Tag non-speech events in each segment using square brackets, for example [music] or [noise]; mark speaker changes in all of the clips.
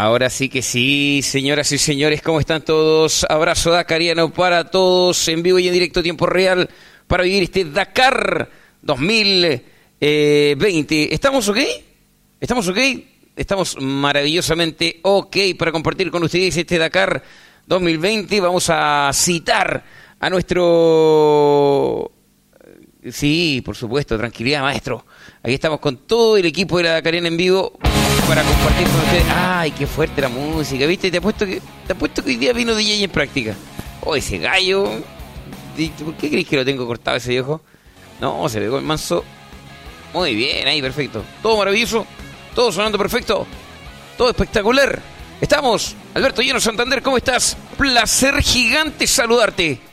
Speaker 1: Ahora sí que sí, señoras y señores, ¿cómo están todos? Abrazo Dakariano para todos, en vivo y en directo, tiempo real, para vivir este Dakar 2020. ¿Estamos ok? ¿Estamos ok? Estamos maravillosamente ok para compartir con ustedes este Dakar 2020. Vamos a citar a nuestro... Sí, por supuesto, tranquilidad, maestro. Aquí estamos con todo el equipo de la Dakariana en vivo para compartir con ustedes. Ay, qué fuerte la música, ¿viste? Te apuesto que, te apuesto que hoy día vino DJ en práctica. Oh, ese gallo. ¿Por qué crees que lo tengo cortado ese viejo? No, se pegó el manso. Muy bien, ahí, perfecto. Todo maravilloso. Todo sonando perfecto. Todo espectacular. Estamos. Alberto Lleno Santander, ¿cómo estás? Placer gigante saludarte.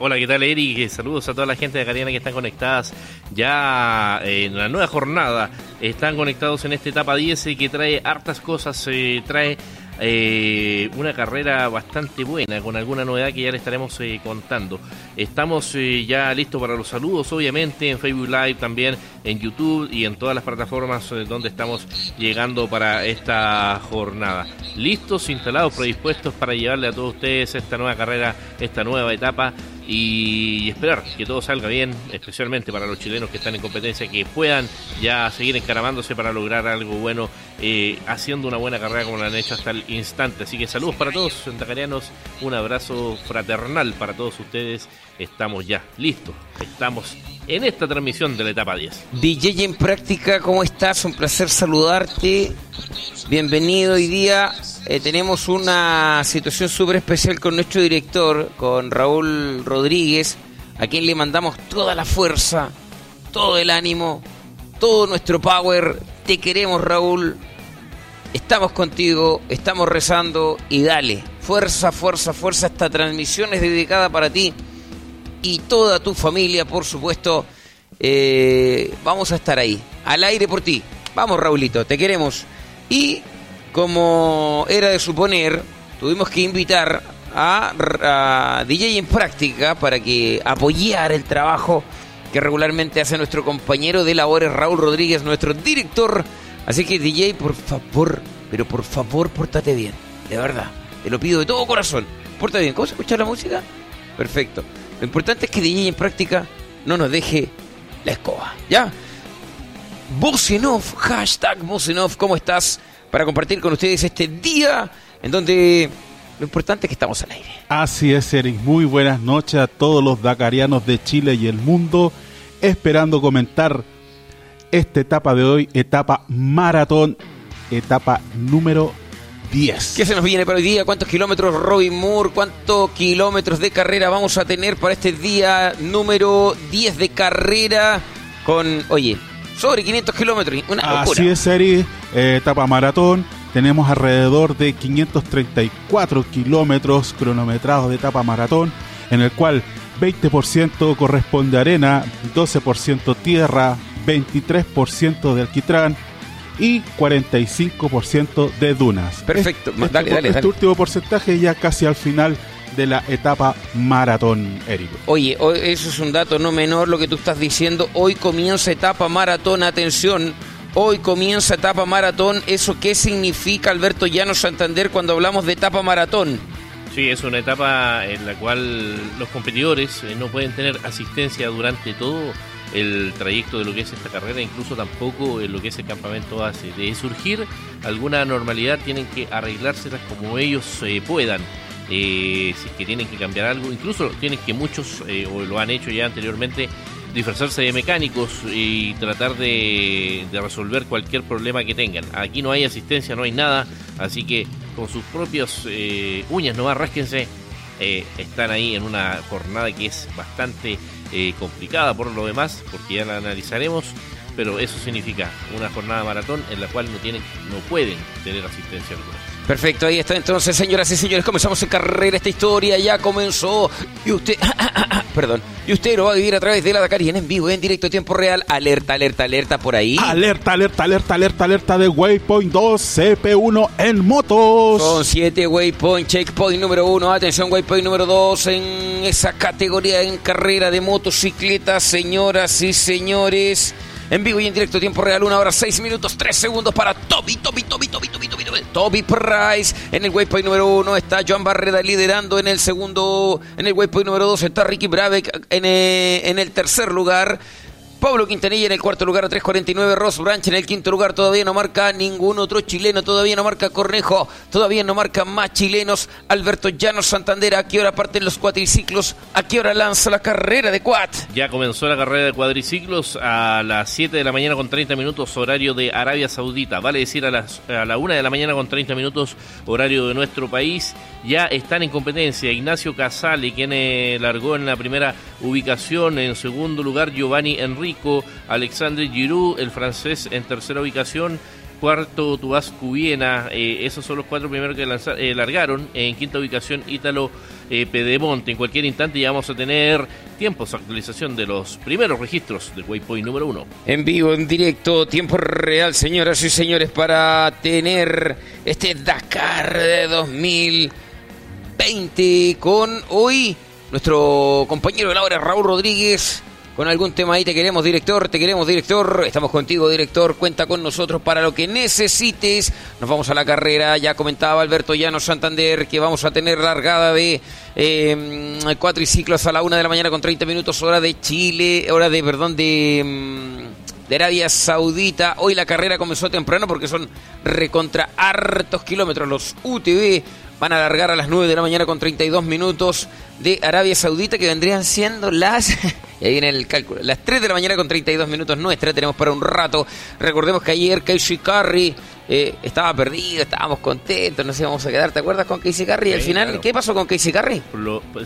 Speaker 2: Hola, ¿qué tal Eric? Saludos a toda la gente de Cariana que están conectadas ya en la nueva jornada. Están conectados en esta etapa 10 que trae hartas cosas, eh, trae eh, una carrera bastante buena, con alguna novedad que ya le estaremos eh, contando. Estamos eh, ya listos para los saludos, obviamente, en Facebook Live, también en YouTube y en todas las plataformas eh, donde estamos llegando para esta jornada. Listos, instalados, predispuestos para llevarle a todos ustedes esta nueva carrera, esta nueva etapa y esperar que todo salga bien, especialmente para los chilenos que están en competencia, que puedan ya seguir encaramándose para lograr algo bueno, eh, haciendo una buena carrera como lo han hecho hasta el instante. Así que saludos para todos, santacarianos, un abrazo fraternal para todos ustedes. Estamos ya listos, estamos en esta transmisión de la etapa 10.
Speaker 1: DJ en práctica, ¿cómo estás? Un placer saludarte. Bienvenido hoy día. Eh, tenemos una situación súper especial con nuestro director, con Raúl Rodríguez, a quien le mandamos toda la fuerza, todo el ánimo, todo nuestro power. Te queremos, Raúl. Estamos contigo, estamos rezando y dale. Fuerza, fuerza, fuerza. Esta transmisión es dedicada para ti y toda tu familia, por supuesto. Eh, vamos a estar ahí, al aire por ti. Vamos, Raulito, te queremos. Y como era de suponer, tuvimos que invitar a, a DJ en práctica para que apoyara el trabajo que regularmente hace nuestro compañero de labores Raúl Rodríguez, nuestro director. Así que DJ, por favor, pero por favor, pórtate bien, de verdad. Te lo pido de todo corazón. Pórtate bien. ¿Cómo se escucha la música? Perfecto. Lo importante es que DJ en práctica no nos deje la escoba. ¿Ya? Voz en off, hashtag voz en off, ¿cómo estás? Para compartir con ustedes este día en donde lo importante es que estamos al aire.
Speaker 3: Así es, Eric. Muy buenas noches a todos los dakarianos de Chile y el mundo. Esperando comentar esta etapa de hoy, etapa maratón, etapa número 10.
Speaker 1: ¿Qué se nos viene para hoy día? ¿Cuántos kilómetros Robin Moore? ¿Cuántos kilómetros de carrera vamos a tener para este día número 10 de carrera? Con, oye, sobre 500 kilómetros. Una locura.
Speaker 3: Así es, Eric. Eh, etapa maratón. Tenemos alrededor de 534 kilómetros cronometrados de etapa maratón, en el cual 20% corresponde a arena, 12% tierra, 23% de alquitrán y 45% de dunas.
Speaker 1: Perfecto.
Speaker 3: Este,
Speaker 1: dale, dale,
Speaker 3: este
Speaker 1: dale.
Speaker 3: último porcentaje ya casi al final de la etapa maratón, Eric.
Speaker 1: Oye, eso es un dato no menor lo que tú estás diciendo. Hoy comienza etapa maratón, atención. Hoy comienza etapa maratón. ¿Eso qué significa, Alberto Llano Santander, cuando hablamos de etapa maratón?
Speaker 2: Sí, es una etapa en la cual los competidores eh, no pueden tener asistencia durante todo el trayecto de lo que es esta carrera, incluso tampoco lo que es el campamento base. De surgir alguna normalidad tienen que arreglárselas como ellos eh, puedan. Eh, si es que tienen que cambiar algo, incluso tienen que muchos, eh, o lo han hecho ya anteriormente, disfrazarse de mecánicos y tratar de, resolver cualquier problema que tengan. Aquí no hay asistencia, no hay nada, así que con sus propias eh, uñas nomás rásquense. están ahí en una jornada que es bastante eh, complicada por lo demás, porque ya la analizaremos, pero eso significa una jornada maratón en la cual no tienen, no pueden tener asistencia alguna.
Speaker 1: Perfecto, ahí está entonces, señoras y señores, comenzamos en carrera, esta historia ya comenzó y usted, perdón, y usted lo va a vivir a través de la Dakar y en vivo, en directo, tiempo real, alerta, alerta, alerta por ahí.
Speaker 3: Alerta, alerta, alerta, alerta, alerta de Waypoint 2 CP1 en motos.
Speaker 1: Son siete waypoint, checkpoint número uno, atención waypoint número dos en esa categoría en carrera de motocicletas, señoras y señores. En vivo y en directo, tiempo real, una hora, seis minutos, tres segundos para Toby, Toby, Toby, Toby, Toby, Toby, Toby, Toby Price. En el waypoint número uno está Joan Barreda liderando en el segundo, en el waypoint número dos está Ricky Brabeck en, eh, en el tercer lugar. Pablo Quintanilla en el cuarto lugar a 3.49, Ross Branch en el quinto lugar, todavía no marca ningún otro chileno, todavía no marca Cornejo, todavía no marca más chilenos. Alberto Llanos Santander, ¿a qué hora parten los cuatriciclos? ¿A qué hora lanza la carrera de quad?
Speaker 2: Ya comenzó la carrera de cuadriciclos a las 7 de la mañana con 30 minutos, horario de Arabia Saudita, vale decir a, las, a la 1 de la mañana con 30 minutos, horario de nuestro país. Ya están en competencia Ignacio Casale, quien eh, largó en la primera ubicación, en segundo lugar Giovanni Enrique Alexandre Giroud, el francés en tercera ubicación, cuarto Tubás Cubiena, eh, esos son los cuatro primeros que eh, largaron, en quinta ubicación Ítalo eh, Pedemonte. En cualquier instante ya vamos a tener tiempos, actualización de los primeros registros del Waypoint número uno.
Speaker 1: En vivo, en directo, tiempo real, señoras y señores, para tener este Dakar de 2020 con hoy nuestro compañero de Laura Raúl Rodríguez con algún tema ahí, te queremos director, te queremos director, estamos contigo director, cuenta con nosotros para lo que necesites. Nos vamos a la carrera, ya comentaba Alberto Llano Santander que vamos a tener largada de eh, cuatriciclos a la una de la mañana con 30 minutos, hora de Chile, hora de, perdón, de... Mm, de Arabia Saudita. Hoy la carrera comenzó temprano porque son recontra hartos kilómetros. Los UTV van a alargar a las 9 de la mañana con 32 minutos de Arabia Saudita, que vendrían siendo las. [laughs] y ahí viene el cálculo. Las 3 de la mañana con 32 minutos nuestra. Tenemos para un rato. Recordemos que ayer Casey Curry eh, estaba perdido, estábamos contentos, no sé, vamos a quedar. ¿Te acuerdas con Casey Curry? al final, ¿qué pasó con Casey Curry?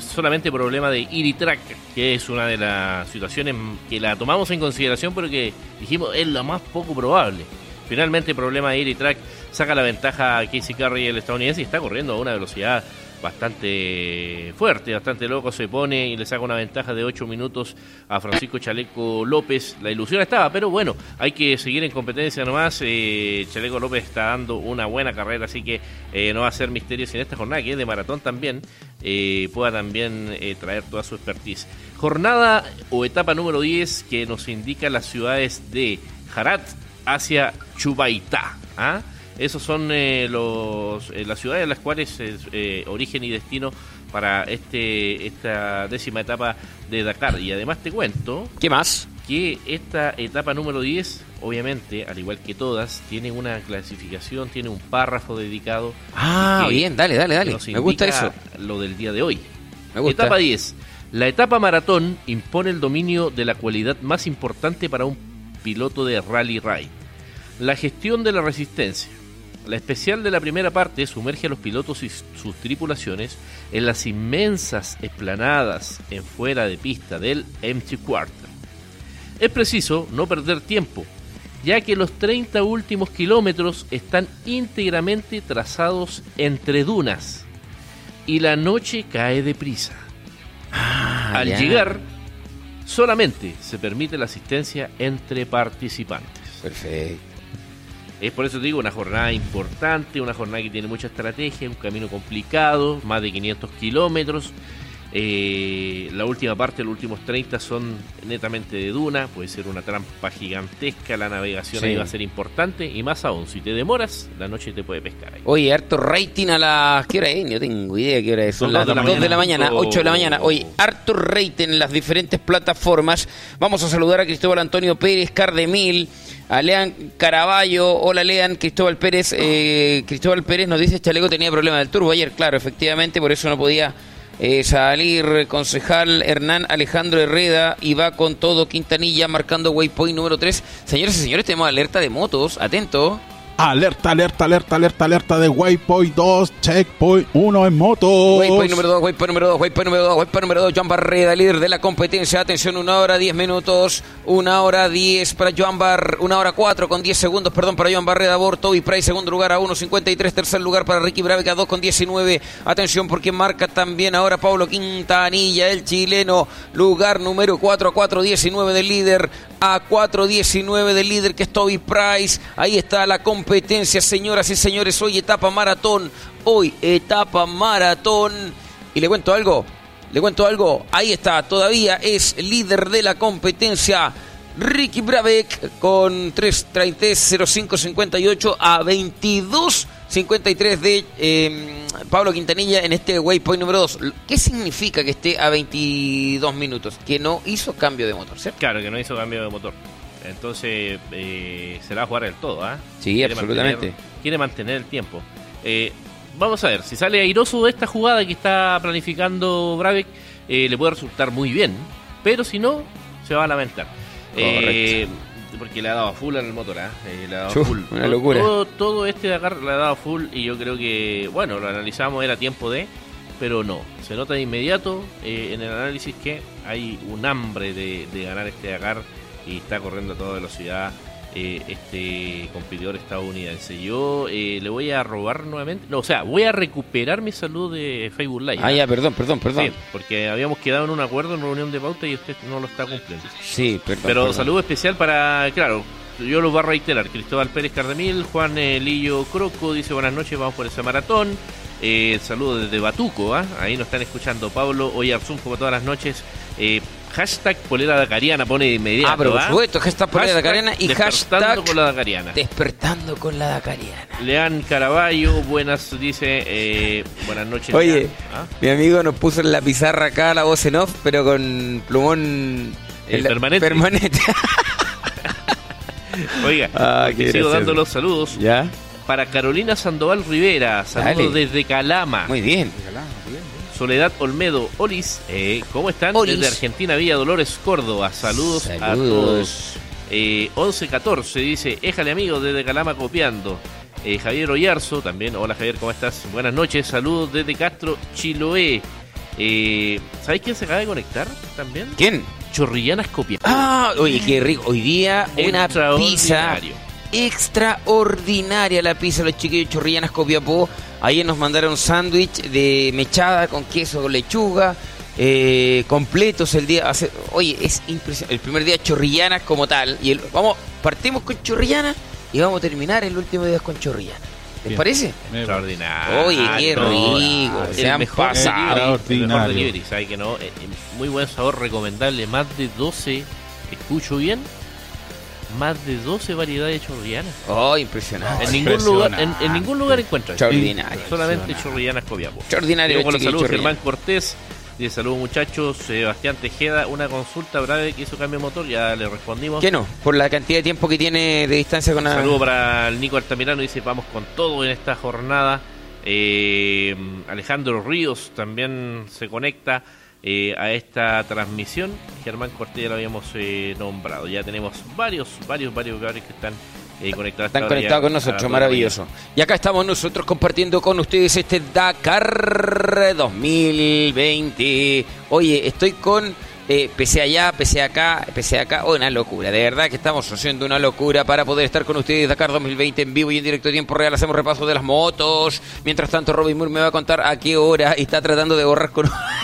Speaker 2: Solamente problema de Iritrack, que es una de las situaciones que la tomamos en consideración, pero que dijimos es la más poco probable. Finalmente, problema de Iritrack saca la ventaja a Casey Curry, el estadounidense, y está corriendo a una velocidad bastante fuerte, bastante loco, se pone y le saca una ventaja de 8 minutos a Francisco Chaleco López. La ilusión estaba, pero bueno, hay que seguir en competencia nomás. Eh, Chaleco López está dando una buena carrera, así que eh, no va a ser misterio si en esta jornada, que es de maratón también, eh, pueda también traer toda su expertise. Jornada o etapa número 10 que nos indica las ciudades de Jarat hacia Chubaitá. ¿ah? Esos son eh, los, eh, las ciudades en las cuales es eh, origen y destino para este esta décima etapa de Dakar. Y además te cuento...
Speaker 1: ¿Qué más?
Speaker 2: Que esta etapa número 10, obviamente, al igual que todas, tiene una clasificación, tiene un párrafo dedicado.
Speaker 1: Ah, bien, dale, dale, dale. Me gusta eso.
Speaker 2: Lo del día de hoy. Me gusta. Etapa 10. La etapa maratón impone el dominio de la cualidad más importante para un piloto de rally ride. La gestión de la resistencia la especial de la primera parte sumerge a los pilotos y sus tripulaciones en las inmensas esplanadas en fuera de pista del Empty Quarter. Es preciso no perder tiempo, ya que los 30 últimos kilómetros están íntegramente trazados entre dunas y la noche cae deprisa. Ah, Al llegar, solamente se permite la asistencia entre participantes.
Speaker 1: Perfecto.
Speaker 2: Es por eso te digo, una jornada importante, una jornada que tiene mucha estrategia, un camino complicado, más de 500 kilómetros. Eh, la última parte, los últimos 30 son netamente de duna, puede ser una trampa gigantesca, la navegación ahí va a ser importante y más aún, si te demoras, la noche te puede pescar ahí.
Speaker 1: Oye, harto rating a las... ¿Qué hora es? No tengo idea qué hora es. Son, las 2 de, la mañana, 8 de la mañana. Oye, harto rating en las diferentes plataformas. Vamos a saludar a Cristóbal Antonio Pérez Cardemil a Lean Caraballo. Hola Lean, Cristóbal Pérez. Eh, Cristóbal Pérez nos dice Chaleco tenía problema del turbo ayer, claro, efectivamente, por eso no podía salir. Concejal Hernán Alejandro Herreda y va con todo Quintanilla marcando waypoint número 3. Señores y señores, tenemos alerta de motos, atento.
Speaker 3: Alerta, alerta, alerta, alerta, alerta de Waypoint 2, Checkpoint 1 en moto.
Speaker 1: Waypoint número 2, Waypoint número 2, Waypoint número 2, Waypoint número 2, Joan Barreda, líder de la competencia. Atención, una hora 10 minutos, una hora 10 para Joan Bar, una hora 4 con 10 segundos, perdón, para Joan Barreda, Borto y Price, segundo lugar a 1.53, tercer lugar para Ricky Braveca, 2 con 19. Atención porque marca también ahora Pablo Quintanilla, el chileno, lugar número 4 a 4.19 del líder, a 4.19 del líder que es Toby Price. Ahí está la competencia, señoras y señores. Hoy etapa maratón. Hoy etapa maratón. Y le cuento algo. Le cuento algo. Ahí está. Todavía es líder de la competencia. Ricky Brabeck con 3.33.05.58 a 22.53 de eh, Pablo Quintanilla en este waypoint número 2. ¿Qué significa que esté a 22 minutos? Que no hizo cambio de motor, ¿cierto?
Speaker 2: Claro, que no hizo cambio de motor. Entonces eh, se la va a jugar el todo, ¿ah?
Speaker 1: Sí,
Speaker 2: Quiere
Speaker 1: absolutamente.
Speaker 2: mantener- quiere mantener el tiempo. Eh, vamos a ver, si sale airoso de esta jugada que está planificando Brabeck, eh, le puede resultar muy bien. Pero si no, se va a lamentar. Eh, porque le ha dado full al motor, ¿ah? Le ha dado full.
Speaker 1: una locura.
Speaker 2: Todo, todo este Dakar le ha dado full y yo creo que, bueno, lo analizamos, era tiempo de, pero no. Se nota de inmediato en el análisis que hay un hambre de, de ganar este Dakar y está corriendo a toda velocidad eh, este competidor estadounidense. Yo eh, le voy a robar nuevamente, no, o sea, voy a recuperar mi salud de Facebook Live.
Speaker 1: Ah, ya, perdón, perdón, perdón.
Speaker 2: Sí, porque habíamos quedado en un acuerdo en reunión de pauta y usted no lo está cumpliendo.
Speaker 1: Sí, perdón.
Speaker 2: Pero
Speaker 1: perdón.
Speaker 2: saludo especial para, claro, yo lo voy a reiterar, Cristóbal Pérez Cardemil, Juan eh, Lillo Croco, dice buenas noches, vamos por ese maratón. Eh, saludo desde Batuco, ¿ah? ahí nos están escuchando Pablo, hoy Arzum como todas las noches. Eh, hashtag polera dacariana pone de inmediato.
Speaker 1: Ah, pero por
Speaker 2: ¿ah?
Speaker 1: supuesto, hashtag polera
Speaker 2: Hashtag
Speaker 1: dacariana y
Speaker 2: despertando
Speaker 1: hashtag
Speaker 2: con la dacariana.
Speaker 1: despertando con la Dacariana.
Speaker 2: Lean Caraballo, buenas, dice, eh, buenas noches.
Speaker 1: Oye,
Speaker 2: Lean. ¿Ah?
Speaker 1: mi amigo nos puso en la pizarra acá la voz en off, pero con plumón en la-
Speaker 2: permanente.
Speaker 1: permanente. [laughs] [laughs]
Speaker 2: Oiga,
Speaker 1: Ah, qué
Speaker 2: sigo
Speaker 1: gracioso.
Speaker 2: dando los saludos
Speaker 1: ¿Ya?
Speaker 2: para Carolina Sandoval Rivera, saludos
Speaker 1: Dale.
Speaker 2: desde Calama.
Speaker 1: Muy bien.
Speaker 2: Soledad Olmedo, Olis, eh, ¿cómo están?
Speaker 1: Olis.
Speaker 2: Desde Argentina, Villa Dolores, Córdoba. Saludos, a
Speaker 1: Saludos.
Speaker 2: todos. Eh, 1114 dice, éjale amigo desde Calama copiando. Eh, Javier Oyarzo también, hola Javier, ¿cómo estás? Buenas noches, saludos desde Castro, Chiloé. Eh, ¿Sabéis quién se acaba de conectar también?
Speaker 1: ¿Quién?
Speaker 2: Chorrillanas Copiapó.
Speaker 1: Ah, oye, qué rico. Hoy día una pizza extraordinaria la pizza, los chiquillos chorrillanas Copiapó. Ayer nos mandaron sándwich de mechada con queso, con lechuga, eh, completos el día. hace- oye, es impresionante. El primer día chorrillanas como tal. Y el, vamos, partimos con chorrillanas y vamos a terminar el último día con chorrillanas. ¿Les
Speaker 3: Bien.
Speaker 1: parece?
Speaker 2: Extraordinario.
Speaker 1: Oye, qué rico.
Speaker 2: el
Speaker 1: Se han
Speaker 2: mejor
Speaker 1: pasado.
Speaker 2: el mejor delivery, ¿sabe que no? Eh, eh, Muy buen sabor, recomendable. Más de 12, escucho bien, más de 12 variedades de chorrillanas.
Speaker 1: Oh, impresionante.
Speaker 2: En ningún lugar, en, en ningún lugar encuentras.
Speaker 1: Extraordinario.
Speaker 2: Solamente chorrillanas Copiapó.
Speaker 1: Extraordinario.
Speaker 2: Digo con los
Speaker 1: chiquillos
Speaker 2: saludos. Germán Cortés. Dice saludos muchachos. Sebastián Tejeda, una consulta breve que hizo cambio de motor, ya le respondimos.
Speaker 1: ¿Qué no? Por la cantidad de tiempo que tiene de distancia con la...
Speaker 2: Saludo para el Nico Altamirano, dice vamos con todo en esta jornada. Eh, Alejandro Ríos también se conecta eh, a esta transmisión. Germán Cortés ya lo habíamos eh, nombrado. Ya tenemos varios, varios, varios varios que están eh, conectados.
Speaker 1: Están conectados con nosotros, maravilloso. Y acá estamos nosotros compartiendo con ustedes este Dakar 2020. Oye, estoy con eh, PC allá, PC acá, PC acá. Oh, una locura, de verdad que estamos haciendo una locura para poder estar con ustedes Dakar 2020 en vivo y en directo de tiempo real. Hacemos repaso de las motos. Mientras tanto, Robin Moore me va a contar a qué hora y está tratando de borrar con... [laughs]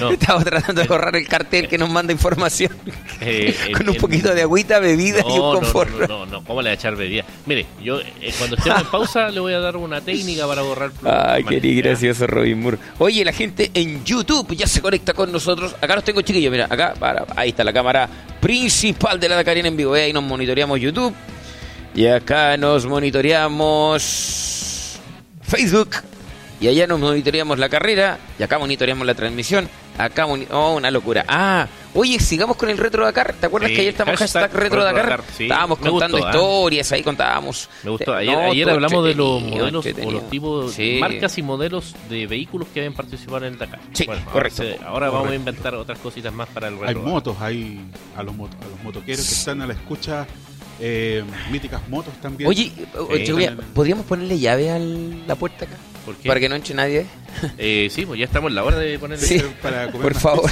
Speaker 2: No,
Speaker 1: Estaba tratando de borrar el cartel que nos manda información [laughs]
Speaker 2: eh,
Speaker 1: con un poquito de agüita, bebida y un confort.
Speaker 2: no, no, no, ¿cómo le voy a echar bebida? Mire, yo eh, cuando estemos en pausa le voy a dar una técnica para borrar. [laughs]
Speaker 1: Ay, qué
Speaker 2: Manera.
Speaker 1: gracioso Robin Moore. Oye, la gente en YouTube ya se conecta con nosotros. Acá los tengo chiquillos, mira, acá, para, ahí está la cámara principal de la Dakarina en vivo. Eh, Ahí nos monitoreamos YouTube. Y acá nos monitoreamos Facebook. Y allá nos monitoreamos la carrera. Y acá monitoreamos la transmisión. Acá, oh, una locura. Ah, oye, sigamos con el Retro Dakar. ¿Te acuerdas
Speaker 2: Sí,
Speaker 1: que ayer estamos
Speaker 2: hashtag
Speaker 1: hashtag Retro
Speaker 2: Retro
Speaker 1: Dakar?
Speaker 2: Dakar, sí.
Speaker 1: Estábamos
Speaker 2: Me
Speaker 1: contando
Speaker 2: gustó, ¿ah?
Speaker 1: historias, ahí contábamos.
Speaker 2: Me gustó.
Speaker 1: Eh,
Speaker 2: Ayer,
Speaker 1: no,
Speaker 2: ayer
Speaker 1: todo
Speaker 2: hablamos de los modelos o los tipos,
Speaker 1: Sí.
Speaker 2: marcas y modelos de vehículos que deben participar en el Dakar.
Speaker 1: Sí,
Speaker 2: Bueno, ahora
Speaker 1: correcto.
Speaker 2: Ahora, vamos a inventar otras cositas más para el
Speaker 3: Hay
Speaker 2: retro.
Speaker 3: motos, hay a los, moto- a los motoqueros que están a la escucha, eh, míticas motos también.
Speaker 1: Oye, oye,
Speaker 2: Sí.
Speaker 1: Julia, ¿podríamos ponerle llave a la puerta acá?
Speaker 2: ¿Por qué?
Speaker 1: Para que no entre nadie.
Speaker 2: Eh, sí, pues ya estamos en la hora de ponerle.
Speaker 1: Sí.
Speaker 3: para comer
Speaker 1: Por favor.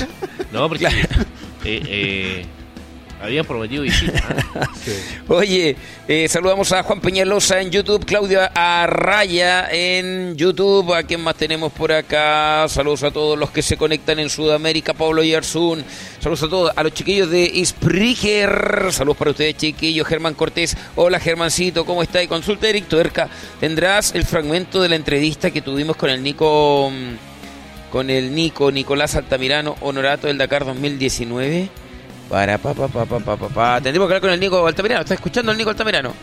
Speaker 2: No, porque eh, eh, habían prometido visitas. [laughs] ¿ah?
Speaker 3: Sí.
Speaker 1: Oye, eh, saludamos a Juan Peñalosa en YouTube, Claudia Arraya en YouTube. ¿A quién más tenemos por acá? Saludos a todos los que se conectan en Sudamérica, Pablo Yarzún. Saludos a todos, a los chiquillos de Spreaker. Saludos para ustedes, chiquillos. Germán Cortés. Hola, Germancito, ¿cómo está? Y consulta Eric Tuerca. ¿Tendrás el fragmento de la entrevista que tuvimos con el Nico, mm, con el Nico, Nicolás Altamirano, Honorato del Dakar 2019? Para, pa, pa, pa, pa, pa, pa, pa. Tendremos que hablar con el Nico Altamirano. ¿Está escuchando el Nico Altamirano?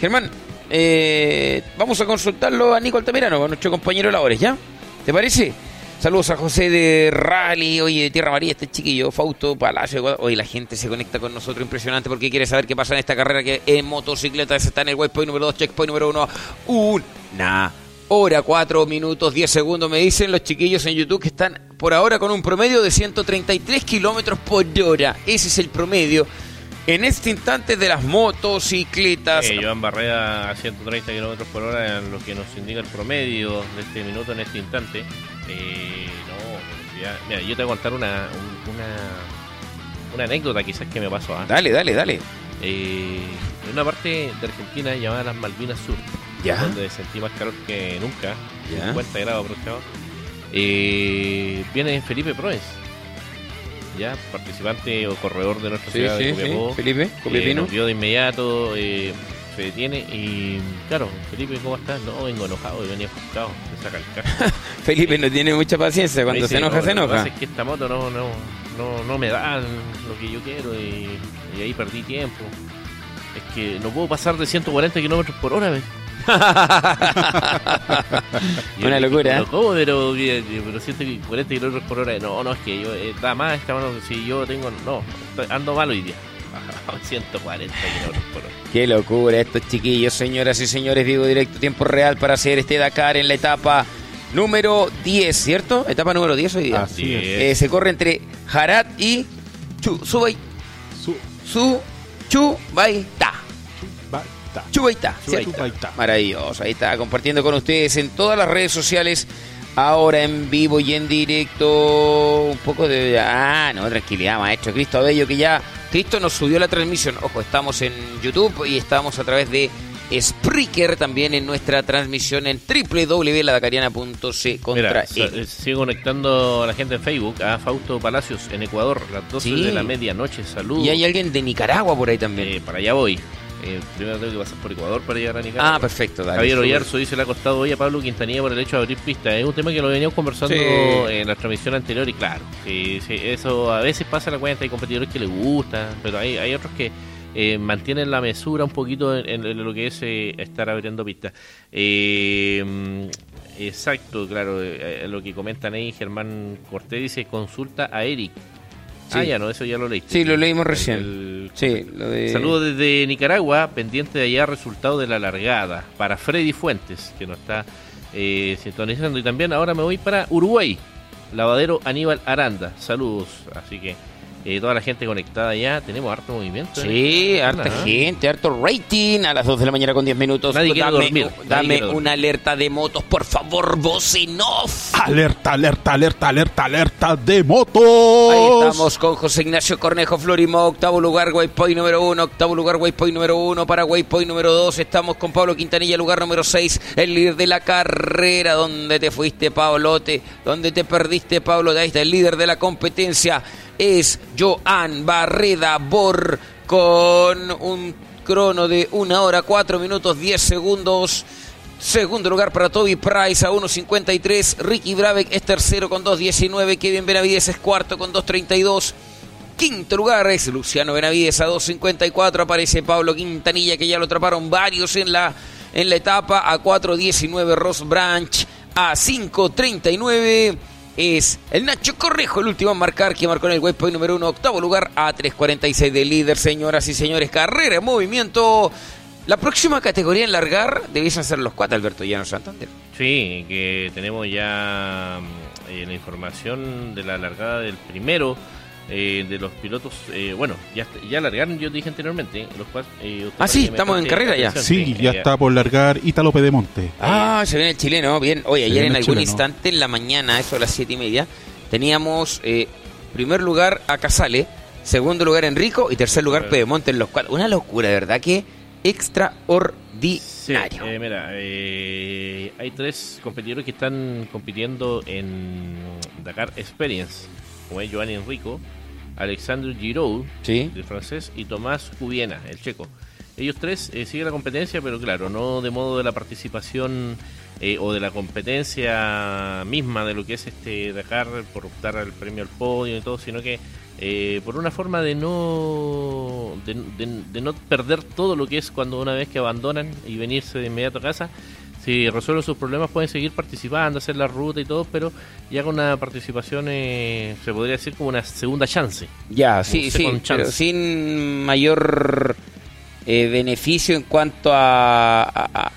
Speaker 1: Germán, eh, vamos a consultarlo a Nico Altamirano, con nuestro compañero labores, ¿ya? ¿Te parece? Saludos a José de Rally, oye, de Tierra María, este chiquillo, Fausto Palacio. Hoy la gente se conecta con nosotros, impresionante, porque quiere saber qué pasa en esta carrera que en motocicletas está en el waypoint número 2, checkpoint número 1. Una hora, 4 minutos, 10 segundos, me dicen los chiquillos en YouTube que están por ahora con un promedio de 133 kilómetros por hora. Ese es el promedio en este instante de las motocicletas.
Speaker 2: Eh, Joan Barrera a 130 kilómetros por hora, en lo que nos indica el promedio de este minuto en este instante. Eh, no, ya, mira, yo te voy a contar una, un- una, una anécdota quizás que me pasó. ¿ah?
Speaker 1: Dale, dale, dale.
Speaker 2: Eh, en una parte de Argentina llamada las Malvinas Sur,
Speaker 1: Ya.
Speaker 2: donde sentí más calor que nunca,
Speaker 1: Ya.
Speaker 2: 50 grados aproximadamente, eh, viene Felipe Proens, ya participante o corredor de nuestra
Speaker 1: Sí,
Speaker 2: ciudad
Speaker 1: sí,
Speaker 2: de
Speaker 1: sí.
Speaker 2: Copiapó.
Speaker 1: Felipe,
Speaker 2: Eh,
Speaker 1: Copiapino.
Speaker 2: vio de inmediato, eh, se detiene y claro, Felipe, ¿cómo estás? No, vengo enojado y venía frustrado, se saca el casco. [laughs]
Speaker 1: Felipe no tiene mucha paciencia, cuando se enoja,
Speaker 2: "No,
Speaker 1: se
Speaker 2: Lo que
Speaker 1: enoja.
Speaker 2: pasa es que esta moto no, no, no, no me da lo que yo quiero y, y ahí perdí tiempo. Es que no puedo pasar de 140 kilómetros por hora, ¿ves? [laughs]
Speaker 1: Una locura, ¿eh?
Speaker 2: "¿Pero ¿Cómo? Pero, pero 140 kilómetros por hora. No, no, es que yo, eh, da más esta mano. Si yo tengo, no, ando mal hoy día. [laughs] 140 kilómetros por hora.
Speaker 1: Qué locura estos chiquillos, señoras y señores. Vivo directo, tiempo real para hacer este Dakar en la etapa número 10, ¿cierto? Etapa número 10 hoy día.
Speaker 3: Así es.
Speaker 1: Eh, se corre entre Jarat y Chu, Subay,
Speaker 3: Su-
Speaker 1: Su, Chubaita.
Speaker 3: Baita.
Speaker 1: Chubaita. Maravilloso, ahí está, compartiendo con ustedes en todas las redes sociales. Ahora en vivo y en directo. Un poco de. Ah, no, tranquilidad, maestro. Cristo Abello, que ya. Cristo nos subió la transmisión. Ojo, estamos en YouTube y estamos a través de Spreaker también en nuestra transmisión en www.ladacariana.c contra
Speaker 2: Mira,
Speaker 1: E.
Speaker 2: sigo conectando a la gente en Facebook, a Fausto Palacios en Ecuador, las 12
Speaker 1: Sí.
Speaker 2: de la medianoche. Saludos.
Speaker 1: Y hay alguien de Nicaragua por ahí también.
Speaker 2: Eh, para allá voy. Eh, primero tengo que pasar por Ecuador para llegar a Nicaragua.
Speaker 1: ah, perfecto, dale.
Speaker 2: Javier. Oyarzo dice le ha costado hoy a Pablo Quintanilla por el hecho de abrir pistas. Es un tema que lo veníamos conversando
Speaker 1: Sí.
Speaker 2: en la transmisión anterior y claro, sí, sí, eso a veces pasa en la cuenta, hay competidores que les gusta, pero hay, hay otros que eh, mantienen la mesura un poquito en, en lo que es eh, estar abriendo pistas. Eh, exacto, claro, eh, eh, lo que comentan ahí, Germán Cortés dice consulta a Eric.
Speaker 1: Sí.
Speaker 2: Ah, ya no, eso ya lo leíste.
Speaker 1: Sí, lo leímos recién.
Speaker 2: el-
Speaker 1: Sí, lo de.
Speaker 2: Saludos desde Nicaragua, pendiente de allá resultado de la largada para Freddy Fuentes, que nos está eh, sintonizando. Y también ahora me voy para Uruguay, lavadero Aníbal Aranda. Saludos, así que eh, toda la gente conectada allá, tenemos harto movimiento. ¿eh?
Speaker 1: Sí, harta gente, harto rating. A las 2 de la mañana con 10 minutos.
Speaker 2: Nadie
Speaker 1: dame
Speaker 2: dormir, nadie
Speaker 1: dame
Speaker 2: quiere dormir.
Speaker 1: una alerta de motos, por favor, voz en off.
Speaker 3: Alerta, alerta, alerta, alerta, alerta de motos.
Speaker 1: Ahí estamos con José Ignacio Cornejo Florimo, octavo lugar, Waypoint número uno, octavo lugar, Waypoint número uno, para Waypoint número dos, estamos con Pablo Quintanilla, lugar número seis, el líder de la carrera, donde te fuiste, Pablote, donde te perdiste, Pablo, ahí está el líder de la competencia, es Joan Barreda Bor, con un crono de una hora, cuatro minutos, diez segundos, Segundo lugar para Toby Price a 1.53. Ricky Brabeck es tercero con 2.19. Kevin Benavides es cuarto con 2.32. Quinto lugar es Luciano Benavides a 2.54. Aparece Pablo Quintanilla que ya lo atraparon varios en la, en la etapa. A 4.19 Ross Branch. A 5.39 es el Nacho Correjo, el último en marcar, que marcó en el waypoint número uno, octavo lugar, a 3.46 de líder, señoras y señores. Carrera en movimiento. La próxima categoría en largar debiesen ser los cuatro, Alberto Llano Santander.
Speaker 2: Sí, que tenemos ya mm, eh, la información de la largada del primero eh, de los pilotos. eh, bueno, ya, ya largaron, yo te dije anteriormente. Los cuales, eh,
Speaker 1: Ah, sí, estamos en carrera ya.
Speaker 3: Sí, ya
Speaker 2: eh,
Speaker 3: está por largar Ítalo Pedemonte.
Speaker 1: Ah, se viene el chileno, bien. Oye,
Speaker 3: Se
Speaker 1: ayer en
Speaker 3: el
Speaker 1: algún
Speaker 3: chileno.
Speaker 1: instante, en la mañana, eso a las siete y media, teníamos eh, primer lugar a Casale, segundo lugar Enrico y tercer lugar. Pedemonte en los cuatro. Una locura, de verdad que
Speaker 2: Sí,
Speaker 1: extraordinario.
Speaker 2: eh, mira, eh, hay tres competidores que están compitiendo en Dakar Experience, como es Joan Enrico, Alexandre Giroud,
Speaker 1: Sí.
Speaker 2: el francés, y Tomás Cubiena, el checo. ellos tres eh, siguen la competencia, pero claro, no de modo de la participación eh, o de la competencia misma de lo que es este Dakar por optar al premio al podio y todo, sino que eh, por una forma de no de, no perder todo lo que es cuando una vez que abandonan y venirse de inmediato a casa si resuelven sus problemas pueden seguir participando, hacer la ruta y todo, pero ya con una participación, eh, se podría decir como una segunda chance.
Speaker 1: Ya, sí, sí, pero sin mayor eh, beneficio en cuanto a,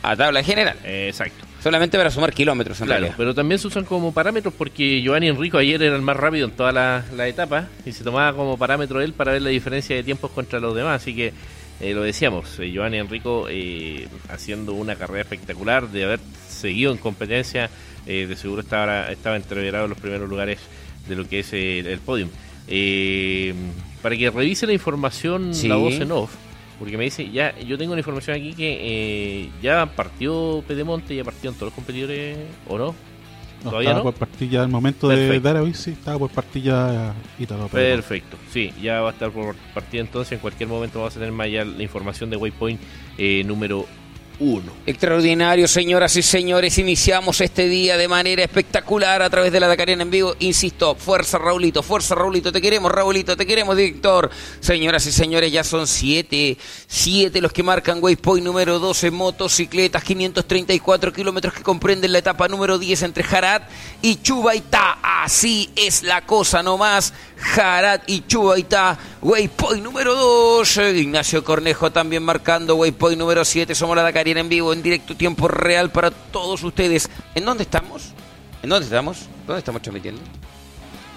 Speaker 1: a, tabla general.
Speaker 2: exacto.
Speaker 1: Solamente para sumar kilómetros en
Speaker 2: claro, pero también se usan como parámetros porque Giovanni Enrico ayer era el más rápido en toda la, la etapa y se tomaba como parámetro él para ver la diferencia de tiempos contra los demás, así que eh, lo decíamos, eh, Giovanni Enrico eh, haciendo una carrera espectacular, de haber seguido en competencia, de seguro estaba, estaba entreverado en los primeros lugares de lo que es el, podium. para que revise la información, la voz en off, porque me dice, ya yo tengo una información aquí que ya partió Pedemonte, ya partieron todos los competidores, ¿o no?
Speaker 3: No, ¿Todavía estaba por partir ya el momento de dar aviso, sí, estaba por partir ya
Speaker 2: Perfecto, sí, ya va a estar por partida entonces, en cualquier momento vamos a tener más ya la información de Waypoint eh, número
Speaker 1: Extraordinario, señoras y señores. Iniciamos este día de manera espectacular a través de la Dakariana en vivo. Insisto, fuerza Raulito, fuerza Raulito, te queremos Raulito, te queremos director. Señoras y señores, ya son siete, siete los que marcan Waypoint número 12, motocicletas, 534 kilómetros que comprenden la etapa número 10 entre Jarat y Chubaitá. Así es la cosa nomás. Jarat y Chubaitá, Waypoint número 2. Ignacio Cornejo también marcando Waypoint número 7. Somos la Dakariana en vivo, en directo, tiempo real para todos ustedes. ¿En dónde estamos? ¿En dónde estamos? ¿Dónde estamos transmitiendo?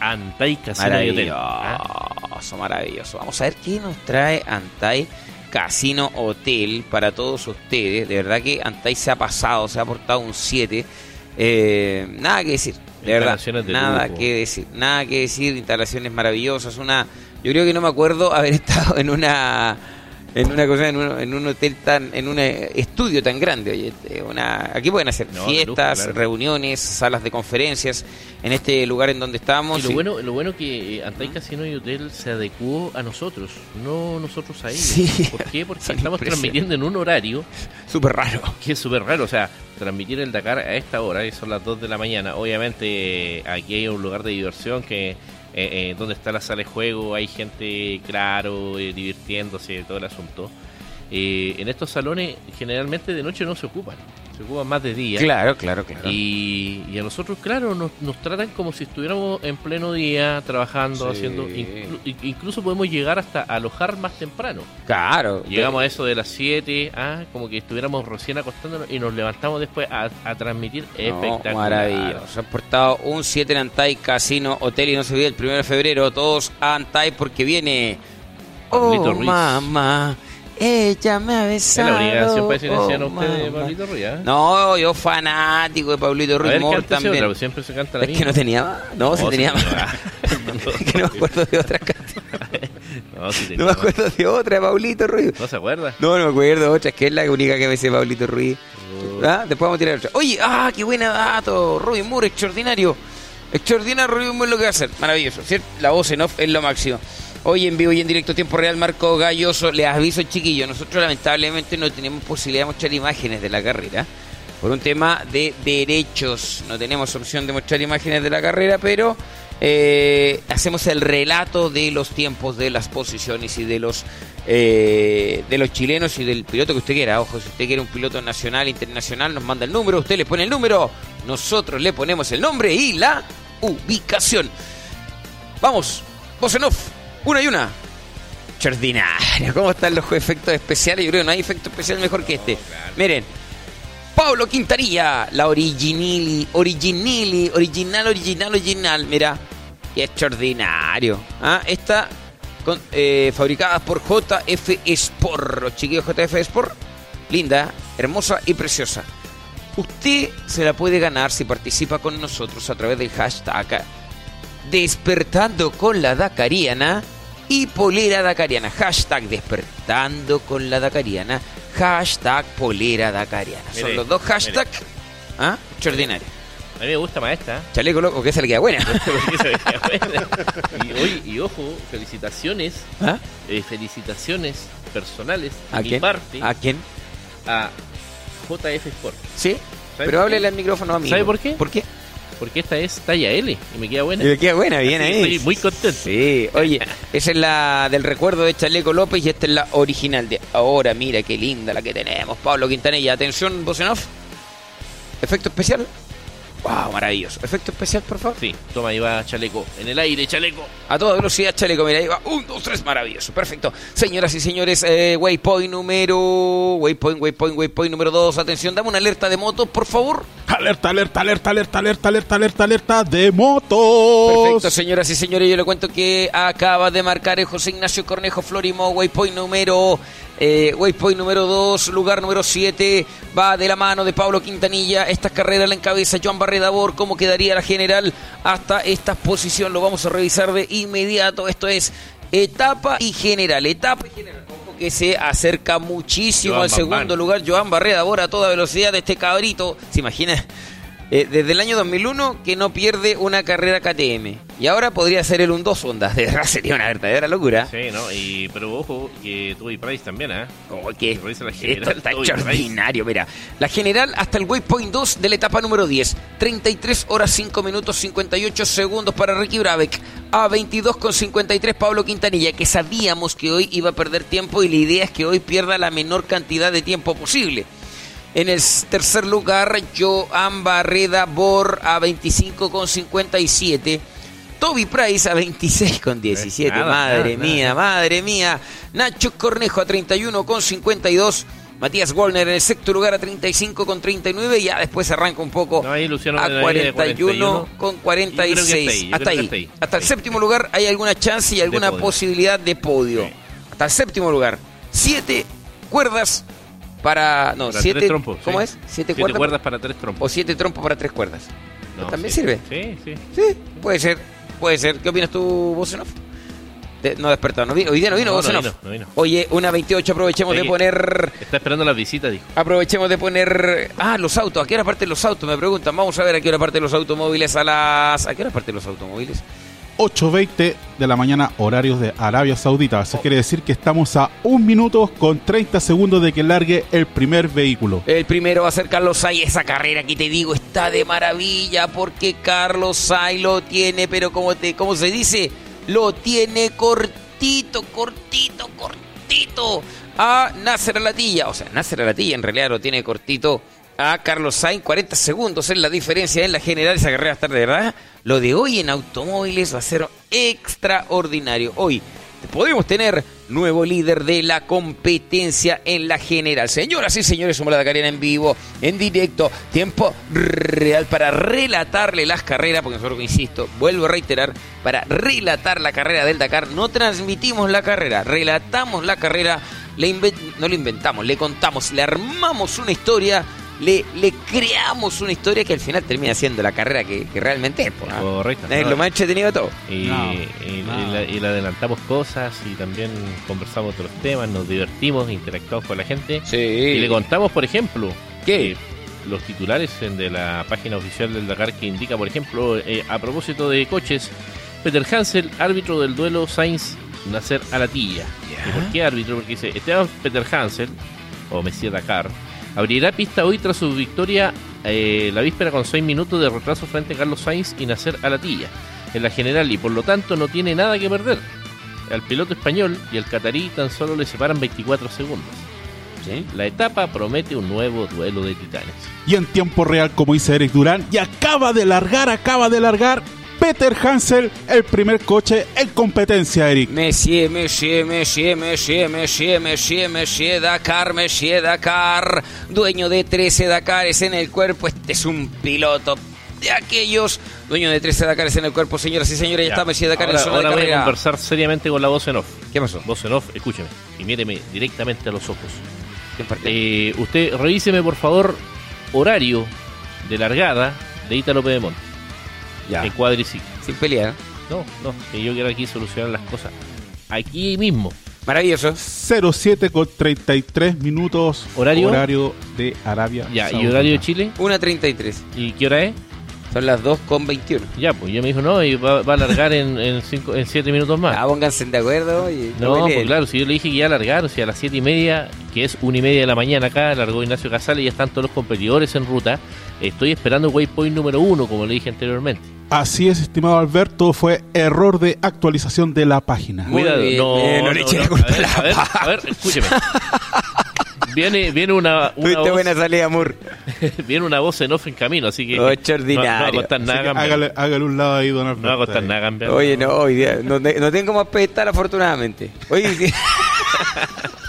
Speaker 2: Antai Casino
Speaker 1: maravilloso, Hotel. Maravilloso, Vamos a ver qué nos trae Antai Casino Hotel para todos ustedes. De verdad que Antai se ha pasado, se ha portado un 7. Eh, nada que decir, de verdad. nada que decir, nada que decir. Instalaciones maravillosas. Una, yo creo que no me acuerdo haber [laughs] estado en una en una cosa en un, en un, hotel tan en un estudio tan grande oye este, una aquí pueden hacer fiestas reuniones salas de conferencias en este lugar en donde estamos
Speaker 2: y lo bueno lo bueno que eh, Antai Casino y Hotel se adecuó a nosotros no nosotros a ellos.
Speaker 1: Sí.
Speaker 2: ¿por qué? porque [laughs] estamos transmitiendo en un horario
Speaker 1: súper raro.
Speaker 2: que es súper raro o sea transmitir el Dakar a esta hora que son las 2 de la mañana. Obviamente aquí hay un lugar de diversión que eh, eh, está la sala de juego, hay gente, claro, eh, divirtiéndose, todo el asunto. Eh, en estos salones generalmente de noche no se ocupan se más de día.
Speaker 1: Claro, claro, claro.
Speaker 2: Y, a nosotros, claro, nos, tratan como si estuviéramos en pleno día trabajando, haciendo. incluso podemos llegar hasta alojar más temprano.
Speaker 1: Claro.
Speaker 2: Llegamos a eso de las 7, ah, como que estuviéramos recién acostándonos y nos levantamos después a, transmitir espectacular.
Speaker 1: Maravilloso. Se han portado un 7 en Antai Casino Hotel y no se olvide el 1 de febrero. Todos a Antai porque viene. Oh, mamá. Ella me ha besado.
Speaker 2: Es la obligación para silenciar oh, usted de Pablito Ruiz. ¿eh?
Speaker 1: No, yo fanático de Pablito Ruiz.
Speaker 2: también. Otra, siempre se canta la
Speaker 1: Es que no tenía más. No, no tenía más. [laughs] que no me acuerdo de otras canciones. [laughs] No, sí no me acuerdo de otra de Pablito Ruiz.
Speaker 2: ¿No se acuerda?
Speaker 1: No, no me acuerdo de otra. Es que es la única que me dice Pablito Ruiz. Uh. ¿Ah? Después vamos a tirar otra. Oye, ah, qué buena dato. Rubin Moore, extraordinario. Extraordinario Rubin Moore lo que va a hacer. Maravilloso. ¿cierto? La voz en off es lo máximo. Hoy en vivo y en directo tiempo real, Marco Galloso, les aviso chiquillo, nosotros lamentablemente no tenemos posibilidad de mostrar imágenes de la carrera por un tema de derechos. No tenemos opción de mostrar imágenes de la carrera, pero eh, hacemos el relato de los tiempos, de las posiciones y de los eh, de los chilenos y del piloto que usted quiera. Ojo, si usted quiere un piloto nacional, internacional, nos manda el número, usted le pone el número, nosotros le ponemos el nombre y la ubicación. Vamos, voz en off. Una y una. Extraordinario. ¿Cómo están los efectos especiales? Yo creo que no hay efecto especial mejor que este. Miren. Pablo Quintarilla, la originili, originili, original, original, original. Mira, extraordinario. ¿Ah? Esta, con, eh, fabricada por JF Sport. Los chiquillos JF Sport. Linda, hermosa y preciosa. Usted se la puede ganar si participa con nosotros a través del hashtag Despertando con la Dakariana y Polera Dakariana. Hashtag Despertando con la Dakariana. Hashtag Polera Dakariana. Son los dos hashtags. ¿Ah? Extraordinario.
Speaker 2: mí me gusta más esta.
Speaker 1: Chaleco loco, que esa le queda buena. [laughs]
Speaker 2: Se [laughs] y, ojo, felicitaciones,
Speaker 1: ¿Ah?
Speaker 2: eh, felicitaciones personales de
Speaker 1: ¿A
Speaker 2: mi parte
Speaker 1: ¿A quién?
Speaker 2: a JF Sport.
Speaker 1: ¿Sí?
Speaker 2: ¿Sabe
Speaker 1: Pero háblele al micrófono a mí.
Speaker 2: ¿Sabe por qué?
Speaker 1: ¿Por qué?
Speaker 2: Porque esta es talla L y me queda buena.
Speaker 1: Y le queda buena, bien
Speaker 2: Así
Speaker 1: ahí.
Speaker 2: Estoy muy contento.
Speaker 1: Sí, oye, esa es la del recuerdo de Chaleco López y esta es la original de ahora. Mira qué linda la que tenemos, Pablo Quintanilla. Atención, voz en off. Efecto especial. Wow, maravilloso. Efecto especial, por favor.
Speaker 2: Sí, toma, ahí va Chaleco. En el aire, Chaleco.
Speaker 1: A toda velocidad, Chaleco. Mira, ahí va. Un, dos, tres, maravilloso. Perfecto. Señoras y señores, eh, waypoint número. Waypoint, waypoint, waypoint número dos. Atención, dame una alerta de moto, por favor.
Speaker 3: Alerta, alerta, alerta, alerta, alerta, alerta, alerta, alerta de motos.
Speaker 1: Perfecto, señoras y señores, yo le cuento que acaba de marcar el José Ignacio Cornejo Florimo, waypoint número eh, waypoint número 2, lugar número 7, va de la mano de Pablo Quintanilla, esta carrera la encabeza Joan Barredabor, cómo quedaría la general hasta esta posición, lo vamos a revisar de inmediato, esto es etapa y general, etapa y general. Ojo que se acerca muchísimo
Speaker 2: Joan
Speaker 1: al segundo lugar Joan Barredabor a toda velocidad de este cabrito, ¿se imagina? Eh, desde el año 2001 que no pierde una carrera KTM. Y ahora podría ser el un 2 ondas. De verdad [laughs] sería una verdadera locura.
Speaker 2: Sí, ¿no? Y, pero ojo, que Toby Price también, ¿eh?
Speaker 1: Oh, que
Speaker 2: revisa la
Speaker 1: esto
Speaker 2: general,
Speaker 1: está
Speaker 2: Toby
Speaker 1: extraordinario. Mira, la general hasta el waypoint 2 de la etapa número 10. 33 horas 5 minutos 58 segundos para Ricky Brabeck. A 22 con 53 Pablo Quintanilla, que sabíamos que hoy iba a perder tiempo y la idea es que hoy pierda la menor cantidad de tiempo posible. En el tercer lugar, Joan Barreda Bor a 25 con 57. Toby Price a 26 con 17.
Speaker 2: Nada,
Speaker 1: madre
Speaker 2: nada,
Speaker 1: mía,
Speaker 2: nada.
Speaker 1: madre mía. Nacho Cornejo a 31 con 52. Matías Goldner en el sexto lugar a 35 con 39. Y ya después arranca un poco
Speaker 2: No,
Speaker 1: a
Speaker 2: Benavides de
Speaker 1: 41 con
Speaker 2: Yo creo que
Speaker 1: 46.
Speaker 2: está
Speaker 1: hasta
Speaker 2: ahí, yo
Speaker 1: ahí. Hasta el
Speaker 2: Sí.
Speaker 1: séptimo lugar hay alguna chance y alguna posibilidad de podio.
Speaker 2: Sí.
Speaker 1: Hasta el séptimo lugar. Siete cuerdas para. No,
Speaker 2: Para
Speaker 1: siete.
Speaker 2: tres trompos.
Speaker 1: ¿Cómo
Speaker 2: sí.
Speaker 1: es? Siete,
Speaker 2: Siete
Speaker 1: cuerdas.
Speaker 2: cuerdas para tres trompos.
Speaker 1: O siete trompos para tres cuerdas.
Speaker 2: No,
Speaker 1: ¿También
Speaker 2: sí.
Speaker 1: sirve?
Speaker 2: Sí, sí.
Speaker 1: Sí, puede ser. Puede ser. ¿Qué opinas tú, Bosenov? De- no despertado, no vino. Hoy día no vino,
Speaker 2: No, no vino, no vino.
Speaker 1: Oye, una 28, aprovechemos de poner.
Speaker 2: Está esperando las visitas, dijo.
Speaker 1: Aprovechemos de poner. Ah, los autos. ¿A qué hora parten los autos? Me preguntan. Vamos a ver a qué hora parten los automóviles a las. ¿A qué hora parten los automóviles?
Speaker 3: 8.20 de la mañana, horarios de Arabia Saudita. Eso quiere decir que estamos a un minuto con 30 segundos de que largue el primer vehículo.
Speaker 1: El primero va a ser Carlos Sainz. Esa carrera que te digo está de maravilla porque Carlos Sainz lo tiene, pero como te, ¿cómo se dice? Lo tiene cortito, cortito, cortito a Nasser Alatilla. O sea, Nasser Alatilla en realidad lo tiene cortito a Carlos Sainz. 40 segundos es la diferencia en la general. Esa carrera va a estar de verdad. Lo de hoy en automóviles va a ser extraordinario. Hoy podemos tener nuevo líder de la competencia en la general. Señoras y señores, somos la Dakarena en vivo, en directo, tiempo real para relatarle las carreras, porque nosotros, insisto, vuelvo a reiterar, para relatar la carrera del Dakar, no transmitimos la carrera, relatamos la carrera, le no le inventamos, le contamos, le armamos una historia. Le, le creamos una historia que al final termina siendo la carrera que, que realmente es.
Speaker 2: Correcto.
Speaker 1: Es lo más entretenido de todo.
Speaker 2: Y,
Speaker 3: No,
Speaker 2: y-
Speaker 3: no.
Speaker 2: y la- y le adelantamos cosas y también conversamos otros temas, nos divertimos, interactuamos con la gente.
Speaker 1: Sí.
Speaker 2: Y le contamos, por ejemplo,
Speaker 1: ¿Qué?
Speaker 2: eh, los titulares de la página oficial del Dakar que indica, por ejemplo, eh, a propósito de coches, Peter Hansel, árbitro del duelo Sainz Nacer Alatilla.
Speaker 1: Ya.
Speaker 2: ¿Y por qué árbitro? Porque dice, Esteban Peter Hansel, o Messier Dakar, abrirá pista hoy tras su victoria eh, la víspera con 6 minutos de retraso frente a Carlos Sainz y Nacer Alatilla en la general y por lo tanto no tiene nada que perder. Al piloto español y al catarí tan solo le separan 24 segundos.
Speaker 1: ¿Sí?
Speaker 2: La etapa promete un nuevo duelo de titanes.
Speaker 3: Y en tiempo real, como dice Eric Durán, y acaba de largar, acaba de largar Peter Hansel, el primer coche en competencia, Eric.
Speaker 1: Messier, Messier, Messier, Messier, Messier, Messier, Messier, Dakar, Messier, Dakar, dueño de 13 Dakares en el cuerpo. Este es un piloto de aquellos, dueño de 13 Dakares en el cuerpo, señoras y señores. Ya, está Messier Dakar
Speaker 2: ahora,
Speaker 1: en zona
Speaker 2: ahora
Speaker 1: de
Speaker 2: voy a conversar seriamente con la voz en off.
Speaker 1: ¿Qué pasó?
Speaker 2: Voz en off, escúcheme y míreme directamente a los ojos.
Speaker 1: ¿Qué parte?
Speaker 2: Eh, usted revíseme por favor horario de largada de Ítalo Pedemont
Speaker 1: ya,
Speaker 2: en cuadriciclo.
Speaker 1: sin pelear.
Speaker 2: No, no, que yo quiero aquí solucionar las cosas. Aquí mismo.
Speaker 1: Maravilloso.
Speaker 3: 07 con 33 minutos.
Speaker 2: ¿Horario?
Speaker 3: Horario de Arabia
Speaker 2: Ya, ¿y
Speaker 3: Saudita.
Speaker 2: horario de Chile?
Speaker 1: 1.33.
Speaker 2: ¿Y qué hora es?
Speaker 1: Son las 2 con 21.
Speaker 2: Ya, pues yo me dijo, no, y va, va a alargar en, en, cinco, en siete minutos más.
Speaker 1: Ah, pónganse de acuerdo. Y
Speaker 2: No, pues claro, si yo le dije que ya alargaron, si a las siete y media, que es una y media de la mañana acá, largó Ignacio Casale y ya están todos los competidores en ruta. Estoy esperando el waypoint número uno, como le dije anteriormente.
Speaker 3: Así es, estimado Alberto, fue error de actualización de la página.
Speaker 2: Cuidado, no,
Speaker 1: no
Speaker 2: no,
Speaker 1: le eche
Speaker 2: no,
Speaker 1: la culpa
Speaker 2: a ver,
Speaker 1: a
Speaker 2: ver, a ver, escúcheme. [laughs] Viene, viene una, una voz,
Speaker 1: buena salida, Mur. [laughs]
Speaker 2: viene una voz en off en camino, así que
Speaker 1: Ocho
Speaker 2: no, no va a costar
Speaker 3: Así
Speaker 2: nada cambiar.
Speaker 3: hágale, hágale un lado ahí, don Alberto.
Speaker 2: No va a costar
Speaker 3: ahí.
Speaker 2: nada cambiar.
Speaker 1: Oye, no, hoy día no, no tengo más pedestal, afortunadamente. Oye, sí. [laughs]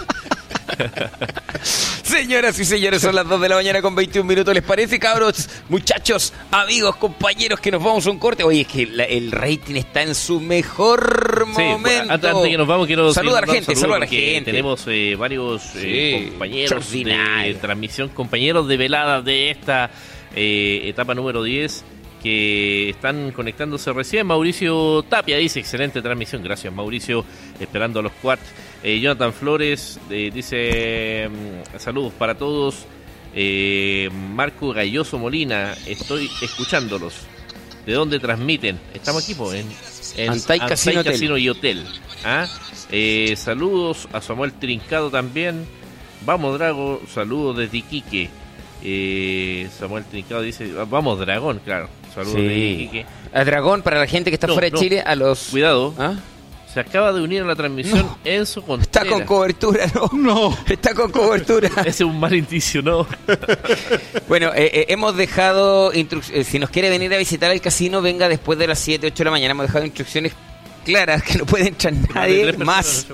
Speaker 1: [laughs] Señoras y señores, son las 2 de la mañana con 21 minutos. ¿Les parece, cabros? Muchachos, amigos, compañeros, que nos vamos a un corte. Oye, es que la- el rating está en su mejor
Speaker 2: Sí,
Speaker 1: momento.
Speaker 2: antes, antes de que nos vamos, quiero
Speaker 1: Saluda a la gente, a la
Speaker 2: saludos
Speaker 1: gente.
Speaker 2: Tenemos eh, varios eh, compañeros de transmisión, compañeros de velada de esta eh, etapa número 10 que están conectándose recién. Mauricio Tapia dice, excelente transmisión, gracias Mauricio, esperando a los quarts. Eh, Jonathan Flores eh, dice, mm, saludos para todos. Eh, Marco Galloso Molina, estoy escuchándolos. ¿De dónde transmiten? Estamos aquí, pues, en, en
Speaker 1: Antay Casino.
Speaker 2: Casino y Hotel. ¿ah? Eh, saludos a Samuel Trincado también. Vamos, Drago. Saludos desde Iquique. Samuel Trincado dice: Vamos, Dragón, claro. Saludos
Speaker 1: Sí.
Speaker 2: Iquique.
Speaker 1: A Dragón, para la gente que está
Speaker 2: No,
Speaker 1: fuera de
Speaker 2: no.
Speaker 1: Chile, a los...
Speaker 2: Cuidado,
Speaker 1: ¿Ah?
Speaker 2: se acaba de unir a la transmisión
Speaker 1: No.
Speaker 2: Enzo
Speaker 1: Está
Speaker 2: Contreras.
Speaker 1: con cobertura, ¿no?
Speaker 3: No.
Speaker 1: Está con cobertura. [laughs]
Speaker 2: Ese es un mal indicio, ¿no? [laughs]
Speaker 1: Bueno, eh, eh, hemos dejado, instruc- eh, si nos quiere venir a visitar el casino, venga después de las 7, 8 de la mañana. Hemos dejado instrucciones claras que no puede entrar nadie más.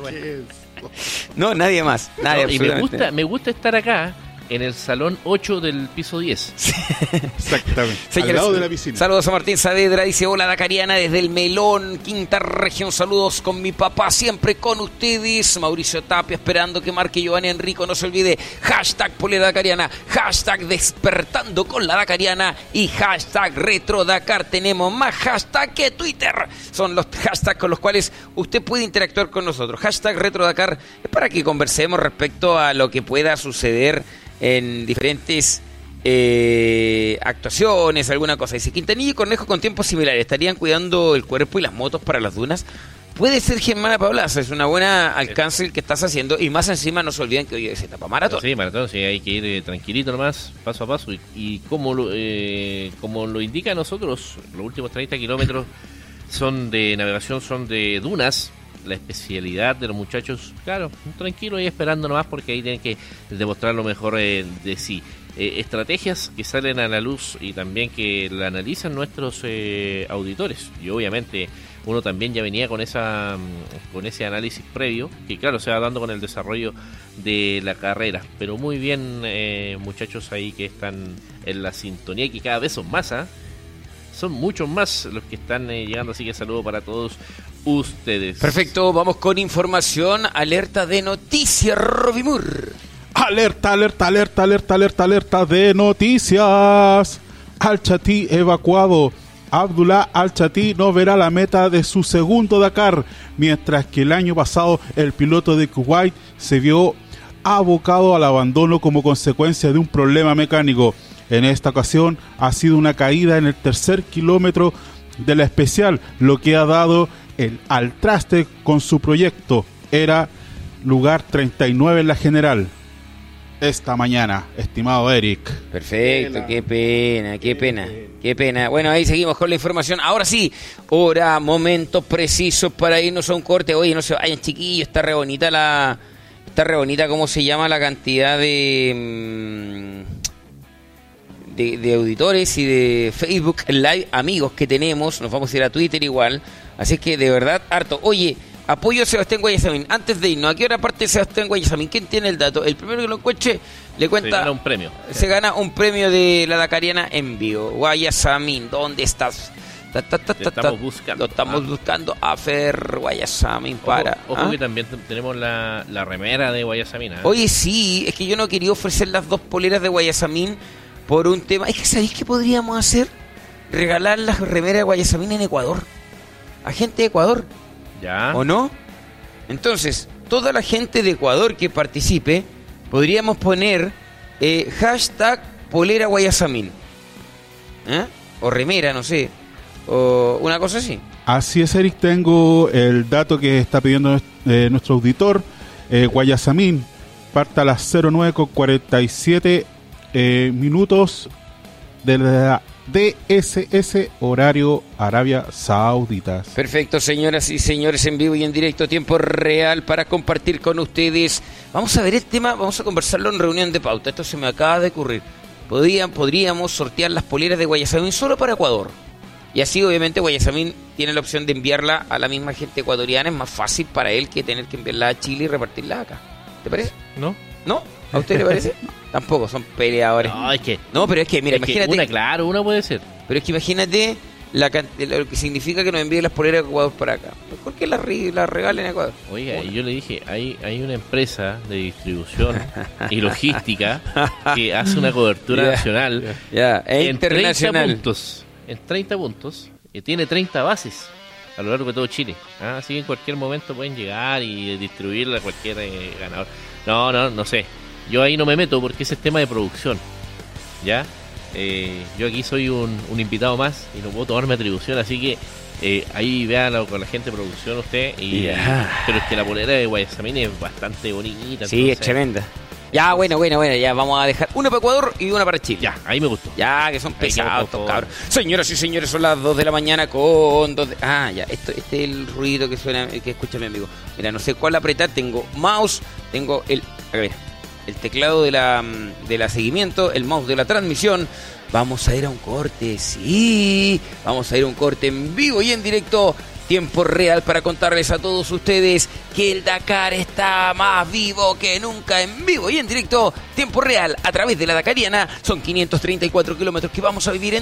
Speaker 2: no
Speaker 1: nadie más. Nadie,
Speaker 2: No, y me gusta, me gusta estar acá en el salón 8 del piso 10. [laughs]
Speaker 3: Exactamente. Al
Speaker 1: Señores,
Speaker 3: lado de la piscina.
Speaker 1: Saludos a Martín Saavedra, dice hola Dacariana desde el Melón, quinta región, saludos con mi papá, siempre con ustedes, Mauricio Tapia, esperando que marque Giovanni Enrico, no se olvide, hashtag Polera Dacariana, hashtag despertando con la Dacariana y hashtag Retro Dakar, tenemos más hashtag que Twitter, son los hashtags con los cuales usted puede interactuar con nosotros, hashtag Retro Dakar es para que conversemos respecto a lo que pueda suceder en diferentes eh, actuaciones, alguna cosa. Dice Quintanilla y Cornejo con tiempos similares estarían cuidando el cuerpo y las motos para las dunas. Puede ser Germana Paulaza, es una buena alcance el que estás haciendo y más encima no se olviden que hoy es etapa maratón.
Speaker 2: Sí, maratón, sí, hay que ir eh, tranquilito nomás, paso a paso. Y, y como, lo, eh, como lo indica a nosotros, los últimos 30 kilómetros son de navegación, son de dunas. La especialidad de los muchachos, claro, tranquilo y esperando nomás porque ahí tienen que demostrar lo mejor eh, de sí. Eh, estrategias que salen a la luz y también que la analizan nuestros eh, auditores. Y obviamente uno también ya venía con esa mm, con ese análisis previo que claro se va dando con el desarrollo de la carrera pero muy bien eh, muchachos ahí que están en la sintonía y que cada vez son más ¿ah? son muchos más los que están llegando así que saludo para todos ustedes
Speaker 1: Perfecto, vamos con información, alerta de noticias, Robimur.
Speaker 3: Alerta, alerta, alerta, alerta, alerta, alerta de noticias. Al Chatí evacuado. Abdullah Al Chatí no verá la meta de su segundo Dakar, mientras que el año pasado el piloto de Kuwait se vio abocado al abandono como consecuencia de un problema mecánico. En esta ocasión ha sido una caída en el tercer kilómetro de la especial, lo que ha dado el al traste con su proyecto. Era lugar 39 en la general. Esta mañana, estimado Eric.
Speaker 1: Perfecto, qué pena, qué pena, qué pena. Bueno, ahí seguimos con la información. Ahora sí, hora, momento preciso para irnos a un corte. Oye, no se vayan, chiquillos, está re bonita la. Está re bonita, ¿cómo se llama la cantidad de. mm, De, de auditores y de Facebook Live amigos que tenemos. Nos vamos a ir a Twitter igual. Así que de verdad, harto. Oye, apoyo a Sebastián Guayasamín. Antes de irnos, ¿a qué hora parte Sebastián Guayasamín? ¿Quién tiene el dato? El primero que lo encuentre le
Speaker 2: se
Speaker 1: cuenta
Speaker 2: gana un premio
Speaker 1: se gana un premio de la Dacariana en vivo. Guayasamín, ¿dónde estás? Ta, ta, ta,
Speaker 2: estamos buscando.
Speaker 1: Lo estamos
Speaker 2: Ah.
Speaker 1: buscando a Fer Guayasamín para.
Speaker 2: ojo, ojo
Speaker 1: ¿ah?
Speaker 2: que también te- tenemos la, la remera de Guayasamina ¿eh?
Speaker 1: Oye, sí, es que yo no quería ofrecer las dos poleras de Guayasamín por un tema. Es que ¿sabéis qué podríamos hacer? Regalar las remeras de Guayasamín en Ecuador. A gente de Ecuador.
Speaker 2: ya
Speaker 1: ¿O no? Entonces, toda la gente de Ecuador que participe, podríamos poner eh, hashtag polera guayasamín. ¿Eh? o remera, no sé, o una cosa así.
Speaker 3: Así es, Eric, tengo el dato que está pidiendo eh, nuestro auditor. Eh, Guayasamín parta a las 09 con 47 eh, minutos de la DSS horario Arabia Saudita.
Speaker 1: Perfecto, señoras y señores, en vivo y en directo, tiempo real para compartir con ustedes. Vamos a ver el tema, vamos a conversarlo en reunión de pauta. Esto se me acaba de ocurrir. Podrían, podríamos sortear las poleras de Guayasamín solo para Ecuador. Y así, obviamente, Guayasamín tiene la opción de enviarla a la misma gente ecuatoriana. Es más fácil para él que tener que enviarla a Chile y repartirla acá. ¿Te parece?
Speaker 2: ¿No?
Speaker 1: ¿No? ¿A usted le parece? [laughs] Tampoco, son peleadores.
Speaker 2: No, es que.
Speaker 1: No, pero es que, mira,
Speaker 2: es que
Speaker 1: imagínate.
Speaker 2: una, claro, una puede ser.
Speaker 1: Pero es que imagínate la, lo que significa que nos envíen las poleras de Ecuador para acá. Mejor que las, las regalen a Ecuador.
Speaker 2: Oiga, y yo le dije, hay, hay una empresa de distribución y logística que hace una cobertura [laughs] nacional
Speaker 1: Ya, es
Speaker 2: en 30
Speaker 1: internacional.
Speaker 2: puntos. En 30 puntos. Y tiene 30 bases a lo largo de todo Chile. Ah, así que en cualquier momento pueden llegar y distribuirla a cualquier eh, ganador. No, no, no sé. Yo ahí no me meto porque ese es tema de producción. ¿Ya? Eh, yo aquí soy un, un invitado más y no puedo tomarme atribución, así que eh, ahí véanlo con la gente de producción usted. Y. Pero es que la polera de Guayasamín es bastante bonita.
Speaker 1: Sí, es tremenda. Ya, bueno, bueno, bueno, ya vamos a dejar una para Ecuador y una para Chile.
Speaker 2: Ya, ahí me gustó.
Speaker 1: Ya, que son pesados estos cabros. Señoras y señores, son las 2 de la mañana con dos de- Ah, ya, esto, este es el ruido que suena, que escucha mi amigo. Mira, no sé cuál apretar. Tengo mouse, tengo el... A ver, el teclado de la, mm, de la seguimiento, el mouse de la transmisión. Vamos a ir a un corte, sí. Vamos a ir a un corte en vivo y en directo. Tiempo real para contarles a todos ustedes que el Dakar está más vivo que nunca en vivo y en directo. Tiempo real a través de la Dakariana. Son 534 kilómetros que vamos a vivir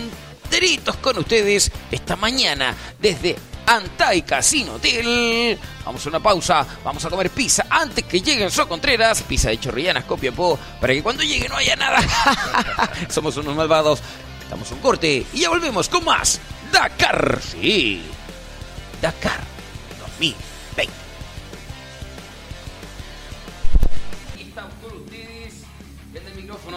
Speaker 1: enteritos con ustedes esta mañana desde Antai Casino Hotel. Vamos a una pausa, vamos a comer pizza antes que lleguen So Contreras, pizza de chorrillanas, Copiapó, para que cuando llegue no haya nada. [laughs] Somos unos malvados. Damos un corte y ya volvemos con más Dakar. Sí, Dakar 2020.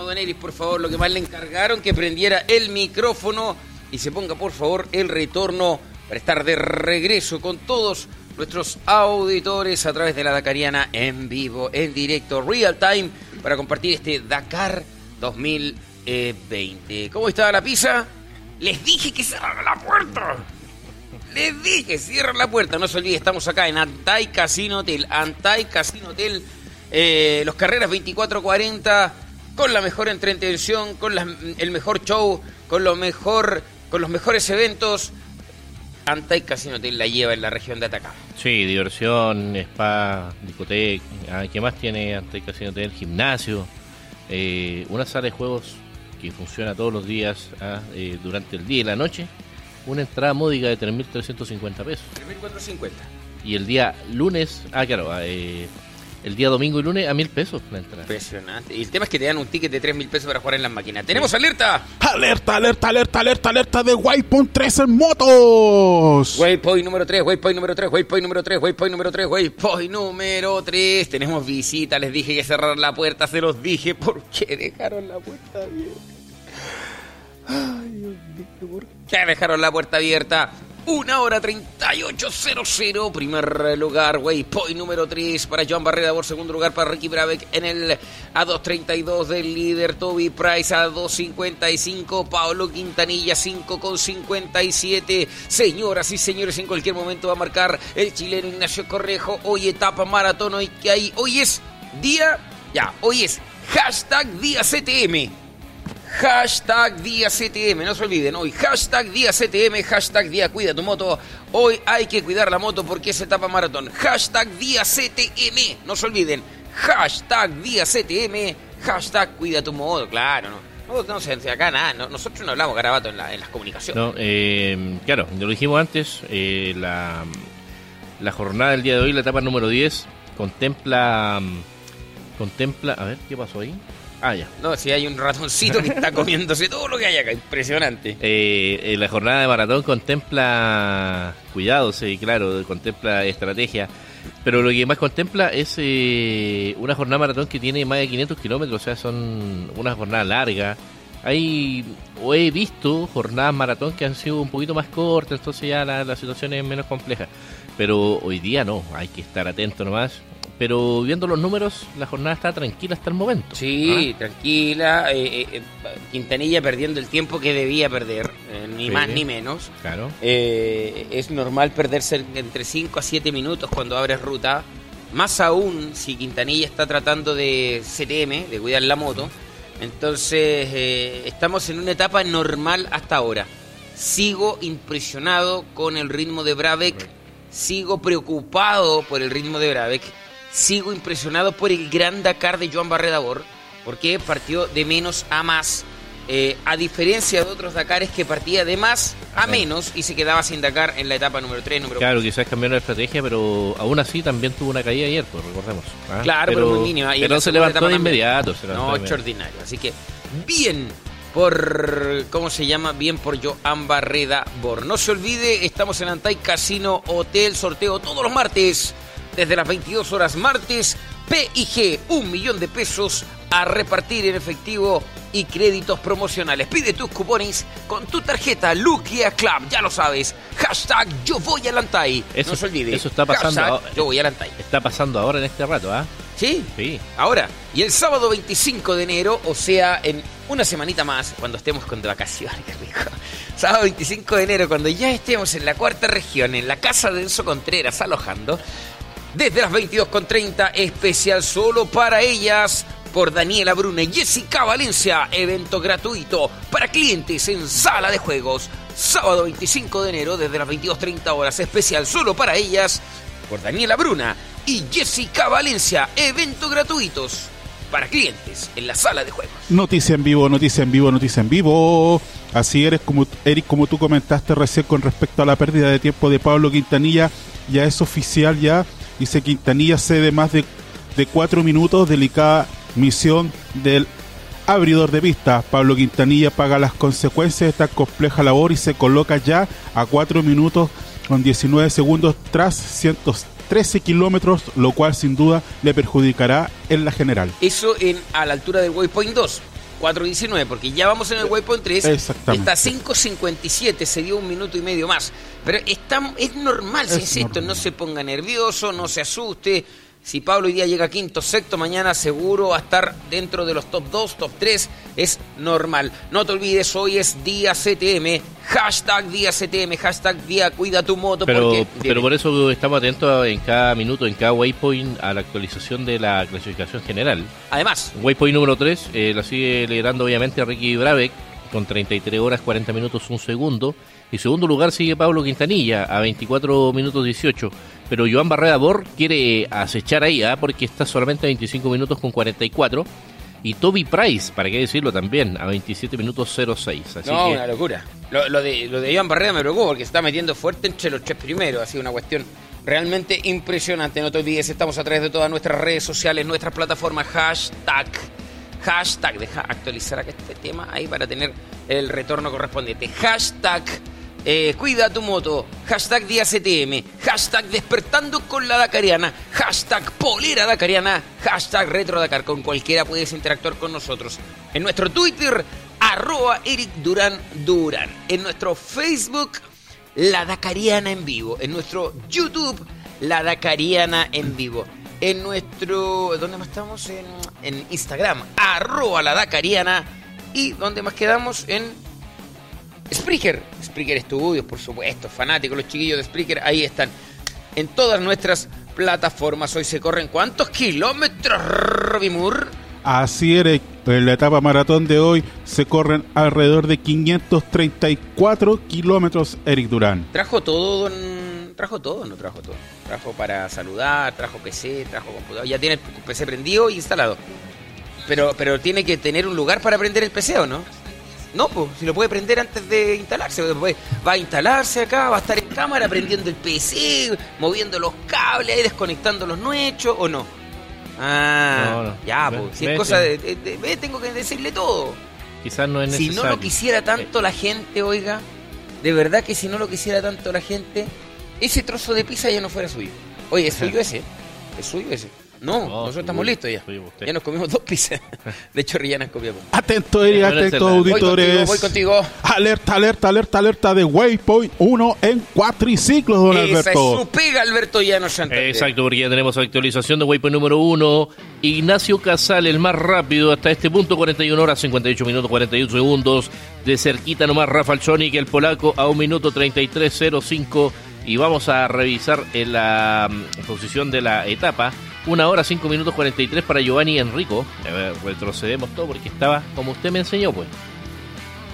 Speaker 1: Micrófono, Don Eris, por favor. Lo que más le encargaron, que prendiera el micrófono y se ponga, por favor, el retorno para estar de regreso con todos nuestros auditores a través de la Dakariana en vivo, en directo, real time, para compartir este Dakar 2020. ¿Cómo estaba la pizza? Les dije que cerraran la puerta. Les dije, cierren la puerta. No se olvide, estamos acá en Antai Casino Hotel. Antai Casino Hotel. eh, los carreras 24-40 con la mejor entretención, con las- el mejor show, con lo mejor, con los mejores eventos. Antai Casino Hotel la lleva en la región de Atacama.
Speaker 2: Sí, diversión, spa, discoteca. ah, ¿Qué más tiene ante Casino Hotel? Gimnasio. eh, una sala de juegos que funciona todos los días ah, eh, durante el día y la noche. Una entrada módica de 3.350 pesos.
Speaker 1: 3450.
Speaker 2: Y el día lunes, ah, claro, ah, eh, el día domingo y lunes a 1.000 pesos la entrada.
Speaker 1: Impresionante. Y el tema es que te dan un ticket de 3 mil pesos para jugar en las máquinas. ¡Tenemos alerta!
Speaker 3: Alerta, alerta, alerta, alerta, alerta de Waypoint 3 en motos.
Speaker 1: Waypoint número 3, waypoint número 3, waypoint número 3, waypoint número 3, waypoint número 3. Tenemos visita, les dije que cerrar la puerta, se los dije. ¿Por qué dejaron la puerta abierta? Ay, Dios mío, ¿por qué dejaron la puerta abierta? Una hora 38.00, primer lugar, waypoint número 3 para Joan Barrera, por segundo lugar para Ricky Brabeck en el A2.32 del líder Toby Price, A2.55, Pablo Quintanilla 5.57. Señoras y señores, en cualquier momento va a marcar el chileno Ignacio Correjo, hoy etapa maratón, hoy que hay, hoy es día, ya, hoy es hashtag día CTM. Hashtag día CTM, no se olviden, hoy hashtag día CTM, hashtag día cuida tu moto. Hoy hay que cuidar la moto porque es etapa maratón. Hashtag día CTM, no se olviden. Hashtag día CTM, hashtag cuida tu moto, claro, no. No, no acá nada, no- nosotros no hablamos garabato en, la- en las comunicaciones.
Speaker 2: No, eh, lo dijimos antes, eh, la, la jornada del día de hoy, la etapa número 10, contempla, mm, contempla, a ver, ¿qué pasó ahí? Ah, ya.
Speaker 1: No, si hay un ratoncito que está comiéndose todo lo que hay acá, impresionante.
Speaker 2: Eh, eh, la jornada de maratón contempla cuidados, sí, claro, contempla estrategia, pero lo que más contempla es eh, una jornada maratón que tiene más de 500 kilómetros, o sea, son una jornada larga, hay o he visto jornadas maratón que han sido un poquito más cortas, entonces ya la, la situación es menos compleja. Pero hoy día no, hay que estar atento nomás. Pero viendo los números, la jornada está tranquila hasta el momento.
Speaker 1: Sí, tranquila. eh, eh, eh, Quintanilla perdiendo el tiempo que debía perder, eh, ni
Speaker 2: Sí.
Speaker 1: más ni menos.
Speaker 2: Claro.
Speaker 1: Es normal perderse entre 5 a 7 minutos cuando abres ruta. Más aún si Quintanilla está tratando de CTM, de cuidar la moto. Entonces, estamos en una etapa normal hasta ahora. Sigo impresionado con el ritmo de Brabeck. Sigo preocupado por el ritmo de Brabeck. Sigo impresionado por el gran Dakar de Joan Barredabor. Porque partió de menos a más. eh, a diferencia de otros Dakares que partía de más a menos y se quedaba sin Dakar en la etapa número 3, número
Speaker 2: Claro, quizás cambiaron de estrategia, pero aún así también tuvo una caída ayer, pues recordemos. ¿ah?
Speaker 1: Claro, pero, muy mínima. Y
Speaker 2: Pero
Speaker 1: la
Speaker 2: se levantó de inmediato. se levantó
Speaker 1: No, extraordinario. Así que, bien por, ¿cómo se llama? Bien por Joan Barreda Bor. No se olvide, estamos en Antai Casino Hotel, sorteo todos los martes, desde las 22 horas martes, PIG, un millón de pesos a repartir en efectivo y créditos promocionales. Pide tus cupones con tu tarjeta Luquia Club, ya lo sabes. Hashtag yo voy al Antai.
Speaker 2: Eso-
Speaker 1: no se olvide.
Speaker 2: eso está pasando
Speaker 1: Hashtag
Speaker 2: ahora.
Speaker 1: yo voy al Antai.
Speaker 2: Está pasando ahora en este rato, ¿ah?
Speaker 1: ¿Sí?
Speaker 2: Sí.
Speaker 1: Ahora, y el sábado 25 de enero, o sea, en una semanita más, cuando estemos con de vacaciones, [laughs] qué rico. Sábado 25 de enero, cuando ya estemos en la cuarta región, en la casa de Enzo Contreras, alojando, desde las 22.30, especial solo para ellas, por Daniela Bruna y Jessica Valencia, evento gratuito para clientes en sala de juegos. Sábado 25 de enero, desde las 22.30 horas, especial solo para ellas, por Daniela Bruna y Jessica Valencia, eventos gratuitos para clientes en la sala de juegos.
Speaker 3: Noticia en vivo, noticia en vivo, noticia en vivo. Así eres como Eric, como tú comentaste recién con respecto a la pérdida de tiempo de Pablo Quintanilla, ya es oficial ya. Dice Quintanilla cede más de, de cuatro minutos, delicada misión del abridor de pista. Pablo Quintanilla paga las consecuencias de esta compleja labor y se coloca ya a 4 minutos con 19 segundos tras 113 kilómetros, lo cual sin duda le perjudicará en la general.
Speaker 1: Eso en, a la altura del Waypoint 2. 4.19, porque ya vamos en el Waypoint 3.
Speaker 3: Exactamente.
Speaker 1: Está 5.57, se dio un minuto y medio más. Pero está, es normal,
Speaker 3: Es
Speaker 1: si insisto,
Speaker 3: normal.
Speaker 1: no se ponga nervioso, no se asuste. Si Pablo hoy día llega quinto, sexto, mañana seguro va a estar dentro de los top 2, top 3. Es normal. No te olvides, hoy es día CTM. Hashtag día CTM, hashtag día cuida tu moto.
Speaker 2: Pero,
Speaker 1: porque,
Speaker 2: pero por eso estamos atentos en cada minuto, en cada waypoint, a la actualización de la clasificación general.
Speaker 1: Además,
Speaker 2: Waypoint número 3 eh, la sigue liderando obviamente Ricky Brabeck con 33 horas 40 minutos 1 segundo. Y segundo lugar sigue Pablo Quintanilla a 24 minutos 18. Pero Joan Barreda Bor quiere acechar ahí, ¿ah? porque está solamente a 25 minutos con 44. Y Toby Price, para qué decirlo también, a 27 minutos 06. Así
Speaker 1: no,
Speaker 2: que
Speaker 1: una locura. Lo, lo de, lo de Iván Barrera me preocupa porque se está metiendo fuerte entre los tres primeros. Ha sido una cuestión realmente impresionante. No te olvides, estamos a través de todas nuestras redes sociales, nuestras plataformas. Hashtag. Hashtag. Deja actualizar acá este tema ahí para tener el retorno correspondiente. Hashtag. Eh, cuida tu moto, hashtag día CTM, hashtag despertando con la Dakariana, hashtag polera Dakariana, hashtag retro Dakar. Con cualquiera puedes interactuar con nosotros. En nuestro Twitter, arroba Eric Durán Durán. En nuestro Facebook, La Dakariana en vivo. En nuestro YouTube, La Dakariana en vivo. En nuestro... ¿Dónde más estamos? En, en Instagram, arroba La Dakariana. ¿Y dónde más quedamos? En Spreaker. Spreaker Studios, por supuesto. Fanáticos, los chiquillos de Spreaker, ahí están. En todas nuestras plataformas. Hoy se corren cuántos kilómetros, Robbie Moore?
Speaker 3: Así Eric, en la etapa maratón de hoy se corren alrededor de 534 kilómetros Eric Durán.
Speaker 1: Trajo todo, don... Trajo todo, no trajo todo. Trajo para saludar, trajo PC, trajo computador. Ya tiene el PC prendido y instalado. Pero, pero tiene que tener un lugar para prender el PC, ¿o no? No, pues, si lo puede prender antes de instalarse. Después va a instalarse acá, va a estar en cámara prendiendo el PC, moviendo los cables, ahí desconectando los nuestros, ¿o no? Ah,
Speaker 2: No, no.
Speaker 1: ya, pues, si es cosa de, de- de- Tengo que decirle todo.
Speaker 2: quizás no es
Speaker 1: Si
Speaker 2: necesario.
Speaker 1: no lo quisiera tanto la gente, oiga, de verdad que si no lo quisiera tanto la gente, ese trozo de pizza ya no fuera suyo. Oye, es suyo ese, es suyo ese. No,
Speaker 2: No,
Speaker 1: nosotros estamos listos ya. Ya nos comimos dos pizzas. [laughs] De hecho, Rihanna comió con
Speaker 3: Atento, Eric,
Speaker 2: Bueno,
Speaker 3: atento,
Speaker 2: Voy
Speaker 3: auditores.
Speaker 1: contigo, voy contigo.
Speaker 3: Alerta, alerta, alerta, alerta de Waypoint 1 en cuatriciclos, don
Speaker 1: Esa es
Speaker 3: Alberto.
Speaker 1: su pega, Alberto Llano Santander.
Speaker 2: Exacto, porque ya tenemos actualización de Waypoint número 1. Ignacio Casal, el más rápido hasta este punto, 41 horas, 58 minutos, 41 segundos. De cerquita nomás Rafael Sonic, el polaco, a un minuto 33.05. Y vamos a revisar en la mm, posición de la etapa. Una hora, 5 minutos, 43 para Giovanni Enrico. A ver, retrocedemos todo porque estaba como usted me enseñó, pues.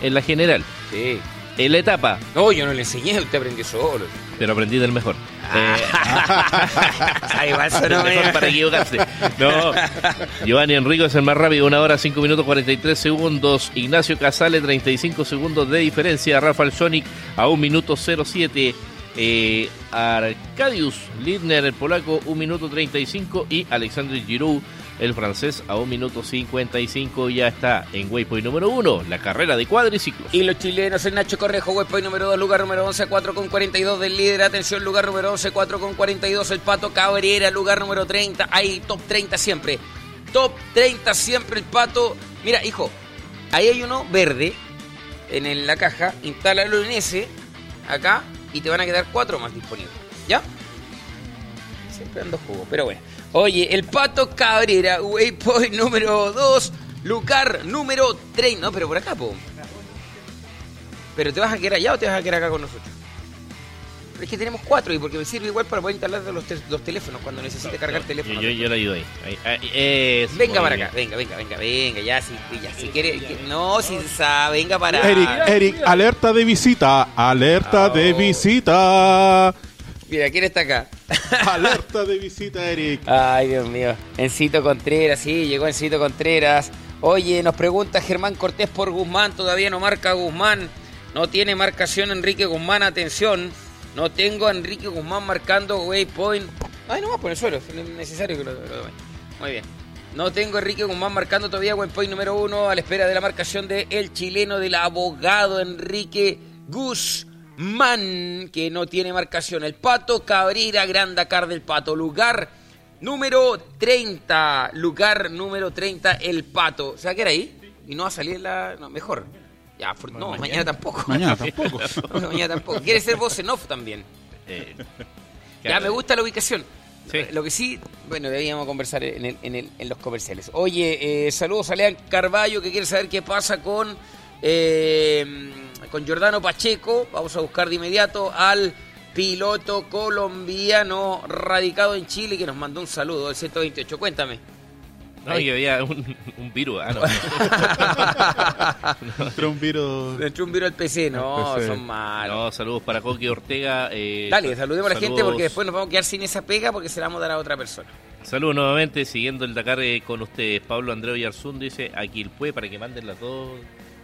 Speaker 2: En la general.
Speaker 1: Sí.
Speaker 2: En la etapa,
Speaker 1: No, yo no le enseñé, usted aprendió solo.
Speaker 2: pero aprendí del mejor. Eh, [laughs]
Speaker 1: Ah, igual sonó
Speaker 2: mejor para equivocarse. No. Giovanni Enrico es el más rápido, una hora 5 minutos 43 segundos. Ignacio Casale, 35 segundos de diferencia. Rafael Sonic a 1 minuto 07. Eh, Arcadius Lidner, el polaco, 1 minuto 35. Y Alexandre Giroud, el francés, a 1 minuto 55. Ya está en Waypoint número 1, la carrera de cuadriciclos.
Speaker 1: Y los chilenos, el Nacho Correjo, webpoint número 2, lugar número 11, 4 con 42 del líder. Atención, lugar número 11, 4 con 42. El Pato Cabrera, lugar número 30. Hay top 30 siempre. Top 30 siempre el Pato. Mira, hijo, ahí hay uno verde en la caja. Instálalo en ese, acá, y te van a quedar cuatro más disponibles. ¿Ya? Siempre ando jugo, pero bueno. Oye, el Pato Cabrera, waypoint número 2, lugar número 30. No, pero por acá, po. ¿Pero te vas a quedar allá o te vas a quedar acá con nosotros? Es que tenemos cuatro y porque me sirve igual para poder instalar los, te- los teléfonos cuando necesite cargar teléfono.
Speaker 2: Yo, yo le ayudo ahí. Ahí, ahí, eso,
Speaker 1: Venga para
Speaker 2: bien.
Speaker 1: acá, venga, venga, venga, venga, ya si, ya, si quiere, que- no, si sabe, venga para...
Speaker 3: Eric, Eric, alerta de visita, alerta de
Speaker 1: Oh.
Speaker 3: visita,
Speaker 1: Mira, ¿quién está acá? [laughs]
Speaker 3: alerta de visita, Eric.
Speaker 1: Ay, Dios mío. Encito Contreras, sí, llegó Encito Contreras. Oye, nos pregunta Germán Cortés por Guzmán, todavía no marca Guzmán. No tiene marcación Enrique Guzmán, atención. No tengo a Enrique Guzmán marcando waypoint. Ay, no más por el suelo, es necesario que lo, lo. Muy bien. No tengo a Enrique Guzmán marcando todavía waypoint número uno a la espera de la marcación de el chileno del abogado Enrique Guzmán, que no tiene marcación. El Pato Cabrera, Gran Dakar del Pato. Lugar número 30. Lugar número 30, El Pato. ¿Se va a quedar ahí? Y no va a salir la... No, mejor. Ya, no, mañana, tampoco.
Speaker 3: Mañana [laughs] tampoco.
Speaker 1: No, mañana tampoco. Quiere ser voz en off también.
Speaker 2: Eh,
Speaker 1: Ya, me gusta la ubicación.
Speaker 2: Sí.
Speaker 1: Lo que sí, bueno, debíamos conversar en, el- en, el- en los comerciales. Oye, eh, saludos a Lean Carballo que quiere saber qué pasa con, eh, con Giordano Pacheco. Vamos a buscar de inmediato al piloto colombiano radicado en Chile que nos mandó un saludo del 128. Cuéntame.
Speaker 2: No,
Speaker 1: Ahí.
Speaker 2: que había un, un virus. Ah, no. [laughs]
Speaker 3: Entró un virus.
Speaker 1: Entró un virus al PC. No,
Speaker 3: PC.
Speaker 1: son malos.
Speaker 2: No, saludos para Coqui Ortega. eh,
Speaker 1: Dale, saludemos a la gente porque después nos vamos a quedar sin esa pega porque se la vamos a dar a otra persona.
Speaker 2: Saludos nuevamente, siguiendo el Dakar eh, con ustedes. Pablo Andreu Yarzún dice a Quilpue para que manden las dos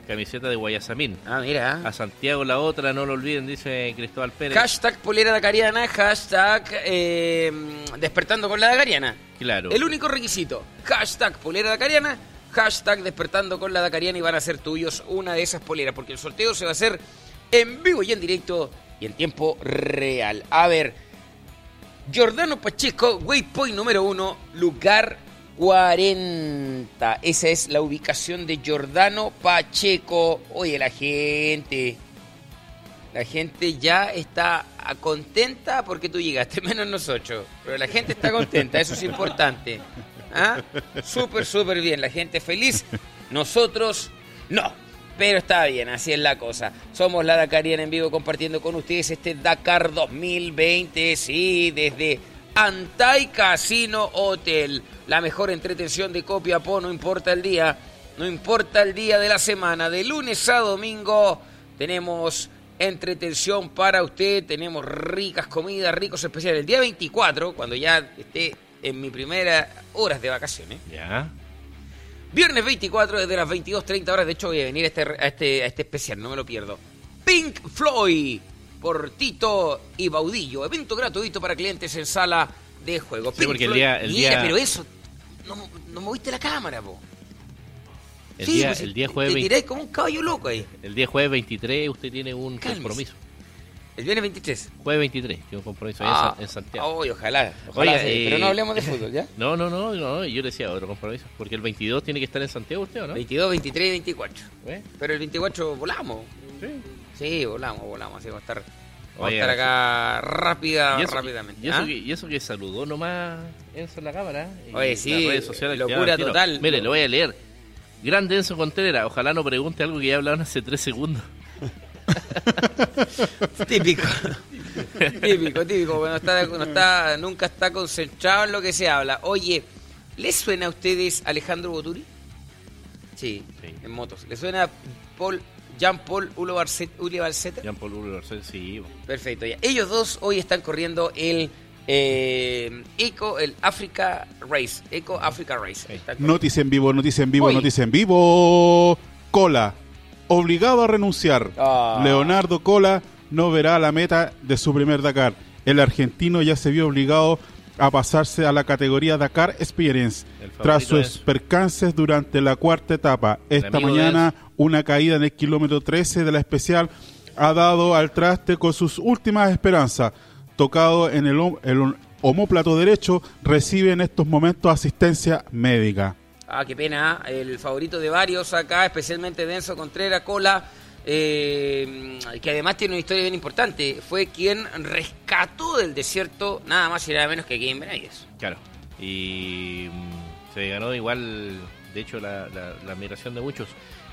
Speaker 2: camisetas de Guayasamín.
Speaker 1: Ah, mira.
Speaker 2: A Santiago la otra, no lo olviden, dice Cristóbal Pérez.
Speaker 1: Hashtag polera dacariana, hashtag eh, despertando con la dacariana.
Speaker 2: Claro.
Speaker 1: El único requisito, hashtag polera dacariana, hashtag despertando con la dacariana y van a ser tuyos una de esas poleras, porque el sorteo se va a hacer en vivo y en directo y en tiempo real. A ver, Giordano Pacheco, waypoint número uno, lugar 40. Esa es la ubicación de Giordano Pacheco. Oye, la gente... La gente ya está contenta porque tú llegaste, [laughs] menos nosotros. Pero la gente está contenta, eso es importante. ¿Ah? Súper, súper bien. La gente feliz. Nosotros no. Pero está bien, así es la cosa. Somos la Dakariana en vivo compartiendo con ustedes este Dakar 2020. Sí, desde Antai Casino Hotel. La mejor entretención de Copiapó, no importa el día. No importa el día de la semana. De lunes a domingo tenemos entretención para usted. Tenemos ricas comidas, ricos especiales. El día 24, cuando ya esté en mi primera horas de vacaciones.
Speaker 2: Ya.
Speaker 1: Viernes 24 desde las 22.30 horas. De hecho, voy a venir a este, a, este, a este especial, no me lo pierdo. Pink Floyd por Tito y Baudillo. Evento gratuito para clientes en sala de juego.
Speaker 2: Sí, porque el día- el
Speaker 1: Mira,
Speaker 2: día-
Speaker 1: pero eso. No, no moviste la cámara, po.
Speaker 2: El,
Speaker 1: Sí,
Speaker 2: día,
Speaker 1: pues,
Speaker 2: el día jueves
Speaker 1: Te
Speaker 2: 20
Speaker 1: tiráis como un caballo loco ahí.
Speaker 2: el día jueves 23 usted tiene un
Speaker 1: Cálmese.
Speaker 2: compromiso.
Speaker 1: El viernes 23.
Speaker 2: Jueves 23, tengo un compromiso
Speaker 1: Ah,
Speaker 2: en Santiago.
Speaker 1: ojalá. ojalá
Speaker 2: Oiga,
Speaker 1: sí,
Speaker 2: eh,
Speaker 1: Pero no hablemos de fútbol, ¿ya? [laughs]
Speaker 2: No, no, no, no, yo decía otro compromiso, porque el 22 tiene que estar en Santiago usted, ¿o no?
Speaker 1: 22, 23 y 24.
Speaker 2: ¿Eh?
Speaker 1: Pero el 24 volamos.
Speaker 2: Sí.
Speaker 1: Sí, volamos, volamos. Así vamos a estar, vamos a estar acá rápida,
Speaker 2: Y
Speaker 1: rápidamente.
Speaker 2: y, eso
Speaker 1: ¿ah?
Speaker 2: que, y eso que saludó nomás Enzo en la cámara. y
Speaker 1: Oye,
Speaker 2: las
Speaker 1: sí,
Speaker 2: redes sociales
Speaker 1: locura total.
Speaker 2: Mire, lo voy a leer. Grande Enzo Contreras, ojalá no pregunte algo que ya hablaron hace tres segundos. [laughs]
Speaker 1: Típico. típico, típico. Bueno, está, no está, nunca está concentrado en lo que se habla. Oye, ¿les suena a ustedes Alejandro Boturi? Sí,
Speaker 2: Sí.
Speaker 1: en motos. ¿Les suena Paul, Jean-Paul Ulo Barcet- Uli Barceta?
Speaker 2: Jean Paul Urbarcel, sí.
Speaker 1: Perfecto, ya. Ellos dos hoy están corriendo el eh, Eco, el Africa Race. Eco Africa Race.
Speaker 3: Noticia en vivo, noticia en vivo,
Speaker 1: Hoy.
Speaker 3: noticia en vivo. Cola, obligado a renunciar.
Speaker 1: Ah.
Speaker 3: Leonardo Cola no verá la meta de su primer Dakar. El argentino ya se vio obligado a pasarse a la categoría Dakar Experience tras sus
Speaker 2: es-
Speaker 3: percances durante la cuarta etapa. Esta mañana una caída en el kilómetro 13 de la especial ha dado al traste con sus últimas esperanzas. Tocado en el, el homóplato derecho, recibe en estos momentos asistencia médica.
Speaker 1: Ah, qué pena. El favorito de varios acá, especialmente Denso Contreras Cola, eh, que además tiene una historia bien importante. Fue quien rescató del desierto nada más y nada menos que Kevin Benavides.
Speaker 2: Claro. Y mm, se ganó igual, de hecho, la, la- la admiración de muchos.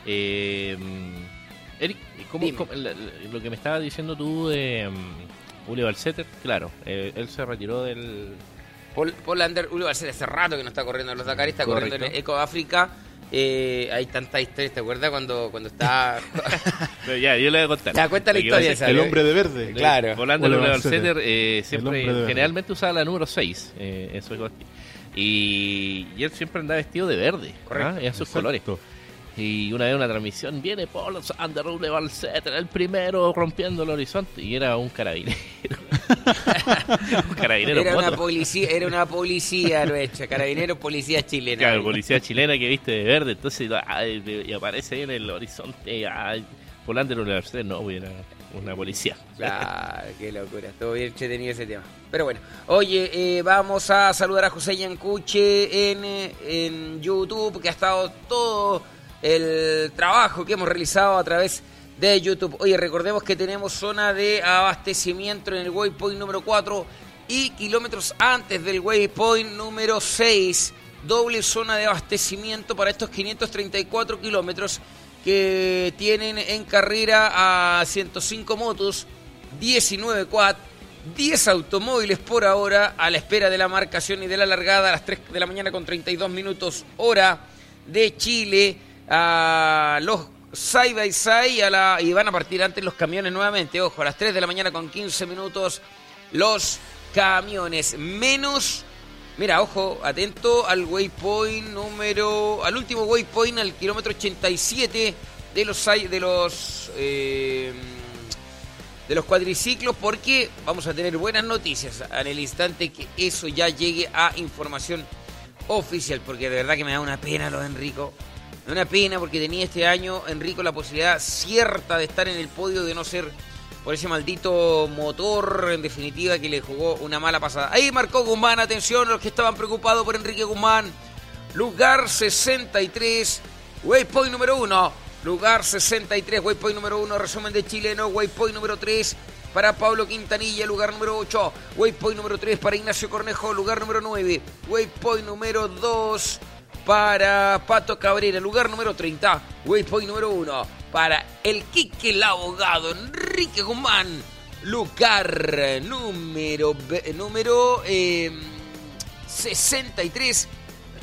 Speaker 2: Eh, mm, Eric, ¿cómo, lo que me estabas diciendo tú de um, Uli Balseter? Claro, eh, él se retiró del...
Speaker 1: Paul, Paul Uli Barcel hace rato que no está corriendo en los Dakar, está corriendo en. Eco África. Eh, hay tantas historias, ¿te acuerdas cuando, cuando está...
Speaker 2: Pero [laughs] ya, yo le voy a contar.
Speaker 1: Ya, cuenta la historia esa.
Speaker 3: El hombre de verde.
Speaker 1: Claro.
Speaker 2: Volando
Speaker 3: Uli
Speaker 2: Uli
Speaker 3: Balseter.
Speaker 2: Balseter eh,
Speaker 3: El
Speaker 2: siempre,
Speaker 3: hombre
Speaker 2: generalmente usaba la número 6 eh, en su. Y, y él siempre andaba vestido de verde,
Speaker 1: Correcto.
Speaker 2: ¿ah? en sus
Speaker 3: Exacto.
Speaker 2: colores. Y una vez una transmisión viene Paul Sander Uli Balseter, el primero rompiendo el horizonte, y era un carabinero. [laughs] un carabinero
Speaker 1: Era una policía, era una policía nuestra, carabinero policía chilena.
Speaker 2: Claro, policía chilena que viste de verde, entonces ay, y aparece ahí en el horizonte. Ay, Volante de la no, güey, era una policía.
Speaker 1: Claro, qué locura. Estuvo bien entretenido ese tema. Pero bueno, oye, eh, vamos a saludar a José Yancuche en, en YouTube, que ha estado todo el trabajo que hemos realizado a través de YouTube. Oye, recordemos que tenemos zona de abastecimiento en el waypoint número 4 y kilómetros antes del waypoint número 6. Doble zona de abastecimiento para estos 534 kilómetros que tienen en carrera a 105 motos, 19 quad, 10 automóviles por hora a la espera de la marcación y de la largada a las 3 de la mañana con 32 minutos hora de Chile a los side by side a la, y van a partir antes los camiones nuevamente, ojo, a las 3 de la mañana con 15 minutos los camiones menos Mira, ojo, atento al waypoint número. al último waypoint, al kilómetro 87 de los de los eh, de los cuadriciclos, porque vamos a tener buenas noticias en el instante que eso ya llegue a información oficial, porque de verdad que me da una pena lo de Enrico. Una pena porque tenía este año Enrico la posibilidad cierta de estar en el podio de no ser por ese maldito motor, en definitiva, que le jugó una mala pasada. Ahí marcó Guzmán, atención los que estaban preocupados por Enrique Guzmán. Lugar 63, waypoint número 1. Lugar 63, waypoint número 1, resumen de chileno, waypoint número 3 para Pablo Quintanilla, lugar número 8, waypoint número 3 para Ignacio Cornejo, lugar número 9, waypoint número 2 para Pato Cabrera, lugar número 30, waypoint número 1 para el Quique el abogado Enrique Guzmán, lugar número ve- número eh, 63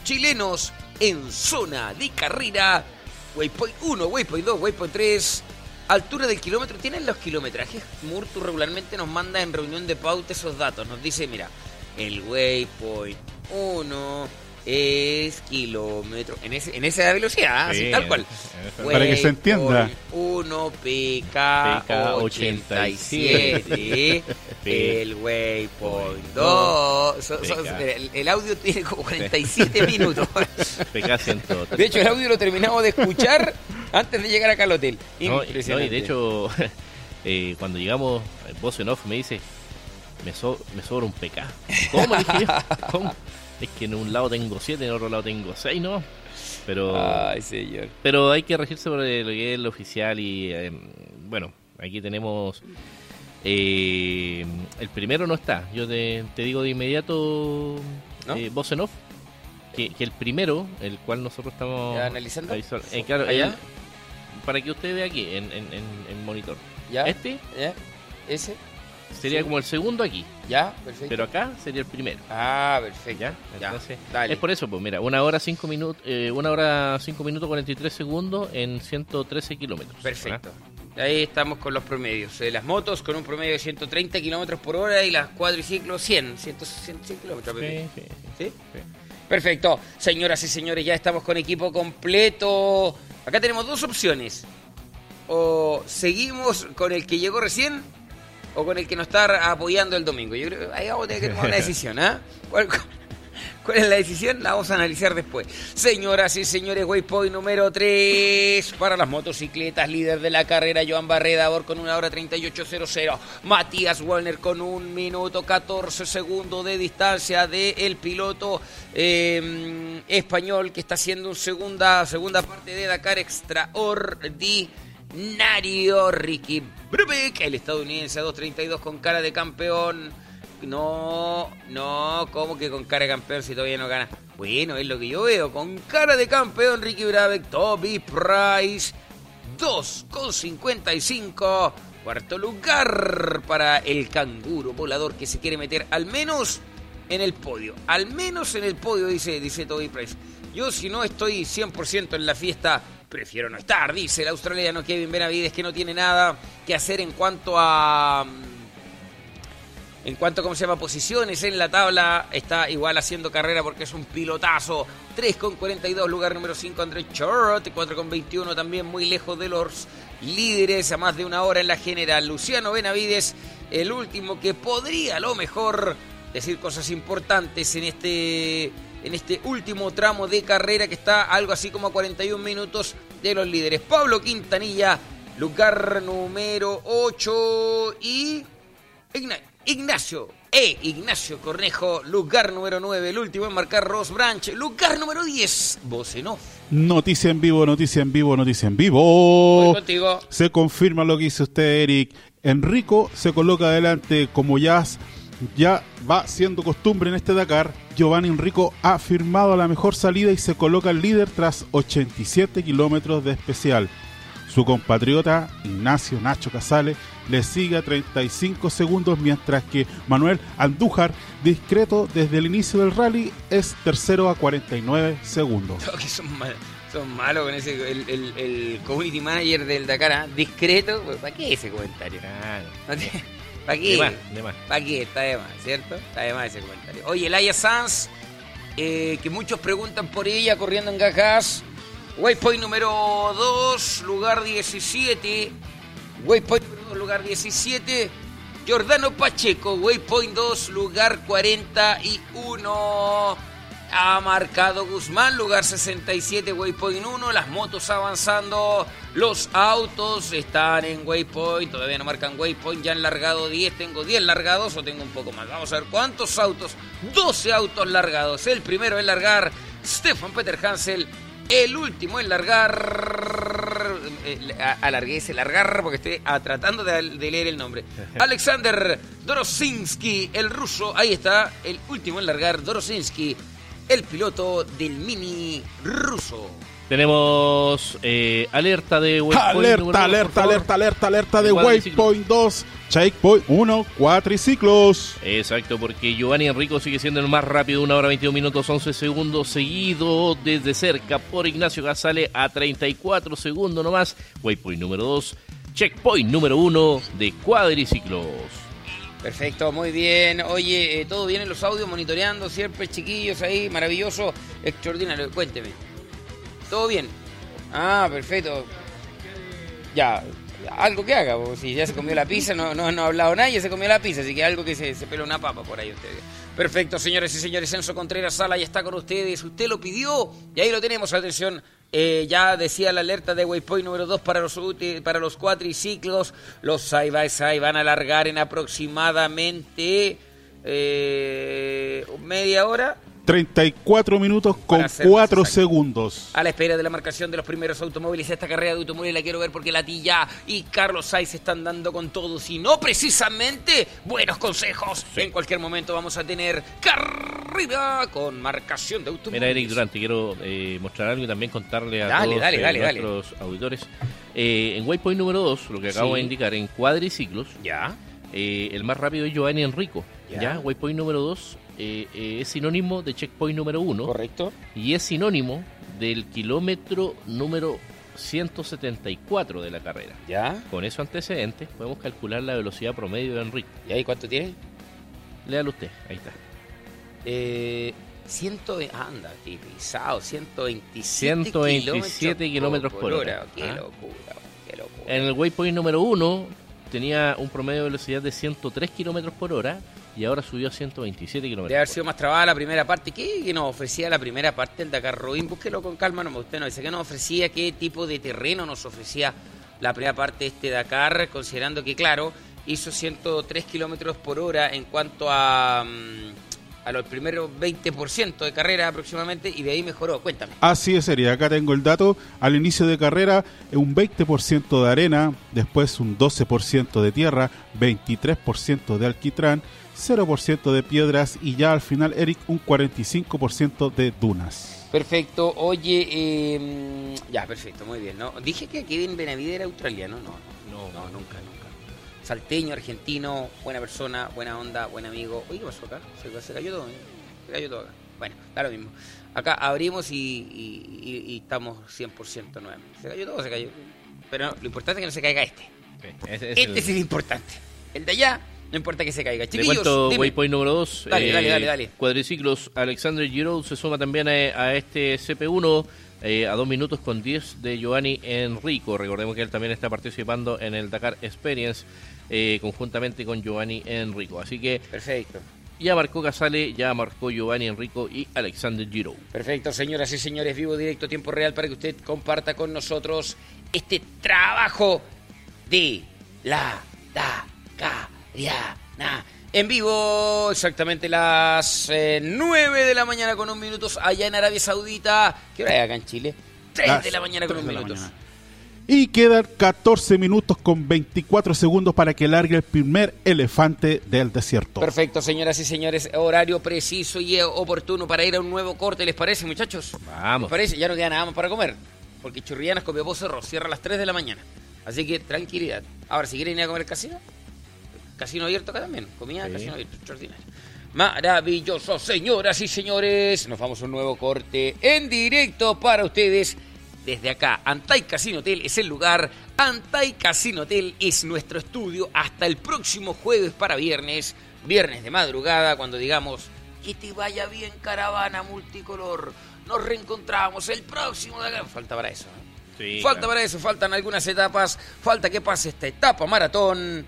Speaker 1: chilenos en zona de carrera. Waypoint 1, Waypoint 2, Waypoint 3. Altura del kilómetro. ¿Tienen los kilometrajes? Murtu regularmente nos manda en reunión de pauta esos datos. Nos dice, mira, el Waypoint 1 es kilómetro. En, ese, en esa velocidad, así
Speaker 2: Sí,
Speaker 1: tal cual.
Speaker 2: esa-
Speaker 3: Para que se entienda.
Speaker 1: 1 PK,
Speaker 2: PK
Speaker 1: 87. el Waypoint 2. So- so- el, el audio tiene como 47 minutos. [laughs]
Speaker 2: PK 103.
Speaker 1: De hecho, el audio lo terminamos de escuchar antes de llegar acá al hotel.
Speaker 2: No, no, y
Speaker 1: Impresionante.
Speaker 2: de hecho, [laughs] eh, cuando llegamos, el voz en off me dice, me, so- me sobra un PK. ¿Cómo? Dije yo, [laughs] ¿Cómo? Es que en un lado tengo 7, en otro lado tengo 6, ¿no? Pero,
Speaker 1: Ay, señor.
Speaker 2: pero hay que regirse por lo que es el oficial y, eh, bueno, aquí tenemos... eh, el primero no está. Yo te, te digo de inmediato,
Speaker 1: ¿No?
Speaker 2: eh, voz en off, que, que el primero, el cual nosotros estamos
Speaker 1: ¿Ya analizando?
Speaker 2: eh, claro,
Speaker 1: ¿Allá?
Speaker 2: el- para que usted vea aquí en, en, en- en monitor.
Speaker 1: ¿Ya?
Speaker 2: Este
Speaker 1: ¿Ya? ¿Ese?
Speaker 2: Sería
Speaker 1: Sí.
Speaker 2: como el segundo aquí,
Speaker 1: ¿Ya? Perfecto.
Speaker 2: pero acá sería el primero.
Speaker 1: Ah, perfecto.
Speaker 2: ¿Ya?
Speaker 1: Ya.
Speaker 2: Entonces,
Speaker 1: Dale.
Speaker 2: es por eso, pues mira, una hora cinco minutos, eh, una hora cinco minutos 43 segundos en 113 kilómetros.
Speaker 1: Perfecto. Ahí estamos con los promedios. Eh, las motos con un promedio de 130 kilómetros por hora y las cuadriciclos 100, 100, 100 kilómetros. Pepe.
Speaker 2: Sí, sí,
Speaker 1: ¿Sí?
Speaker 2: sí.
Speaker 1: Perfecto. Señoras y señores, ya estamos con equipo completo. Acá tenemos dos opciones. O seguimos con el que llegó recién o con el que nos está apoyando el domingo. Yo creo que ahí vamos a tener que tomar una [laughs] decisión, ¿ah? ¿Cuál, [laughs] cuál es la decisión? La vamos a analizar después. Señoras y señores, waypoint número 3 para las motocicletas, líder de la carrera, Joan Barreda, con una hora 38.00. Matías Wallner con un minuto 14 segundos de distancia del piloto eh, español que está haciendo una segunda, segunda parte de Dakar extraordinario. Ricky Brubeck, el estadounidense a 2.32 con cara de campeón. No, no, ¿cómo que con cara de campeón si todavía no gana? Bueno, es lo que yo veo. Con cara de campeón, Ricky Brabeck, Toby Price, 2,55. Cuarto lugar para el canguro volador que se quiere meter al menos en el podio. Al menos en el podio, dice, dice Toby Price. Yo si no estoy 100% en la fiesta, prefiero no estar, dice el australiano Kevin Benavides, que no tiene nada que hacer en cuanto a... En cuanto a cómo se llama posiciones en la tabla, está igual haciendo carrera porque es un pilotazo. 3,42, lugar número 5 André Chort, 4,21 también muy lejos de los líderes, a más de una hora en la general. Luciano Benavides, el último que podría a lo mejor decir cosas importantes en este, en este último tramo de carrera que está algo así como a 41 minutos de los líderes. Pablo Quintanilla, lugar número 8 y... Igna- Ignacio, e Ignacio Cornejo, lugar número 9, el último en marcar Ross Branch, lugar número 10, voz en off.
Speaker 3: Noticia en vivo, noticia en vivo, noticia en
Speaker 1: Voy
Speaker 3: vivo.
Speaker 1: contigo.
Speaker 3: Se confirma lo que dice usted, Eric. Enrico se coloca adelante como ya, ya va siendo costumbre en este Dakar. Giovanni Enrico ha firmado la mejor salida y se coloca el líder tras 87 kilómetros de especial. Su compatriota Ignacio Nacho Casale le sigue a 35 segundos, mientras que Manuel Andújar, discreto desde el inicio del rally, es tercero a 49 segundos. [laughs]
Speaker 1: Que son malos, con ese, el, community manager del Dakar, ¿ah? discreto, ¿para qué ese comentario?
Speaker 2: Claro.
Speaker 1: ¿Para qué?
Speaker 2: De más, de más.
Speaker 1: ¿Para qué? Está de más, ¿cierto? Está de más ese comentario. Oye, Laia Sanz, eh, que muchos preguntan por ella corriendo en Gajas. Waypoint número 2, lugar 17. Waypoint número 2, lugar 17. Jordano Pacheco, Waypoint 2, lugar 41. Ha marcado Guzmán, lugar 67, Waypoint 1. Las motos avanzando. Los autos están en Waypoint. Todavía no marcan Waypoint. Ya han largado 10. Tengo 10 largados o tengo un poco más. Vamos a ver cuántos autos. 12 autos largados. El primero en largar, Stefan Peter Hansel. El último en largar. eh, Alargué ese largar porque estoy tratando de, de leer el nombre. [laughs] Alexander Dorosinski, el ruso. Ahí está. El último en largar, Dorosinski. El piloto del mini ruso.
Speaker 2: Tenemos eh, alerta de Waypoint
Speaker 3: Alerta, alerta, alerta, alerta, alerta de. Waypoint 2, Checkpoint 1, cuatriciclos.
Speaker 2: Exacto, porque Giovanni Enrico sigue siendo el más rápido, 1 hora 21 minutos 11 segundos, seguido desde cerca por Ignacio Gasale a 34 segundos nomás. Waypoint número 2, checkpoint número 1 de cuadriciclos.
Speaker 1: Perfecto, muy bien. Oye, eh, todo bien en los audios, monitoreando siempre, chiquillos ahí, maravilloso, extraordinario. Cuénteme. ¿Todo bien? Ah, perfecto. Ya, algo que haga, porque si ya se comió la pizza, no, no, no ha hablado nadie, se comió la pizza, así que algo que se, se pela una papa por ahí ustedes. Perfecto, señores y señores, Enzo Contreras Sala ya está con ustedes, usted lo pidió y ahí lo tenemos, atención, Eh, ya decía la alerta de Waypoint número 2 para los, para los cuatriciclos. Los side by side van a alargar en aproximadamente eh, media hora
Speaker 3: 34 minutos con
Speaker 1: Para ser
Speaker 3: 4
Speaker 1: más exacto.
Speaker 3: segundos.
Speaker 1: a la espera de la marcación de los primeros automóviles. Esta carrera de automóviles la quiero ver porque la Tilla y Carlos Sainz se están dando con todo. Si no, precisamente, buenos consejos. En cualquier momento vamos a tener carrera con marcación de automóviles.
Speaker 2: Mira, Eric Durante, quiero eh, mostrar algo y también contarle a
Speaker 1: Dale,
Speaker 2: todos
Speaker 1: dale,
Speaker 2: eh,
Speaker 1: dale, dale.
Speaker 2: nuestros auditores. Eh, en Waypoint número 2, lo que acabo
Speaker 1: Sí.
Speaker 2: de indicar, en cuadriciclos,
Speaker 1: Ya.
Speaker 2: eh, el más rápido es Giovanni Enrico.
Speaker 1: Ya.
Speaker 2: Ya, Waypoint número 2 eh, eh, es sinónimo de checkpoint número 1
Speaker 1: Correcto.
Speaker 2: y es sinónimo del kilómetro número 174 de la carrera.
Speaker 1: Ya.
Speaker 2: Con esos antecedentes podemos calcular la velocidad promedio de Enrico.
Speaker 1: ¿Y ahí cuánto tiene?
Speaker 2: Léalo usted, ahí está.
Speaker 1: Eh, ciento, anda, qué pisado, 127,
Speaker 2: 127 kilómetros por hora.
Speaker 1: Qué
Speaker 2: Ah.
Speaker 1: locura, qué locura.
Speaker 2: En el waypoint número 1 tenía un promedio de velocidad de 103 kilómetros por hora y ahora subió a 127
Speaker 1: Debe
Speaker 2: kilómetros.
Speaker 1: haber
Speaker 2: por
Speaker 1: sido más trabada la primera parte. ¿Qué, qué nos ofrecía la primera parte del Dakar Rubin? Búsquelo con calma, no usted no dice qué nos ofrecía, qué tipo de terreno nos ofrecía la primera parte de este Dakar, considerando que, claro, hizo 103 kilómetros por hora en cuanto a, mm, a los primeros 20% de carrera aproximadamente y de ahí mejoró. Cuéntame.
Speaker 3: Así es, Eri. Acá tengo el dato. Al inicio de carrera, un 20% de arena, después un 12% de tierra, 23% de alquitrán, 0% de piedras y ya al final, Eric, un 45% de dunas.
Speaker 1: Perfecto. Oye, eh, ya, perfecto, muy bien. ¿no? Dije que Kevin Benavides era australiano. No, no, no, nunca, nunca. Salteño, argentino, buena persona, buena onda, buen amigo. Oye, ¿qué pasó acá? Se, se cayó todo. ¿eh? Se cayó todo acá. Bueno, da lo mismo. Acá abrimos y, y- y- y estamos 100% nuevamente. Se cayó todo, se cayó. Pero lo importante es que no se caiga este.
Speaker 2: Sí, ese es
Speaker 1: este
Speaker 2: el-
Speaker 1: es el importante. El de allá, no importa que se caiga.
Speaker 2: Le
Speaker 1: Chiquillos,
Speaker 2: cuento
Speaker 1: dime.
Speaker 2: waypoint número 2.
Speaker 1: Dale, dale, dale, dale.
Speaker 2: Cuadriciclos, Alexander Giroud se suma también a, a este CP1 eh, a 2 minutos con 10 de Giovanni Enrico. Recordemos que él también está participando en el Dakar Experience eh, conjuntamente con Giovanni Enrico. Así que
Speaker 1: Perfecto.
Speaker 2: ya marcó Casale, ya marcó Giovanni Enrico y Alexander Giroud.
Speaker 1: Perfecto, señoras y señores, vivo directo, tiempo real, para que usted comparta con nosotros este trabajo de la Dakariana. En vivo, exactamente las eh, 9 de la mañana con un minutos allá en Arabia Saudita. ¿Qué hora es acá en Chile? 3
Speaker 3: Las
Speaker 1: de la mañana con un minutos.
Speaker 3: Y quedan 14 minutos con 24 segundos para que largue el primer elefante del desierto.
Speaker 1: Perfecto, señoras y señores, horario preciso y oportuno para ir a un nuevo corte, ¿les parece, muchachos?
Speaker 2: Vamos.
Speaker 1: ¿Les parece? Ya no queda nada más para comer, porque Churrianas con Bebo Cerro cierra a las 3 de la mañana. Así que tranquilidad. Ahora, si quieren ir a comer al casino, casino abierto acá también, comida,
Speaker 2: Sí.
Speaker 1: casino abierto, extraordinario. Maravilloso, señoras y señores. Nos vamos a un nuevo corte en directo para ustedes. Desde acá, Antai Casino Hotel es el lugar. Antai Casino Hotel es nuestro estudio hasta el próximo jueves para viernes. Viernes de madrugada, cuando digamos que te vaya bien, caravana multicolor. Nos reencontramos el próximo. de acá. Falta para eso. ¿eh?
Speaker 2: Sí,
Speaker 1: falta
Speaker 2: claro.
Speaker 1: para eso, faltan algunas etapas. Falta que pase esta etapa maratón.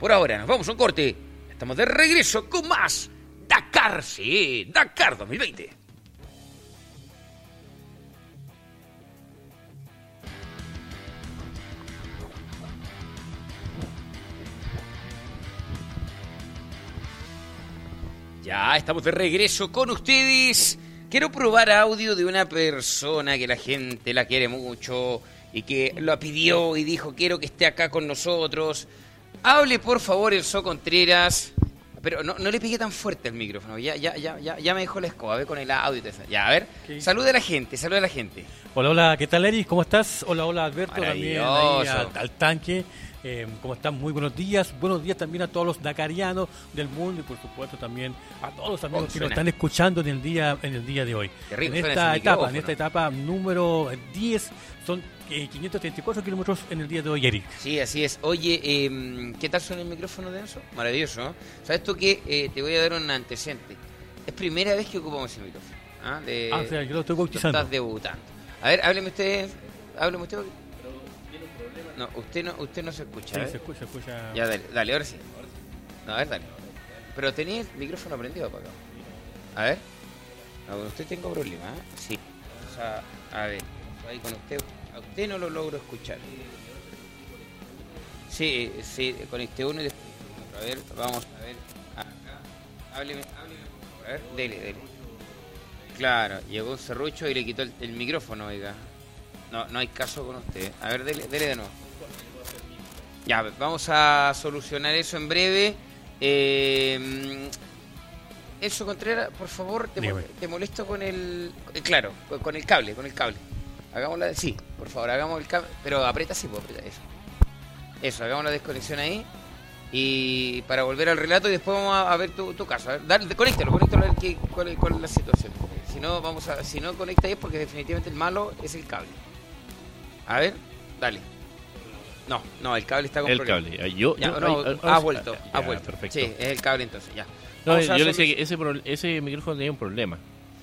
Speaker 1: Por ahora, nos vamos a un corte. Estamos de regreso con más Dakar, sí, Dakar 2020. Ya estamos de regreso con ustedes. Quiero probar audio de una persona que la gente la quiere mucho y que lo pidió y dijo quiero que esté acá con nosotros. Hable por favor Enzo Contreras. Pero no, no le pegué tan fuerte el micrófono. Ya, ya, ya, ya, ya me dejó la escoba, ve con el audio. y todo eso. Ya, a ver.
Speaker 4: ¿Qué?
Speaker 1: Salude a la gente, salude a la gente.
Speaker 4: Hola, hola, ¿qué tal Eric? ¿Cómo estás? Hola, hola Alberto, también ahí al, al tanque. Eh, ¿Cómo están? Muy buenos días. Buenos días también a todos los dakarianos del mundo y por supuesto también a todos los amigos que
Speaker 1: suena.
Speaker 4: nos están escuchando en el día en el día de hoy.
Speaker 1: Rico
Speaker 4: en esta etapa, en esta etapa número 10 son eh, 534 kilómetros en el día de hoy, Eric.
Speaker 1: Sí, así es. Oye, eh, ¿qué tal suena el micrófono de Enzo? Maravilloso, ¿no? ¿Sabes tú qué? Eh, te voy a dar un antecedente. Es primera vez que ocupamos ese micrófono. ¿ah? De-
Speaker 4: Ah, o sea, yo lo estoy bautizando.
Speaker 1: estás debutando. A ver, hábleme usted. Hábleme usted. No, usted no, usted no se escucha.
Speaker 4: Sí,
Speaker 1: ¿eh?
Speaker 4: se escucha, escucha.
Speaker 1: Ya, dale, dale, ahora sí. No, a ver, dale. Pero tenía el micrófono prendido para acá. A ver. No, con usted tengo problema, ¿eh? Sí. O sea, a ver. ahí con usted? A usted no lo logro escuchar. Sí, sí, conecté uno y después. A ver, vamos a ver. Acá. Hábleme, hábleme, por favor. A ver, dele, dele. Claro, llegó un serrucho y le quitó el, el micrófono, oiga. No, no hay caso con usted. A ver, dele, dele de nuevo. Ya, vamos a solucionar eso en breve. Eh, eso, Contreras, por favor, te, te molesto con el... eh, Claro, con, el cable, con el cable. Hagámosla de... Sí, por favor, hagamos el cable. Pero aprieta, sí, pues aprieta eso. Eso, hagamos la desconexión ahí. Y para volver al relato y después vamos a, a ver tu, tu caso. A ver, dale, conéctalo, conéctalo a ver qué, cuál, cuál es la situación. Si no, vamos a, si no conecta ahí es porque definitivamente el malo es el cable. A ver, dale. No, no, el cable está con
Speaker 2: El
Speaker 1: problemas.
Speaker 2: cable. Ah, Yo,
Speaker 1: Ya,
Speaker 2: yo-
Speaker 1: no,
Speaker 2: ay,
Speaker 1: ha
Speaker 2: ah,
Speaker 1: vuelto,
Speaker 2: ya,
Speaker 1: ha vuelto.
Speaker 2: Perfecto.
Speaker 1: Sí, es el cable entonces, ya.
Speaker 2: No,
Speaker 1: Vamos
Speaker 2: yo le decía que ese, pro- ese micrófono tenía un problema.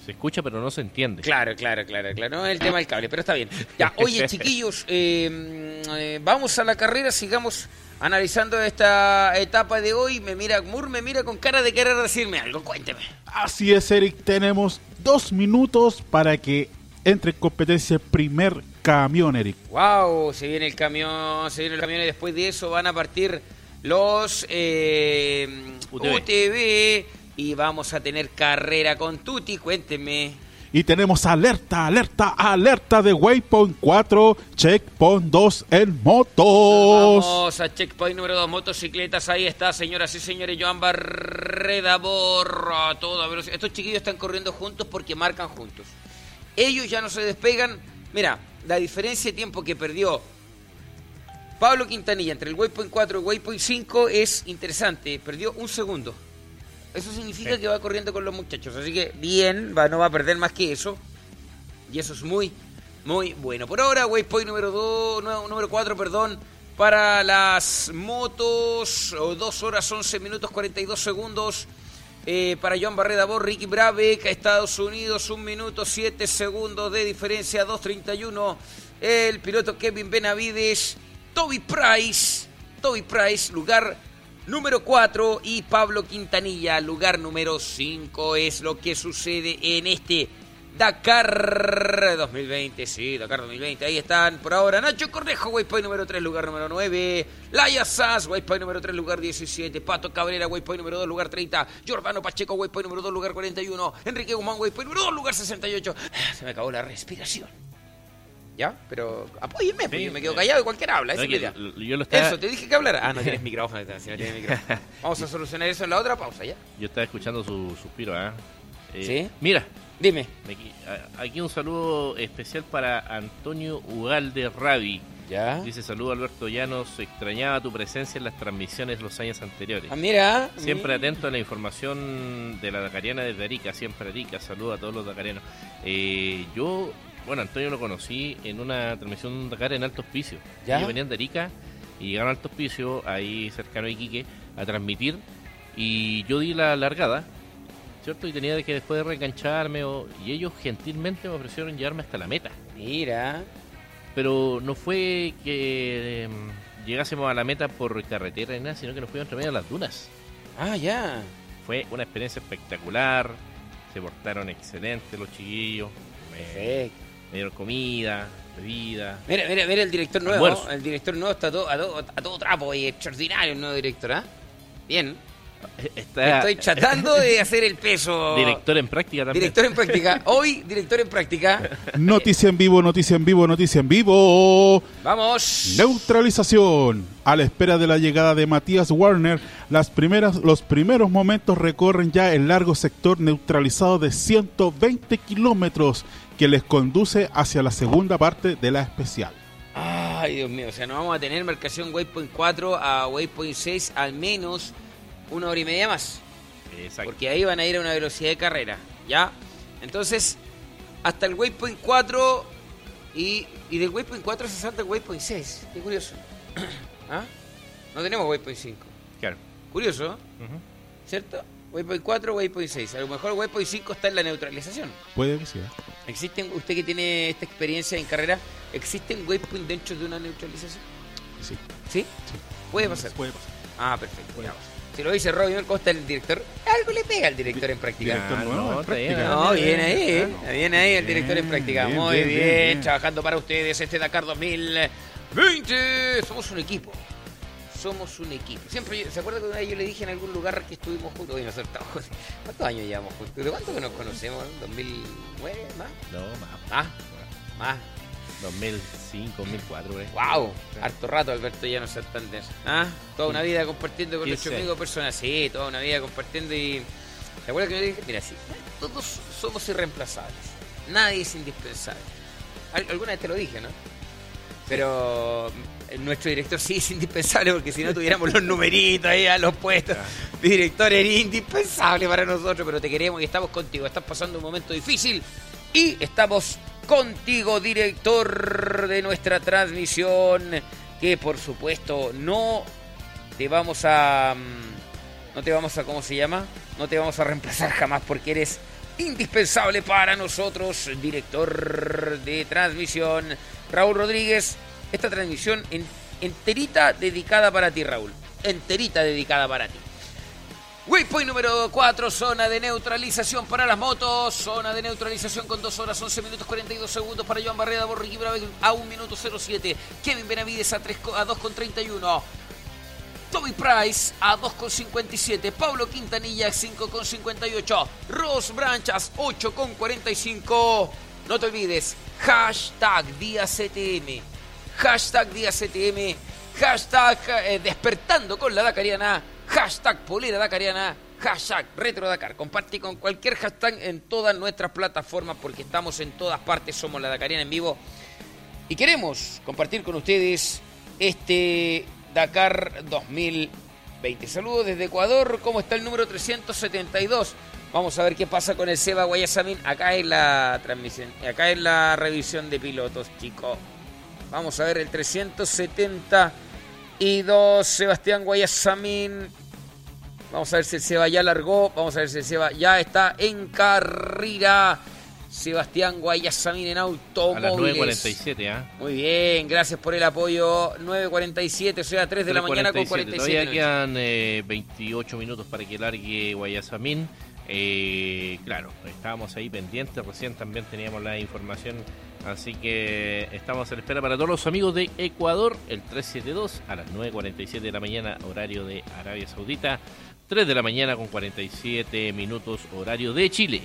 Speaker 2: Se escucha, pero no se entiende.
Speaker 1: Claro, claro, claro, claro. No es el tema del cable, pero está bien. Ya, [laughs] oye, chiquillos, eh, eh, vamos a la carrera, sigamos analizando esta etapa de hoy. Me mira, Moore me mira con cara de querer decirme algo. Cuénteme.
Speaker 3: Así es, Eric. Tenemos dos minutos para que entre en competencia el primer camión, Eric.
Speaker 1: Wow, se viene el camión, se viene el camión y después de eso van a partir los eh,
Speaker 2: UTV.
Speaker 1: UTV y vamos a tener carrera con Tuti. Cuénteme.
Speaker 3: Y tenemos alerta, alerta, alerta de Waypoint 4, Checkpoint 2 en motos.
Speaker 1: Vamos a checkpoint número 2, motocicletas. Ahí está, señoras y señores. Joan Barreda borra a toda velocidad. Estos chiquillos están corriendo juntos porque marcan juntos. Ellos ya no se despegan. Mira, la diferencia de tiempo que perdió Pablo Quintanilla entre el Waypoint 4 y Waypoint 5 es interesante. Perdió un segundo. Eso significa
Speaker 2: Sí.
Speaker 1: que va corriendo con los muchachos. Así que bien, va, no va a perder más que eso. Y eso es muy, muy bueno. Por ahora, waypoint número 2, número 4, perdón, para las motos, 2 horas 11 minutos 42 segundos. Eh, para Joan Barreda Bor, Ricky Brabeck, Estados Unidos, 1 minuto 7 segundos de diferencia, 2.31. El piloto Kevin Benavides, Toby Price, Toby Price, lugar número 4 y Pablo Quintanilla, lugar número 5. Es lo que sucede en este Dakar 2020, sí, Dakar 2020. Ahí están por ahora Nacho Cornejo, Waypoint número 3, lugar número 9. Laia Sass, Waypoint número 3, lugar 17. Pato Cabrera, Waypoint número 2, lugar 30. Jordano Pacheco, Waypoint número 2, lugar 41. Enrique Guzmán, Waypoint número 2, lugar 68. Ah, Se me acabó la respiración. ¿Ya? Pero apóyenme, porque
Speaker 2: Sí,
Speaker 1: yo me quedo
Speaker 2: eh,
Speaker 1: callado y cualquiera habla.
Speaker 2: No, l- yo lo estaba,
Speaker 1: Eso, te dije que hablara. Ah, no tienes [laughs] micrófono. si no tienes micrófono. [laughs] Vamos a solucionar eso en la otra pausa, ¿ya?
Speaker 2: yo estaba escuchando su suspiro, ¿ah? Eh,
Speaker 1: ¿Sí?
Speaker 2: Mira,
Speaker 1: Dime.
Speaker 2: aquí, un saludo especial para Antonio Ugalde Ravi.
Speaker 1: ¿Ya?
Speaker 2: Dice saludo Alberto Llanos, extrañaba tu presencia en las transmisiones los años anteriores.
Speaker 1: Ah, mira.
Speaker 2: Siempre
Speaker 1: mira.
Speaker 2: atento a la información de la Dakariana desde Arica, siempre Arica, saludo a todos los Dakarianos. Eh, yo, bueno, Antonio lo conocí en una transmisión Dakar en Alto Hospicio.
Speaker 1: ¿Ya?
Speaker 2: Ellos venían de Arica y llegaron a Alto Hospicio, ahí cercano a Iquique, a transmitir. Y yo di la largada, ¿cierto? Y tenía que después de reengancharme, o- y ellos gentilmente me ofrecieron llevarme hasta la meta.
Speaker 1: Mira.
Speaker 2: Pero no fue que em, llegásemos a la meta por carretera ni nada, sino que nos fuimos entre medio de las dunas.
Speaker 1: Ah, ya.
Speaker 2: Fue una experiencia espectacular. Se portaron excelentes los chiquillos.
Speaker 1: Perfecto.
Speaker 2: me dieron comida, bebida.
Speaker 1: Mira, mira, mira el director nuevo.
Speaker 2: Almuerzo.
Speaker 1: El director nuevo está todo, a, todo, a todo trapo y extraordinario el nuevo director, ¿ah? Bien.
Speaker 2: Está
Speaker 1: Estoy tratando de [laughs] hacer el peso.
Speaker 2: director en práctica también.
Speaker 1: Director en práctica. Hoy, director en práctica.
Speaker 3: Noticia en vivo, noticia en vivo, noticia en vivo.
Speaker 1: Vamos.
Speaker 3: Neutralización. A la espera de la llegada de Matías Warner, las primeras, los primeros momentos recorren ya el largo sector neutralizado de 120 kilómetros que les conduce hacia la segunda parte de la especial.
Speaker 1: Ay, Dios mío. O sea, no vamos a tener marcación Waypoint 4 a Waypoint 6 al menos una hora y media más.
Speaker 2: Exacto.
Speaker 1: Porque ahí van a ir a una velocidad de carrera, ¿ya? Entonces, hasta el Waypoint 4 y, y del Waypoint 4 se salta el Waypoint 6. Qué curioso. [clears throat] ¿Ah? No tenemos Waypoint 5.
Speaker 2: Claro.
Speaker 1: Curioso.
Speaker 2: Ujú.
Speaker 1: ¿cierto? Waypoint 4, Waypoint 6. A lo mejor Waypoint 5 está en la neutralización.
Speaker 3: Puede que sea.
Speaker 1: ¿Existen, usted que tiene esta experiencia en carrera, ¿existen Waypoint dentro de una neutralización?
Speaker 3: Sí.
Speaker 1: ¿Sí? Puede pasar.
Speaker 3: Puede pasar.
Speaker 1: Ah, perfecto. ya. Si lo dice Robin, ¿cómo está el director? Algo le pega al director en práctica.
Speaker 3: Director
Speaker 2: Ah,
Speaker 3: nuevo,
Speaker 2: no,
Speaker 3: en
Speaker 2: está bien,
Speaker 3: práctica.
Speaker 1: No,
Speaker 2: bien,
Speaker 1: viene ahí,
Speaker 2: bien,
Speaker 1: ¿eh? viene ahí el director en
Speaker 3: Bien,
Speaker 1: práctica.
Speaker 3: bien,
Speaker 1: Muy
Speaker 3: bien,
Speaker 1: bien,
Speaker 3: bien, bien.
Speaker 1: trabajando para ustedes este Dakar 2020. Somos un equipo. Somos un equipo. Siempre, yo- ¿se acuerda que una vez yo le dije en algún lugar que estuvimos juntos? Oye, nosotros estamos juntos. ¿Cuántos años llevamos juntos? ¿De cuánto que nos conocemos? ¿2009? ¿Más?
Speaker 2: No, más.
Speaker 1: ¿Más? ¿Más?
Speaker 2: 2005, 2004, güey.
Speaker 1: ¡Wow! Harto rato, Alberto, ya no tan denso. ¿Ah? Toda una vida compartiendo con
Speaker 2: ¿Qué
Speaker 1: nuestro
Speaker 2: sé?
Speaker 1: amigo personal. Sí, toda una vida compartiendo y. ¿Te acuerdas que yo dije? Mira, sí, todos somos irreemplazables. Nadie es indispensable. Al- alguna vez te lo dije, ¿no? Pero mm, nuestro director sí es indispensable porque si no tuviéramos los numeritos ahí a los puestos. Director era indispensable para nosotros, pero te queremos y estamos contigo. Estás pasando un momento difícil y estamos contigo, director de nuestra transmisión, que por supuesto no te vamos a... mm, No te vamos a, ¿cómo se llama? No te vamos a reemplazar jamás porque eres indispensable para nosotros, director de transmisión. Raúl Rodríguez, esta transmisión en- enterita dedicada para ti, Raúl. Enterita dedicada para ti. Waypoint número 4, zona de neutralización para las motos. Zona de neutralización con 2 horas, 11 minutos 42 segundos para Joan Barreda, Borriqui Brave a 1 minuto 07. Kevin Benavides a, 3, co- a 2,31. Toby Price a 2,57. Pablo Quintanilla a 5,58. Ross Branchas 8,45. No te olvides, hashtag Día CTM. Hashtag Día CTM. Hashtag eh, Despertando con la Dakariana. Hashtag Polera Dakariana. Hashtag Retro Dakar. Comparte con cualquier hashtag en todas nuestras plataformas porque estamos en todas partes. Somos la Dakariana en vivo. Y queremos compartir con ustedes este Dakar 2020. Saludos desde Ecuador. ¿Cómo está el número 372? Vamos a ver qué pasa con el Seba Guayasamín. Acá es la transmisión, acá es la revisión de pilotos, chicos. Vamos a ver el 372. Sebastián Guayasamín. Vamos a ver si el Seba ya largó. Vamos a ver si el Seba ya está en carrera. Sebastián Guayasamín en
Speaker 2: A las
Speaker 1: automóviles.
Speaker 2: 9.47, ¿ah?
Speaker 1: Muy bien, gracias por el apoyo. 9.47, o sea, 3 de la mañana con 47
Speaker 2: Todavía quedan eh, 28 minutos para que largue Guayasamín. Eh, claro, estábamos ahí pendientes, recién también teníamos la información, así que estamos a la espera para todos los amigos de Ecuador, el 372 a las 9.47 de la mañana, horario de Arabia Saudita, 3 de la mañana con 47 minutos, horario de Chile.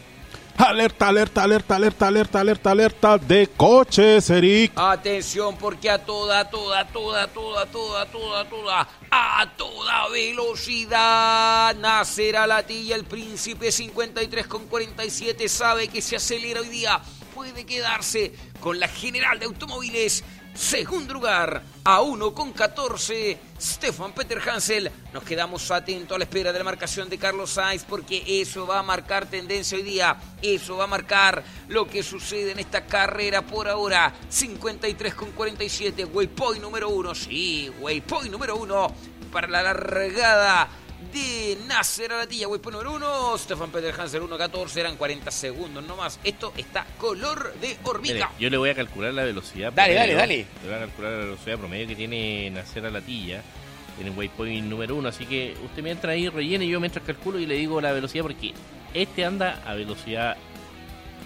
Speaker 3: Alerta, alerta, alerta, alerta, alerta, alerta, alerta de coches, Eric.
Speaker 1: Atención, porque a toda, toda, toda, toda, toda, toda, toda, a toda velocidad, Nacer Latilla, el príncipe 53 con 47, sabe que se acelera hoy día. Puede quedarse con la general de automóviles. Segundo lugar, a 1 con 14, Stefan Peter Hansel. Nos quedamos atentos a la espera de la marcación de Carlos Sainz porque eso va a marcar tendencia hoy día. Eso va a marcar lo que sucede en esta carrera por ahora. 53 con 47, waypoint número 1. Sí, waypoint número 1 para la largada de Nasser Alatilla, waypoint número 1. Stefan Peter Hansel 1.14, eran 40 segundos nomás. Esto está color de hormiga.
Speaker 2: yo le voy a calcular la velocidad.
Speaker 1: Dale,
Speaker 2: promedio.
Speaker 1: dale, dale.
Speaker 2: Le voy a calcular la velocidad promedio que tiene Nacer a Latilla en el waypoint número uno. Así que usted mientras ahí rellene, yo mientras calculo y le digo la velocidad porque este anda a velocidad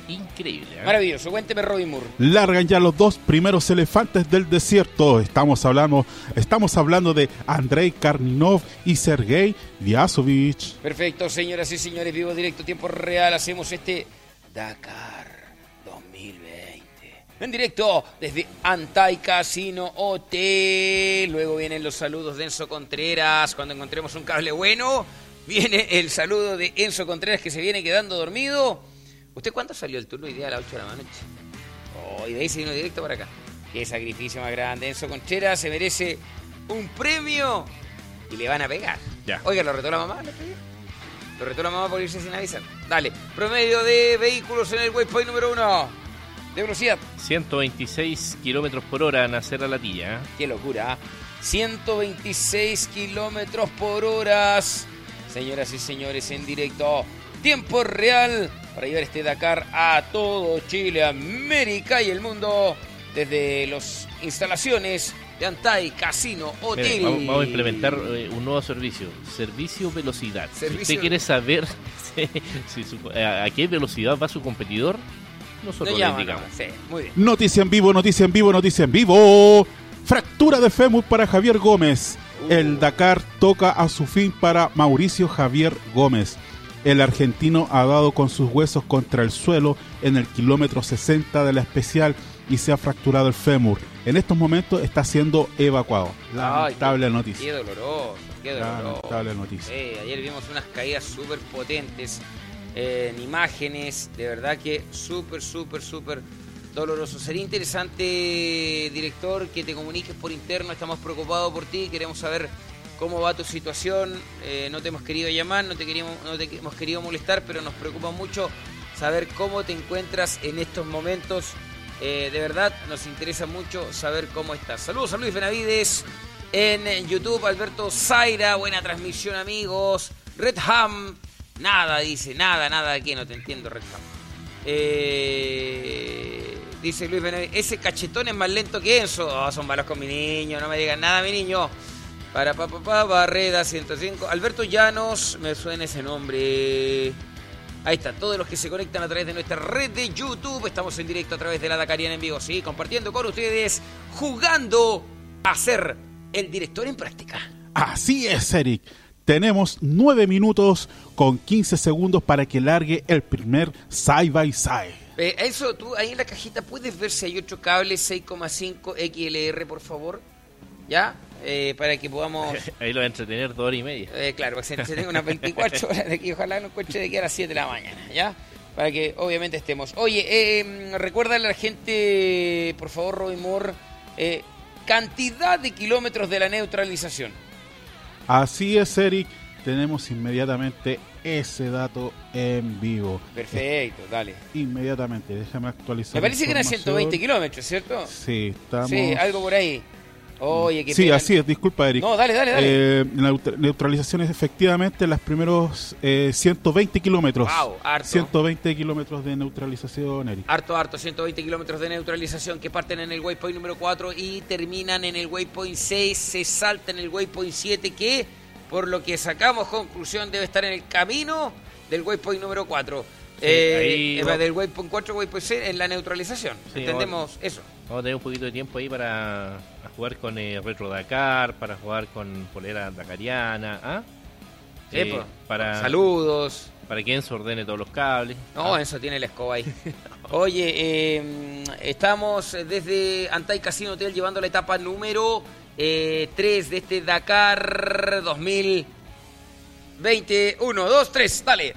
Speaker 2: increíble. ¿eh?
Speaker 1: Maravilloso, cuénteme Robin Moore.
Speaker 3: Largan ya los dos primeros elefantes del desierto. Estamos hablando, estamos hablando de Andrei Karninov y Sergei Vyazovich.
Speaker 1: Perfecto, señoras y señores, vivo directo, tiempo real, hacemos este Dakar 2020. En directo desde Antai Casino Hotel. Luego vienen los saludos de Enzo Contreras. Cuando encontremos un cable bueno, viene el saludo de Enzo Contreras que se viene quedando dormido. ¿Usted cuándo salió el turno hoy día a las 8 de la noche? Oh, y de ahí se vino directo para acá. Qué sacrificio más grande. Enzo Contreras se merece un premio y le van a pegar.
Speaker 2: Ya.
Speaker 1: Oiga, ¿lo retó la mamá? ¿Le pegué? Lo retó la mamá por irse sin avisar. Dale. Promedio de vehículos en el waypoint número uno. De velocidad.
Speaker 2: 126 kilómetros por hora Nacer a Latilla. ¿eh?
Speaker 1: Qué locura. ¿ah? 126 kilómetros por hora. Señoras y señores, en directo. Tiempo real para llevar este Dakar a todo Chile, América y el mundo. desde las instalaciones de Antai Casino Hotel.
Speaker 2: Mira, vamos, vamos a implementar eh, un nuevo servicio, servicio velocidad. Si
Speaker 1: Servicio-
Speaker 2: usted quiere saber [laughs] si su- a, a qué velocidad va su competidor, nosotros
Speaker 1: No
Speaker 2: le indicamos.
Speaker 1: sí, muy bien.
Speaker 3: Noticia en vivo, noticia en vivo, noticia en vivo. Fractura de fémur para Javier Gómez. El Dakar toca a su fin para Mauricio Javier Gómez. El argentino ha dado con sus huesos contra el suelo en el kilómetro 60 de la especial y se ha fracturado el fémur. En estos momentos está siendo evacuado. Lamentable
Speaker 1: Ay, qué-
Speaker 3: noticia.
Speaker 1: Qué doloroso, qué doloroso.
Speaker 3: Lamentable noticia.
Speaker 1: Sí, ayer vimos unas caídas súper potentes eh, en imágenes, de verdad que súper, súper, súper doloroso. Sería interesante, director, que te comuniques por interno, estamos preocupados por ti, queremos saber cómo va tu situación, Eh, no te hemos querido llamar, no te, queríamos, no te hemos querido molestar, pero nos preocupa mucho saber cómo te encuentras en estos momentos. Eh, de verdad, nos interesa mucho saber cómo estás. Saludos a Luis Benavides en YouTube, Alberto Zaira, buena transmisión amigos. Red Ham, nada, dice, nada, nada aquí, no te entiendo, Red Ham. Eh, dice Luis Benavides, ese cachetón es más lento que Enzo. Oh, son malos con mi niño, no me digan nada, mi niño. Para papá, pa, Barreda 105. Alberto Llanos, me suena ese nombre. Ahí está, todos los que se conectan a través de nuestra red de YouTube. Estamos en directo a través de la Dakariana en vivo, sí, compartiendo con ustedes, jugando a ser el director en práctica.
Speaker 3: Así es, Eric. Tenemos 9 minutos con 15 segundos para que largue el primer side by side.
Speaker 1: Eh, eso, tú ahí en la cajita puedes ver si hay otro cable 6,5 XLR, por favor. ¿Ya? Eh, para que podamos. [laughs]
Speaker 2: Ahí lo va a entretener dos horas y media.
Speaker 1: Eh, claro, para que se tenga unas 24 horas de aquí, ojalá no encuentre de aquí a las 7 de la mañana, ¿ya? Para que obviamente estemos. Oye, eh, recuérdale a la gente, por favor, Roy Moore, eh, cantidad de kilómetros de la neutralización.
Speaker 3: Así es, Eric. Tenemos inmediatamente ese dato en vivo.
Speaker 1: Perfecto, dale.
Speaker 3: Inmediatamente, déjame actualizar.
Speaker 1: Me parece que eran
Speaker 3: información.
Speaker 1: 120 kilómetros, ¿cierto?
Speaker 3: Sí, estamos.
Speaker 1: Sí, algo por ahí. Oye, qué
Speaker 3: Sí,
Speaker 1: pena.
Speaker 3: así es, disculpa, Eric.
Speaker 1: No, dale, dale, dale.
Speaker 3: Eh, neutra- neutralizaciones efectivamente las primeros eh, 120 kilómetros.
Speaker 1: Wow, harto.
Speaker 3: 120 kilómetros de neutralización, Eric.
Speaker 1: Harto, harto, 120 kilómetros de neutralización que parten en el waypoint número 4 y terminan en el waypoint 6, se salta en el waypoint 7 que, por lo que sacamos conclusión, debe estar en el camino del waypoint número 4. Eh,
Speaker 2: ahí
Speaker 1: eh, del waypoint 4 waypoint 6 en la neutralización.
Speaker 2: Sí,
Speaker 1: Entendemos eso.
Speaker 2: Vamos a tener un poquito de tiempo ahí para jugar con eh, Retro Dakar, para jugar con Polera Dakariana, ¿ah?
Speaker 1: Sí,
Speaker 2: Eh, para,
Speaker 1: Saludos.
Speaker 2: para que Enzo ordene todos los cables.
Speaker 1: No,
Speaker 2: ¿ah?
Speaker 1: eso tiene la escoba ahí. [laughs] Oye, eh, estamos desde Antai Casino Hotel llevando la etapa número 3 de este Dakar 2020. 1, 2, 3, dale.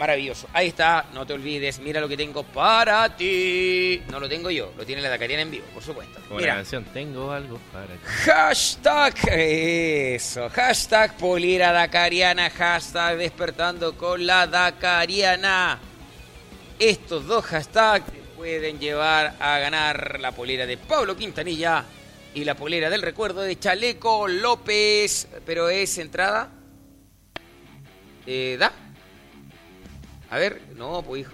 Speaker 1: Maravilloso. Ahí está, no te olvides. Mira lo que tengo para ti. No lo tengo yo, lo tiene la Dakariana en vivo, por supuesto.
Speaker 2: La
Speaker 1: Mira,
Speaker 2: canción, tengo algo para ti.
Speaker 1: Hashtag eso, hashtag Polira Dakariana, hashtag despertando con la Dakariana. Estos dos hashtags pueden llevar a ganar la polera de Pablo Quintanilla y la polera del recuerdo de Chaleco López. Pero es entrada. Eh, ¿Da? A ver, no, pues hijo.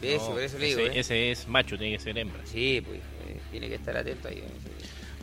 Speaker 2: No,
Speaker 1: por eso le
Speaker 2: ese,
Speaker 1: digo. ¿eh?
Speaker 2: ese es macho, tiene que ser hembra.
Speaker 1: Sí, pues hijo, eh, tiene que estar atento ahí.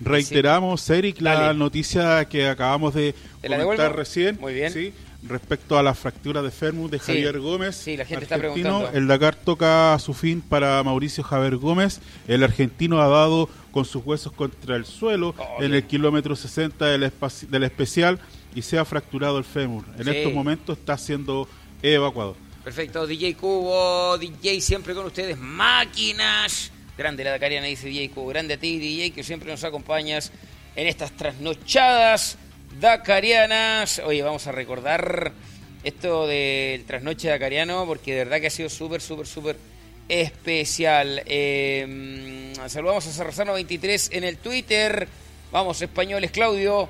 Speaker 3: Reiteramos, Eric, la
Speaker 1: Dale.
Speaker 3: noticia que acabamos de
Speaker 1: ¿Te la
Speaker 3: comentar recién.
Speaker 1: Muy bien.
Speaker 3: Sí, respecto a la fractura de fémur de
Speaker 1: Sí.
Speaker 3: Javier Gómez.
Speaker 1: Sí, la gente está
Speaker 3: argentino.
Speaker 1: preguntando.
Speaker 3: El Dakar toca su fin para Mauricio Javier Gómez. El argentino ha dado con sus huesos contra el suelo
Speaker 1: Oh,
Speaker 3: en
Speaker 1: bien.
Speaker 3: el kilómetro 60 del, del especial y se ha fracturado el fémur. En
Speaker 1: Sí.
Speaker 3: estos momentos está siendo evacuado.
Speaker 1: Perfecto, DJ Cubo, DJ siempre con ustedes, máquinas. Grande la Dakariana, dice DJ Cubo. Grande a ti, DJ, que siempre nos acompañas en estas trasnochadas dakarianas. Oye, vamos a recordar esto del trasnoche dakariano, porque de verdad que ha sido súper, súper, súper especial. Eh, saludamos a Sarrazano23 en el Twitter. Vamos, españoles, Claudio.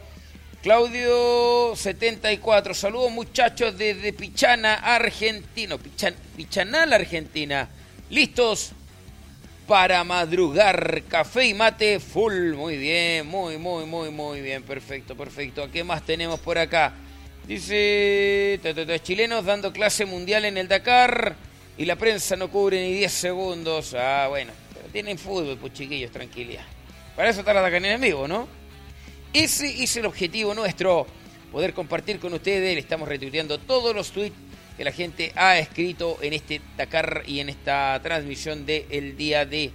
Speaker 1: Claudio74, saludos muchachos desde Pichana, Argentino. Pichan, Pichanal, Argentina. ¿Listos? Para madrugar, café y mate full. Muy bien, muy, muy, muy, muy bien. Perfecto, perfecto. ¿Qué más tenemos por acá? Dice, chilenos dando clase mundial en el Dakar y la prensa no cubre ni 10 segundos. Ah, bueno, pero tienen fútbol, pues chiquillos, tranquilidad. Para eso está la Dacanera en vivo, ¿no? Ese es el objetivo nuestro, poder compartir con ustedes. Le estamos retuiteando todos los tweets que la gente ha escrito en este Dakar y en esta transmisión del día de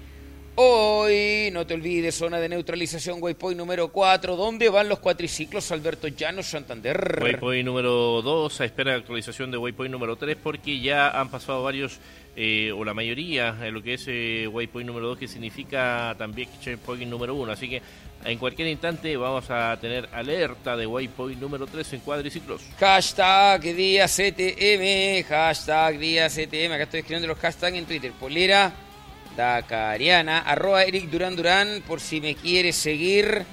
Speaker 1: hoy. No te olvides, zona de neutralización Waypoint número 4, ¿dónde van los cuatriciclos Alberto Llano Santander?
Speaker 2: Waypoint número 2, a espera de actualización de Waypoint número 3, porque ya han pasado varios, eh, o la mayoría, en lo que es eh, Waypoint número 2, que significa también Checkpoint número 1. Así que en cualquier instante vamos a tener alerta de Waypoint número 3 en cuadriciclos.
Speaker 1: Hashtag día CTM, hashtag día CTM, acá estoy escribiendo los hashtags en Twitter. Polera Dakariana, arroba Eric Durán Durán, por si me quiere seguir.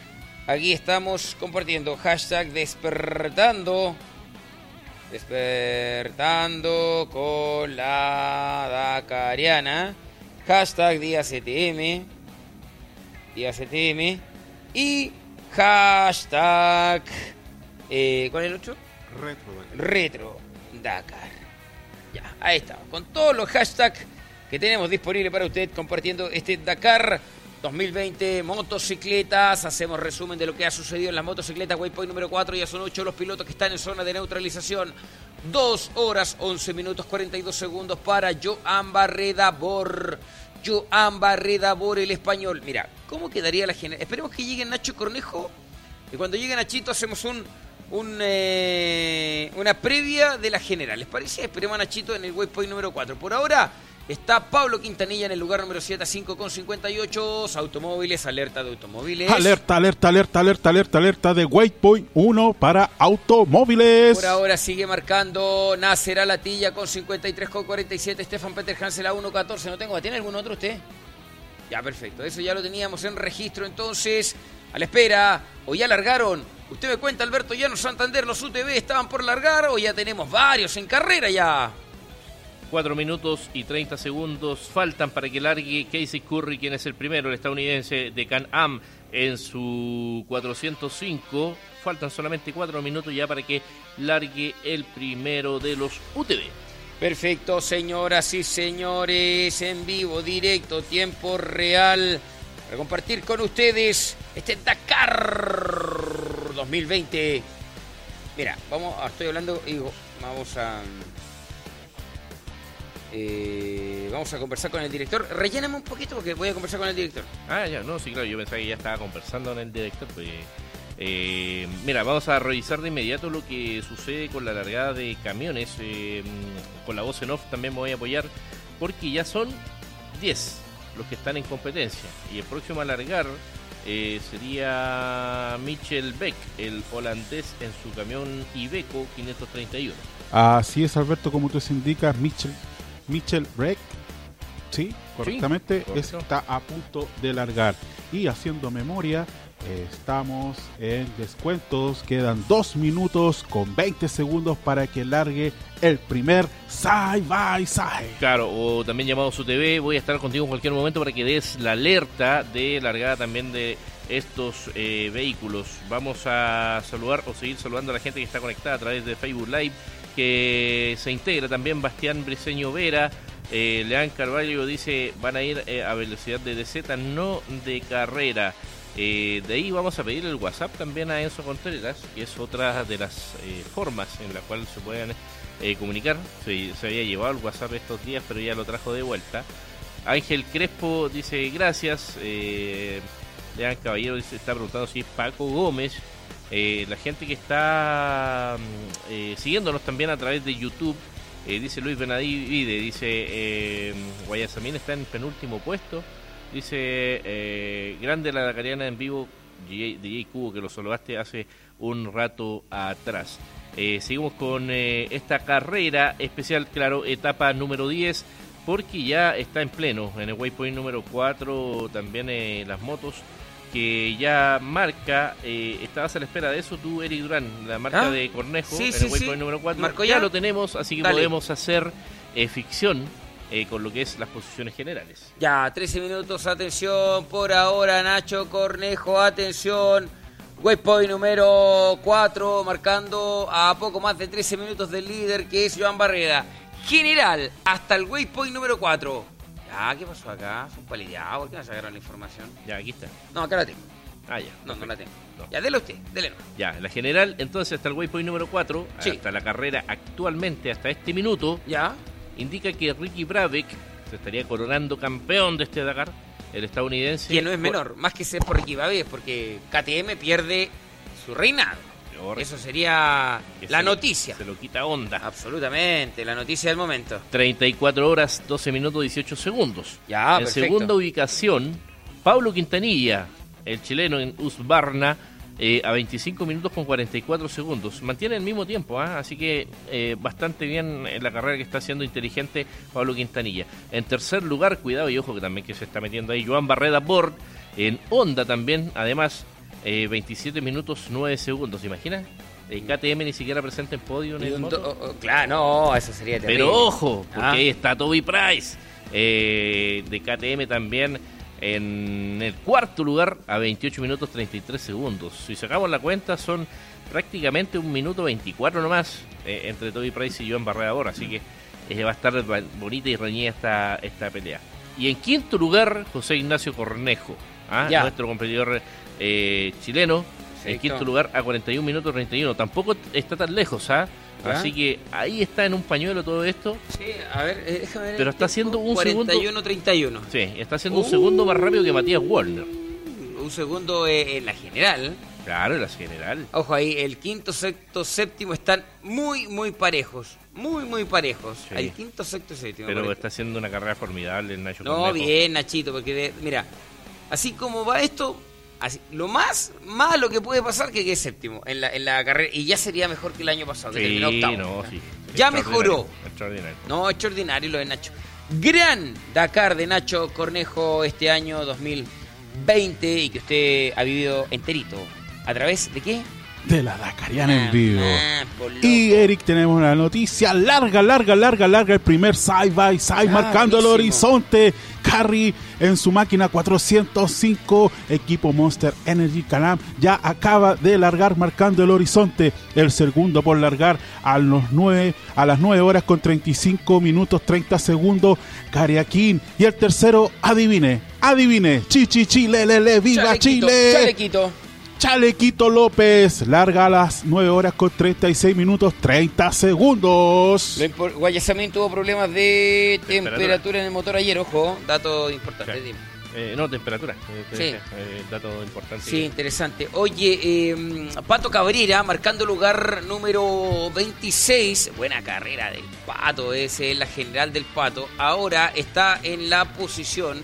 Speaker 1: Aquí estamos compartiendo hashtag despertando. Despertando con la Dakariana. Hashtag día CTM. Día CTM. Y hashtag. Eh, ¿Cuál es el otro?
Speaker 3: Retro.
Speaker 1: Retro Dakar. Ya, ahí estamos. Con todos los hashtags que tenemos disponibles para usted compartiendo este Dakar 2020 motocicletas. Hacemos resumen de lo que ha sucedido en las motocicletas Waypoint número 4. Ya son 8 los pilotos que están en zona de neutralización. 2 horas 11 minutos 42 segundos para Joan Barreda Bor. Joan Barreda Bor, el español. Mira, ¿cómo quedaría la general? Esperemos que llegue Nacho Cornejo. Y cuando llegue Nachito hacemos un, un, eh, una previa de la general. ¿Les parece? Esperemos a Nachito en el waypoint número 4. Por ahora está Pablo Quintanilla en el lugar número 7 a 5 con 58. Automóviles, alerta de automóviles.
Speaker 3: Alerta, alerta, alerta, alerta, alerta, alerta de Waypoint 1 para automóviles.
Speaker 1: Por ahora sigue marcando Nasser Latilla con 53 con 47. Stefan Peter Hansel a 1.14. No tengo. ¿Tiene algún otro usted? Ya, perfecto. Eso ya lo teníamos en registro entonces. A la espera. ¿O ya largaron? Usted me cuenta, Alberto Llano Santander, los UTV estaban por largar o ya tenemos varios en carrera ya.
Speaker 2: 4 minutos y 30 segundos faltan para que largue Casey Curry, quien es el primero, el estadounidense de Can-Am, en su 405. Faltan solamente 4 minutos ya para que largue el primero de los UTV.
Speaker 1: Perfecto, señoras y señores, en vivo, directo, tiempo real, para compartir con ustedes este Dakar 2020. Mira, vamos, ah, estoy hablando, digo, vamos a... eh, vamos a conversar con el director. Relléname un poquito porque voy a conversar con el director.
Speaker 2: Ah, ya, no, sí, claro, yo pensaba que ya estaba conversando con el director. Pues, eh, mira, vamos a revisar de inmediato lo que sucede con la largada de camiones. eh, con la voz en off también me voy a apoyar porque ya son 10 los que están en competencia. Y el próximo a largar eh, sería Michel Beck, el holandés en su camión Iveco 531.
Speaker 3: Así es, Alberto, como tú se indicas, Mitchell, Mitchell Breck, sí, correctamente, está a punto de largar. Y haciendo memoria, eh, estamos en descuentos, quedan 2 minutos con 20 segundos para que largue el primer side by side.
Speaker 2: Claro, o también llamado su TV, voy a estar contigo en cualquier momento para que des la alerta de largada también de estos eh, vehículos. Vamos a saludar o seguir saludando a la gente que está conectada a través de Facebook Live, que se integra también Bastián Briseño Vera. Eh, Leán Carvalho dice van a ir eh, a velocidad de DZ, no de carrera. Eh, de ahí vamos a pedir el WhatsApp también a Enzo Contreras, que es otra de las eh, formas en la cual se pueden comunicar. Se, había llevado el WhatsApp estos días, pero ya lo trajo de vuelta. Ángel Crespo dice gracias. Leán Caballero dice, está preguntando si es Paco Gómez. Eh, la gente que está mm, eh, siguiéndonos también a través de YouTube. eh, dice Luis Benavide, dice Guayasamín está en penúltimo puesto. Dice Grande la Dacariana en vivo, DJ, DJ Cubo, que lo saludaste hace un rato atrás. Seguimos con esta carrera especial, claro, etapa número 10, porque ya está en pleno. En el waypoint número 4 también las motos, que ya marca, eh, estabas a la espera de eso tú, Eric Durán, la marca
Speaker 1: Ah,
Speaker 2: de Cornejo
Speaker 1: sí,
Speaker 2: en
Speaker 1: sí,
Speaker 2: el waypoint
Speaker 1: sí.
Speaker 2: número 4.
Speaker 1: ¿Marcó
Speaker 2: ya
Speaker 1: ya?
Speaker 2: lo tenemos, así que
Speaker 1: Dale.
Speaker 2: podemos hacer eh, ficción eh, con lo que es las posiciones generales.
Speaker 1: Ya, 13 minutos, atención por ahora, Nacho Cornejo, atención. Waypoint número 4, marcando a poco más de 13 minutos del líder que es Joan Barreda. General, hasta el waypoint número 4. Ya, ¿qué pasó acá? Son palideados, ¿por qué no sacaron la información?
Speaker 2: Ya, aquí está.
Speaker 1: No, acá la tengo.
Speaker 2: Ah, ya.
Speaker 1: No, no la tengo.
Speaker 2: No.
Speaker 1: Ya, dele usted, dele. no.
Speaker 2: Ya, la general, entonces hasta el waypoint número 4,
Speaker 1: Sí.
Speaker 2: hasta la carrera actualmente, hasta este minuto,
Speaker 1: Ya.
Speaker 2: indica que Ricky Brabeck se estaría coronando campeón de este Dakar, el estadounidense.
Speaker 1: Que no es menor, más que ser por Equivavés, porque KTM pierde su reinado.
Speaker 2: Correcto.
Speaker 1: Eso sería
Speaker 2: Que
Speaker 1: la
Speaker 2: se
Speaker 1: noticia.
Speaker 2: Se lo quita onda.
Speaker 1: Absolutamente, la noticia del momento.
Speaker 2: 34 horas, 12 minutos, 18 segundos.
Speaker 1: Ya,
Speaker 2: en
Speaker 1: perfecto.
Speaker 2: segunda ubicación, Pablo Quintanilla, el chileno en Usbarna, eh, a 25 minutos con 44 segundos. Mantiene el mismo tiempo, ¿ah? así que eh, bastante bien en la carrera que está haciendo inteligente Pablo Quintanilla. En tercer lugar, cuidado y ojo que también que se está metiendo ahí Joan Barreda Bord, en Honda también, además, eh, 27 minutos 9 segundos, ¿se imagina? Eh, KTM ni siquiera presente en podio en el
Speaker 1: oh, claro, no, eso sería terrible.
Speaker 2: Pero ojo, porque
Speaker 1: Ah.
Speaker 2: ahí está Toby Price eh, de KTM también en el cuarto lugar a 28 minutos 33 segundos. Si sacamos la cuenta son prácticamente un minuto 24 nomás eh, entre Toby Price y Joan Barrera ahora, así que eh, va a estar bonita y reñida esta, esta pelea. Y en quinto lugar, José Ignacio Cornejo, ¿ah? Nuestro competidor eh, chileno. En quinto lugar a 41 minutos 31. Tampoco está tan lejos, ¿ah? Así que ahí está en un pañuelo todo esto.
Speaker 1: Sí, a ver, eh, déjame ver.
Speaker 2: Pero está haciendo un segundo-
Speaker 1: 41-31.
Speaker 2: Sí, está haciendo un segundo más rápido que Matías Warner.
Speaker 1: Un segundo eh, en la general.
Speaker 2: Claro, en la general.
Speaker 1: Ojo ahí, el quinto, sexto, séptimo están muy, muy parejos. Muy, muy parejos.
Speaker 2: Sí.
Speaker 1: El quinto, sexto y séptimo.
Speaker 2: Pero está haciendo una carrera formidable el Nacho
Speaker 1: No,
Speaker 2: Cornejo.
Speaker 1: bien, Nachito, porque de- mira, así como va esto, así, lo más malo que puede pasar que quede séptimo en la, en la carrera. Y ya sería mejor que el año pasado, que
Speaker 2: Sí,
Speaker 1: terminó octavo.
Speaker 2: no, sí.
Speaker 1: Ya mejoró.
Speaker 2: Extraordinario.
Speaker 1: No, extraordinario lo de Nacho. Gran Dakar de Nacho Cornejo este año 2020 y que usted ha vivido enterito. ¿A través de qué?
Speaker 3: De la Dakariana en vivo.
Speaker 1: Ah, por loco.
Speaker 3: Y Eric, tenemos una noticia larga, larga, larga, larga. El primer side by side
Speaker 1: Ah,
Speaker 3: marcando el horizonte. Carry en su máquina 405, equipo Monster Energy Canam, ya acaba de largar marcando el horizonte. El segundo por largar a, los 9, a las 9 horas con 35 minutos 30 segundos, Cariaquín. Y el tercero, adivine, adivine, Chichi Chile, le, le, viva
Speaker 1: Chalequito,
Speaker 3: Chile.
Speaker 1: Chalequito.
Speaker 3: Chalequito López larga a las 9 horas con 36 minutos 30 segundos.
Speaker 1: Guayasamín tuvo problemas de temperatura.
Speaker 2: Temperatura.
Speaker 1: en el motor ayer, ojo, dato importante.
Speaker 2: Sí.
Speaker 1: dime.
Speaker 2: Eh, no, temperatura. eh,
Speaker 1: Sí.
Speaker 2: eh, eh, dato importante.
Speaker 1: Sí, interesante. Oye, eh, Pato Cabrera marcando lugar número 26. Buena carrera del Pato, ese es la general del Pato. Ahora está en la posición,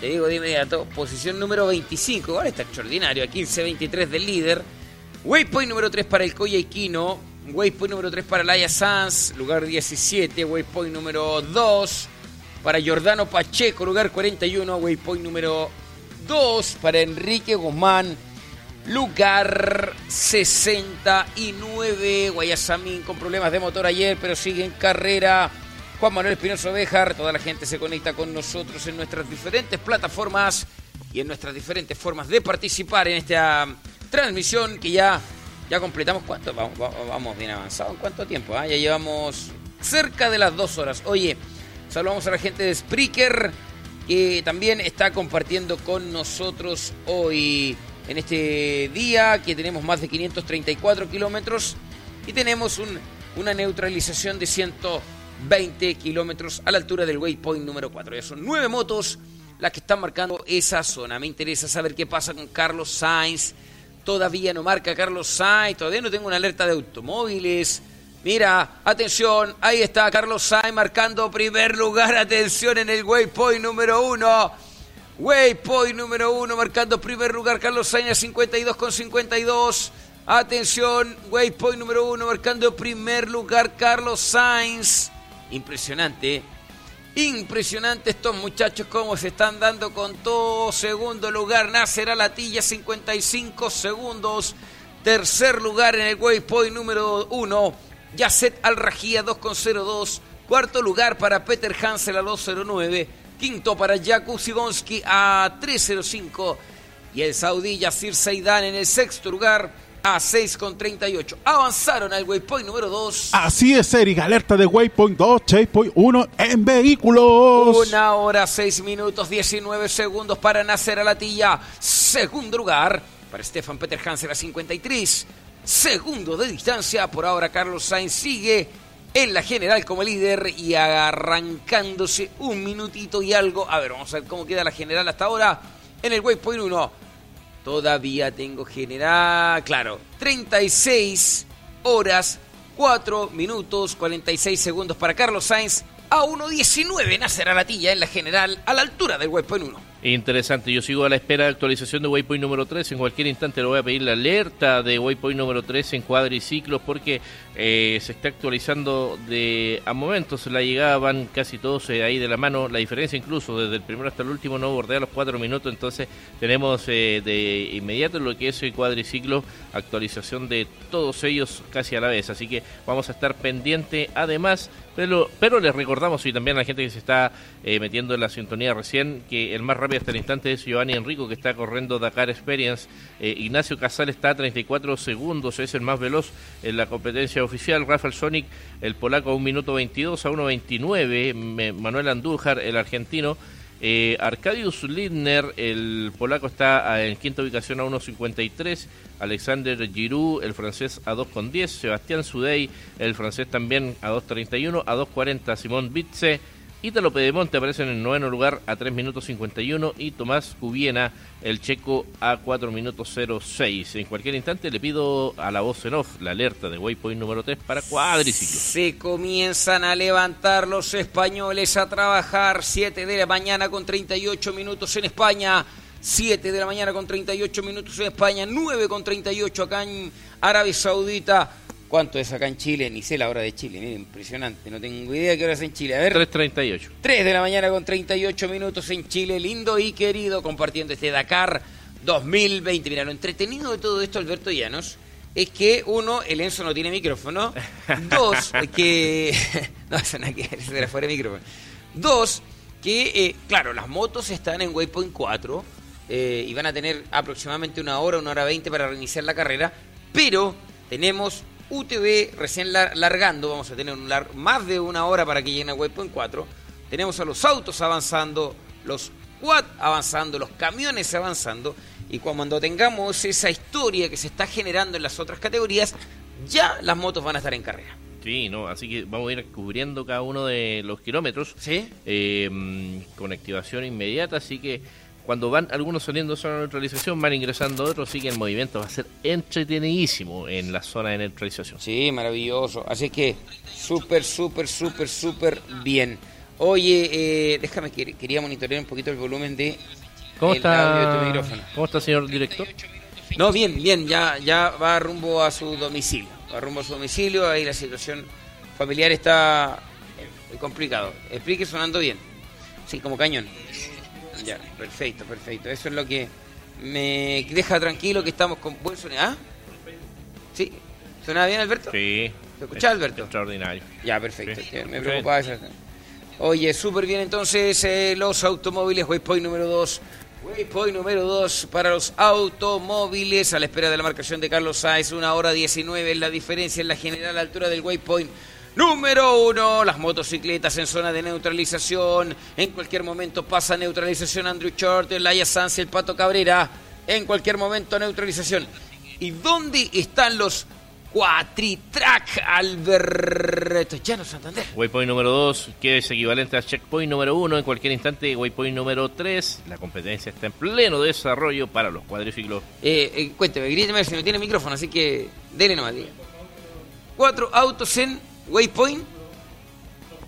Speaker 1: te digo de inmediato, posición número 25. Ahora está extraordinario, a 15-23 del líder. Waypoint número 3 para el Coya Iquino. Waypoint número 3 para Laia Sanz, lugar 17. Waypoint número 2 para Giordano Pacheco, lugar 41. Waypoint número 2 para Enrique Guzmán, lugar 69. Guayasamín con problemas de motor ayer, pero sigue en carrera. Juan Manuel Espinoso Bejar, toda la gente se conecta con nosotros en nuestras diferentes plataformas y en nuestras diferentes formas de participar en esta transmisión que ya, ya completamos. ¿Cuánto? Vamos, bien avanzado. ¿En cuánto tiempo? ah? Ya llevamos cerca de las dos horas. Oye, saludamos a la gente de Spreaker que también está compartiendo con nosotros hoy en este día que tenemos más de 534 kilómetros y tenemos un- una neutralización de 120 kilómetros a la altura del waypoint número 4. Ya son nueve motos las que están marcando esa zona. Me interesa saber qué pasa con Carlos Sainz. Todavía no marca Carlos Sainz, todavía no tengo una alerta de automóviles. Mira, atención, ahí está Carlos Sainz marcando primer lugar, atención en el waypoint número uno. Waypoint número uno, marcando primer lugar Carlos Sainz a 52 con 52. Atención, waypoint número uno, marcando primer lugar Carlos Sainz. Impresionante. Impresionante estos muchachos cómo se están dando con todo. Segundo lugar, Nasser Alatilla, 55 segundos. Tercer lugar en el waypoint número uno, Yasset Al-Rajía, 2,02. Cuarto lugar para Peter Hansel a 2,09. Quinto para Jakub Sigonski a 3,05. Y el saudí Yasir Seidan en el sexto lugar a 6,38. Avanzaron al waypoint número 2.
Speaker 3: Así es, Eric. Alerta de Waypoint 2, Checkpoint 1 en vehículos.
Speaker 1: Una hora, 6 minutos, 19 segundos para Nacer Alatilla. Segundo lugar para Stefan Peter Hansen a 53. Segundo de distancia. Por ahora Carlos Sainz sigue en la general como líder y arrancándose un minutito y algo. A ver, vamos a ver cómo queda la general hasta ahora en el Waypoint 1. Todavía tengo general, claro, 36 horas, 4 minutos, 46 segundos para Carlos Sainz. A 1.19 nacerá la tilla en la general a la altura del Waypoint 1.
Speaker 2: Interesante, yo sigo a la espera de actualización de Waypoint número 3. En cualquier instante le voy a pedir la alerta de Waypoint número 3 en cuadriciclos porque eh, se está actualizando de a momentos. La llegada van casi todos eh, ahí de la mano. La diferencia incluso desde el primero hasta el último no bordea los 4 minutos. Entonces tenemos eh, de inmediato lo que es el cuadriciclo, actualización de todos ellos casi a la vez. Así que vamos a estar pendiente además. Pero, pero les recordamos y también a la gente que se está metiendo en la sintonía recién que el más rápido hasta el instante es Giovanni Enrico que está corriendo Dakar Experience. Ignacio Casal está a 34 segundos, es el más veloz en la competencia oficial, Rafael Sonic, el polaco a 1 minuto 22 a 1.29, Manuel Andújar, el argentino, eh, Arkadiusz Lindner, el polaco está en quinta ubicación a 1.53, Alexander Giroud, el francés a 2.10, Sebastián Sudey, el francés también a 2.31, a 2.40 Simón Bitze, Ítalo Pedemonte aparece en el noveno lugar a 3 minutos 51 y Tomás Cubiena, el checo, a 4 minutos 06. En cualquier instante le pido a la voz en off la alerta de Waypoint número 3 para cuadriciclos.
Speaker 1: Se comienzan a levantar los españoles a trabajar. 7 de la mañana con 38 minutos en España. 7 de la mañana con 38 minutos en España. 9 con 38 acá en Arabia Saudita. ¿Cuánto es acá en Chile? Ni sé la hora de Chile, mira, impresionante. No tengo idea de qué hora es en Chile. A ver.
Speaker 2: 3.38.
Speaker 1: 3 de la mañana con 38 minutos en Chile, lindo y querido, compartiendo este Dakar 2020. Mira, lo entretenido de todo esto, Alberto Llanos, es que uno, el Enzo no tiene micrófono. [laughs] Dos, que. [laughs] no, eso nada que era fuera de micrófono. Dos, que, eh, claro, las motos están en Waypoint 4 eh, y van a tener aproximadamente una hora, una hora veinte para reiniciar la carrera, pero tenemos UTV recién largando, vamos a tener un más de una hora para que lleguen a Waypoint 4. Tenemos a los autos avanzando, los quad avanzando, los camiones avanzando. Y cuando tengamos esa historia que se está generando en las otras categorías, ya las motos van a estar en carrera.
Speaker 2: Sí, no, así que vamos a ir cubriendo cada uno de los kilómetros
Speaker 1: ¿Sí?
Speaker 2: Eh, con activación inmediata, así que cuando van algunos saliendo de zona de neutralización, van ingresando otros, así que el movimiento va a ser entretenidísimo en la zona de neutralización.
Speaker 1: Sí, maravilloso. Así que súper, súper, súper, súper bien. Oye, eh, déjame, que quería monitorear un poquito el volumen de
Speaker 2: ¿Cómo está, micrófono. ¿Cómo está, señor director?
Speaker 1: No, bien, bien, ya, ya va rumbo a su domicilio. Va rumbo a su domicilio, ahí la situación familiar está muy complicado. Explique sonando bien. Sí, como cañón. Ya, perfecto, perfecto. Eso es lo que me deja tranquilo que estamos con buen sonido. ¿Ah? ¿Sí? ¿Suena bien, Alberto?
Speaker 2: Sí.
Speaker 1: ¿Te escuchás, Alberto?
Speaker 2: Extraordinario.
Speaker 1: Ya, perfecto. Me preocupaba eso. Oye, súper bien entonces eh, los automóviles, Waypoint número 2. Waypoint número 2 para los automóviles a la espera de la marcación de Carlos Sainz. Una hora 19 es la diferencia en la general altura del Waypoint. Número uno, las motocicletas en zona de neutralización. En cualquier momento pasa neutralización Andrew Short, Laia Sanz, el Pato Cabrera. En cualquier momento neutralización. ¿Y dónde están los Cuatritrack Alberto Llano Santander?
Speaker 2: Waypoint número 2, que es equivalente al checkpoint número 1. En cualquier instante, waypoint número 3. La competencia está en pleno desarrollo para los cuadriciclos.
Speaker 1: Eh, eh, cuénteme, gríteme si no tiene micrófono, así que dele nomás. Cuatro autos en Waypoint,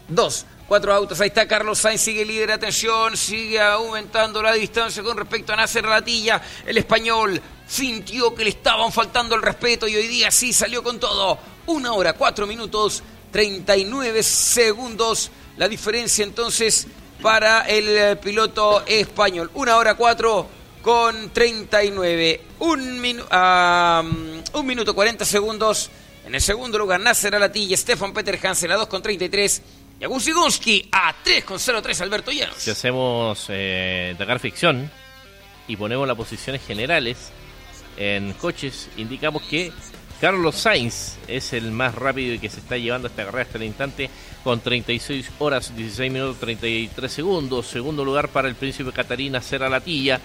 Speaker 1: dos. Cuatro autos, ahí está Carlos Sainz, sigue líder, atención, sigue aumentando la distancia con respecto a Nasser Ratilla, el español sintió que le estaban faltando el respeto y hoy día sí salió con todo. Una hora, cuatro minutos, 39 segundos, la diferencia entonces para el eh, piloto español. Una hora cuatro con 39, un, minu um, un minuto 40 segundos en el segundo lugar, Nasser Alatilla, Stefan Peter Hansen a 2,33. Y Agusigunski a 3,03 Alberto Llanos.
Speaker 2: Si hacemos eh, Ficción y ponemos las posiciones generales, en coches, indicamos que Carlos Sainz es el más rápido y que se está llevando esta carrera hasta el instante con 36 horas, 16 minutos, 33 segundos. Segundo lugar para el príncipe Catarina Serra Latilla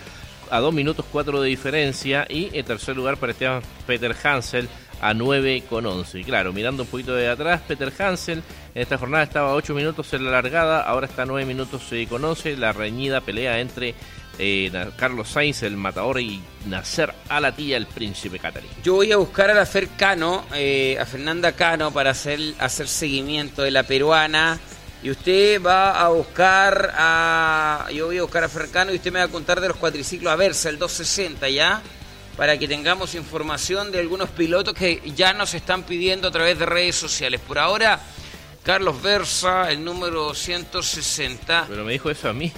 Speaker 2: a 2 minutos 4 de diferencia. Y en tercer lugar para Esteban Peter Hansel a 9 con 11. Y claro, mirando un poquito de atrás, Peter Hansel en esta jornada estaba a 8 minutos en la largada, ahora está a 9 minutos eh, con 11. La reñida pelea entre eh, Carlos Sainz, el matador, y Nacer Alatilla, el príncipe catarí.
Speaker 1: Yo voy a buscar a la Fer Cano, eh, a Fernanda Cano, para hacer, hacer seguimiento de la peruana. Y usted va a buscar a. Yo voy a buscar a Fer Cano y usted me va a contar de los cuatriciclos a Versa, el 260, ¿ya? Para que tengamos información de algunos pilotos que ya nos están pidiendo a través de redes sociales. Por ahora, Carlos Versa, el número 160.
Speaker 2: Pero me dijo eso a mí.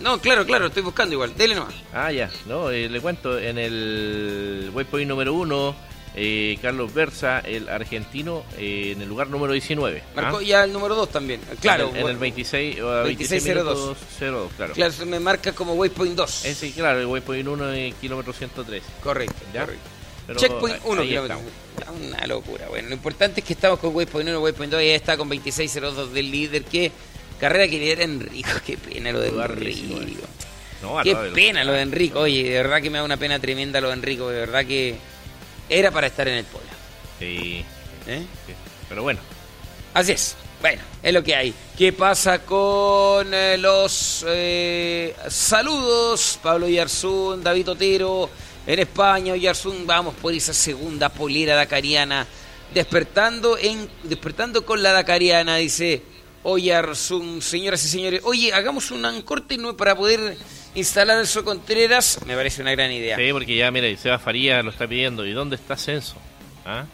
Speaker 1: No, claro, claro, estoy buscando igual. Dele nomás.
Speaker 2: Ah, ya. No, eh, le cuento, en el waypoint número uno, eh, Carlos Versa, el argentino, eh, en el lugar número 19.
Speaker 1: Marcó
Speaker 2: ¿ah?
Speaker 1: ya el número 2 también. Claro,
Speaker 2: En el, en el 26, o a 26
Speaker 1: 2602.
Speaker 2: minutos 02, claro.
Speaker 1: Claro, se me marca como Waypoint 2.
Speaker 2: Ese, claro, el waypoint 1 en kilómetro 103.
Speaker 1: Correcto,
Speaker 2: ¿Ya?
Speaker 1: correcto.
Speaker 2: Pero
Speaker 1: Checkpoint
Speaker 2: ahí-
Speaker 1: 1,
Speaker 2: ahí
Speaker 1: kilómetros.
Speaker 2: estamos.
Speaker 1: Una locura. Bueno, lo importante es que estamos con Waypoint 1, Waypoint 2, y ahí está con 26.02 del líder. Qué carrera que lidera Enrico. Qué pena lo de Enrico.
Speaker 2: 19. No,
Speaker 1: Qué pena lo de. Enrico. Oye, de verdad que me da una pena tremenda lo de Enrico. De verdad que era para estar en el polo.
Speaker 2: Sí,
Speaker 1: ¿eh?
Speaker 2: sí. Pero bueno,
Speaker 1: Así es. Bueno, es lo que hay. ¿Qué pasa con eh, los eh, saludos? Pablo Yarzún, David Otero, en España, Yarzún, vamos por esa segunda polera dacariana. Despertando, en, despertando con la dacariana, dice Oyarzún, señoras y señores. Oye, hagamos un corte ¿no? para poder instalar eso Contreras. Me parece una gran idea.
Speaker 2: sí, porque ya, mira, Seba Faría lo está pidiendo. ¿Y dónde está Censo? ¿Ah?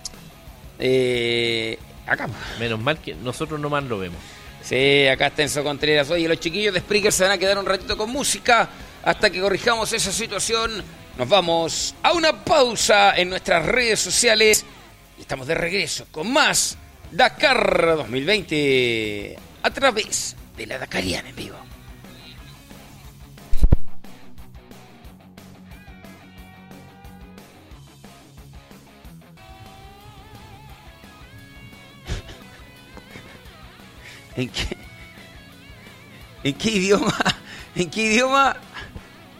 Speaker 1: Eh, acá.
Speaker 2: Menos mal que nosotros nomás lo vemos.
Speaker 1: Sí, acá está Enzo Contreras. Oye, los chiquillos de Spreaker se van a quedar un ratito con música hasta que corrijamos esa situación. Nos vamos a una pausa en nuestras redes sociales y estamos de regreso con más Dakar 2020 a través de la Dakariana en vivo. ¿En qué, ¿En qué idioma? ¿En qué idioma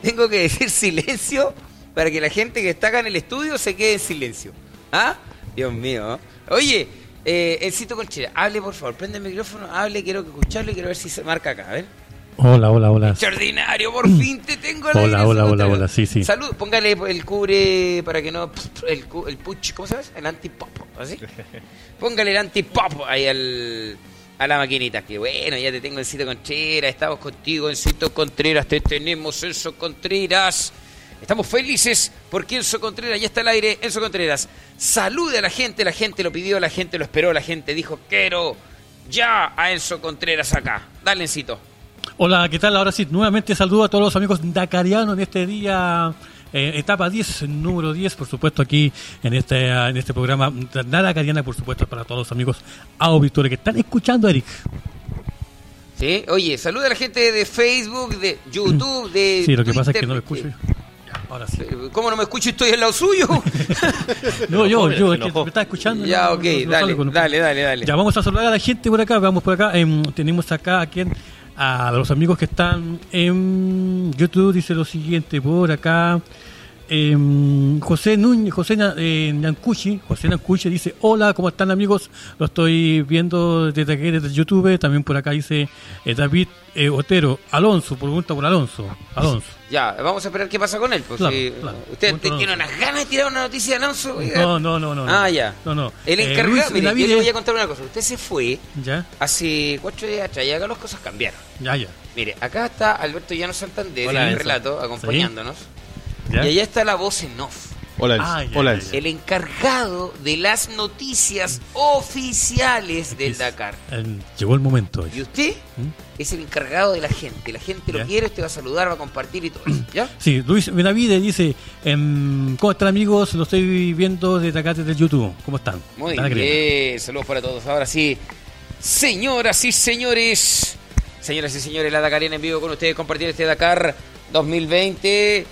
Speaker 1: tengo que decir silencio para que la gente que está acá en el estudio se quede en silencio? ¿Ah? Dios mío. Oye, eh, Encito Conchera, hable por favor, prende el micrófono, hable, quiero escucharle, quiero ver si se marca acá, a ver.
Speaker 4: Hola, hola, hola.
Speaker 1: Extraordinario, por fin te tengo al
Speaker 4: Hola, hola, hola, hola, sí, sí.
Speaker 1: Salud, póngale el cubre para que no. El, el puch, ¿cómo se llama? El antipop, ¿así? [laughs] Póngale el antipop ahí al, a la maquinita. Que bueno, ya te tengo Encito Contreras, estamos contigo, Encito Contreras, te tenemos, Enzo Contreras. Estamos felices porque Enzo Contreras ya está al aire. Enzo Contreras, salude a la gente, la gente lo pidió, la gente lo esperó, la gente dijo, quiero ya a Enzo Contreras acá. Dale, Encito.
Speaker 4: Hola, ¿qué tal? Ahora sí, nuevamente saludo a todos los amigos dacarianos en este día, eh, etapa 10, número 10, por supuesto, aquí en este, ah, en este programa. La dacariana, por supuesto, para todos los amigos auditores que están escuchando, Eric.
Speaker 1: Sí, oye, saluda a la gente de Facebook, de YouTube, de
Speaker 4: Sí, lo que pasa es que no me escucho. Ahora sí.
Speaker 1: Eh, ¿Cómo no me escucho? Estoy al lado suyo. [laughs]
Speaker 4: No, yo, yo, es que me estaba escuchando.
Speaker 1: ya, ok,
Speaker 4: no, no
Speaker 1: dale,
Speaker 4: no.
Speaker 1: dale, dale, dale.
Speaker 4: Ya vamos a saludar a la gente por acá, vamos por acá. em, tenemos acá a quien, a los amigos que están en YouTube, dice lo siguiente, por acá. Em, José Núñez, José eh, Nancuchi, José dice, hola, ¿cómo están amigos? Lo estoy viendo desde aquí, desde YouTube. También por acá dice eh, David eh, Otero, Alonso, pregunta por Alonso. Alonso.
Speaker 1: Ya, vamos a esperar qué pasa con él. Pues,
Speaker 4: Claro,
Speaker 1: si-
Speaker 4: claro.
Speaker 1: ¿Usted tiene
Speaker 4: Alonso.
Speaker 1: unas ganas de tirar una noticia de Alonso? Oiga.
Speaker 4: No, no, no, no.
Speaker 1: Ah, ya.
Speaker 4: No, no.
Speaker 1: El
Speaker 4: Eh,
Speaker 1: encargado, mire, yo le voy a contar una cosa. Usted se fue
Speaker 4: Ya,
Speaker 1: hace cuatro días atrás y acá las cosas cambiaron.
Speaker 4: ya, ya.
Speaker 1: Mire, acá está Alberto Llano Santander
Speaker 2: Hola,
Speaker 1: en el relato, acompañándonos.
Speaker 4: Ya.
Speaker 1: Y allá está la voz en off.
Speaker 3: Hola,
Speaker 4: Ah, ya,
Speaker 3: Hola,
Speaker 4: ya,
Speaker 3: Elsa.
Speaker 4: ya.
Speaker 1: El encargado de las noticias oficiales del
Speaker 4: Es-
Speaker 1: Dakar.
Speaker 4: llegó el momento.
Speaker 1: Y usted
Speaker 4: ¿Mm?
Speaker 1: es el encargado de la gente. La gente lo
Speaker 4: Ya.
Speaker 1: quiere, usted va a saludar, va a compartir y todo. eso, [clears throat] ¿Ya?
Speaker 4: Sí, Luis Benavides dice, em, ¿cómo están amigos? Lo estoy viendo desde acá, desde YouTube. ¿Cómo están?
Speaker 1: Muy bien. Saludos para todos. Ahora sí, señoras y señores. Señoras y señores, la Dakarina en vivo con ustedes, compartir este Dakar 2020.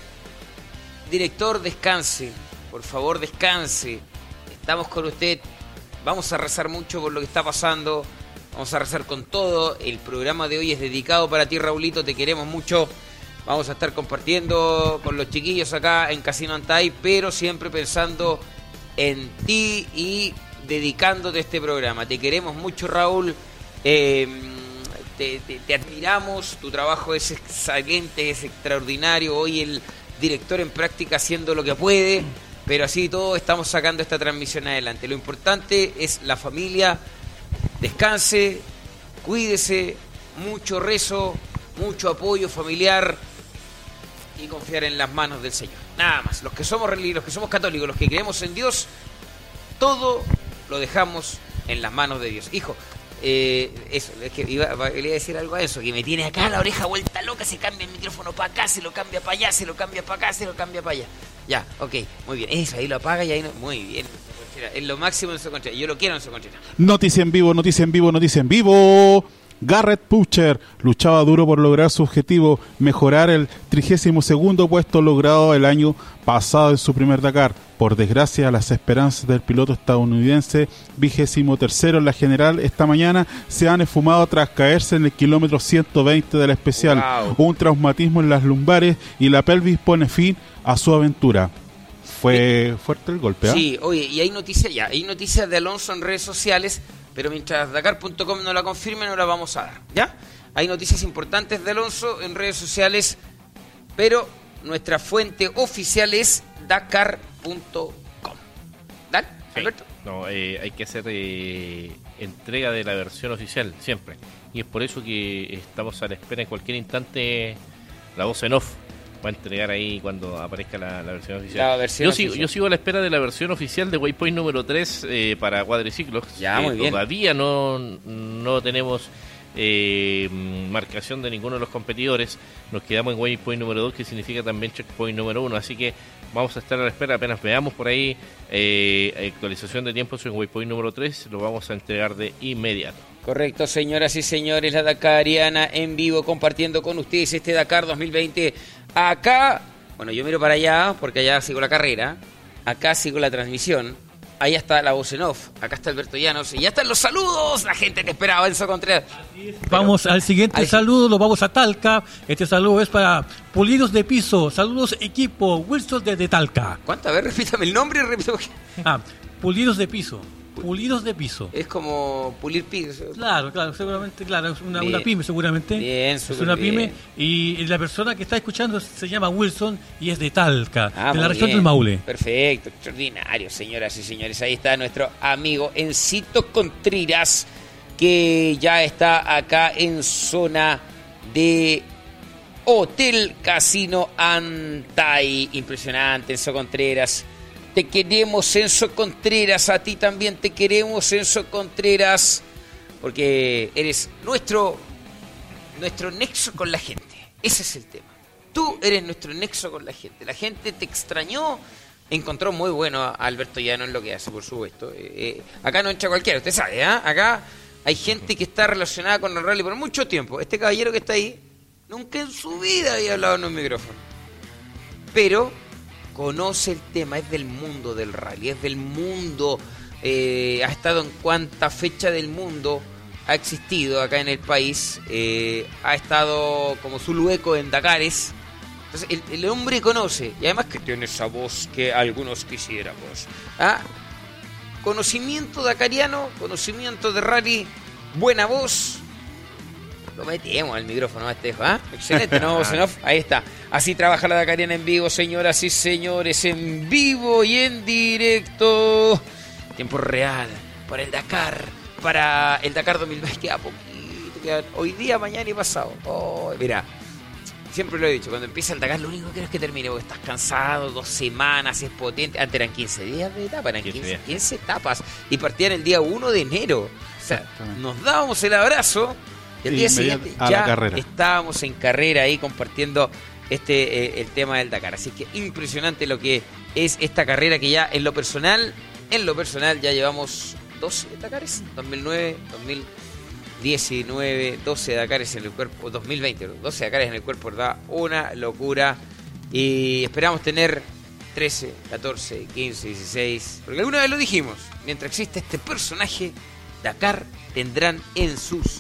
Speaker 1: Director, descanse. por favor descanse. Estamos con usted. Vamos a rezar mucho por lo que está pasando. Vamos a rezar con todo. El programa de hoy es dedicado para ti, Raulito. Te queremos mucho. Vamos a estar compartiendo con los chiquillos acá en Casino Antay, pero siempre pensando en ti y dedicándote a este programa. Te queremos mucho, Raúl. Te, te- te admiramos. Tu trabajo es excelente, es extraordinario. Hoy el director en práctica haciendo lo que puede, pero así todo estamos sacando esta transmisión adelante. Lo importante es la familia. Descanse, cuídese, mucho rezo, mucho apoyo familiar y confiar en las manos del Señor. Nada más. Los que somos religiosos, los que somos católicos, los que creemos en Dios, todo lo dejamos en las manos de Dios. Hijo, eh, eso, es que iba, iba a decir algo a eso, que me tiene acá la oreja vuelta loca, se cambia el micrófono para acá, se lo cambia para allá, se lo cambia para acá, se lo cambia para allá. Ya, ok, muy bien. Eso, ahí lo apaga y ahí no. Muy bien. Es lo máximo en su conchera. Yo lo quiero en su conchera.
Speaker 3: Noticia en vivo, noticia en vivo, noticia en vivo. Garrett Pucher luchaba duro por lograr su objetivo, mejorar el 32 puesto logrado el año pasado en su primer Dakar. Por desgracia, las esperanzas del piloto estadounidense, vigésimo tercero en la general, esta mañana se han esfumado tras caerse en el kilómetro 120 del especial.
Speaker 1: Wow.
Speaker 3: Un traumatismo en las lumbares y la pelvis pone fin a su aventura. Fue fuerte el golpe, ¿ah?
Speaker 1: Sí, oye, y hay noticias ya, hay noticias de Alonso en redes sociales, pero mientras Dakar.com no la confirme no la vamos a dar, ¿ya? Hay noticias importantes de Alonso en redes sociales, pero nuestra fuente oficial es Dakar.com. ¿Dale,
Speaker 2: Sí.
Speaker 1: Alberto?
Speaker 2: No, eh, hay que hacer eh, entrega de la versión oficial, siempre. Y es por eso que estamos a la espera en cualquier instante la voz en off. Va a entregar ahí cuando aparezca la, la versión oficial.
Speaker 1: La versión
Speaker 2: yo, sigo,
Speaker 1: oficial.
Speaker 2: yo sigo a la espera de la versión oficial de Waypoint número 3 eh, para cuadriciclos.
Speaker 1: Ya, muy bien.
Speaker 2: Todavía no, no tenemos eh, marcación de ninguno de los competidores. Nos quedamos en Waypoint número 2, que significa también Checkpoint número 1. Así que vamos a estar a la espera. Apenas veamos por ahí eh, actualización de tiempos en Waypoint número 3, lo vamos a entregar de inmediato.
Speaker 1: Correcto, señoras y señores, la Dakariana en vivo compartiendo con ustedes este Dakar 2020. Acá, bueno, yo miro para allá porque allá sigo la carrera, acá sigo la transmisión, allá está la voz en off, acá está Alberto Llanos y ya están los saludos, la gente te esperaba, Enzo Contreras.
Speaker 4: Vamos al siguiente saludo, lo vamos a Talca. Este saludo es para Pulidos de Piso. Saludos equipo, Wilson desde Talca.
Speaker 1: ¿Cuántas veces? [laughs] Repítame el nombre y repito.
Speaker 4: Ah, Pulidos de Piso. Pulidos de Piso.
Speaker 1: Es como pulir piso.
Speaker 4: Claro, claro, seguramente, claro, es una, una pyme seguramente.
Speaker 1: Bien,
Speaker 4: es una pyme
Speaker 1: bien.
Speaker 4: y la persona que está escuchando se llama Wilson y es de Talca,
Speaker 1: Ah,
Speaker 4: de la región
Speaker 1: bien.
Speaker 4: del Maule.
Speaker 1: Perfecto, extraordinario, señoras y señores. Ahí está nuestro amigo Encito Contreras, que ya está acá en zona de Hotel Casino Antai. Impresionante, Enzo Contreras. Te queremos, Enzo Contreras. A ti también te queremos, Enzo Contreras. Porque eres nuestro, nuestro nexo con la gente. Ese es el tema. Tú eres nuestro nexo con la gente. La gente te extrañó. Encontró muy bueno a Alberto Llano en lo que hace, por supuesto. Eh, eh, acá no entra cualquiera, usted sabe, ¿ah? Acá hay gente que está relacionada con el rally por mucho tiempo. Este caballero que está ahí, nunca en su vida había hablado en un micrófono. Pero conoce el tema, es del mundo del rally, es del mundo, eh, ha estado en cuanta fecha del mundo ha existido acá en el país, eh, ha estado como su lueco en Dakares. Entonces, el, el hombre conoce, y además que tiene esa voz que algunos quisiéramos. ¿ah? Conocimiento dakariano, conocimiento de rally, buena voz. Lo metemos al micrófono, este, ¿ah? Excelente, ¿no? Voz en off. Ahí está. Así trabaja la Dakariana en vivo, señoras y señores, en vivo y en directo. Tiempo real para el Dakar, para el Dakar 2020. Queda poquito, queda hoy día, mañana y pasado. Oh, mira, siempre lo he dicho, cuando empieza el Dakar lo único que quiero es que termine, porque estás cansado, dos semanas, es potente. Antes eran 15 días de etapa, eran
Speaker 2: 15
Speaker 1: 15,
Speaker 2: días.
Speaker 1: 15 etapas y partían el día 1 de enero. O sea, nos dábamos el abrazo y el
Speaker 3: Y
Speaker 1: día siguiente
Speaker 3: a la
Speaker 1: ya
Speaker 3: carrera.
Speaker 1: estábamos en carrera ahí compartiendo este eh, el tema del Dakar. Así que impresionante lo que es esta carrera que ya en lo personal, en lo personal ya llevamos 12 Dakares, 2009, 2019, 12 Dakares en el cuerpo, 2020, 12 Dakares en el cuerpo, ¿verdad? Una locura. Y esperamos tener 13, 14, 15, 16. Porque alguna vez lo dijimos. Mientras existe este personaje, Dakar tendrán en sus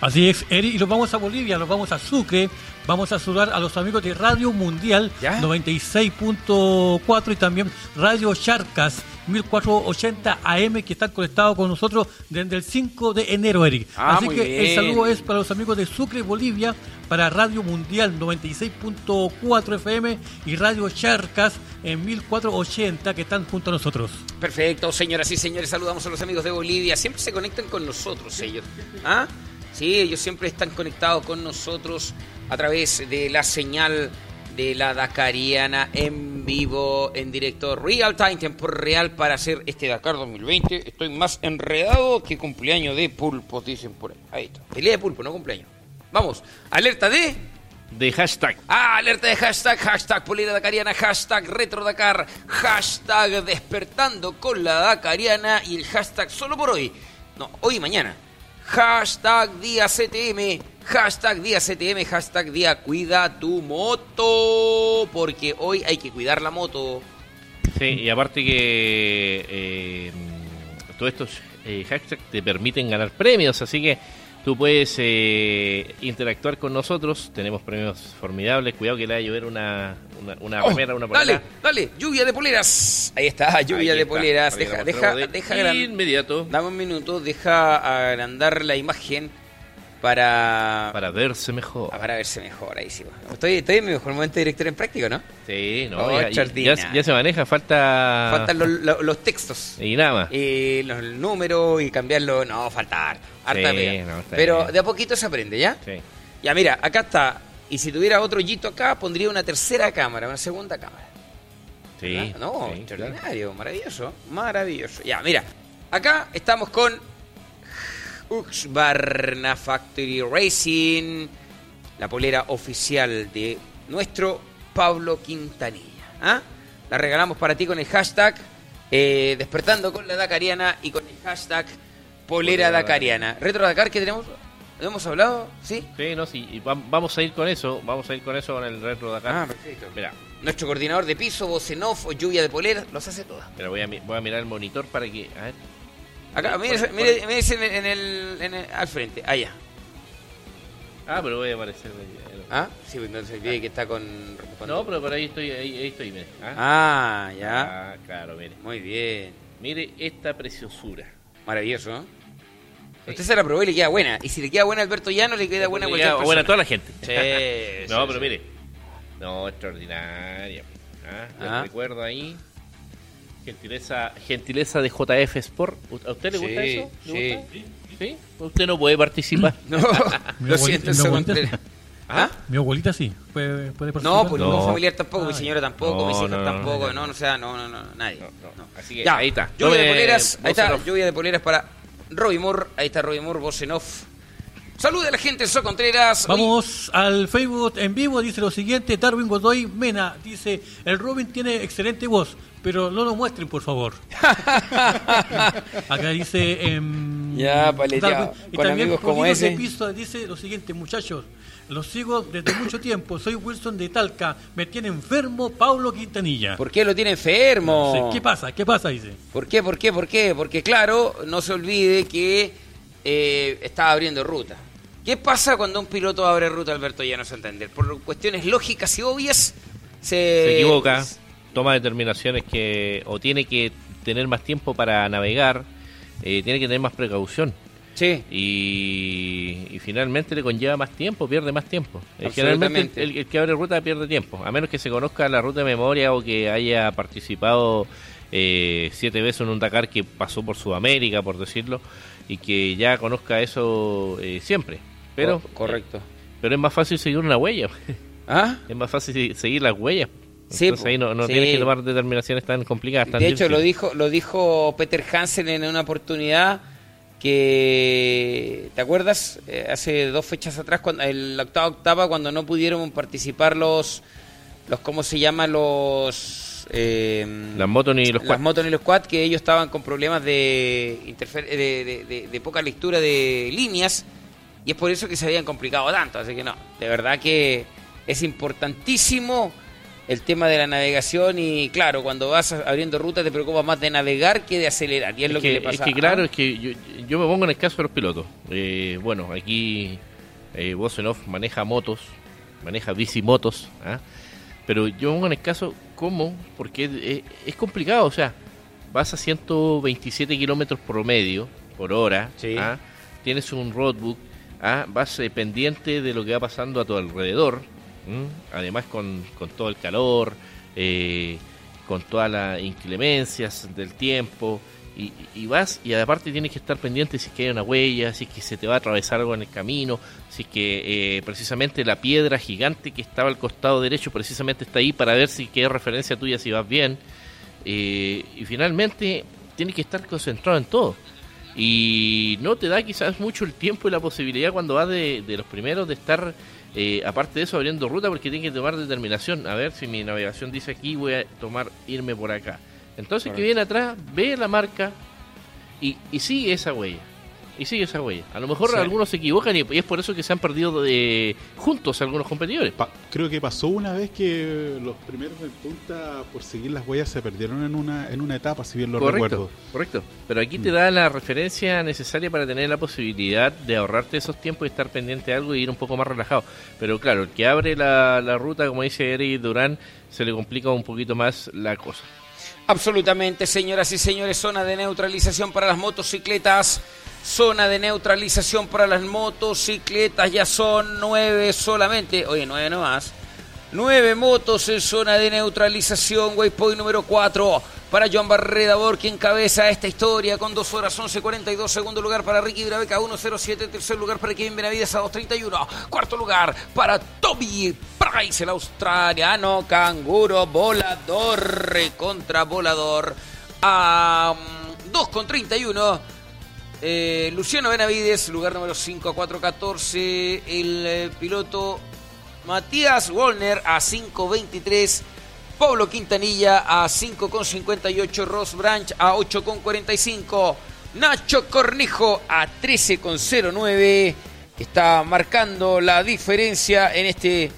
Speaker 4: Así es, Eri, y nos vamos a Bolivia, nos vamos a Sucre, vamos a saludar a los amigos de Radio Mundial
Speaker 1: ¿Ya?
Speaker 4: 96.4 y también Radio Charcas 1480 AM que están conectados con nosotros desde el 5 de enero, Eric.
Speaker 1: Ah,
Speaker 4: Así que el saludo es para los amigos de Sucre, Bolivia, para Radio Mundial 96.4 FM y Radio Charcas en 1480 que están junto a nosotros.
Speaker 1: Perfecto, señoras y señores, saludamos a los amigos de Bolivia. Siempre se conectan con nosotros ellos. ¿Ah? Sí, ellos siempre están conectados con nosotros a través de la señal de la Dakariana en vivo, en directo, real time, tiempo real para hacer este Dakar 2020. Estoy más enredado que cumpleaños de pulpos, dicen por ahí. Ahí está. Pelea de pulpo, no cumpleaños. Vamos, alerta de...
Speaker 2: De hashtag.
Speaker 1: Ah, alerta de hashtag, hashtag Polera Dakariana, hashtag Retro Dakar, hashtag Despertando con la Dakariana y el hashtag solo por hoy. No, hoy y mañana. Hashtag Día CTM, hashtag Día CTM, hashtag Día Cuida tu moto. Porque hoy hay que cuidar la moto.
Speaker 2: Sí, y aparte que eh, todos estos eh, hashtags te permiten ganar premios, así que tú puedes eh, interactuar con nosotros. Tenemos premios formidables. Cuidado que le va a llover una, una, una
Speaker 1: Oh,
Speaker 2: remera, una
Speaker 1: dale,
Speaker 2: polera.
Speaker 1: dale, lluvia de poleras. Ahí está, lluvia
Speaker 2: Ahí
Speaker 1: de
Speaker 2: está,
Speaker 1: poleras. Deja, deja,
Speaker 2: de
Speaker 1: deja gran-
Speaker 2: inmediato
Speaker 1: Dame un minuto, deja agrandar la imagen para,
Speaker 2: para verse mejor.
Speaker 1: Ah, para verse mejor. Ahí sí. Estoy, estoy en mi mejor momento de director en práctico, ¿no?
Speaker 2: Sí, no,
Speaker 1: Oh,
Speaker 2: ya, se maneja, falta...
Speaker 1: Faltan los, los- los textos.
Speaker 2: Y nada más.
Speaker 1: Y los números y cambiarlo. No, falta harta. harta
Speaker 2: Sí, no,
Speaker 1: Pero
Speaker 2: bien.
Speaker 1: de a poquito se aprende, ¿ya?
Speaker 2: Sí.
Speaker 1: Ya, mira, acá está. Y si tuviera otro yito acá, pondría una tercera cámara, una segunda cámara.
Speaker 2: Sí,
Speaker 1: ¿verdad? No,
Speaker 2: sí,
Speaker 1: extraordinario, maravilloso, maravilloso. Ya, mira, acá estamos con Uxbarna Factory Racing, la polera oficial de nuestro Pablo Quintanilla. ¿ah? La regalamos para ti con el hashtag eh, Despertando con la Dakariana y con el hashtag Polera Dakariana. Retro Dakar que tenemos, ¿lo hemos hablado? ¿Sí?
Speaker 2: Sí, no, sí, y va- vamos a ir con eso, vamos a ir con eso con el retro acá.
Speaker 1: Ah, perfecto.
Speaker 2: Mira,
Speaker 1: Nuestro coordinador de piso, voz en off, o lluvia de polera, los hace todas.
Speaker 2: mira, voy a, voy a mirar el monitor para que, a ver,
Speaker 1: Acá, mire,
Speaker 2: Por-
Speaker 1: mire,
Speaker 2: por-
Speaker 1: mire en el, en el- al frente, allá.
Speaker 2: ah, pero voy a aparecer.
Speaker 1: ¿Ah? Sí, pues no se olvide que está con... con-
Speaker 2: No, pero por ahí estoy, ahí, ahí estoy, mire. Ah,
Speaker 1: Ah, ya.
Speaker 2: Ah, claro, mire.
Speaker 1: Muy bien.
Speaker 2: Mire esta preciosura.
Speaker 1: Maravilloso, ¿no? Usted se la probó y le queda buena. Y si le queda buena a Alberto Llano, le queda buena a cualquier persona.
Speaker 2: buena a toda la gente.
Speaker 1: Sí, [laughs]
Speaker 2: no,
Speaker 1: sí,
Speaker 2: pero
Speaker 1: sí.
Speaker 2: mire. No, extraordinaria. Ah,
Speaker 1: Ah.
Speaker 2: recuerdo ahí. Gentileza, gentileza de JF Sport. ¿A usted le gusta
Speaker 1: Sí,
Speaker 2: eso? ¿Le
Speaker 1: sí.
Speaker 2: gusta? ¿Sí? Usted no puede participar. [laughs]
Speaker 1: No,
Speaker 4: Mi
Speaker 1: lo
Speaker 4: abuelita-
Speaker 1: siento,
Speaker 4: mi.
Speaker 1: ¿Ah?
Speaker 4: Mi abuelita sí, puede, puede
Speaker 1: No,
Speaker 4: participar.
Speaker 1: pues
Speaker 2: No.
Speaker 1: no, familiar tampoco, mi señora tampoco,
Speaker 2: No,
Speaker 1: mis hijos
Speaker 2: no, no,
Speaker 1: tampoco,
Speaker 2: no,
Speaker 1: no,
Speaker 2: no.
Speaker 1: no, o sea, no, no, no, nadie.
Speaker 2: No, no. Así que
Speaker 1: Ya,
Speaker 2: ahí está.
Speaker 1: Lluvia de poleras, ahí está, lluvia de poleras para Roy Moore, ahí está Roy Moore, voz en off. Salude a la gente, So Contreras.
Speaker 4: Vamos al Facebook en vivo, dice lo siguiente, Darwin Godoy Mena, dice, el Robin tiene excelente voz, pero no lo muestren, por favor. [laughs] Acá dice... em,
Speaker 1: Ya, paleteado.
Speaker 4: Y
Speaker 1: con
Speaker 4: también
Speaker 1: amigos como
Speaker 4: de
Speaker 1: ese.
Speaker 4: Piso dice lo siguiente, muchachos, los sigo desde mucho tiempo, soy Wilson de Talca, me tiene enfermo Paulo Quintanilla.
Speaker 1: ¿Por qué lo tiene enfermo?
Speaker 4: ¿Qué pasa? ¿Qué pasa? Dice.
Speaker 1: ¿Por qué? ¿Por qué? ¿Por qué? Porque claro, no se olvide que eh, estaba abriendo ruta. ¿Qué pasa cuando un piloto abre ruta, Alberto Llano Santander? Por cuestiones lógicas y obvias, se,
Speaker 2: Se equivoca, toma determinaciones que o tiene que tener más tiempo para navegar, eh, tiene que tener más precaución.
Speaker 1: Sí,
Speaker 2: Y, y finalmente le conlleva más tiempo, pierde más tiempo. Eh. Generalmente el, el que abre ruta pierde tiempo, a menos que se conozca la ruta de memoria o que haya participado eh, siete veces en un Dakar que pasó por Sudamérica, por decirlo, y que ya conozca eso eh, siempre. Pero,
Speaker 1: Co- correcto.
Speaker 2: pero es más fácil seguir una huella,
Speaker 1: ¿Ah? [laughs]
Speaker 2: es más fácil se- seguir las huellas.
Speaker 1: Sí,
Speaker 2: Entonces ahí no, no
Speaker 1: sí.
Speaker 2: tienes que tomar determinaciones tan complicadas. Tan
Speaker 1: De hecho, lo dijo, lo dijo Peter Hansen en una oportunidad que, ¿te acuerdas? Eh, hace dos fechas atrás, cuando, el la octava octava, cuando no pudieron participar los, los ¿cómo se llama? Los... eh,
Speaker 2: Las motos ni los
Speaker 1: las
Speaker 2: quad.
Speaker 1: motos ni los quad, que ellos estaban con problemas de, interfer- de, de- de- de poca lectura de líneas y es por eso que se habían complicado tanto. Así que no, de verdad que es importantísimo el tema de la navegación y claro, cuando vas abriendo ruta te preocupa más de navegar que de acelerar y es, lo que, le pasa.
Speaker 2: Es que claro, es que yo, yo, me pongo en el caso de los pilotos. Eh, bueno, aquí eh, maneja motos, maneja bicimotos, ¿ah? pero yo me pongo en el caso cómo, porque es, complicado, o sea, vas a 127 kilómetros promedio por hora, ¿ah? tienes un roadbook, ¿ah? vas eh, pendiente de lo que va pasando a tu alrededor, además con, con, todo el calor, eh, con todas las inclemencias del tiempo, y, vas y aparte tienes que estar pendiente si es que hay una huella, si es que se te va a atravesar algo en el camino, si es que eh, precisamente la piedra gigante que estaba al costado derecho precisamente está ahí para ver si qué referencia tuya si vas bien. Eh, y finalmente tienes que estar concentrado en todo. Y no te da quizás mucho el tiempo y la posibilidad cuando vas de, de los primeros de estar eh, aparte de eso, abriendo ruta porque tiene que tomar determinación. A ver si mi navegación dice aquí, voy a tomar, irme por acá. Entonces, que viene atrás, ve la marca y, y sigue esa huella y sigue esa huella. A lo mejor algunos se equivocan y, es por eso que se han perdido de, juntos algunos competidores.
Speaker 3: creo que pasó una vez que los primeros en punta por seguir las huellas se perdieron en una en una etapa, si bien lo recuerdo.
Speaker 2: Correcto. Pero aquí te mm. da la referencia necesaria para tener la posibilidad de ahorrarte esos tiempos y estar pendiente de algo y ir un poco más relajado. Pero claro, el que abre la, la ruta, como dice Eric Durán, se le complica un poquito más la cosa.
Speaker 1: Absolutamente, señoras y señores, zona de neutralización para las motocicletas. Zona de neutralización para las motocicletas, ya son nueve solamente. Oye, nueve no más. Nueve motos en zona de neutralización. Waypoint número cuatro para Joan Barreda quien encabeza esta historia con 2 horas 11.42. Segundo lugar para Ricky Brabeca, 1.07. Tercer lugar para Kevin Benavides a 2.31. Cuarto lugar para Toby Price, el australiano. Canguro volador contra volador a 2.31. Eh, Luciano Benavides, lugar número 5 a 4.14. El eh, piloto Matías Wolner a 5.23. Pablo Quintanilla a 5.58. Ross Branch a 8.45. Nacho Cornejo a 13.09. Está marcando la diferencia en este,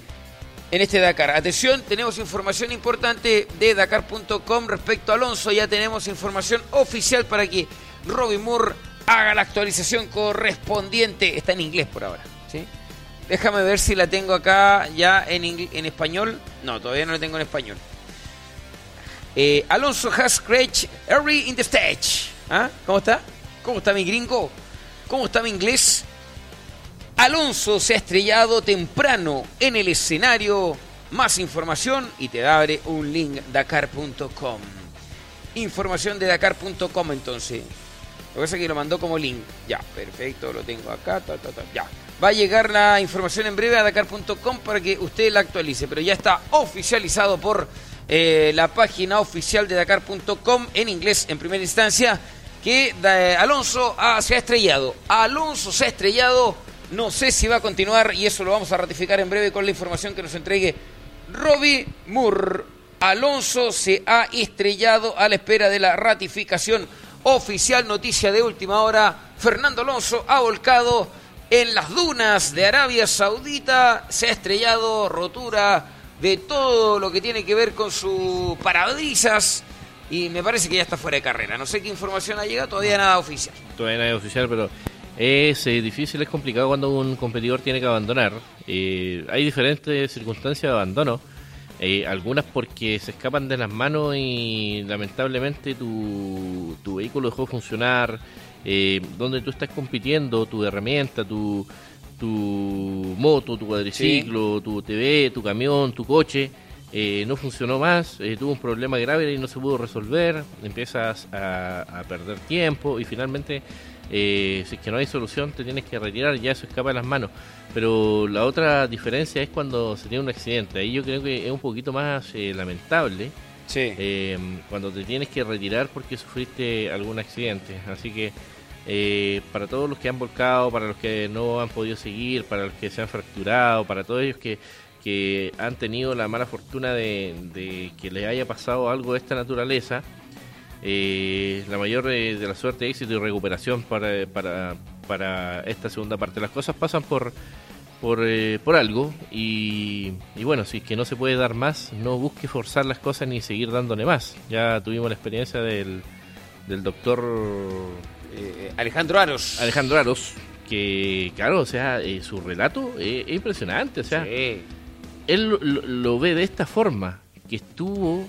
Speaker 1: en este Dakar. Atención, tenemos información importante de Dakar.com respecto a Alonso. Ya tenemos información oficial para que Robin Moore haga la actualización correspondiente. Está en inglés por ahora. ¿sí? Déjame ver si la tengo acá ya en, en español. No, todavía no la tengo en español. Eh, Alonso has scratched early in the stage. ¿Ah? ¿Cómo está? ¿Cómo está mi gringo? ¿Cómo está mi inglés? Alonso se ha estrellado temprano en el escenario. Más información y te abre un link dakar.com. Información de dakar.com entonces. Lo que pasa es que lo mandó como link. Ya, perfecto, lo tengo acá. ya. Va a llegar la información en breve a Dakar.com para que usted la actualice, pero ya está oficializado por eh, la página oficial de Dakar.com en inglés en primera instancia que eh, Alonso se ha estrellado. Alonso se ha estrellado. No sé si va a continuar y eso lo vamos a ratificar en breve con la información que nos entregue Robbie Moore. Alonso se ha estrellado a la espera de la ratificación Oficial noticia de última hora, Fernando Alonso ha volcado en las dunas de Arabia Saudita, se ha estrellado, rotura de todo lo que tiene que ver con su parabrisas y me parece que ya está fuera de carrera. No sé qué información ha llegado, todavía nada oficial.
Speaker 2: Todavía nada oficial, pero es eh, difícil, es complicado cuando un competidor tiene que abandonar. Eh, hay diferentes circunstancias de abandono. Eh, algunas porque se escapan de las manos y lamentablemente tu, tu vehículo dejó de funcionar, eh, donde tú estás compitiendo, tu herramienta, tu, tu moto, tu cuadriciclo, tu TV, tu camión, tu coche, eh, no funcionó más, tuvo un problema grave y no se pudo resolver, empiezas a, a perder tiempo y finalmente si es que no hay solución te tienes que retirar, ya eso escapa de las manos. Pero la otra diferencia es cuando se tiene un accidente. Ahí yo creo que es un poquito más eh, lamentable. Eh, cuando te tienes que retirar porque sufriste algún accidente. Así que eh, para todos los que han volcado, para los que no han podido seguir, para los que se han fracturado, para todos ellos que, que han tenido la mala fortuna de, que les haya pasado algo de esta naturaleza, la mayor de, la suerte, éxito y recuperación para, para, para esta segunda parte. Las cosas pasan por por, eh, por algo y, y bueno, si es que no se puede dar más, no busque forzar las cosas ni seguir dándole más. Ya tuvimos la experiencia del, del doctor
Speaker 1: Eh, Alejandro Aros.
Speaker 2: Alejandro Aros, que claro, o sea, eh, su relato es, es impresionante, o sea,
Speaker 1: Sí.
Speaker 2: él lo, lo- lo ve de esta forma, que estuvo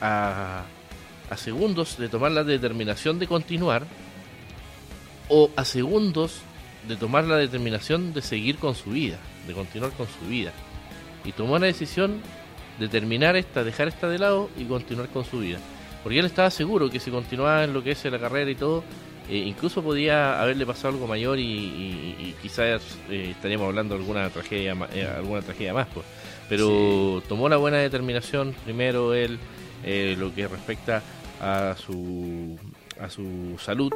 Speaker 2: a, a segundos de tomar la determinación de continuar o a segundos de tomar la determinación de seguir con su vida, de continuar con su vida. Y tomó la decisión de terminar esta, dejar esta de lado y continuar con su vida. Porque él estaba seguro que si continuaba en lo que es la carrera y todo, eh, incluso podía haberle pasado algo mayor y, y- y quizás eh, estaríamos hablando de alguna tragedia, eh, alguna tragedia más. Pues. Pero tomó la buena determinación, primero él, eh, lo que respecta a su, a su salud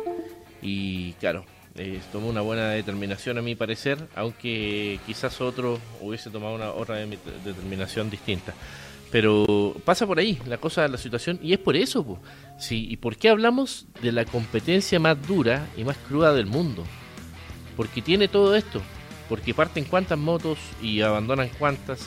Speaker 2: y claro, eh, tomó una buena determinación a mi parecer, aunque quizás otro hubiese tomado una otra de- determinación distinta. Pero pasa por ahí la cosa, la situación, y es por eso. po. Sí, ¿Y por qué hablamos de la competencia más dura y más cruda del mundo? Porque tiene todo esto. Porque parten cuantas motos y abandonan cuantas.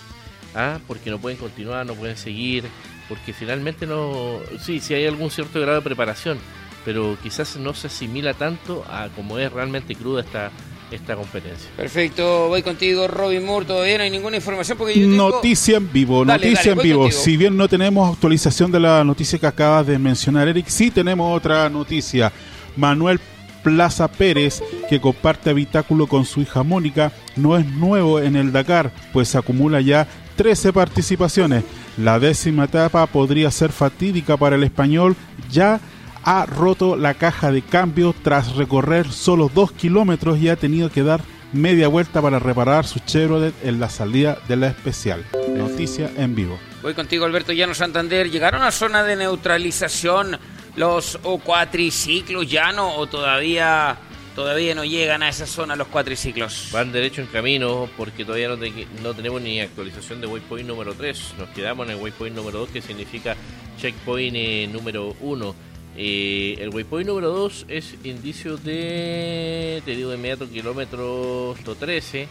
Speaker 2: ¿ah? Porque no pueden continuar, no pueden seguir. Porque finalmente no. Sí, sí hay algún cierto grado de preparación. Pero quizás no se asimila tanto a como es realmente cruda esta, esta competencia.
Speaker 1: Perfecto, voy contigo, Robin Moore. Todavía no hay ninguna información porque yo tengo...
Speaker 3: Noticia en vivo,
Speaker 1: Dale,
Speaker 3: noticia
Speaker 1: dale,
Speaker 3: en vivo.
Speaker 1: contigo.
Speaker 3: Si bien no tenemos actualización de la noticia que acabas de mencionar, Eric, sí tenemos otra noticia. Manuel Plaza Pérez, que comparte habitáculo con su hija Mónica, no es nuevo en el Dakar, pues acumula ya 13 participaciones. La décima etapa podría ser fatídica para el español, ya ha roto la caja de cambio tras recorrer solo 2 kilómetros y ha tenido que dar media vuelta para reparar su Chevrolet en la salida de la especial. Noticia en vivo.
Speaker 1: Voy contigo, Alberto Llano Santander. ¿Llegaron a zona de neutralización los o cuatriciclos llano o todavía todavía no llegan a esa zona los cuatriciclos?
Speaker 2: Van derecho en camino porque todavía no, te- no tenemos ni actualización de waypoint número 3. Nos quedamos en el waypoint número 2 que significa checkpoint eh, número 1. Eh, el waypoint número 2 es indicio de, te digo de inmediato, kilómetro 13.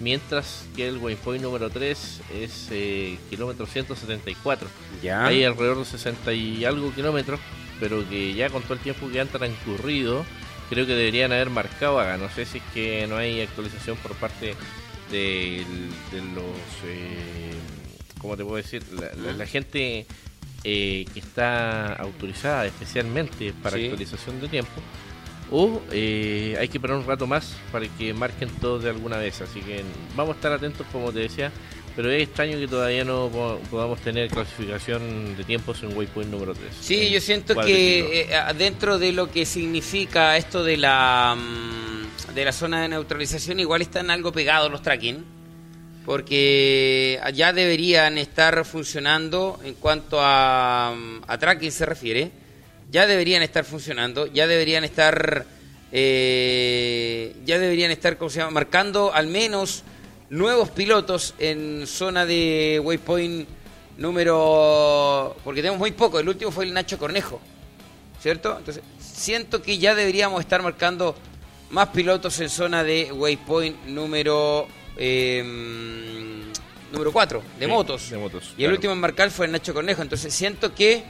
Speaker 2: Mientras que el waypoint número 3 es eh, kilómetro 174.
Speaker 1: Ya.
Speaker 2: Hay alrededor de 60 y algo kilómetros, pero que ya con todo el tiempo que han transcurrido, creo que deberían haber marcado acá. No sé si es que no hay actualización por parte de, los. Eh, ¿Cómo te puedo decir? La, la- la gente eh, que está autorizada especialmente para
Speaker 1: Sí.
Speaker 2: actualización de tiempo. O eh, hay que esperar un rato más para que marquen todos de alguna vez. Así que vamos a estar atentos, como te decía. Pero es extraño que todavía no po- podamos tener clasificación de tiempos en Waypoint número 3.
Speaker 1: Sí, yo siento que eh, dentro de lo que significa esto de la mm, de la zona de neutralización igual están algo pegados los tracking porque ya deberían estar funcionando en cuanto a, mm, a tracking se refiere ya deberían estar funcionando ya deberían estar eh, ya deberían estar ¿cómo se llama? marcando al menos nuevos pilotos en zona de waypoint número porque tenemos muy poco el último fue el Nacho Cornejo ¿cierto? Entonces, siento que ya deberíamos estar marcando más pilotos en zona de waypoint número eh, número 4 de
Speaker 2: Sí,
Speaker 1: motos.
Speaker 2: de motos,
Speaker 1: Y el último en marcar fue el Nacho Cornejo. Entonces, siento que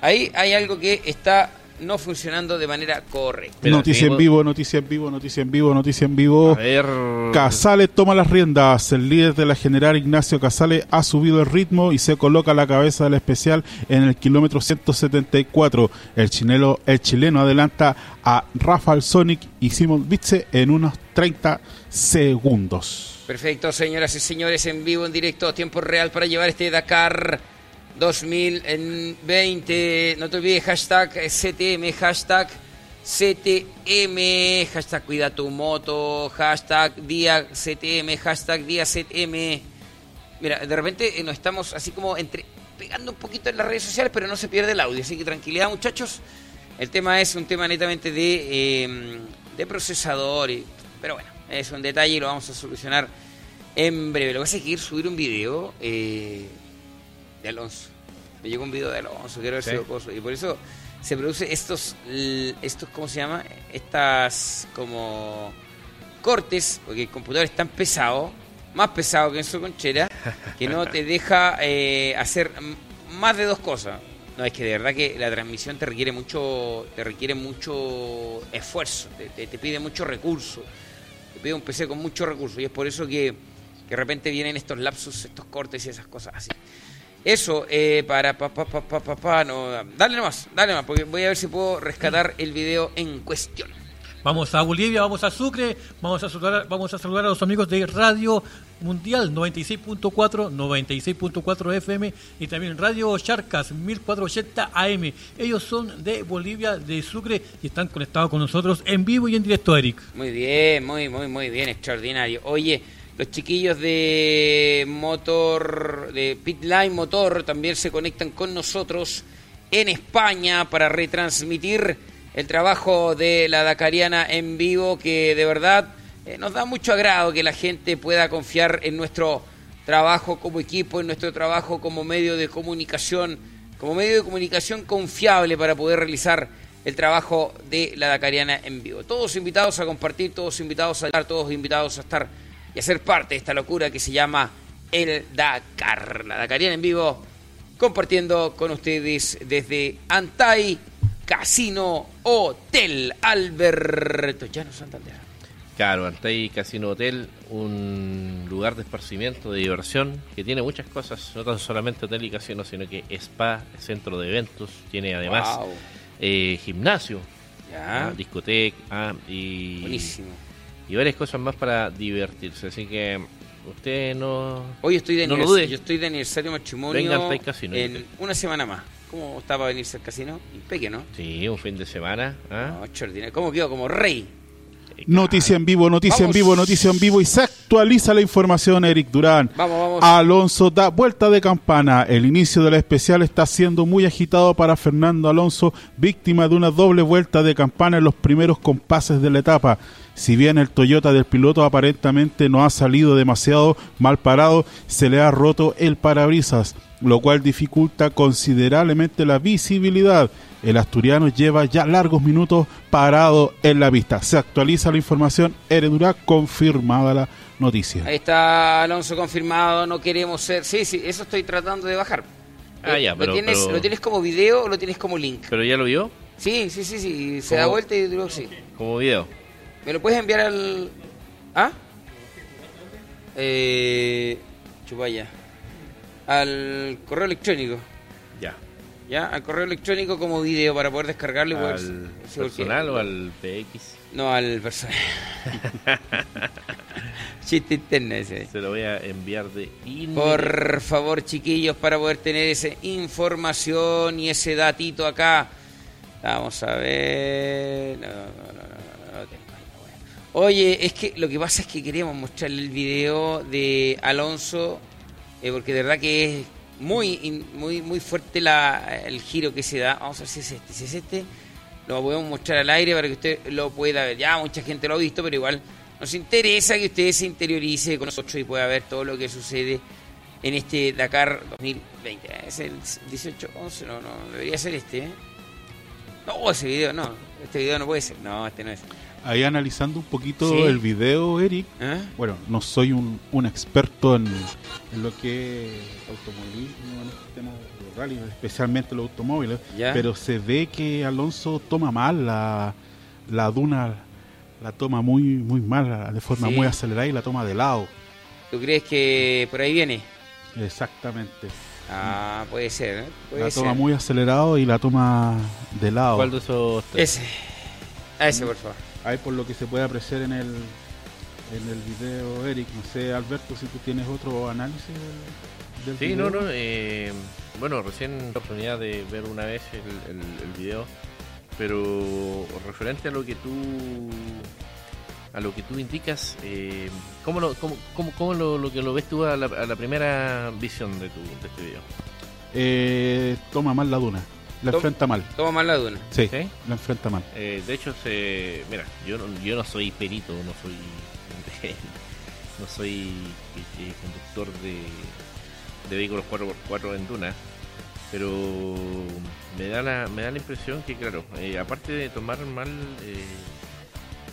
Speaker 1: ahí hay algo que está no funcionando de manera correcta.
Speaker 3: Noticia en vivo, noticia en vivo, noticia en vivo, noticia en vivo.
Speaker 2: A ver.
Speaker 3: Casale toma las riendas. El líder de la general Ignacio Casale ha subido el ritmo y se coloca a la cabeza del especial en el kilómetro 174. El chileno, el chileno adelanta a Rafael Sonic y Simon Bitze en unos 30 segundos.
Speaker 1: Perfecto, señoras y señores, en vivo, en directo, a tiempo real para llevar este Dakar 2020. No te olvides, hashtag CTM, hashtag CTM, hashtag cuida tu moto, hashtag día CTM, hashtag día CTM. Mira, de repente eh, nos estamos así como entre pegando un poquito en las redes sociales, pero no se pierde el audio, así que tranquilidad muchachos. El tema es un tema netamente de, eh, de procesador, pero bueno, es un detalle y lo vamos a solucionar en breve. Lo que pasa es que quiero subir un video eh, de Alonso. Me llegó un video de Alonso, quiero ver si
Speaker 2: Sí.
Speaker 1: lo puedo- Y por eso se produce estos, estos, ¿cómo se llama? Estas como cortes, porque el computador es tan pesado más pesado que Enzo Conchera, que no te deja eh, hacer más de dos cosas. No, es que de verdad que la transmisión te requiere mucho, te requiere mucho esfuerzo, te, te- te pide mucho recurso, te pide un PC con mucho recurso y es por eso que, que de repente vienen estos lapsus, estos cortes y esas cosas así. Eso, eh, para pa, pa, pa, pa, pa, pa, no, dale nomás, dale nomás, porque voy a ver si puedo rescatar el video en cuestión.
Speaker 4: Vamos a Bolivia, vamos a Sucre, vamos a saludar, vamos a saludar a los amigos de Radio Mundial 96.4, 96.4 FM y también Radio Charcas 1480 AM. Ellos son de Bolivia, de Sucre y están conectados con nosotros en vivo y en directo, Eric.
Speaker 1: Muy bien, muy, muy, muy bien, extraordinario. Oye, los chiquillos de Motor, de Pitline Motor, también se conectan con nosotros en España para retransmitir el trabajo de la Dakariana en vivo, que de verdad eh, nos da mucho agrado que la gente pueda confiar en nuestro trabajo como equipo, en nuestro trabajo como medio de comunicación, como medio de comunicación confiable para poder realizar el trabajo de la Dakariana en vivo. Todos invitados a compartir, todos invitados a estar, todos invitados a estar y a ser parte de esta locura que se llama el Dakar. La Dakariana en vivo, compartiendo con ustedes desde Antai Casino Hotel Alberto Llano Santander.
Speaker 2: Claro, Antay Casino Hotel, un lugar de esparcimiento, de diversión, que tiene muchas cosas, no tan solamente hotel y casino, sino que spa, centro de eventos, tiene además
Speaker 1: Wow.
Speaker 2: eh, gimnasio,
Speaker 1: Ya.
Speaker 2: ah, discoteca ah, y,
Speaker 1: Buenísimo.
Speaker 2: Y varias cosas más para divertirse. Así que usted no...
Speaker 1: Hoy estoy de
Speaker 2: No lo dude.
Speaker 1: yo estoy de aniversario matrimonio
Speaker 2: Venga al Casino,
Speaker 1: en una semana más. ¿Cómo está para venirse al casino? Impeque, ¿no?
Speaker 2: Sí, un fin de semana. ¿ah?
Speaker 1: No, extraordinario. ¿Cómo quedó? Como rey.
Speaker 3: Noticia en vivo, noticia
Speaker 1: Vamos.
Speaker 3: en vivo, noticia en vivo y se actualiza la información, Eric Durán.
Speaker 1: Vamos, vamos.
Speaker 3: Alonso da vuelta de campana. El inicio de la especial está siendo muy agitado para Fernando Alonso, víctima de una doble vuelta de campana en los primeros compases de la etapa. Si bien el Toyota del piloto aparentemente no ha salido demasiado mal parado, se le ha roto el parabrisas, lo cual dificulta considerablemente la visibilidad. El asturiano lleva ya largos minutos parado en la pista. Se actualiza la información, Heredura confirmada la noticia.
Speaker 1: Ahí está Alonso confirmado. No queremos ser. Sí, sí, eso estoy tratando de bajar.
Speaker 2: Ah,
Speaker 1: Eh,
Speaker 2: ya,
Speaker 1: ¿lo,
Speaker 2: pero-
Speaker 1: tienes,
Speaker 2: pero-
Speaker 1: ¿Lo tienes como video o lo tienes como link?
Speaker 2: ¿Pero ya lo vio?
Speaker 1: Sí, sí, sí, sí. Se da vuelta y luego sí.
Speaker 2: Como video.
Speaker 1: ¿Me lo puedes enviar al. ¿Ah? Eh. Chupaya. Al correo electrónico.
Speaker 2: Ya.
Speaker 1: ¿Ya? Al correo electrónico como video para poder descargarlo y poder.
Speaker 2: ¿Al
Speaker 1: sí,
Speaker 2: personal o al PX?
Speaker 1: No, al personal. [laughs] Chiste interno ese.
Speaker 2: Se lo voy a enviar de.
Speaker 1: Por favor, chiquillos, para poder tener esa información y ese datito acá. Vamos a ver. No, no, no, Oye, es que lo que pasa es que queríamos mostrarle el video de Alonso, eh, porque de verdad que es muy, muy, muy fuerte la, el giro que se da. Vamos a ver si es este. Si es este, lo podemos mostrar al aire para que usted lo pueda ver. Ya mucha gente lo ha visto, pero igual nos interesa que usted se interiorice con nosotros y pueda ver todo lo que sucede en este Dakar 2020. Es el 18-11, no, no, debería ser este. ¿eh? No, ese video no, este video no puede ser. No, este no es.
Speaker 3: Ahí analizando un poquito
Speaker 1: Sí.
Speaker 3: el video, Eric.
Speaker 1: ¿Ah?
Speaker 3: Bueno, no soy un, un experto en, en lo que es automovilismo, en este tema de rally, especialmente los automóviles,
Speaker 1: Ya.
Speaker 3: pero se ve que Alonso toma mal la, la duna, la toma muy muy mal, de forma
Speaker 1: Sí.
Speaker 3: muy acelerada y la toma de lado.
Speaker 1: ¿Tú crees que por ahí viene?
Speaker 3: Exactamente.
Speaker 1: Ah, puede ser, ¿eh? Puede
Speaker 3: la
Speaker 1: ser.
Speaker 3: toma muy acelerado y la toma de lado.
Speaker 2: ¿Cuál de esos tres?
Speaker 1: Ese. A ese, por favor.
Speaker 3: Ahí por lo que se puede apreciar en el en el video, Eric. No sé, Alberto, si tú tienes otro análisis del, del
Speaker 2: Sí,
Speaker 3: video.
Speaker 2: no, no. eh, bueno, recién la oportunidad de ver una vez el, el, el video, pero referente a lo que tú a lo que tú indicas, eh, ¿cómo, lo, cómo, cómo, cómo lo, lo que lo ves tú a la, a la primera visión de, tu, de este video?
Speaker 3: Eh, toma mal la duna. La
Speaker 1: Tom-
Speaker 3: enfrenta mal.
Speaker 1: Toma mal la duna.
Speaker 3: Sí,
Speaker 2: ¿Sí?
Speaker 3: la enfrenta mal.
Speaker 2: Eh, de hecho, se, mira, yo no, yo no soy perito, no soy [laughs] no soy eh, eh, conductor de, de vehículos 4x4 en duna, pero me da la, me da la impresión que, claro, eh, aparte de tomar mal eh,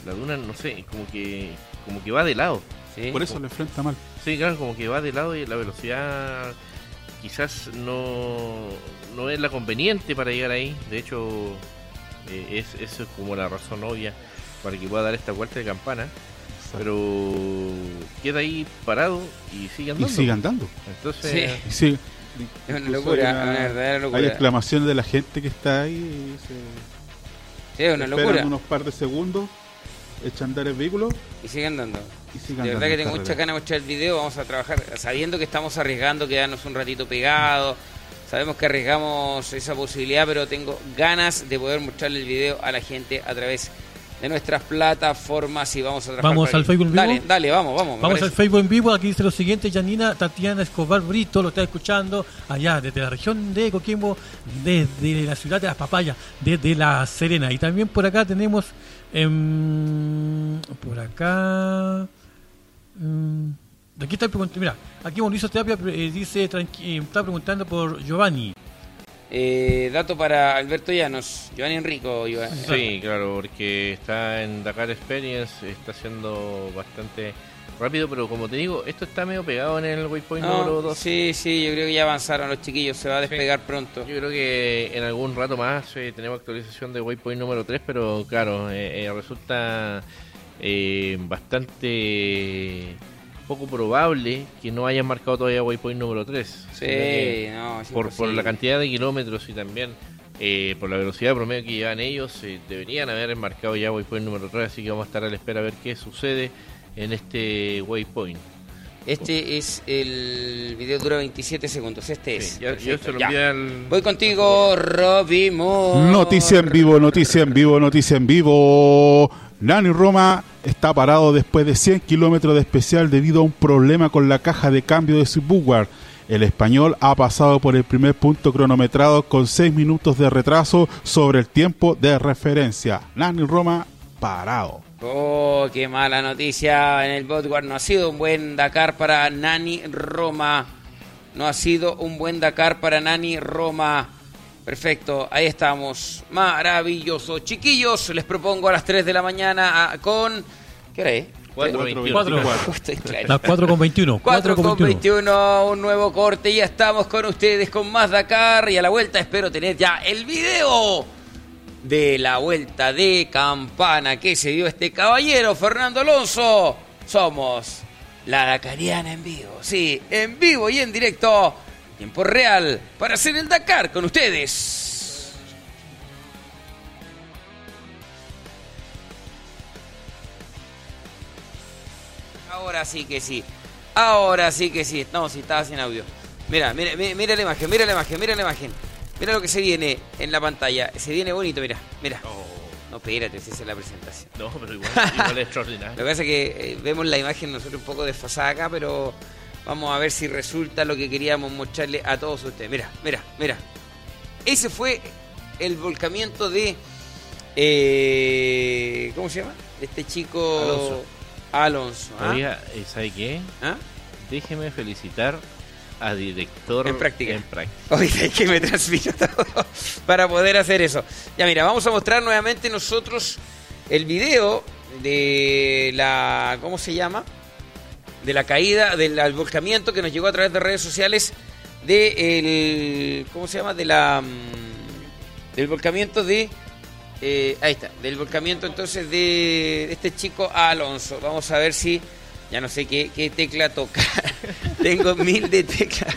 Speaker 2: la duna, no sé, como que como que va de lado.
Speaker 1: Sí.
Speaker 3: Por eso le enfrenta mal.
Speaker 2: Sí, claro, como que va de lado y la velocidad quizás no, no es la conveniente para llegar ahí. De hecho, eh, es, eso es como la razón obvia para que pueda dar esta vuelta de campana. Pero queda ahí parado y sigue
Speaker 3: Y
Speaker 2: andando.
Speaker 3: sigue andando.
Speaker 2: Entonces,
Speaker 1: Sí.
Speaker 3: Y sigue-
Speaker 1: Es una locura,
Speaker 3: hay
Speaker 1: una verdadera
Speaker 3: Hay
Speaker 1: locura.
Speaker 3: exclamaciones de la gente que está ahí. Y se
Speaker 1: Sí, es una
Speaker 3: esperan
Speaker 1: locura.
Speaker 3: unos par de segundos, echan a andar el vehículo
Speaker 1: Y sigue andando.
Speaker 3: y siguen
Speaker 1: De verdad que
Speaker 3: en
Speaker 1: tengo mucha
Speaker 3: carrera.
Speaker 1: ganas de mostrar el video. Vamos a trabajar sabiendo que estamos arriesgando quedarnos un ratito pegados. Sabemos que arriesgamos esa posibilidad, pero tengo ganas de poder mostrarle el video a la gente a través de nuestras plataformas y vamos a trabajar.
Speaker 4: Vamos al Facebook en vivo.
Speaker 1: Dale, dale, vamos, vamos.
Speaker 4: Vamos al. Facebook en vivo, aquí dice lo siguiente, Janina Tatiana Escobar Brito, lo está escuchando allá desde la región de Coquimbo, desde la ciudad de Las Papayas, desde La Serena. Y también por acá tenemos, em, por acá, em, aquí está preguntando, mira, aquí Mauricio Tapia eh, dice, tranqui- eh, está preguntando por Giovanni.
Speaker 1: Eh, dato para Alberto Llanos, Giovanni Enrico. Giovanni.
Speaker 2: sí, claro, porque está en Dakar Experience, está siendo bastante rápido, pero como te digo, esto está medio pegado en el waypoint
Speaker 1: No,
Speaker 2: número 2.
Speaker 1: sí, sí, yo creo que ya avanzaron los chiquillos, se va a despegar pronto.
Speaker 2: Yo creo que en algún rato más eh, tenemos actualización de Waypoint número 3, pero claro, eh, eh, resulta eh, bastante poco probable que no hayan marcado todavía Waypoint número 3.
Speaker 1: Sí, no, es
Speaker 2: por, por la cantidad de kilómetros y también eh, por la velocidad promedio que llevan ellos, eh, deberían haber marcado ya Waypoint número 3, así que vamos a estar a la espera a ver qué sucede en este Waypoint.
Speaker 1: Este es el video dura 27 segundos. Este es.
Speaker 2: Sí, ya- yo se lo envié al...
Speaker 1: Voy contigo, Robbie Moore.
Speaker 3: Noticia en vivo, noticia en vivo, noticia en vivo. Nani Roma está parado después de 100 kilómetros de especial debido a un problema con la caja de cambio de su Bugward. El español ha pasado por el primer punto cronometrado con 6 minutos de retraso sobre el tiempo de referencia. Nani Roma parado.
Speaker 1: Oh, qué mala noticia en el Botward. No ha sido un buen Dakar para Nani Roma. No ha sido un buen Dakar para Nani Roma. Perfecto, ahí estamos. Maravilloso. Chiquillos, les propongo a las 3 de la mañana ah, con... ¿Qué hora es?
Speaker 2: 4.21.
Speaker 4: Cuatro.
Speaker 1: Estoy [laughs] claro.
Speaker 4: Las 4 con 21.
Speaker 1: 4 con
Speaker 4: 21.
Speaker 1: 21, un nuevo corte. Ya estamos con ustedes con más Dakar. Y a la vuelta espero tener ya el video de la vuelta de campana que se dio este caballero, Fernando Alonso. Somos la Dakariana en vivo. Sí, en vivo y en directo, tiempo real, para hacer el Dakar con ustedes. Ahora sí que sí. Ahora sí que sí. No, si estaba sin audio. Mira, mira, mira, mira la imagen, mira la imagen, mira la imagen. Mira lo que se viene en la pantalla. Se viene bonito, mira, mira. No, espérate, si esa es la presentación.
Speaker 2: No, pero igual, igual es [laughs] extraordinario.
Speaker 1: Lo que pasa es que eh, vemos la imagen nosotros un poco desfasada acá, pero vamos a ver si resulta lo que queríamos mostrarle a todos ustedes. Mira, mira, mira. Ese fue el volcamiento de... eh, ¿Cómo se llama? De este chico...
Speaker 2: Alonso.
Speaker 1: Alonso. ¿ah?
Speaker 2: Oiga, eh, ¿sabe qué?
Speaker 1: ¿Ah?
Speaker 2: Déjeme felicitar a director
Speaker 1: En práctica.
Speaker 2: En práctica.
Speaker 1: Es que me transmito todo [laughs] para poder hacer eso. Ya mira, vamos a mostrar nuevamente nosotros el video de la... ¿Cómo se llama? De la caída, del volcamiento que nos llegó a través de redes sociales de el... ¿Cómo se llama? De la... mm, Del volcamiento de... eh, ahí está, del volcamiento entonces de este chico Alonso. Vamos a ver si... Ya no sé qué, qué tecla tocar. [laughs] Tengo mil de teclas.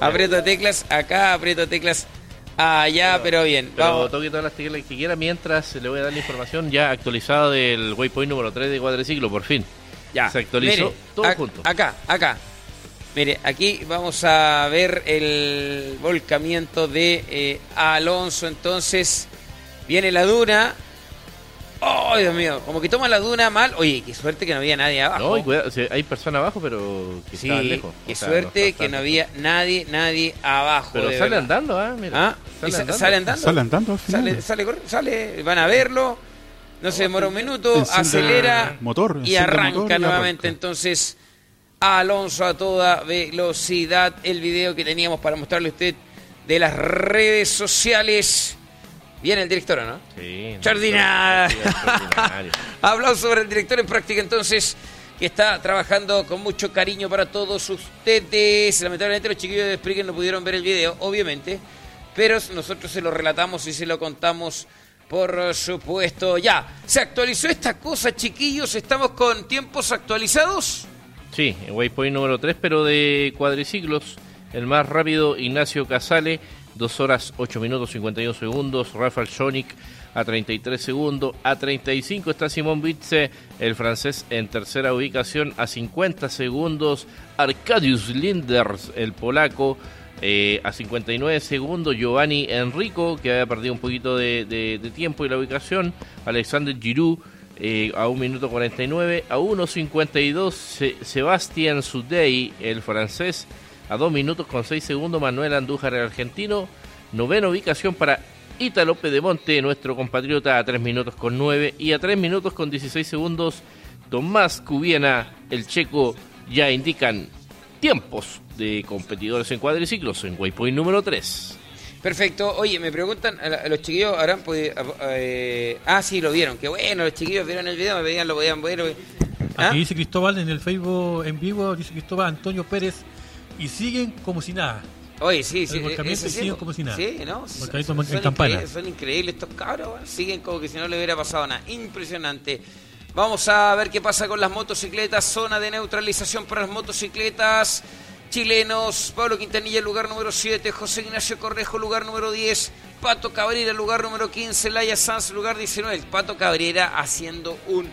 Speaker 1: Aprieto teclas acá, aprieto teclas allá, pero, bien.
Speaker 2: Pero
Speaker 1: vamos.
Speaker 2: toque todas las teclas que quiera mientras le voy a dar la información ya actualizada del waypoint número 3 de cuadriciclo, por fin.
Speaker 1: Ya.
Speaker 2: Se actualizó
Speaker 1: Mire,
Speaker 2: todo junto.
Speaker 1: Acá, acá. Mire, aquí vamos a ver el volcamiento de eh, Alonso. Entonces, viene la duna. ¡Ay, Dios mío! Como que toma la duna mal. Oye, qué suerte que no había nadie abajo.
Speaker 2: No, y cuidado, o sea, hay personas abajo, pero que
Speaker 1: sí,
Speaker 2: estaban lejos.
Speaker 1: qué
Speaker 2: O sea,
Speaker 1: suerte que no había nadie, nadie abajo.
Speaker 2: Pero
Speaker 1: de
Speaker 2: sale andando, ¿ah? Mira.
Speaker 1: ¿Ah? ¿Y sa- sale andando?
Speaker 3: Sale andando al final.
Speaker 1: Sale, sale, corre- sale, van a verlo. No se demora un minuto,
Speaker 3: Enciende
Speaker 1: acelera
Speaker 3: el motor,
Speaker 1: y arranca
Speaker 3: motor y
Speaker 1: nuevamente.
Speaker 3: arranca.
Speaker 1: Entonces, Alonso a toda velocidad. El video que teníamos para mostrarle a usted de las redes sociales. Viene el director, ¿o ¿no?
Speaker 2: Sí.
Speaker 1: Extraordinario.
Speaker 2: extraordinario.
Speaker 1: Aplauso sobre el director en práctica entonces, que está trabajando con mucho cariño para todos ustedes. Lamentablemente los chiquillos de Spreaker no pudieron ver el video, obviamente, pero nosotros se lo relatamos y se lo contamos, por supuesto. Ya, se actualizó esta cosa, chiquillos, estamos con tiempos actualizados.
Speaker 2: Sí, en Waypoint número 3, pero de cuadriciclos. El más rápido, Ignacio Casale, 2 horas 8 minutos 51 segundos. Rafael Schonik a 33 segundos. A 35 está Simón Bitze, el francés en tercera ubicación, a 50 segundos. Arkadiusz Linders, el polaco, eh, a 59 segundos. Giovanni Enrico, que había perdido un poquito de, de- de tiempo y la ubicación. Alexander Giroud. eh, a 1 minuto 49, a 1.52 Se- Sebastián Sudey, el francés, a 2 minutos con 6 segundos Manuel Andújar, el argentino, novena ubicación para Ítalo Pedemonte, nuestro compatriota, a 3 minutos con 9 y a 3 minutos con 16 segundos Tomás Cubiena, el checo, ya indican tiempos de competidores en cuadriciclos en Waypoint número 3.
Speaker 1: Perfecto. Oye, me preguntan, a, los chiquillos habrán podido... eh, ah, sí, lo vieron. Qué bueno, los chiquillos vieron el video, me pedían, lo podían ver. ¿Ah?
Speaker 4: Aquí dice Cristóbal en el Facebook en vivo, dice Cristóbal Antonio Pérez, y siguen como si nada.
Speaker 1: Oye, sí, sí. Sí,
Speaker 4: siguen como si nada.
Speaker 1: Sí, ¿no? Son,
Speaker 4: en
Speaker 1: increíbles, son increíbles estos cabros, siguen como que si no le hubiera pasado nada. Impresionante. Vamos a ver qué pasa con las motocicletas. Zona de neutralización para las motocicletas. Chilenos, Pablo Quintanilla, lugar número 7, José Ignacio Correjo, lugar número 10, Pato Cabrera, lugar número 15, Laia Sanz, lugar 19. El Pato Cabrera haciendo un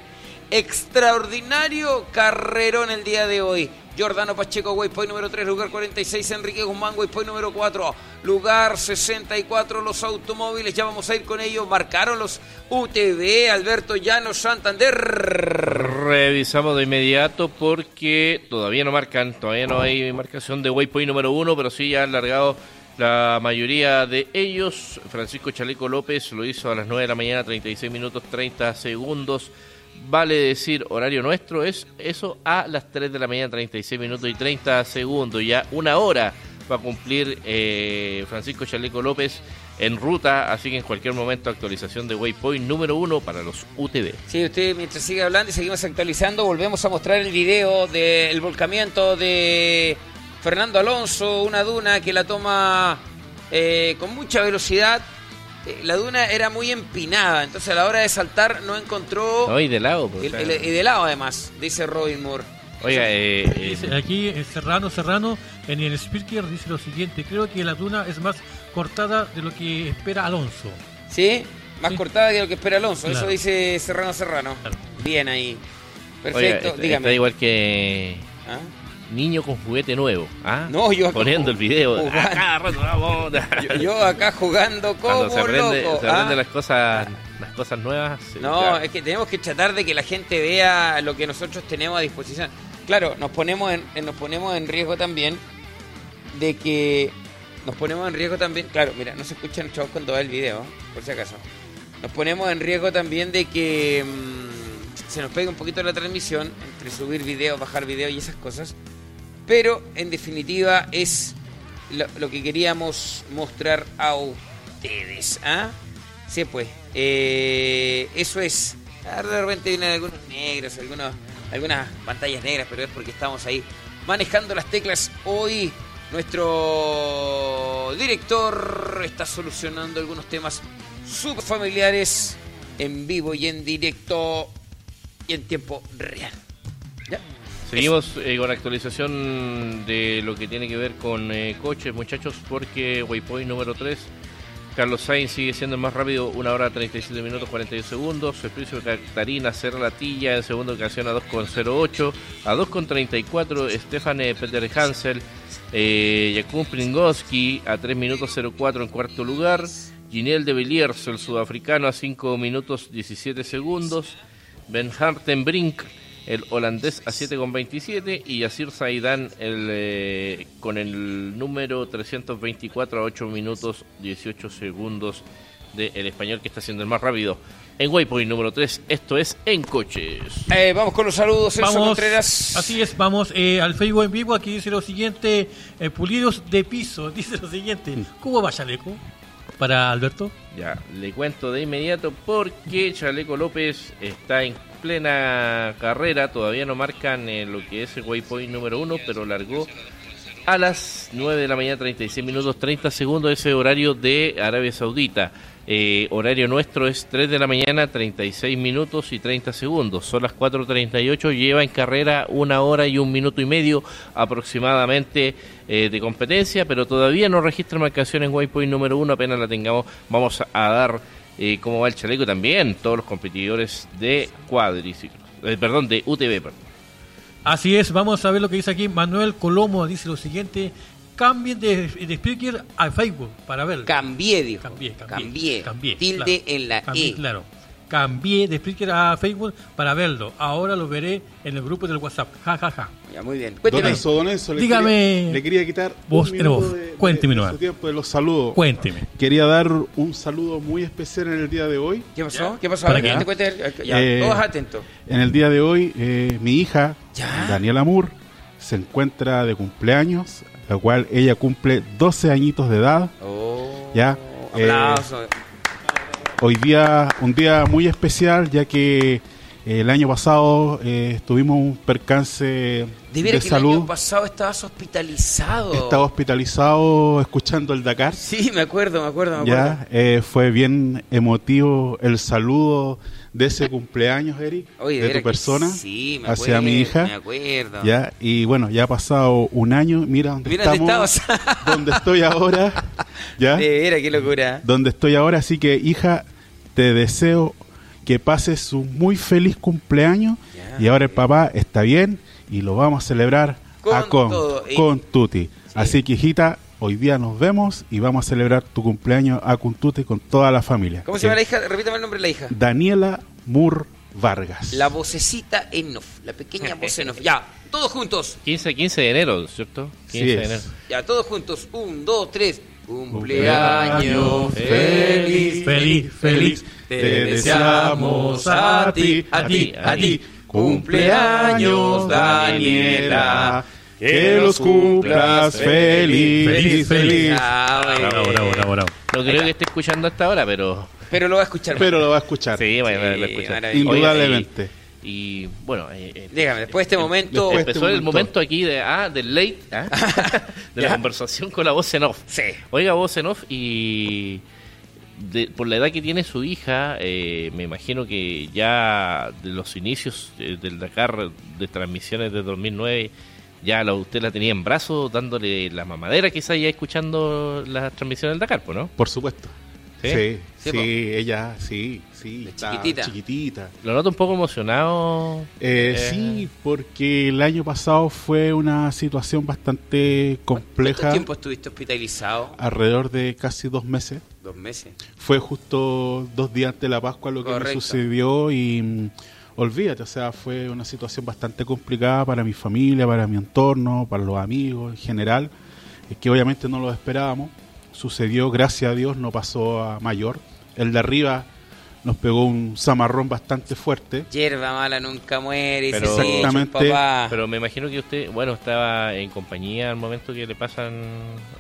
Speaker 1: extraordinario carrerón el día de hoy. Jordano Pacheco, Waypoint número 3, lugar 46, Enrique Guzmán, Waypoint número 4, lugar 64, los automóviles, ya vamos a ir con ellos, marcaron los UTV, Alberto Llanos, Santander.
Speaker 2: Revisamos de inmediato porque todavía no marcan, todavía no hay marcación de Waypoint número uno, pero sí ya han largado la mayoría de ellos. Francisco Chaleco López lo hizo a las 9 de la mañana, 36 minutos 30 segundos. Vale decir, horario nuestro es eso a las 3 de la mañana, 36 minutos y 30 segundos. Ya una hora va a cumplir eh, Francisco Chaleco López en ruta, así que en cualquier momento actualización de Waypoint número uno para los UTV.
Speaker 1: Sí, usted mientras sigue hablando y seguimos actualizando, volvemos a mostrar el video del volcamiento de Fernando Alonso, una duna que la toma eh, con mucha velocidad. Eh, La duna era muy empinada, entonces a la hora de saltar no encontró...
Speaker 2: No, y de lado. pues,
Speaker 1: el- y de lado además, dice Robin Moore.
Speaker 2: Oiga, eh, eh,
Speaker 4: Dice aquí eh, Serrano Serrano en el speaker dice lo siguiente, creo que la duna es más cortada de lo que espera Alonso.
Speaker 1: ¿Sí? Más
Speaker 4: Sí.
Speaker 1: cortada que lo que espera Alonso, eso dice Serrano Serrano.
Speaker 4: Claro.
Speaker 1: Bien ahí. Perfecto, dígame.
Speaker 2: está igual que
Speaker 1: ¿Ah?
Speaker 2: Niño con juguete nuevo. ¿ah?
Speaker 1: No, yo acá
Speaker 2: Poniendo el video.
Speaker 1: jugando.
Speaker 2: Ah, vamos.
Speaker 1: Yo, yo acá jugando como
Speaker 2: Cuando se aprende,
Speaker 1: loco.
Speaker 2: se aprende
Speaker 1: ¿ah?
Speaker 2: las cosas las cosas nuevas.
Speaker 1: No, es que tenemos que tratar de que la gente vea lo que nosotros tenemos a disposición. Claro, nos ponemos en, en- nos ponemos en riesgo también de que nos ponemos en riesgo también, claro, mira, no se escucha el chavos cuando va el video, por si acaso. Nos ponemos en riesgo también de que mm, se nos pegue un poquito la transmisión entre subir videos, bajar videos y esas cosas. Pero en definitiva es lo, que queríamos mostrar a ustedes. ¿ah? Sí, pues. eh, eso es. Ah, De repente vienen algunos negros, algunos, algunas pantallas negras, pero es porque estamos ahí manejando las teclas. Hoy nuestro director está solucionando algunos temas súper familiares en vivo y en directo y en tiempo real. ¿Ya?
Speaker 2: Seguimos eh, con la actualización de lo que tiene que ver con eh, coches, muchachos, porque Waypoint número 3, Carlos Sainz sigue siendo el más rápido, 1 hora 37 minutos 42 segundos. Espricio Catarina cerra la tilla en segunda ocasión a 2,08. A 2,34 Stefan eh, Peter Hansel. Eh, Jakub Pringowski a 3 minutos 04 en cuarto lugar. Ginel de Villiers, el sudafricano, a 5 minutos 17 segundos. Ben Hartenbrink, el holandés, a 7,27. Y Yasir Zaidan, el, eh, con el número 324 a 8 minutos 18 segundos del español que está siendo el más rápido. En Waypoint número 3, esto es En Coches.
Speaker 1: Eh, vamos con los saludos, Celso
Speaker 4: Vamos,
Speaker 1: Contreras.
Speaker 4: así es, vamos eh, al Facebook en vivo, aquí dice lo siguiente, eh, pulidos de piso, [laughs] dice lo siguiente, ¿cómo va Chaleco? Para Alberto.
Speaker 2: Ya, le cuento de inmediato porque Chaleco López está en plena carrera, todavía no marcan eh, lo que es el waypoint número uno, pero largó a las 9 de la mañana, 36 minutos 30 segundos, ese horario de Arabia Saudita. Eh, horario nuestro es 3 de la mañana, 36 minutos y 30 segundos. Son las 4.38, lleva en carrera una hora y un minuto y medio aproximadamente eh, de competencia, pero todavía no registra marcación en Waypoint número uno, apenas la tengamos, vamos a, dar eh, cómo va el chaleco también, todos los competidores de cuadriciclos, eh, perdón, de UTV, perdón.
Speaker 4: Así es, vamos a ver lo que dice aquí. Manuel Colomo dice lo siguiente. Cambien de, de speaker a Facebook para verlo.
Speaker 1: Cambié, dijo.
Speaker 4: Cambié, cambié.
Speaker 1: Cambié.
Speaker 4: cambié,
Speaker 1: Tilde
Speaker 4: claro.
Speaker 1: en la
Speaker 4: Cambié,
Speaker 1: E.
Speaker 4: Claro. Cambié de Spreaker a Facebook para verlo. Ahora lo veré en el grupo del WhatsApp. Ja, ja, ja.
Speaker 1: Ya, muy bien.
Speaker 3: Don
Speaker 1: Cuénteme.
Speaker 3: Enzo, don Enzo, le
Speaker 4: Dígame.
Speaker 3: quería, le quería quitar
Speaker 4: Vos,
Speaker 3: un minuto
Speaker 4: vos,
Speaker 3: de, de-
Speaker 4: cuénteme
Speaker 3: de
Speaker 4: nomás.
Speaker 3: su tiempo de los saludos.
Speaker 4: Cuénteme.
Speaker 3: Quería dar un saludo muy especial en el día de hoy.
Speaker 1: ¿Qué pasó? ¿Qué pasó?
Speaker 4: ¿Para
Speaker 1: ver,
Speaker 4: qué?
Speaker 1: te cuente. Ya,
Speaker 3: Eh,
Speaker 1: todos atentos.
Speaker 3: En el día de hoy, eh, mi hija,
Speaker 1: Ya.
Speaker 3: Daniela Moore, se encuentra de cumpleaños, la cual ella cumple 12 añitos de edad.
Speaker 1: Oh,
Speaker 3: Ya, eh,
Speaker 1: Aplauso.
Speaker 3: Hoy día, un día muy especial, ya que el año pasado eh, tuvimos un percance
Speaker 1: de
Speaker 3: de,
Speaker 1: que el
Speaker 3: salud.
Speaker 1: año pasado estabas hospitalizado.
Speaker 3: Estaba hospitalizado escuchando el Dakar. [laughs]
Speaker 1: Sí, me acuerdo, me acuerdo, me acuerdo.
Speaker 3: Ya, eh, fue bien emotivo el saludo de ese cumpleaños, Eric,
Speaker 1: Oye,
Speaker 3: de tu persona
Speaker 1: sí, me
Speaker 3: hacia
Speaker 1: acuerdo,
Speaker 3: mi hija.
Speaker 1: Me acuerdo.
Speaker 3: Ya, y bueno, ya ha pasado un año, mira dónde
Speaker 1: Mira dónde
Speaker 3: estamos, [laughs] dónde estoy ahora, [laughs] ya,
Speaker 1: De qué locura.
Speaker 3: donde estoy ahora, así que hija, te deseo que pases un muy feliz cumpleaños y ahora el papá está bien y lo vamos a celebrar
Speaker 1: Con
Speaker 3: a con,
Speaker 1: todo, y-
Speaker 3: con Tuti. Así que hijita, hoy día nos vemos y vamos a celebrar tu cumpleaños a con Tuti con toda la familia.
Speaker 1: ¿Cómo se llama la hija? Repítame el nombre de la hija.
Speaker 3: Daniela Moore Vargas.
Speaker 1: La vocecita en off, la pequeña voz en off. Ya, todos juntos.
Speaker 2: 15, 15 de enero, ¿cierto? 15
Speaker 3: Sí
Speaker 2: de
Speaker 3: es.
Speaker 2: enero.
Speaker 1: Ya, todos juntos. Un, dos, tres.
Speaker 3: Cumpleaños
Speaker 1: Cumpleaños feliz.
Speaker 4: Feliz, feliz.
Speaker 1: Te deseamos a ti, a ti, a ti. Cumpleaños, Daniela.
Speaker 3: Que los cumplas feliz,
Speaker 4: Feliz, feliz.
Speaker 1: Ah.
Speaker 4: Bravo, bravo, bravo, bravo.
Speaker 2: No creo que esté escuchando hasta ahora, pero
Speaker 1: Pero lo va a escuchar.
Speaker 3: Pero lo va a escuchar.
Speaker 2: sí, bueno,
Speaker 1: Sí,
Speaker 2: lo escucha.
Speaker 1: maravilloso.
Speaker 3: Indudablemente.
Speaker 2: Y, y, bueno, eh, eh,
Speaker 1: Dígame, después de este momento.
Speaker 3: después-
Speaker 2: empezó
Speaker 3: este
Speaker 2: el
Speaker 3: momento.
Speaker 2: aquí de, ah, del late, ah, [laughs] [laughs] de la conversación con la voz en off.
Speaker 1: Sí.
Speaker 2: Oiga, voz en off y de- por la edad que tiene su hija, eh, me imagino que ya de los inicios eh, del Dakar de transmisiones de 2009, ya la, usted la tenía en brazos dándole la mamadera quizá ya escuchando las transmisiones del Dakar, pues, ¿no?
Speaker 3: Por supuesto.
Speaker 2: ¿Sí?
Speaker 3: Sí,
Speaker 1: Sí,
Speaker 3: sí,
Speaker 1: po.
Speaker 3: ella, sí, sí.
Speaker 1: De
Speaker 3: está
Speaker 1: chiquitita.
Speaker 3: chiquitita.
Speaker 2: Lo noto un poco emocionado.
Speaker 3: Eh,
Speaker 2: Eh.
Speaker 3: Sí, porque el año pasado fue una situación bastante
Speaker 1: ¿Cuánto
Speaker 3: compleja,
Speaker 1: tiempo estuviste hospitalizado?
Speaker 3: alrededor de casi dos meses.
Speaker 1: Dos meses.
Speaker 3: Fue justo dos días antes de la Pascua lo que me sucedió y mm, olvídate, o sea, fue una situación bastante complicada para mi familia, para mi entorno, para los amigos en general, eh, que obviamente no lo esperábamos. Sucedió, gracias a Dios, no pasó a mayor. El de arriba nos pegó un zamarrón bastante fuerte.
Speaker 1: Hierba mala nunca muere.
Speaker 2: Pero-
Speaker 1: sí,
Speaker 3: Exactamente.
Speaker 1: papá.
Speaker 2: Pero me imagino que usted, bueno, estaba en compañía al momento que le pasan,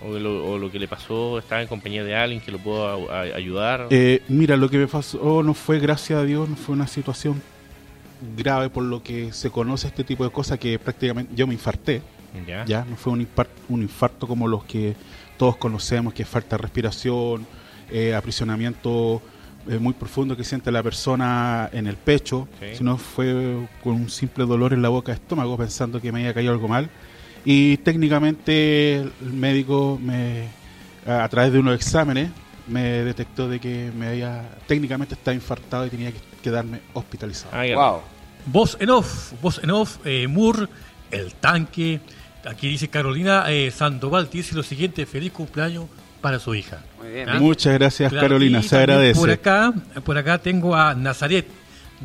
Speaker 2: o lo, o lo que le pasó, estaba en compañía de alguien que lo pudo a- a- ayudar.
Speaker 3: Eh, mira, lo que me pasó no fue, gracias a Dios, no fue una situación grave por lo que se conoce este tipo de cosas que prácticamente yo me infarté.
Speaker 2: ya.
Speaker 3: ya no fue un infarto, un infarto como los que todos conocemos que es falta de respiración eh, aprisionamiento eh, muy profundo que siente la persona en el pecho
Speaker 2: Sí.
Speaker 3: sino fue con un simple dolor en la boca de estómago pensando que me había caído algo mal y técnicamente el médico me a, a través de unos exámenes me detectó de que me había técnicamente estaba infartado y tenía que quedarme hospitalizado.
Speaker 1: Wow.
Speaker 4: Voz en off, voz en off, eh, Moore, el tanque. Aquí dice Carolina eh, Sandoval, dice lo siguiente, feliz cumpleaños para su hija.
Speaker 1: Muy bien.
Speaker 4: ¿Ah?
Speaker 3: muchas gracias
Speaker 4: Claro,
Speaker 3: Carolina se agradece
Speaker 4: Por acá, por acá tengo a Nazaret.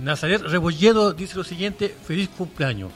Speaker 4: Nazaret Rebolledo dice lo siguiente, feliz cumpleaños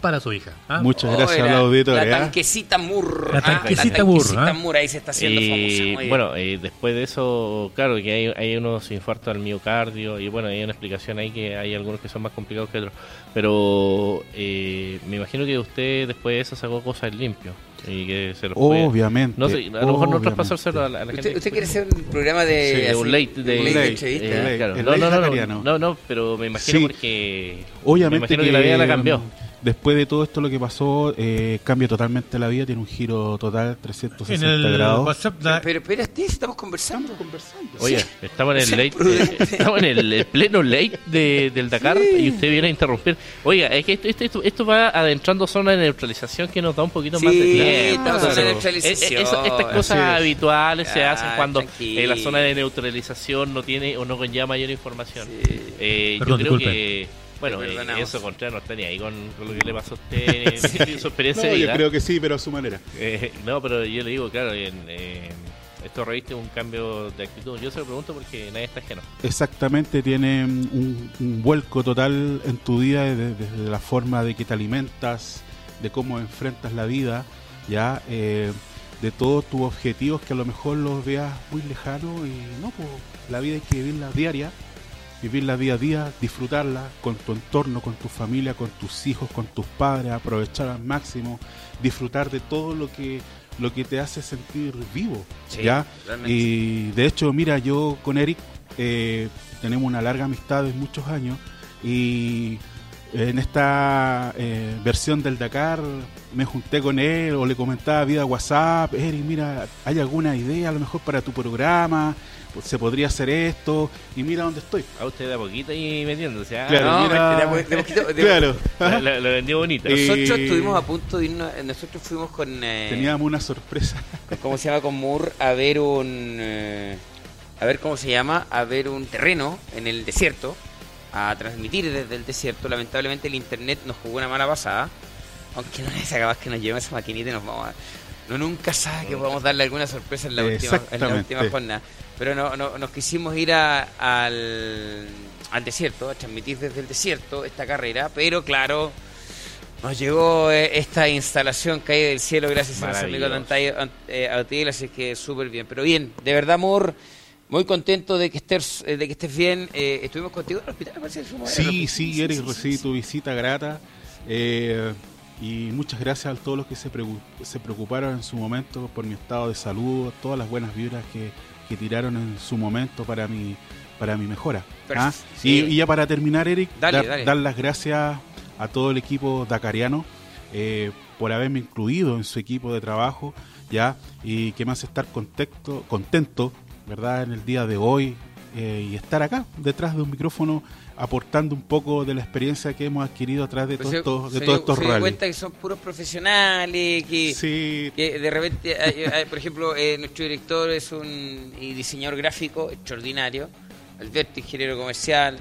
Speaker 4: para su hija. ¿ah?
Speaker 3: muchas
Speaker 1: Oh,
Speaker 3: gracias
Speaker 1: la-
Speaker 3: al auditorio
Speaker 1: La
Speaker 3: ¿ah?
Speaker 1: tanquecita Murr.
Speaker 4: La
Speaker 1: ah,
Speaker 4: tanquecita Murr,
Speaker 1: tanquecita
Speaker 4: ¿ah?
Speaker 1: Murr, ahí se está haciendo
Speaker 2: Y,
Speaker 1: famosa. muy bien.
Speaker 2: bueno, eh, después de eso, claro que hay, hay unos infartos al miocardio y bueno, hay una explicación ahí que hay algunos que son más complicados que otros. Pero eh, me imagino que usted después de eso sacó cosas limpio. Y que se los puede-
Speaker 3: Obviamente.
Speaker 2: No sé, a lo mejor no traspasárselo a la, a la gente.
Speaker 1: ¿Usted, usted quiere hacer un programa de,
Speaker 2: Sí, de
Speaker 1: así,
Speaker 2: un late de,
Speaker 1: un late entrevista?
Speaker 2: eh, claro. No, no, no, no, no, no, pero me imagino
Speaker 3: Sí.
Speaker 2: porque
Speaker 3: Obviamente
Speaker 2: me imagino que, la vida la cambió.
Speaker 3: Después de todo esto lo que pasó, eh, cambia totalmente la vida, tiene un giro total 360
Speaker 4: En el
Speaker 3: grados.
Speaker 4: WhatsApp, la-
Speaker 1: Pero espérate, estamos conversando.
Speaker 3: conversando.
Speaker 2: Oye, estamos en el late, eh, estamos en el, el pleno late de- del Dakar y usted viene a interrumpir. Oiga, es que esto, esto, esto, esto va adentrando zona de neutralización que nos da un poquito
Speaker 1: Sí,
Speaker 2: más de tiempo.
Speaker 1: estamos en
Speaker 2: Claro.
Speaker 1: neutralización.
Speaker 2: Eh, eh, eso- estas cosas
Speaker 3: Así es.
Speaker 2: habituales se
Speaker 1: Ah,
Speaker 2: hacen cuando eh, la zona de neutralización no tiene o no conlleva mayor información.
Speaker 1: Sí.
Speaker 2: Eh, yo
Speaker 4: Perdón,
Speaker 2: creo
Speaker 4: disculpe.
Speaker 2: que bueno, eh, eso contrario no está ni ahí con, con lo que le pasó a usted, [laughs] su experiencia
Speaker 3: No,
Speaker 2: de
Speaker 3: yo
Speaker 2: vida.
Speaker 3: creo que sí, pero a su manera.
Speaker 2: Eh, no, pero yo le digo, claro, en, eh, esto reviste un cambio de actitud. Yo se lo pregunto porque nadie está ajeno.
Speaker 3: Exactamente, tiene un, un vuelco total en tu vida desde, desde la forma de que te alimentas, de cómo enfrentas la vida, ya eh, de todos tus objetivos que a lo mejor los veas muy lejanos y no, pues la vida hay que vivirla diaria, vivirla día a día, disfrutarla con tu entorno, con tu familia, con tus hijos, con tus padres, aprovechar al máximo, disfrutar de todo lo que lo que te hace sentir vivo,
Speaker 1: Sí,
Speaker 3: ya.
Speaker 1: realmente.
Speaker 3: Y de hecho, mira, yo con Eric eh, tenemos una larga amistad de muchos años y en esta eh, versión del Dakar me junté con él o le comentaba vía WhatsApp, Eric, mira, ¿hay alguna idea a lo mejor para tu programa? Pues, ¿Se podría hacer esto? Y mira dónde estoy.
Speaker 2: A usted de a poquito y metiéndose. ¿ah?
Speaker 3: Claro,
Speaker 1: no,
Speaker 3: mira-
Speaker 1: de a poquito- de a poquito- de- [laughs]
Speaker 3: Claro,
Speaker 2: Lo, lo- lo vendió bonito.
Speaker 1: Nosotros estuvimos a punto de irnos, nosotros fuimos con, eh,
Speaker 3: teníamos una sorpresa.
Speaker 1: con- ¿cómo se llama? Con Moore a ver un, eh, a ver cómo se llama, a ver un terreno en el desierto, a transmitir desde el desierto. Lamentablemente el internet nos jugó una mala pasada, aunque no es capaz que nos lleve esa maquinita y nos vamos a... No nunca sabe que podamos darle alguna sorpresa en la última, en la última jornada. Pero no, no, nos quisimos ir a- al, al desierto, a transmitir desde el desierto esta carrera, pero claro, nos llegó eh, esta instalación caída del cielo gracias a los amigos de
Speaker 2: Maravilloso.
Speaker 1: Antay- Ant- eh, así que súper bien. Pero bien, de verdad, amor, muy contento de que estés, eh, de que estés bien. Eh, estuvimos contigo en el hospital, parece. ver
Speaker 3: Sí,
Speaker 1: el
Speaker 3: sí. Eric, recibí tu visita grata. eh, y muchas gracias a todos los que se, se preocuparon en su momento por mi estado de salud, todas las buenas vibras que, que tiraron en su momento para mi, para mi mejora. ¿ah?
Speaker 1: sí.
Speaker 3: Y, y ya para terminar, Eric,
Speaker 1: Dale,
Speaker 3: dar,
Speaker 1: dale.
Speaker 3: dar las gracias a todo el equipo dacariano eh, por haberme incluido en su equipo de trabajo, ya, y que me hace estar contento, contento, ¿verdad?, en el día de hoy eh, y estar acá, detrás de un micrófono, aportando un poco de la experiencia que hemos adquirido atrás de,
Speaker 1: Pero
Speaker 3: todos
Speaker 1: se-
Speaker 3: estos, de
Speaker 1: se
Speaker 3: todos estos
Speaker 1: se dio cuenta que son puros profesionales, que,
Speaker 3: Sí,
Speaker 1: que de repente, hay- hay- por ejemplo, eh, nuestro director es un y diseñador gráfico extraordinario, Alberto, ingeniero comercial,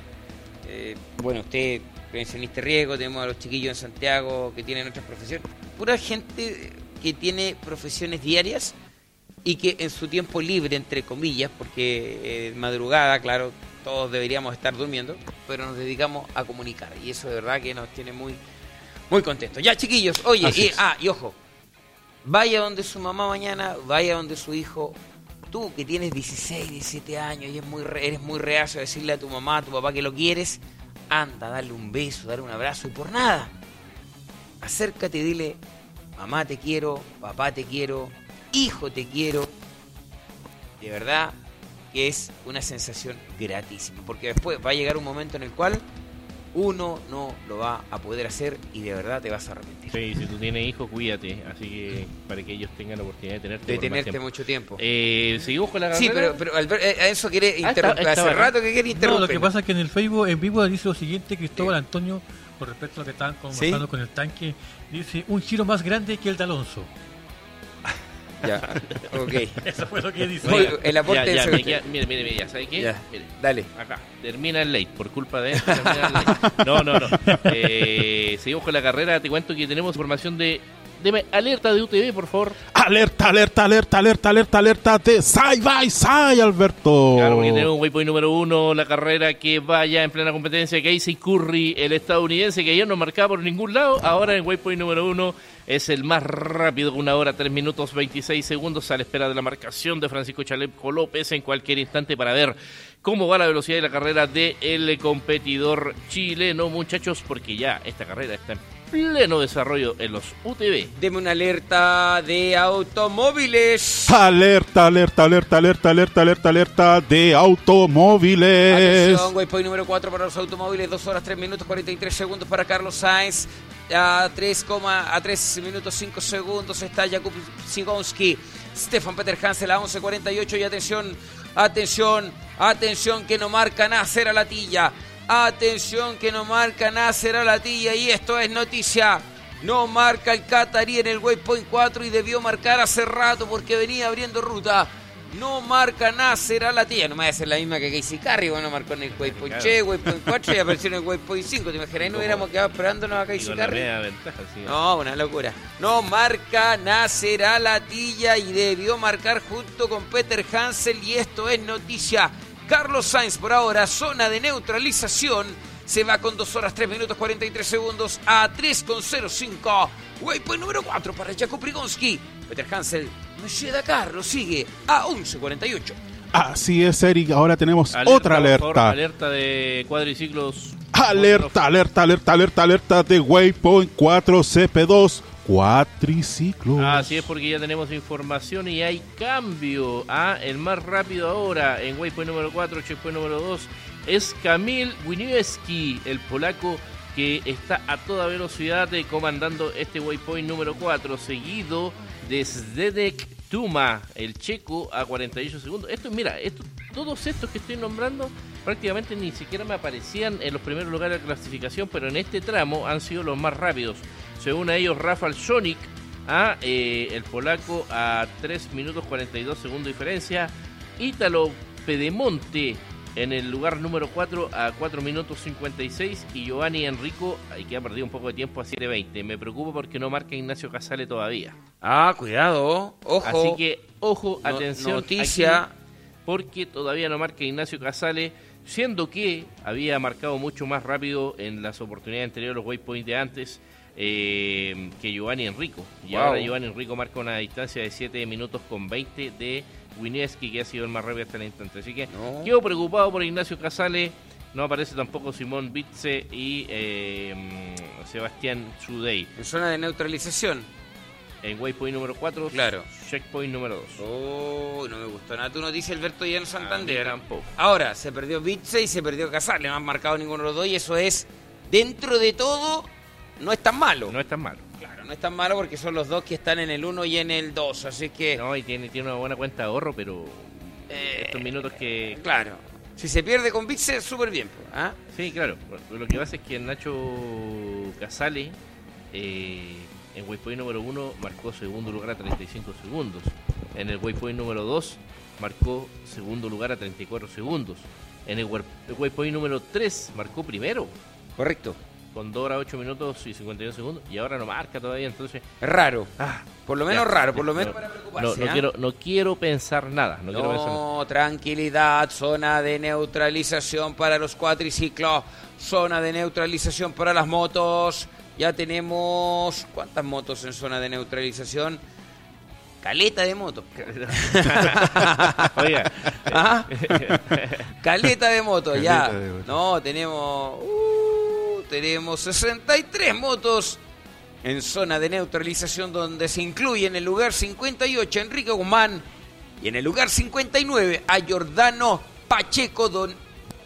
Speaker 1: eh, bueno, usted, prevencionista riesgo, tenemos a los chiquillos en Santiago que tienen otras profesiones, pura gente que tiene profesiones diarias y que en su tiempo libre, entre comillas, porque eh, madrugada, claro, todos deberíamos estar durmiendo, pero nos dedicamos a comunicar y eso de verdad que nos tiene muy, muy contentos. Ya, chiquillos, oye, y, ah, y ojo, vaya donde su mamá mañana, vaya donde su hijo. Tú que tienes 16, 17 años y es muy re- eres muy reacio a decirle a tu mamá, a tu papá que lo quieres, anda, dale un beso, dale un abrazo y por nada. Acércate y dile, mamá te quiero, papá te quiero, hijo te quiero. De verdad que es una sensación gratísima, porque después va a llegar un momento en el cual uno no lo va a poder hacer y de verdad te vas a arrepentir.
Speaker 2: Sí, si tú tienes hijos, cuídate. Así que para que ellos tengan la oportunidad de tenerte.
Speaker 1: De tenerte
Speaker 2: tiempo.
Speaker 1: mucho tiempo.
Speaker 2: Eh, seguimos con la
Speaker 1: Sí,
Speaker 2: carrera?
Speaker 1: pero, pero Albert, eh, a eso quiere
Speaker 2: Ah,
Speaker 1: interrumpir.
Speaker 2: está-
Speaker 1: Hace rato que quiere
Speaker 4: No,
Speaker 1: interrumpir.
Speaker 4: lo que pasa es que en el Facebook en vivo dice lo siguiente Cristóbal Antonio con respecto a lo que estaban conversando con el tanque. Dice, un giro más grande que el de Alonso.
Speaker 1: Ya, ok.
Speaker 4: Eso fue lo que dice.
Speaker 1: El aporte
Speaker 2: ya, ya,
Speaker 1: del
Speaker 2: me
Speaker 1: secretario.
Speaker 2: queda- mire, mire, mire, ya, ¿sabe qué?
Speaker 1: Ya.
Speaker 2: Mire,
Speaker 1: Dale.
Speaker 2: acá, termina el late, por culpa de él. termina el late. No, no, no. Eh, seguimos con la carrera, te cuento que tenemos información de... Deme alerta de UTV, por favor.
Speaker 3: alerta, alerta, alerta, alerta, alerta, alerta de Sai, vai, Sai, Alberto.
Speaker 2: Claro, porque tenemos un waypoint número uno, la carrera que vaya en plena competencia, Casey Curry, el estadounidense que ayer no marcaba por ningún lado, ahora en waypoint número uno es el más rápido, una hora, 3 minutos 26 segundos, a la espera de la marcación de Francisco Chaleco López en cualquier instante para ver cómo va la velocidad de la carrera del competidor chileno, muchachos, porque ya esta carrera está pleno desarrollo en los UTV.
Speaker 1: Deme una alerta de automóviles.
Speaker 3: Alerta, alerta, alerta, alerta, alerta, alerta, alerta de automóviles.
Speaker 1: Atención, waypoint número 4 para los automóviles, 2 horas 3 minutos 43 segundos para Carlos Sainz, a 3, a 3 minutos 5 segundos está Jakub Sigonski, Stefan Peter Hansel a 11.48 y atención, atención, atención que no marca Nasser a la tilla, atención que no marca Nasser a la tilla y esto es noticia. No marca el Qatarí en el waypoint 4 y debió marcar hace rato porque venía abriendo ruta. No marca Nasser a la tía. No me va a ser la misma que Casey Carry. Bueno, marcó en el waypoint
Speaker 2: Claro.
Speaker 1: che, waypoint 4 y apareció en el waypoint 5. ¿Te imaginas? No hubiéramos quedado esperándonos a Casey Carry.
Speaker 2: ventaja, sí.
Speaker 1: No, una locura. No marca Nasser a la tilla y debió marcar junto con Peter Hansel y esto es noticia. Carlos Sainz por ahora, zona de neutralización. Se va con 2 horas 3 minutos 43 segundos a 3,05. Waypoint número 4 para Jakub Prigonski. Peter Hansel, Monsieur Dakar lo sigue a 11.48.
Speaker 3: Así es, Eric. Ahora tenemos
Speaker 2: Alerta,
Speaker 3: otra
Speaker 2: por favor,
Speaker 3: alerta.
Speaker 2: alerta de cuadriciclos.
Speaker 3: Alerta, alerta, alerta, alerta, alerta de Waypoint 4 CP2 cuatriciclos.
Speaker 2: Así es porque ya tenemos información y hay cambio. Ah, el más rápido ahora en waypoint número 4, checkpoint número 2 es Kamil Winiewski, el polaco que está a toda velocidad comandando este waypoint número 4, seguido de Zdenek Tuma, el checo, a 48 segundos. Esto, mira, todos estos que estoy nombrando prácticamente ni siquiera me aparecían en los primeros lugares de clasificación, pero en este tramo han sido los más rápidos. Según a ellos, Rafael Sonic, a, eh, el polaco, a 3 minutos 42 segundos de diferencia. Ítalo Pedemonte en el lugar número 4 a 4 minutos 56 y Giovanni Enrico, ahí que ha perdido un poco de tiempo a 7.20. Me preocupa porque no marca Ignacio Casale todavía.
Speaker 1: Ah, cuidado. Ojo.
Speaker 2: Así que, ojo,
Speaker 1: No-
Speaker 2: atención.
Speaker 1: noticia.
Speaker 2: aquí, porque todavía no marca Ignacio Casale, siendo que había marcado mucho más rápido en las oportunidades anteriores, los waypoints de antes, eh, que Giovanni Enrico. Y
Speaker 1: Wow.
Speaker 2: ahora Giovanni Enrico marca una distancia de 7 minutos con 20 de Winieski, que ha sido el más rápido hasta el instante. Así que
Speaker 1: No.
Speaker 2: quedo preocupado por Ignacio Casale. No aparece tampoco Simón Bitze y eh, Sebastián Chudey.
Speaker 1: En zona de neutralización.
Speaker 2: En waypoint número 4,
Speaker 1: Claro.
Speaker 2: checkpoint número 2.
Speaker 1: Oh, no me gustó nada tu noticia, Alberto Llano Santander.
Speaker 2: Tampoco.
Speaker 1: Ahora, se perdió Bitse y se perdió Casale. No han marcado ninguno de los dos y eso es, dentro de todo, no es tan malo.
Speaker 2: No es tan malo.
Speaker 1: Claro, no es tan malo porque son los dos que están en el 1 y en el 2. Así que,
Speaker 2: No, y tiene, tiene una buena cuenta de ahorro, pero
Speaker 1: eh,
Speaker 2: estos minutos que...
Speaker 1: claro, si se pierde con Bitse, súper bien. ¿ah?
Speaker 2: Sí, claro. Lo que pasa es que Nacho Casale eh, en waypoint número 1 marcó segundo lugar a 35 segundos. En el waypoint número 2 marcó segundo lugar a 34 segundos. En el waypoint número 3 marcó primero
Speaker 1: Correcto.
Speaker 2: Con 2 horas 8 minutos y 51 segundos y ahora no marca todavía, entonces...
Speaker 1: Es raro.
Speaker 2: Ah,
Speaker 1: Por lo menos
Speaker 2: ya,
Speaker 1: raro, por lo
Speaker 2: no,
Speaker 1: menos para
Speaker 2: no,
Speaker 1: preocuparse.
Speaker 2: no
Speaker 1: ¿ah?
Speaker 2: quiero, no quiero pensar nada. No, quiero pensar nada.
Speaker 1: No, tranquilidad, zona de neutralización para los cuatriciclos, zona de neutralización para las motos. Ya tenemos, ¿cuántas motos en zona de neutralización? Caleta de motos. [laughs]
Speaker 2: Oiga, [laughs]
Speaker 1: ¿Ah? [laughs] Caleta de motos, ya.
Speaker 3: Caleta de motos.
Speaker 1: No, tenemos, uh, tenemos 63 motos en zona de neutralización donde se incluye en el lugar 58 Enrique Guzmán y en el lugar 59 a Jordano Pacheco Don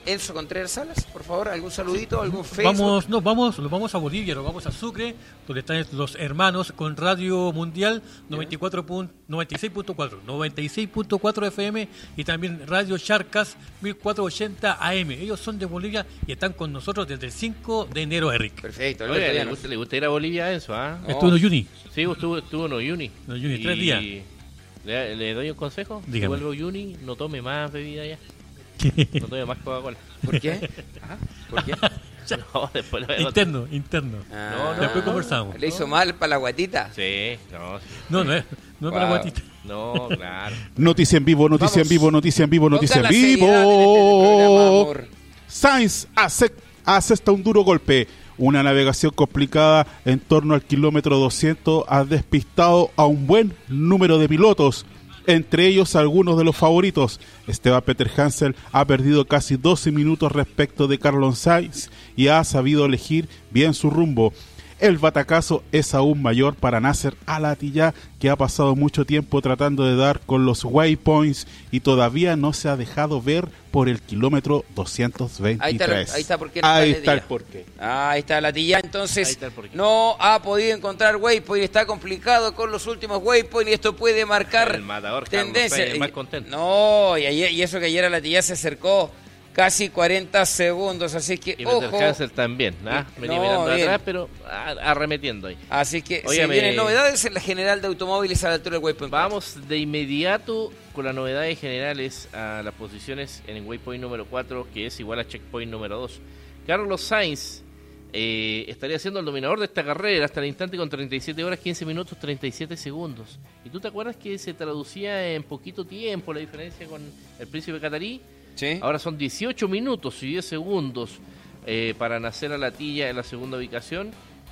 Speaker 1: Enzo Contreras Salas, por favor, algún saludito, algún Facebook.
Speaker 4: Vamos, no, vamos, nos vamos a Bolivia, nos vamos a Sucre, donde están los hermanos con Radio Mundial 94 pun- 96.4, 96.4 FM y también Radio Charcas 1480 AM. Ellos son de Bolivia y están con nosotros desde el 5 de enero, Eric.
Speaker 1: Perfecto,
Speaker 2: ¿le, gusta, le gusta ir a Bolivia eso, ah?
Speaker 4: Estuvo en Uyuni.
Speaker 2: Sí, estuvo, estuvo en Uyuni.
Speaker 4: En Uyuni, tres días.
Speaker 2: Le, le doy un consejo. Si
Speaker 4: Dígame.
Speaker 2: vuelve a Uyuni, no tome más bebida ya. [laughs] No tome más Coca-Cola.
Speaker 1: ¿Por qué? [laughs] Ah, ¿Por qué? [laughs]
Speaker 2: No, después lo
Speaker 4: interno, interno.
Speaker 1: Ah,
Speaker 4: Después conversamos.
Speaker 1: ¿Le hizo mal para la guatita?
Speaker 2: Sí, no, sí.
Speaker 4: No, no es, no es para
Speaker 1: Wow.
Speaker 4: guatita.
Speaker 2: No, claro.
Speaker 3: Noticia en vivo, noticia
Speaker 1: Vamos.
Speaker 3: en vivo, noticia en vivo, noticia en
Speaker 1: la seriedad en este
Speaker 3: vivo. Sainz ace- asesta un duro golpe. Una navegación complicada en torno al kilómetro 200 ha despistado a un buen número de pilotos, entre ellos algunos de los favoritos. Esteban Peter Hansel ha perdido casi 12 minutos respecto de Carlos Sainz y ha sabido elegir bien su rumbo. El batacazo es aún mayor para Nasser Alatilla, que ha pasado mucho tiempo tratando de dar con los waypoints y todavía no se ha dejado ver por el kilómetro 223.
Speaker 1: Ahí está, ahí está, por qué no
Speaker 3: ahí
Speaker 1: está
Speaker 3: el porqué.
Speaker 1: Ahí está Alatilla, entonces
Speaker 2: Ahí está el porqué.
Speaker 1: no ha podido encontrar waypoint, está complicado con los últimos waypoint y esto puede marcar
Speaker 2: El matador Carlos
Speaker 1: tendencia.
Speaker 2: Más contento.
Speaker 1: No, y, ayer- y eso que ayer Alatilla se acercó casi 40 segundos, así que
Speaker 2: Y
Speaker 1: ojo.
Speaker 2: Hansel también, ¿ah?
Speaker 1: Y-
Speaker 2: Venía
Speaker 1: no,
Speaker 2: mirando
Speaker 1: bien.
Speaker 2: atrás, pero arremetiendo ahí.
Speaker 1: Así que se
Speaker 2: Óigame.
Speaker 1: vienen novedades en la general de automóviles a la altura del waypoint.
Speaker 2: Vamos de inmediato con las novedades generales a las posiciones en el waypoint número 4, que es igual a checkpoint número 2. Carlos Sainz eh, estaría siendo el dominador de esta carrera hasta el instante con 37 horas, 15 minutos, 37 segundos. ¿Y tú te acuerdas que se traducía en poquito tiempo la diferencia con el príncipe catarí?
Speaker 1: Sí.
Speaker 2: Ahora son 18 minutos y 10 segundos eh, para nacer a la tilla en la segunda ubicación.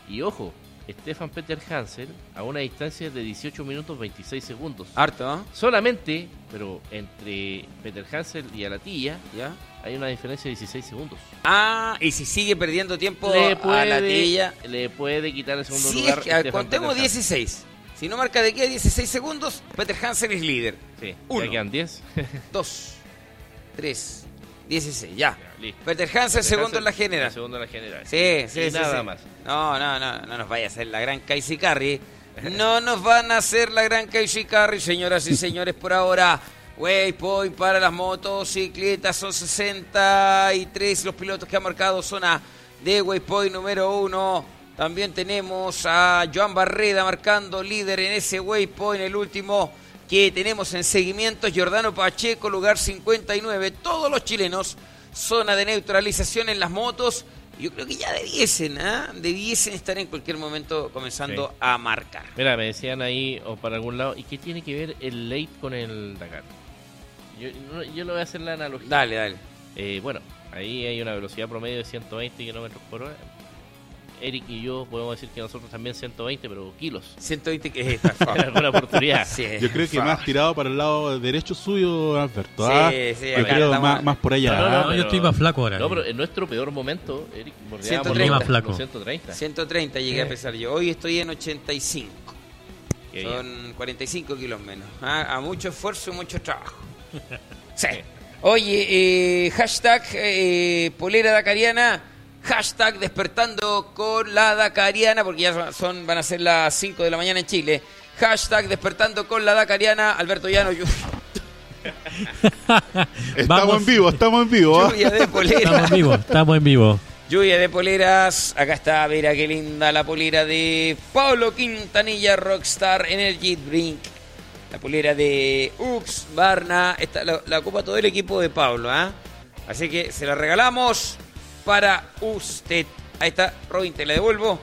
Speaker 2: Y ojo, Stefan Peter Hansel a una distancia de 18 minutos 26 segundos.
Speaker 1: Harto, ¿eh?
Speaker 2: Solamente, pero entre Peter Hansel y Alatilla
Speaker 1: ¿Ya?
Speaker 2: hay una diferencia de 16 segundos.
Speaker 1: Ah, y si sigue perdiendo tiempo
Speaker 2: Le
Speaker 1: a
Speaker 2: puede,
Speaker 1: Alatilla.
Speaker 2: le puede quitar el segundo
Speaker 1: Sí,
Speaker 2: lugar.
Speaker 1: es que, a ver, contemos
Speaker 2: Peter Hansel.
Speaker 1: 16. Si no marca de aquí a 16 segundos, Peter Hansen es líder.
Speaker 2: Sí,
Speaker 1: Uno.
Speaker 2: ya quedan 10.
Speaker 1: 2, [laughs] 3, 16, ya.
Speaker 2: Listo.
Speaker 1: Peter Hansen segundo en la general.
Speaker 2: Segundo en la general.
Speaker 1: Sí, sí, sí,
Speaker 2: nada
Speaker 1: sí.
Speaker 2: más.
Speaker 1: No, no, no, no nos vaya a hacer la gran Casey Carry. No nos van a hacer la gran Casey Carry, señoras y señores, por ahora. Waypoint para las motocicletas son 63 los pilotos que han marcado zona de Waypoint número uno. También tenemos a Joan Barreda marcando líder en ese Waypoint, el último que tenemos en seguimiento Giordano Pacheco, lugar 59. Todos los chilenos, zona de neutralización en las motos. Yo creo que ya debiesen, ¿ah? Debiesen estar en cualquier momento comenzando
Speaker 2: Sí.
Speaker 1: a marcar.
Speaker 2: Mira, me decían ahí o para algún lado, ¿y qué tiene que ver el late con el Dakar? Yo, no- yo le voy a hacer la analogía.
Speaker 1: Dale, dale.
Speaker 2: Eh, bueno, ahí hay una velocidad promedio de 120 kilómetros por hora. Eric y yo podemos decir que nosotros también 120, pero kilos.
Speaker 1: 120 que es esta. [laughs]
Speaker 2: En alguna oportunidad. [laughs]
Speaker 1: Sí,
Speaker 3: Yo creo que más tirado para el lado derecho suyo, Alberto.
Speaker 1: Sí,
Speaker 3: ¿ah?
Speaker 1: sí,
Speaker 3: Yo
Speaker 1: acá
Speaker 3: creo
Speaker 1: estamos-
Speaker 3: más, más por allá.
Speaker 2: No, no,
Speaker 3: ¿ah?
Speaker 4: Yo estoy más flaco ahora.
Speaker 2: No, pero en nuestro peor momento, Eric, bordeábamos
Speaker 1: 130.
Speaker 2: los-
Speaker 4: Más flaco.
Speaker 2: los 130.
Speaker 1: 130 llegué a pesar yo. Hoy estoy en 85.
Speaker 2: Qué bien.
Speaker 1: Son 45 kilos menos. Ah, A mucho esfuerzo y mucho trabajo. [laughs] Sí. Oye, eh, hashtag eh, polera dacariana. Hashtag despertando con la dacariana, porque ya son, van a ser las 5 de la mañana en Chile. Hashtag despertando con la dacariana. Alberto Llano, yu- [laughs]
Speaker 3: Estamos
Speaker 4: Vamos.
Speaker 3: en vivo, estamos en vivo. ¿ah?
Speaker 1: lluvia de
Speaker 4: Estamos
Speaker 1: poleras.
Speaker 4: en vivo, estamos en vivo.
Speaker 1: Lluvia de poleras. Acá está, mira qué linda la polera de Pablo Quintanilla Rockstar Energy Drink. La polera de Ux Barna. Esta la, la ocupa todo el equipo de Pablo, ¿ah? Así que se la regalamos para usted. Ahí está, Robin, te la devuelvo.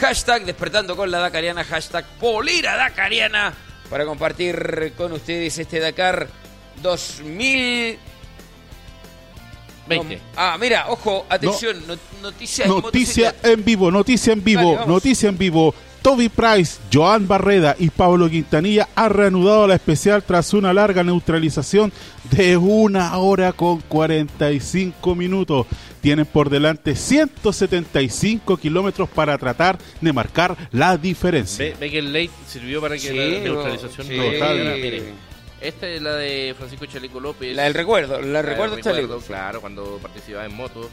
Speaker 1: Hashtag despertando con la Dakariana. Hashtag polera Dakariana. Para compartir con ustedes este Dakar 2000.
Speaker 2: 20.
Speaker 1: No, ah, mira, ojo, atención, no- noticia en
Speaker 3: Noticia en vivo, noticia en vivo, noticia en vivo. Toby Price, Joan Barreda y Pablo Quintanilla han reanudado la especial tras una larga neutralización de una hora con 45 minutos. Tienen por delante 175 kilómetros para tratar de marcar la diferencia.
Speaker 2: Ve, ve que el late sirvió para que
Speaker 1: Sí,
Speaker 2: la neutralización
Speaker 1: sí.
Speaker 2: no esta es la de Francisco Chaleco López.
Speaker 1: La del recuerdo, la
Speaker 2: La del
Speaker 1: recuerdo
Speaker 2: recuerdo, Claro, cuando participaba en moto.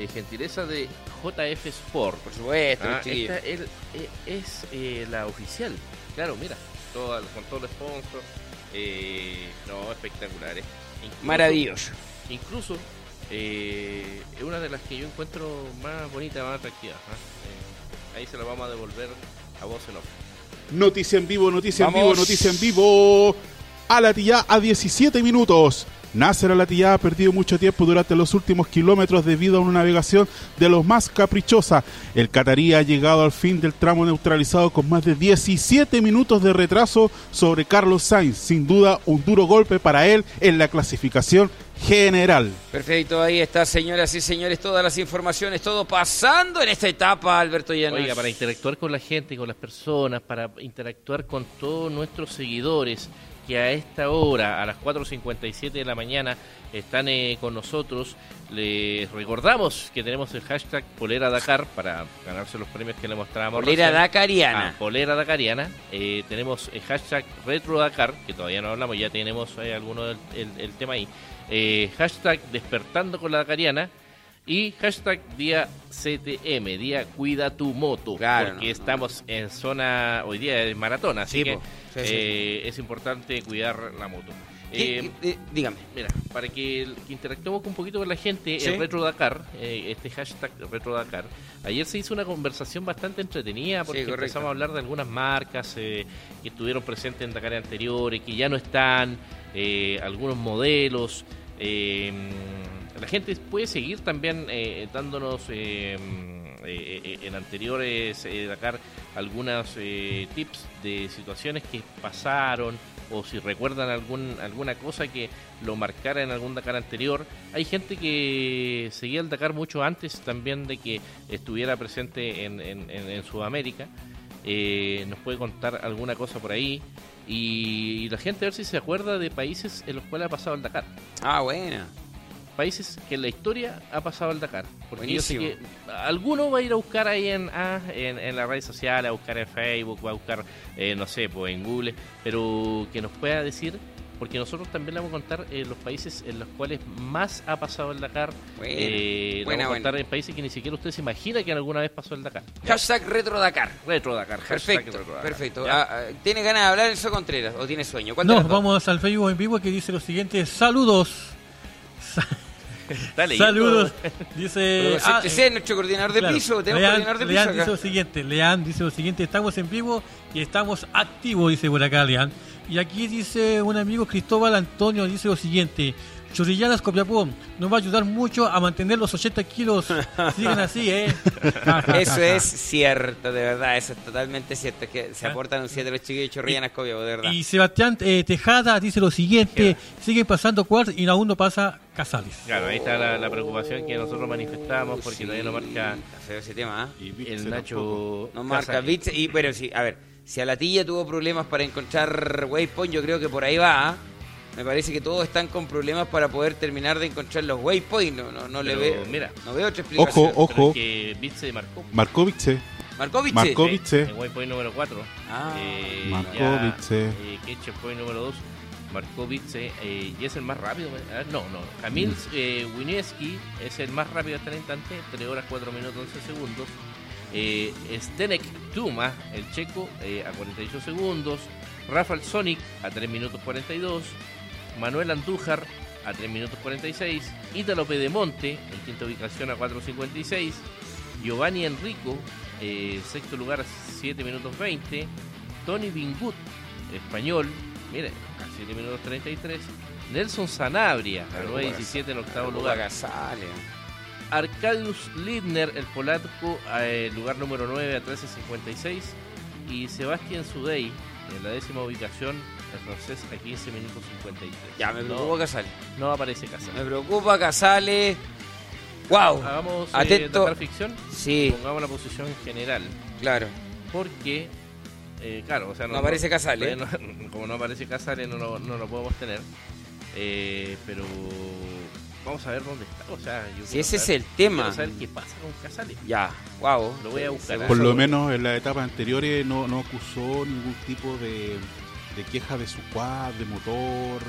Speaker 2: Eh, gentileza de JF Sport.
Speaker 1: Por supuesto,
Speaker 2: Ah,
Speaker 1: chiquillo.
Speaker 2: esta es, eh, es, eh, la oficial. Claro, mira, toda- con todo el sponsor. Eh, no, espectaculares. Incluso-
Speaker 1: Maravilloso.
Speaker 2: Incluso eh, es una de las que yo encuentro más bonita, más atractiva. ¿ah? Eh, ahí se la vamos a devolver a vos en off.
Speaker 3: Noticia en vivo, noticia en vivo, noticia en vivo. Alatilla a 17 minutos. Nasser Alatilla ha perdido mucho tiempo durante los últimos kilómetros debido a una navegación de los más caprichosa. El catarí ha llegado al fin del tramo neutralizado con más de 17 minutos de retraso sobre Carlos Sainz. Sin duda un duro golpe para él en la clasificación general.
Speaker 1: Perfecto, ahí está, señoras y señores, todas las informaciones, todo pasando en esta etapa, Alberto Llanos.
Speaker 2: Oiga, para interactuar con la gente, con las personas, para interactuar con todos nuestros seguidores que a esta hora, a las 4.57 de la mañana, están eh, con nosotros. Les recordamos que tenemos el hashtag Polera Dakar para ganarse los premios que le mostrábamos.
Speaker 1: Polera
Speaker 2: recién.
Speaker 1: Dakariana.
Speaker 2: Ah, polera Dakariana. Eh, tenemos el hashtag Retro Dakar, que todavía no hablamos, ya tenemos eh, alguno del el, el tema ahí. Eh, hashtag Despertando con la Dakariana. Y hashtag día CTM, día Cuida tu moto.
Speaker 1: Claro,
Speaker 2: porque
Speaker 1: no,
Speaker 2: estamos en zona, hoy día de maratón, así
Speaker 1: Sí,
Speaker 2: que
Speaker 1: po. Sí, sí.
Speaker 2: eh, es importante cuidar la moto.
Speaker 1: ¿Qué-
Speaker 2: Eh,
Speaker 1: eh, dígame.
Speaker 2: Mira, para que, que interactuemos un poquito con la gente, el Retro Dakar, eh, este hashtag Retro Dakar, ayer se hizo una conversación bastante entretenida porque empezamos a hablar de algunas marcas eh, que estuvieron presentes en Dakar anteriores, que ya no están, eh, algunos modelos. eh, la gente puede seguir también eh, dándonos eh, eh, eh, en anteriores eh, Dakar algunos eh, tips de situaciones que pasaron o si recuerdan algún, alguna cosa que lo marcara en algún Dakar anterior. Hay gente que seguía el Dakar mucho antes también de que estuviera presente en, en- en- Sudamérica. Eh, nos puede contar alguna cosa por ahí. Y, la gente a ver si se acuerda de países en los cuales ha pasado el Dakar.
Speaker 1: Ah, buena.
Speaker 2: Países que en la historia ha pasado el Dakar. Porque yo sé que
Speaker 1: Buenísimo.
Speaker 2: alguno va a ir a buscar ahí en, ah, en, en las redes sociales, a buscar en Facebook, va a buscar, eh, no sé, pues en Google, pero que nos pueda decir, porque nosotros también le vamos a contar eh, los países en los cuales más ha pasado el Dakar.
Speaker 1: Buena,
Speaker 2: Eh, le
Speaker 1: buena,
Speaker 2: vamos a contar
Speaker 1: buena.
Speaker 2: en países que ni siquiera usted se imagina que alguna vez pasó el Dakar.
Speaker 1: Hashtag Retro Dakar.
Speaker 2: Retro Dakar.
Speaker 1: Perfecto,
Speaker 2: Retro Dakar.
Speaker 1: perfecto. Ah, ah, ¿Tiene ganas de hablar Enzo Contreras o tiene sueño? ¿Cuál de
Speaker 4: No, vamos al Facebook en vivo que dice lo siguiente: saludos. [laughs] Saludos. Dice. Ah,
Speaker 1: ese es nuestro coordinador de
Speaker 4: claro,
Speaker 1: piso. Tenemos coordinador de piso
Speaker 4: Lean
Speaker 1: acá.
Speaker 4: dice lo siguiente, Lean dice lo siguiente, estamos en vivo y estamos activos, dice por acá Lean. Y aquí dice un amigo Cristóbal Antonio, dice lo siguiente, Chorrillanas Copiapó nos va a ayudar mucho a mantener los 80 kilos. Sigan así, ¿eh? [laughs]
Speaker 1: Eso es cierto, de verdad, eso es totalmente cierto. Es que se
Speaker 4: Ah.
Speaker 1: aportan un 7 los chiquillos de Chorrillanas Copiapó, de verdad.
Speaker 4: Y Sebastián eh, Tejada dice lo siguiente, sigue pasando cuartos y aún no pasa Casales.
Speaker 2: Claro, ahí está la, la preocupación que nosotros manifestamos porque
Speaker 1: Sí,
Speaker 2: todavía no marca
Speaker 1: ese tema, ¿ah?
Speaker 3: Y Bitse
Speaker 2: el. Nacho.
Speaker 1: No marca bits y pero sí, a ver, si a la tilla tuvo problemas para encontrar waypoint, yo creo que por ahí va. ¿ah? Me parece que todos están con problemas para poder terminar de encontrar los waypoints. No, no, no le
Speaker 2: Pero,
Speaker 1: veo.
Speaker 2: mira.
Speaker 1: no veo otra explicación.
Speaker 3: Ojo,
Speaker 2: Pero
Speaker 3: ojo.
Speaker 2: es que Bit se marcó.
Speaker 3: Markovic,
Speaker 1: Markovic.
Speaker 3: Markovic,
Speaker 2: En waypoint número 4.
Speaker 1: Ah.
Speaker 2: eh,
Speaker 3: Markovic,
Speaker 2: ya,
Speaker 3: sí.
Speaker 2: eh, que checkpoint número 2. Markovic eh, y es el más rápido. eh, no, no. Kamil eh, Winieski es el más rápido hasta el instante. 3 horas 4 minutos 11 segundos. Eh, Stenek Tuma, el checo, eh, a 48 segundos. Rafael Sonic a 3 minutos 42. Manuel Andújar a 3 minutos 46. Ítalo Pedemonte en quinta ubicación a 4.56. Giovanni Enrico, eh, sexto lugar, 7 minutos 20. Tony Bingut, español, mire, a 7 minutos 33. Nelson Sanabria, a 9.17 en octavo lugar.
Speaker 1: Sale.
Speaker 2: Arkadiusz Lidner, el polaco, eh, lugar número 9 a 13.56. Y Sebastián Sudey, en la décima ubicación, francés a 15 minutos 53.
Speaker 1: Ya, me
Speaker 2: No-
Speaker 1: preocupa Casale.
Speaker 2: No aparece casa.
Speaker 1: Me preocupa Casale. ¡Wow!
Speaker 2: Hagamos eh,
Speaker 1: Atento.
Speaker 2: Dakar ficción.
Speaker 1: Sí,
Speaker 2: Pongamos la posición general.
Speaker 1: claro.
Speaker 2: Porque, eh, claro, o sea,
Speaker 1: No aparece Casale.
Speaker 2: no- [laughs] como no aparece Casale, no lo, no lo podemos tener. Eh, pero vamos a ver dónde está. O sea, yo
Speaker 1: Si ese es el tema.
Speaker 2: Quiero saber qué pasa con Casale.
Speaker 1: Ya, wow.
Speaker 2: Lo voy a buscar.
Speaker 1: Se
Speaker 3: Por lo menos en las etapas anteriores no, no acusó ningún tipo de, de queja de su quad, de motor.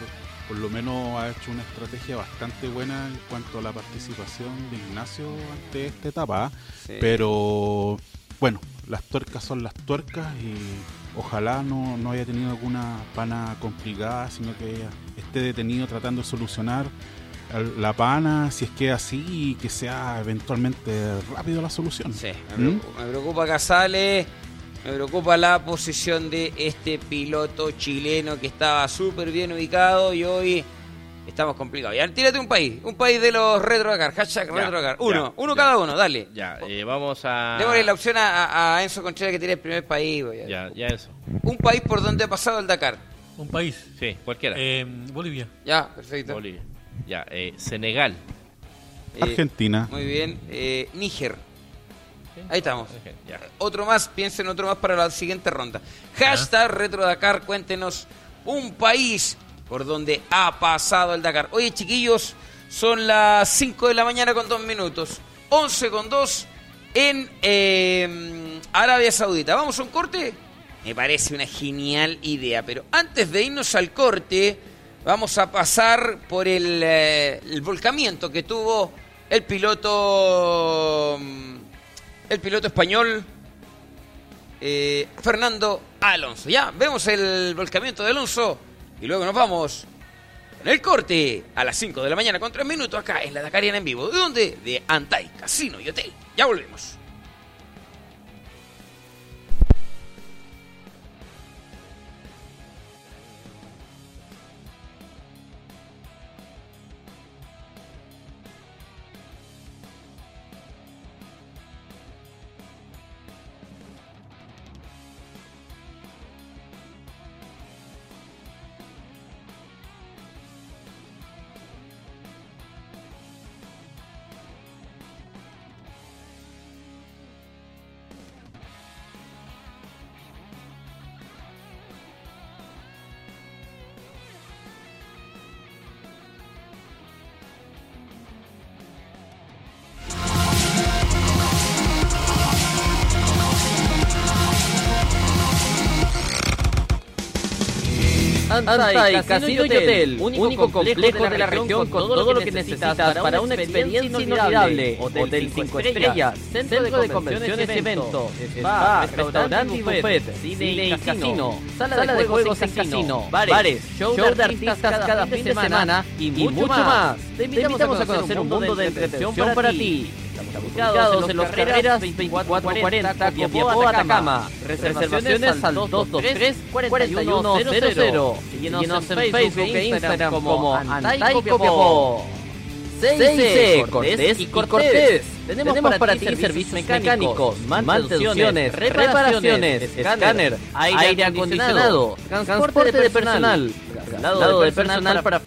Speaker 3: Por lo menos ha hecho una estrategia bastante buena en cuanto a la participación de Ignacio ante esta etapa.
Speaker 1: Sí.
Speaker 3: Pero bueno, las tuercas son las tuercas y ojalá no, no haya tenido alguna pana complicada, sino que esté detenido tratando de solucionar la pana, si es que es así, y que sea eventualmente rápido la solución.
Speaker 1: Sí, me
Speaker 3: ¿Mm?
Speaker 1: preocupa, me preocupa Casale, me preocupa la posición de este piloto chileno que estaba súper bien ubicado y hoy estamos complicados. Ya, tírate un país, un país de los Retro Dakar, hashtag
Speaker 2: Ya,
Speaker 1: Retro Dakar. Uno,
Speaker 2: ya,
Speaker 1: uno
Speaker 2: ya.
Speaker 1: cada uno, dale.
Speaker 2: Ya, eh, vamos a.
Speaker 1: Démosle la opción a, a Enzo Contreras que tire el primer país. ya.
Speaker 2: Ya, ya eso.
Speaker 1: Un país por donde ha pasado el Dakar.
Speaker 4: Un país.
Speaker 2: Sí, cualquiera.
Speaker 4: Eh, Bolivia.
Speaker 1: Ya, perfecto.
Speaker 2: Bolivia. Ya, eh, Senegal.
Speaker 1: Eh,
Speaker 3: Argentina.
Speaker 1: Muy bien. Eh, Ahí estamos. Otro más, piensen otro más para la siguiente ronda. Hashtag Retro Dakar, cuéntenos un país por donde ha pasado el Dakar. Oye, chiquillos, son las 5 de la mañana con 2 minutos, 11 con 2 en eh, Arabia Saudita. ¿Vamos a un corte? Me parece una genial idea, pero antes de irnos al corte, vamos a pasar por el, eh, el volcamiento que tuvo el piloto, el piloto español eh, Fernando Alonso. Ya, vemos el volcamiento de Alonso y luego nos vamos en el corte a las 5 de la mañana con 3 minutos acá en la Dakariana en vivo. ¿De dónde? De Antai, Casino y Hotel. Ya volvemos.
Speaker 5: Antai, Casino y Hotel, único complejo de la región con todo lo que necesitas para una experiencia inolvidable. Hotel 5 estrellas, centro de convenciones y eventos, spa, restaurante y buffet, cine y casino, sala de juegos en casino, bares, show de artistas cada fin de semana y mucho más. Te invitamos a conocer un mundo de entretención para ti. Ubicados en los carreras 2440 Copiapó Atacama. Reservaciones al 223 4100. Síguenos en Facebook e Instagram como Antai Copiapó. CIC, Cortés y Cortés. Tenemos, para, ti servicios mecánicos, mantenciones, reparaciones, escáner, aire acondicionado, transporte de personal, traslado de personal para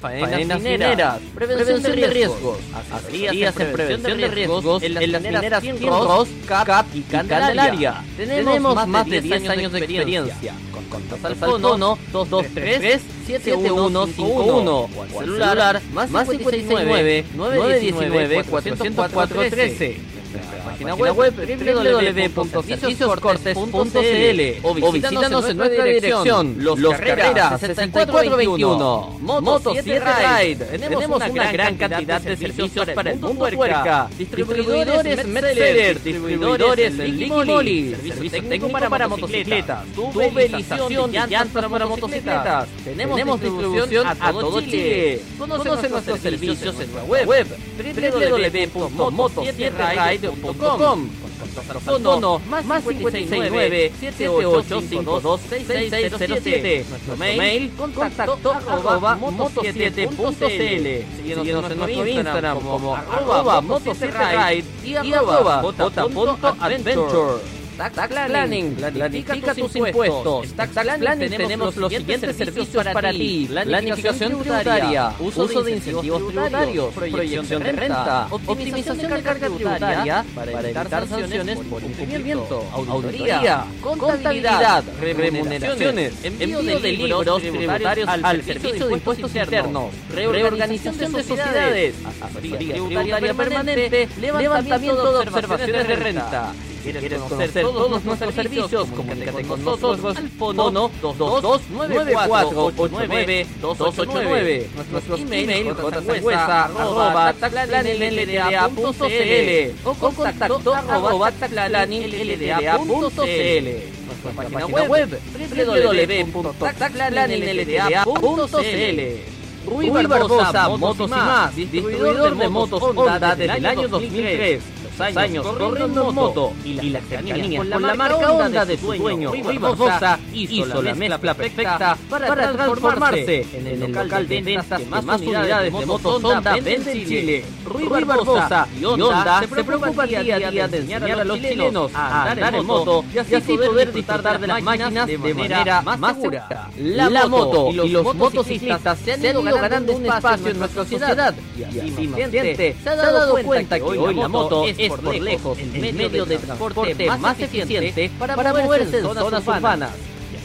Speaker 5: faenas mineras, prevención, de riesgos, asesorías en prevención de riesgos en las mineras Ross, Cap y Candelaria. Tenemos más de 10 años de experiencia. Contactos al fono 223 7151 o al celular más 569 919 404 13 página web www.servicioscortes.cl o visítanos en nuestra dirección Los Carreras 6421 Moto 7 Ride. Tenemos una gran cantidad de servicios para el mundo puerca. Distribuidores Mercedes, distribuidores Ligimoli, servicio técnico para motocicletas, tuberización de llantas para motocicletas. Tenemos distribución a todo Chile. Conoce nuestros servicios en nuestra web www.moto7ride.com Fono más, más 569 7852 6607 Nuestro mail contacto arroba moto7.cl Síguenos en nuestro Instagram como arroba moto7ride y arroba j.adventure Tax, Planning, planifica tus impuestos. Tax, Planning tenemos los siguientes servicios para ti. Planificación tributaria, uso de incentivos tributarios, proyección de renta, optimización de carga tributaria para evitar sanciones por incumplimiento, auditoría, contabilidad, remuneraciones, envío de libros tributarios al servicio de impuestos internos, reorganización de sociedades, asesoría tributaria permanente, levantamiento de observaciones de renta. ¿Quieres conocer todos nuestros servicios? Comunícate con nosotros al fono 222-9489-289. Nuestro email arroba taclaninlda.cl o contacto arroba taclaninlda.cl Nuestra página web www.taclaninlda.cl Rui Barbosa, Motos y Más, distribuidor de motos Honda desde el año 2003 años corriendo en moto y la cercanía con la marca Honda de su dueño Barbosa hizo la mezcla perfecta para transformarse en el local de ventas que más unidades de motos Honda vende en Chile. Rui Barbosa y Honda se preocupan día a día de enseñar a los chilenos a andar en moto y así poder disfrutar de las máquinas de manera más segura. La moto y los motociclistas se han ido ganando un espacio en nuestra sociedad y así más gente se ha dado cuenta que hoy la moto es por lejos el medio de transporte más eficiente para moverse en zonas urbanas.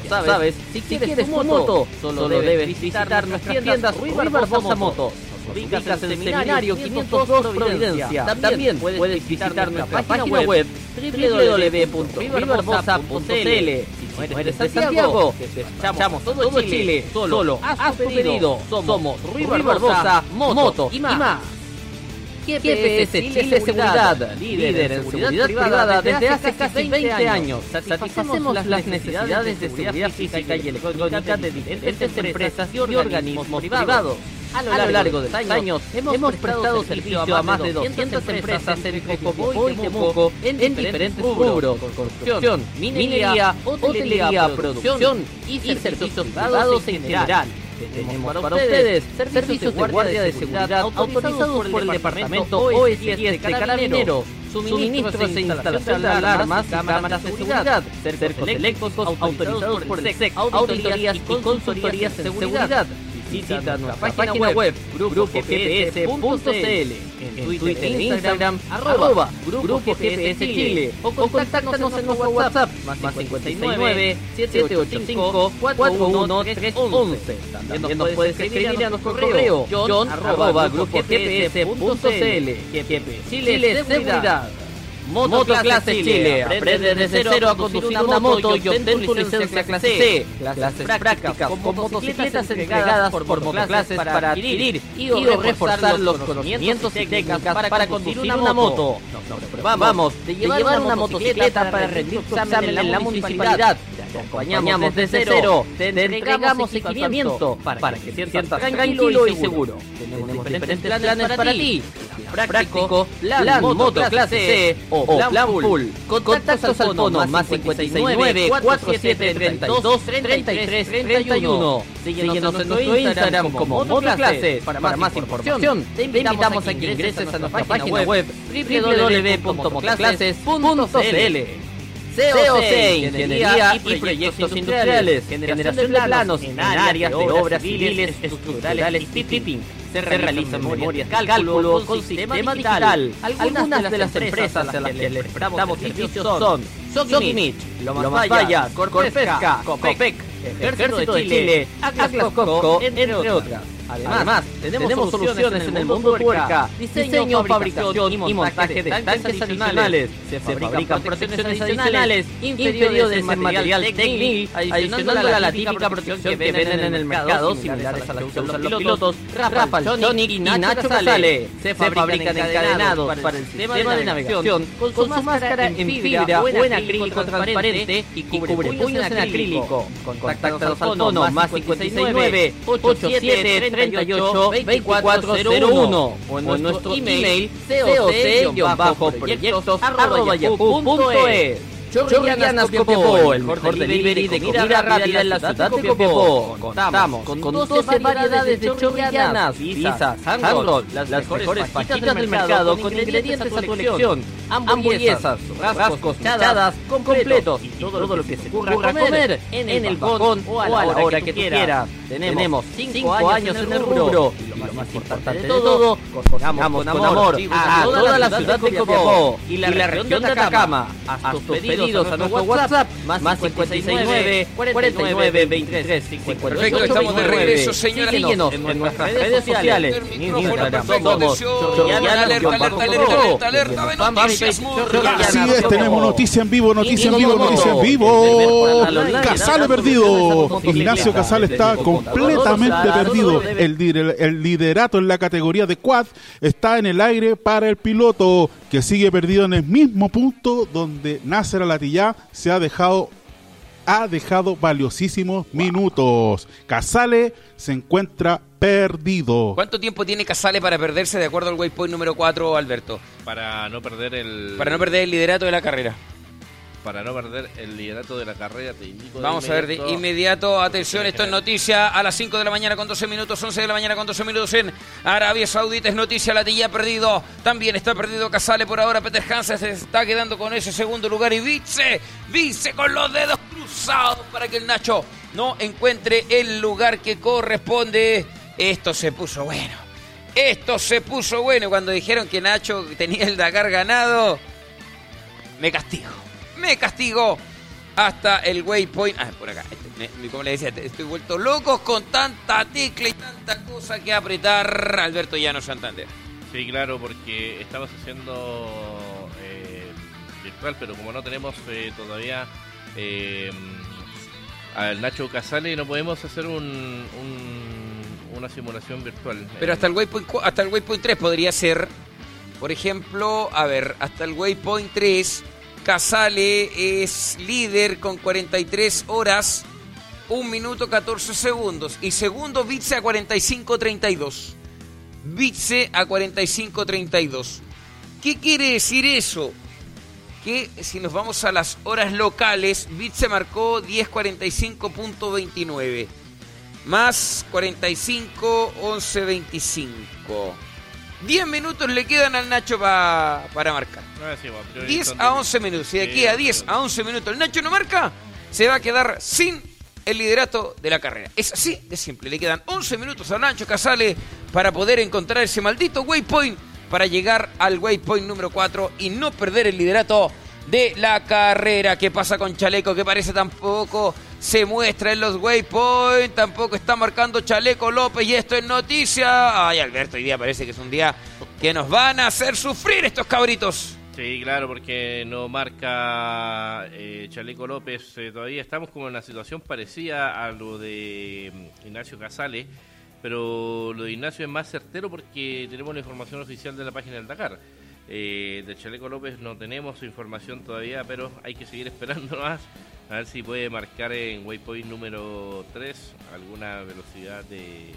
Speaker 5: Ya sabes, si quieres tu moto, solo debes visitar nuestras tiendas Rui Barbosa Motos. Ubicas en Seminario 502 Providencia. También puedes visitar nuestra página web www.ruibarbosa.cl Si no eres de Santiago, te echamos todo Chile. Solo haz tu pedido. Somos Rui Barbosa Motos y más. GPS Chile Seguridad, líder en seguridad privada desde hace casi 20 años. Satisfacemos las necesidades de seguridad física y electrónica de diferentes empresas y organismos privados. A lo largo de los años hemos prestado servicio a más de 200 empresas entre Copiapó y Temuco en diferentes rubros, construcción, minería, hotelería, producción y servicios privados en general. Tenemos para ustedes servicios de guardia de seguridad autorizados por el Departamento OS10 de Carabineros, suministros e instalación de alarmas, cámaras de seguridad, cercos eléctricos autorizados por el SEC, auditorías y consultorías en seguridad. Visita nuestra página web grupogps.cl en Twitter e Instagram arroba Grupo GPS Chile o contáctanos en nuestro WhatsApp más 59 785 41311 También nos puedes escribir a nuestro correo john arroba grupogps.cl Chile Seguridad Motoclases Chile. Aprende desde cero a conducir una moto y obtén tu licencia clase C. Clases prácticas con motocicletas entregadas por motoclases para adquirir y reforzar los conocimientos y técnicas para conducir una moto. Vamos, de llevar una motocicleta para rendir examen en la municipalidad. Te acompañamos desde cero, te entregamos equipamiento para que sientas tranquilo y seguro. Tenemos diferentes planes para ti práctico, plan, moto clase C o plan full. Contactos al fono más 59 47 32 33 31. Síguenos en nuestro Instagram como motoclases. Para más información, te invitamos a que ingreses a nuestra página web www.motoclases.cl. COC, Ingeniería y Proyectos Industriales, generación de planos en áreas de obras civiles, estructurales y tipping. Se realizan memorias, cálculos con sistema digital. Algunas de las empresas a las que les prestamos servicios son Sokimich, Lomas Valla, Corpesca, Copec, Ejército de Chile, Atlas Copco, entre otras. Además, tenemos, soluciones en el mundo puerca, diseño, fabricación y montaje de tanques adicionales. Se fabrican protecciones adicionales inferiores en material técnico, adicionando a la típica protección que venden en el mercado, similares a las que usan los pilotos Rafa, Sonic y Nacho Casale. Se fabrican encadenados para el sistema de navegación con su máscara en fibra o en acrílico transparente y cubre puños en acrílico. Contáctanos al fono más 569 87 38 2401 o en nuestro email coc-proyectos Chorrianas Copiapó, el mejor delivery de comida rápida en la ciudad de Copiapó. Contamos con 12 variedades de chorrianas, pizzas, handroll, las mejores fajitas del mercado con ingredientes a tu elección, hamburguesas, rascos, chadas, completos y todo lo que se ocurra comer en el balcón o a la hora que quieras. Tenemos 5 años en el rubro lo más importante de todo, cocinamos con amor a toda la ciudad de Copiapó y la región de Atacama. Haz tus pedidos a nuestro WhatsApp más 569 49 23 58
Speaker 1: Perfecto, estamos de regreso, señoras y
Speaker 5: Síguenos en nuestras redes sociales. En Instagram. somos
Speaker 3: Así es, tenemos noticia en vivo, noticia en vivo, noticia en vivo. Casale perdido. Ignacio Casale está completamente perdido. El, el liderato en la categoría de quad está en el aire para el piloto que sigue perdido en el mismo punto donde Nasser Alatillá se ha dejado ha dejado valiosísimos minutos. Casale se encuentra perdido.
Speaker 1: ¿Cuánto tiempo tiene Casale para perderse de acuerdo al waypoint número 4, Alberto?
Speaker 2: Para no perder el.
Speaker 1: Para no perder el liderato de la carrera.
Speaker 2: Para no perder el liderato de la carrera, te indico.
Speaker 1: Vamos a ver de inmediato, atención, esto es noticia a las 5 de la mañana con 12 minutos, 11 de la mañana con 12 minutos en Arabia Saudita, es noticia, la Tilla perdido, también está perdido Casale por ahora, Peter Hansen se está quedando con ese segundo lugar y Vice, Vice con los dedos cruzados para que el Nacho no encuentre el lugar que corresponde. Esto se puso bueno, esto se puso bueno cuando dijeron que Nacho tenía el Dakar ganado, me castigo me castigó hasta el waypoint. Ah, por acá. Este, como le decía, estoy vuelto loco con tanta tecla y tanta cosa que apretar. Alberto Llano Santander.
Speaker 2: Sí, claro, porque estamos haciendo eh, virtual, pero como no tenemos eh, todavía eh, al Nacho Casale, no podemos hacer un, una simulación virtual.
Speaker 1: Pero hasta el waypoint hasta el waypoint 3 podría ser, por ejemplo, a ver, hasta el waypoint 3 Casale es líder con 43 horas, 1 minuto 14 segundos. Y segundo, Vitze a 45.32. Vitze a 45.32. ¿Qué quiere decir eso? Que si nos vamos a las horas locales, Vitze marcó 10.45.29. Más 45, 11.25. 10 minutos le quedan al Nacho para marcar. 10 a 11 minutos. Si de aquí a 10 a 11 minutos el Nacho no marca, se va a quedar sin el liderato de la carrera. Es así de simple. Le quedan 11 minutos a Nacho Casale para poder encontrar ese maldito waypoint para llegar al waypoint número 4 y no perder el liderato de la carrera. ¿Qué pasa con Chaleco? Que parece tampoco se muestra en los waypoints. Tampoco está marcando Chaleco López y esto es noticia. Ay, Alberto, hoy día parece que es un día que nos van a hacer sufrir estos cabritos.
Speaker 2: Sí, claro, porque no marca eh, Chaleco López. Eh, todavía estamos como en una situación parecida a lo de mm, Ignacio Casale, pero lo de Ignacio es más certero porque tenemos la información oficial de la página del Dakar. Eh, de Chaleco López no tenemos información todavía, pero hay que seguir [laughs] esperando más a ver si puede marcar en waypoint número 3 alguna velocidad de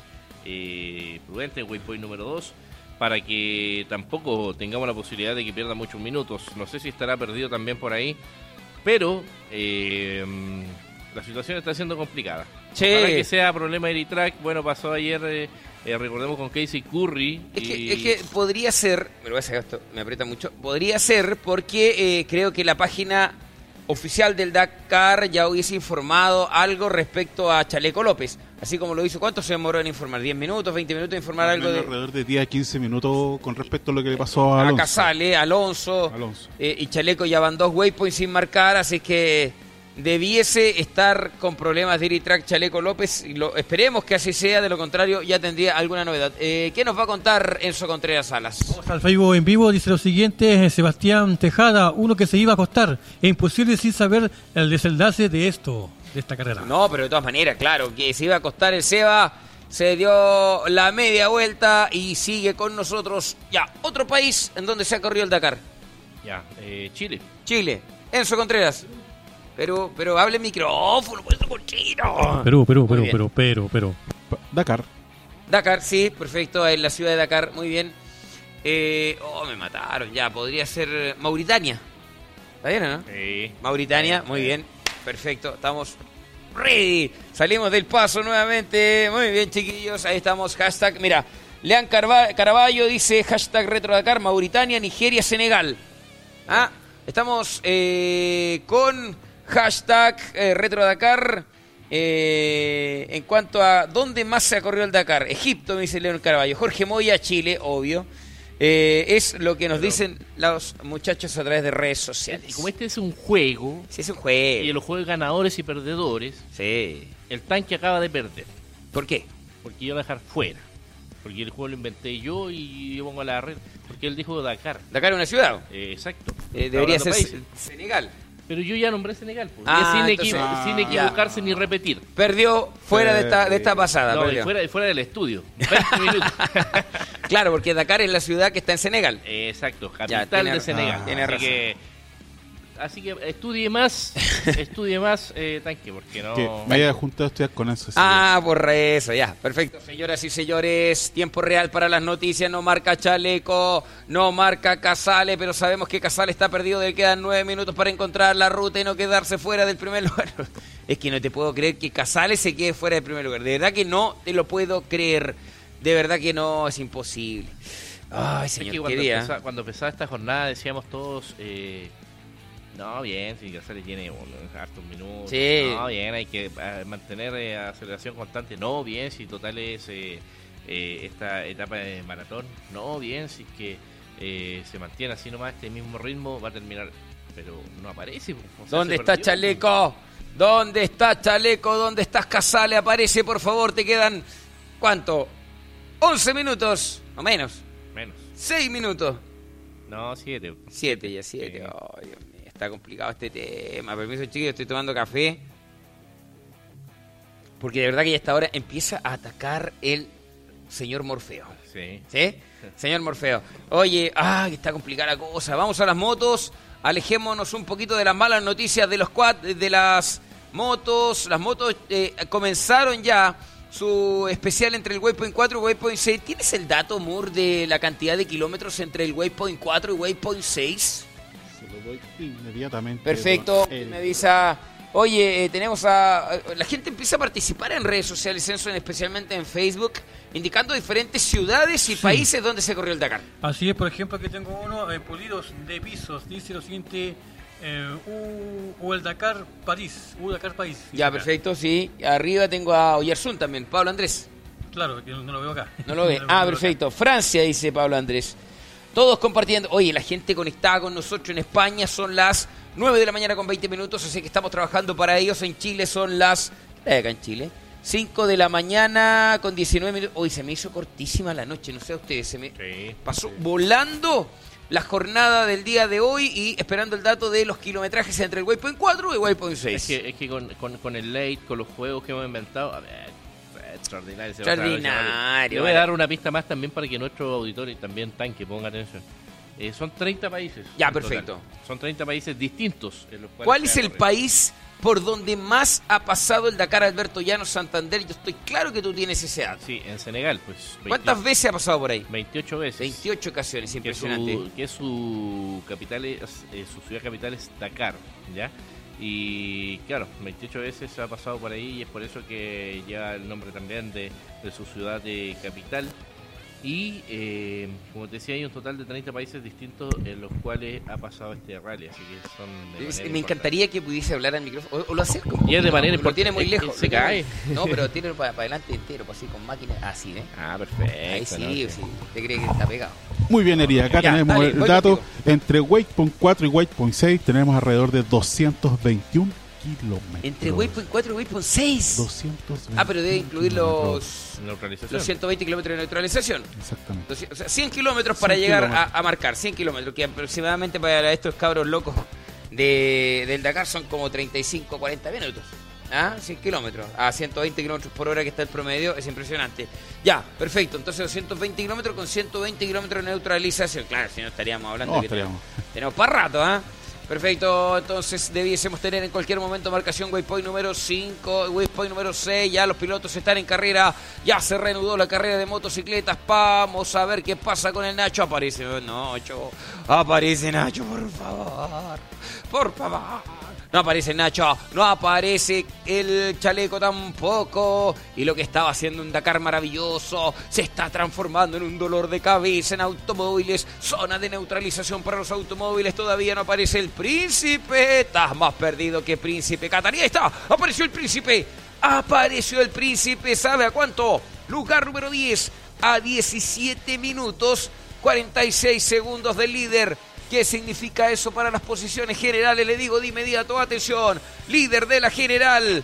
Speaker 2: eh, prudente, waypoint número 2, para que tampoco tengamos la posibilidad de que pierda muchos minutos. No sé si estará perdido también por ahí, pero eh, la situación está siendo complicada. Para que sea problema de track bueno, pasó ayer, eh, eh, recordemos con Casey Curry.
Speaker 1: Es, que, podría ser, me voy a sacar esto, me aprieta mucho, podría ser porque creo que la página oficial del Dakar ya hubiese informado algo respecto a Chaleco López. Así como lo hizo, ¿cuánto se demoró en informar? ¿10 minutos, 20 minutos en informar algo? De...
Speaker 3: Alrededor de 10 a 15 minutos con respecto a lo que le pasó a
Speaker 1: Alonso. A Casale, Alonso, Alonso. Eh, y Chaleco ya van dos waypoints sin marcar, así que debiese estar con problemas de ir track Chaleco López. Y lo, esperemos que así sea, de lo contrario ya tendría alguna novedad. Eh, ¿Qué nos va a contar Enzo Contreras Salas?
Speaker 4: Vamos al Facebook en vivo, dice lo siguiente, eh, Sebastián Tejada, uno que se iba a acostar. Es imposible sin saber el desenlace de esto, de esta carrera.
Speaker 1: No, pero de todas maneras, claro, que se iba a acostar el Seba. Se dio la media vuelta y sigue con nosotros. Ya, otro país en donde se ha corrido el Dakar.
Speaker 2: Ya, eh, Chile.
Speaker 1: Chile. Enzo Contreras. Pero, pero hable micrófono, pues cochino.
Speaker 4: Perú, Perú, Perú, Perú, Perú, Perú.
Speaker 3: Dakar.
Speaker 1: Dakar, sí, perfecto, en la ciudad de Dakar, muy bien. Eh, oh, me mataron, ya, podría ser Mauritania. ¿Está bien, no?
Speaker 2: Sí.
Speaker 1: Mauritania, muy bien, perfecto, estamos ready. Salimos del paso nuevamente, muy bien, chiquillos, ahí estamos, hashtag, mira, Lean Caraballo dice hashtag Retro Dakar, Mauritania, Nigeria, Senegal. Ah, estamos eh, con Hashtag eh, Retro Dakar. Eh, en cuanto a dónde más se ha corrido el Dakar, Egipto, me dice León Carballo, Jorge Moya, Chile, obvio. Eh, es lo que nos dicen los muchachos a través de redes sociales.
Speaker 2: Y como este es un juego,
Speaker 1: sí, es un juego.
Speaker 2: Y en los juegos ganadores y perdedores,
Speaker 1: sí.
Speaker 2: el tanque acaba de perder.
Speaker 1: ¿Por qué?
Speaker 2: Porque iba a dejar fuera. Porque el juego lo inventé yo y yo pongo la red. Porque él dijo Dakar.
Speaker 1: Dakar es una ciudad.
Speaker 2: exacto.
Speaker 1: debería ser Senegal.
Speaker 2: Pero yo ya nombré Senegal, pues. ah, sin, sin, equivocarse ni repetir.
Speaker 1: Perdió fuera de esta, de esta pasada.
Speaker 2: No, fuera, fuera del estudio. 20 [laughs] minutos.
Speaker 1: claro, porque Dakar es la ciudad que está en Senegal.
Speaker 2: exacto, capital de Senegal.
Speaker 1: tiene razón.
Speaker 2: Así que estudie más, [laughs] estudie más, eh, tanque, porque no.
Speaker 3: Que me haya juntado a estudiar con eso.
Speaker 1: Ah, por eso, ya, perfecto. Señoras y señores, tiempo real para las noticias, no marca Chaleco, no marca Casale, pero sabemos que Casale está perdido, le quedan nueve minutos para encontrar la ruta y no quedarse fuera del primer lugar. [laughs] Es que no te puedo creer que Casale se quede fuera del primer lugar, de verdad que no te lo puedo creer, de verdad que no, es imposible. Ay,
Speaker 2: Es
Speaker 1: señor,
Speaker 2: que
Speaker 1: qué
Speaker 2: cuando, empezaba, cuando empezaba esta jornada decíamos todos, eh, no, bien, si Casale tiene hartos minutos,
Speaker 1: Sí.
Speaker 2: no, bien, hay que eh, mantener eh, aceleración constante, no, bien, si total es eh, eh, esta etapa de maratón, no, bien, si es que se mantiene así nomás este mismo ritmo, va a terminar, pero no aparece. pues, o sea,
Speaker 1: ¿Dónde está
Speaker 2: perdió.
Speaker 1: Chaleco? ¿Dónde está Chaleco? ¿Dónde estás Casale? Aparece, por favor, te quedan, ¿cuánto? 11 minutos, o menos,
Speaker 2: Menos,
Speaker 1: 6 minutos.
Speaker 2: no, siete.
Speaker 1: 7 ya, 7. Está complicado este tema. Permiso, chiquillos, estoy tomando café. Porque de verdad que ya hasta ahora empieza a atacar el señor Morfeo.
Speaker 2: Sí.
Speaker 1: ¿Sí? Señor Morfeo. Oye, ay, está complicada la cosa. Vamos a las motos. Alejémonos un poquito de las malas noticias de los quad, de las motos. Las motos eh, comenzaron ya su especial entre el Waypoint 4 y Waypoint 6. ¿Tienes el dato, Moore, de la cantidad de kilómetros entre el Waypoint 4 y Waypoint 6?
Speaker 3: Lo doy inmediatamente.
Speaker 1: Perfecto. Me avisa. Oye, eh, tenemos a. a- La gente empieza a participar en redes sociales, Censo, especialmente en Facebook, indicando diferentes ciudades y países donde se corrió el Dakar.
Speaker 4: Así es, por ejemplo, aquí tengo uno, eh, Pulidos de Pisos, dice lo siguiente, eh, U, U el Dakar París, U Dakar París.
Speaker 1: Ya, perfecto, sí. Arriba tengo a Oyarzún también, Pablo Andrés.
Speaker 4: Claro, que no, no lo veo acá.
Speaker 1: No lo ve. [laughs]
Speaker 4: No
Speaker 1: Ah,
Speaker 4: veo acá.
Speaker 1: perfecto. Francia, dice Pablo Andrés. Todos compartiendo. Oye, la gente conectada con nosotros en España son las 9 de la mañana con 20 minutos, así que estamos trabajando para ellos. En Chile son las... ¿qué hay acá en Chile? 5 de la mañana con 19 minutos. Hoy se me hizo cortísima la noche, no sé a ustedes, se me
Speaker 2: Sí.
Speaker 1: pasó volando la jornada del día de hoy y esperando el dato de los kilometrajes entre el Waypoint 4 y Waypoint 6.
Speaker 2: Es que, es que con, con, con el late, con los juegos que hemos inventado, a ver, extraordinario. se
Speaker 1: Extraordinario,
Speaker 2: Le voy a dar una pista más también para que nuestro auditorio y también tanque ponga atención. Eh, son 30 países.
Speaker 1: Ya,
Speaker 2: en total.
Speaker 1: perfecto.
Speaker 2: Son 30 países distintos. En los
Speaker 1: ¿Cuál es el país por donde más ha pasado el Dakar Alberto Llano Santander? Yo estoy claro que tú tienes ese dato.
Speaker 2: Sí, en Senegal, pues. 20
Speaker 1: ¿Cuántas veces ha pasado por ahí?
Speaker 2: 28 veces.
Speaker 1: 28 ocasiones,
Speaker 2: que
Speaker 1: impresionante.
Speaker 2: su, que su capital es, eh, su ciudad capital es Dakar, ¿ya? Y claro, 28 veces ha pasado por ahí y es por eso que lleva el nombre también de, de su ciudad de capital. Y eh, como te decía, hay un total de 30 países distintos en los cuales ha pasado este rally, así que son de
Speaker 1: Es- Me encantaría que pudiese hablar al micrófono. O, o lo acerco.
Speaker 2: Y es de manera
Speaker 1: Lo
Speaker 2: importante.
Speaker 1: tiene muy lejos.
Speaker 2: se
Speaker 1: lo tiene
Speaker 2: cae.
Speaker 1: muy- No, pero tiene para adelante entero, pues así con máquina. Así, ¿eh?
Speaker 2: Ah, perfecto.
Speaker 1: Ahí sí,
Speaker 2: ¿no?
Speaker 1: sí. ¿Te crees que está pegado?
Speaker 3: Muy bien, Eri. Acá
Speaker 1: Ya,
Speaker 3: tenemos
Speaker 1: dale,
Speaker 3: el dato.
Speaker 1: contigo.
Speaker 3: Entre Waypoint 4 y Waypoint 6 tenemos alrededor de 221 kilómetros.
Speaker 1: Entre Waypoint 4 y Waypoint 6.
Speaker 3: 221
Speaker 1: Ah, pero debe incluir
Speaker 3: kilómetros.
Speaker 1: los,
Speaker 2: Neutralización.
Speaker 1: los 120 kilómetros de neutralización.
Speaker 3: Exactamente.
Speaker 1: 200, o sea, 100 kilómetros para
Speaker 3: 100
Speaker 1: llegar a, marcar, 100 kilómetros, que aproximadamente para estos cabros locos de, del Dakar son como 35, 40 minutos. ¿Ah? 100 kilómetros, a 120 kilómetros por hora que está el promedio, es impresionante. Ya, perfecto, entonces 220 kilómetros con 120 kilómetros de neutralización. Claro, si no estaríamos hablando
Speaker 3: No,
Speaker 1: que
Speaker 3: estaríamos.
Speaker 1: tenemos para rato, ¿ah? Perfecto, entonces debiésemos tener en cualquier momento marcación waypoint número 5, waypoint número 6, ya los pilotos están en carrera, ya se reanudó la carrera de motocicletas, vamos a ver qué pasa con el Nacho, aparece Nacho, aparece Nacho, por favor, por favor. No aparece Nacho, no aparece el chaleco tampoco. Y lo que estaba haciendo un Dakar maravilloso se está transformando en un dolor de cabeza en automóviles. Zona de neutralización para los automóviles. Todavía no aparece el príncipe. Estás más perdido que príncipe. Catarí, está. Apareció el príncipe. Apareció el príncipe. ¿Sabe a cuánto? Lugar número 10. A 17 minutos 46 segundos del líder. ¿Qué significa eso para las posiciones generales? Le digo de inmediato, atención, líder de la general,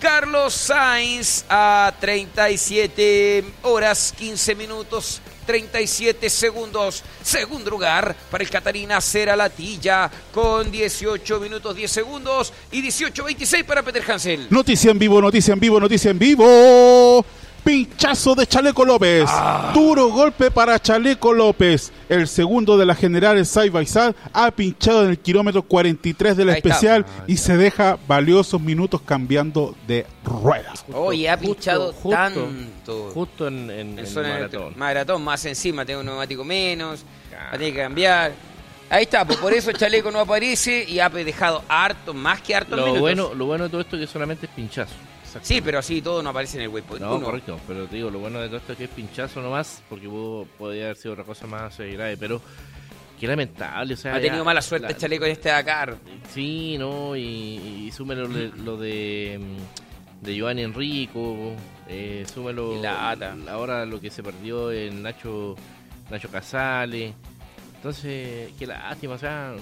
Speaker 1: Carlos Sainz a 37 horas 15 minutos 37 segundos. Segundo lugar para el Catarina Cera Latilla con 18 minutos 10 segundos y 18-26 para Peter Hansel.
Speaker 3: Noticia en vivo, noticia en vivo, noticia en vivo. Pinchazo de Chaleco López.
Speaker 1: Ah.
Speaker 3: Duro golpe para Chaleco López. El segundo de la general Side by Side ha pinchado en el kilómetro 43 del especial y se deja valiosos minutos cambiando de ruedas.
Speaker 1: Oye, ha pinchado
Speaker 2: justo,
Speaker 1: tanto.
Speaker 2: Justo en, en,
Speaker 1: en
Speaker 2: en
Speaker 1: zona
Speaker 2: maratón.
Speaker 1: de maratón, más encima, tengo un neumático menos,
Speaker 2: Claro.
Speaker 1: va a tener que cambiar. Ahí está, pues por eso Chaleco no aparece y ha dejado harto, más que harto
Speaker 2: Lo
Speaker 1: minutos.
Speaker 2: bueno, lo bueno de todo esto es que solamente es pinchazo.
Speaker 1: Sí, pero así todo no aparece en el waypoint.
Speaker 2: No,
Speaker 1: Uno.
Speaker 2: correcto, pero te digo, lo bueno de todo esto es que es pinchazo nomás, porque pudo, podría haber sido otra cosa más eh, grave, pero qué lamentable, o sea...
Speaker 1: Ha tenido
Speaker 2: ya-
Speaker 1: mala suerte
Speaker 2: la-
Speaker 1: Chaleco en este Dakar.
Speaker 2: Sí, no, y, y súmelo lo, lo de mm, de Giovanni Enrico, eh, súmelo
Speaker 1: Y la ata.
Speaker 2: ahora lo que se perdió en Nacho Nacho Casale. Entonces, qué lástima, o sea,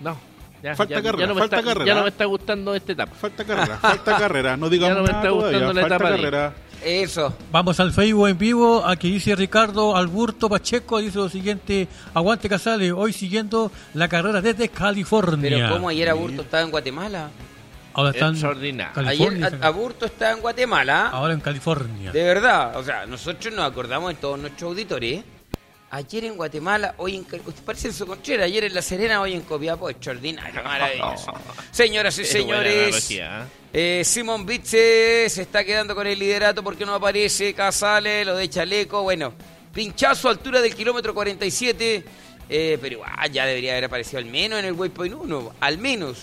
Speaker 2: no. Ya,
Speaker 3: Falta
Speaker 2: ya-
Speaker 3: carrera,
Speaker 2: ya no me
Speaker 3: falta
Speaker 2: está,
Speaker 3: carrera.
Speaker 2: Ya no me está gustando esta etapa.
Speaker 3: Falta carrera, falta carrera. No [laughs] digamos
Speaker 2: Ya no me
Speaker 3: nada
Speaker 2: está gustando
Speaker 3: todavía,
Speaker 2: la
Speaker 3: falta
Speaker 2: etapa de-
Speaker 3: carrera.
Speaker 1: Eso.
Speaker 4: Vamos al Facebook en vivo. Aquí dice Ricardo Alburto Pacheco. Dice lo siguiente: Aguante Casale. Hoy siguiendo la carrera desde California.
Speaker 1: Pero como ayer Aburto estaba en Guatemala.
Speaker 4: Ahora están
Speaker 2: Extraordinario.
Speaker 4: California.
Speaker 1: Ayer a- Aburto estaba en Guatemala.
Speaker 4: Ahora en California.
Speaker 1: De verdad, o sea, nosotros nos acordamos de todos nuestros auditores. Ayer en Guatemala, hoy en... Usted parece en su conchera, ayer en La Serena, hoy en Copiapó, extraordinario, [laughs] maravilloso. Señoras y
Speaker 2: buena
Speaker 1: señores, eh, Simón Bitze se está quedando con el liderato porque no aparece, Casale, lo de Chaleco, bueno, pinchazo a altura del kilómetro 47, eh, pero igual ya debería haber aparecido al menos en el waypoint 1, al menos,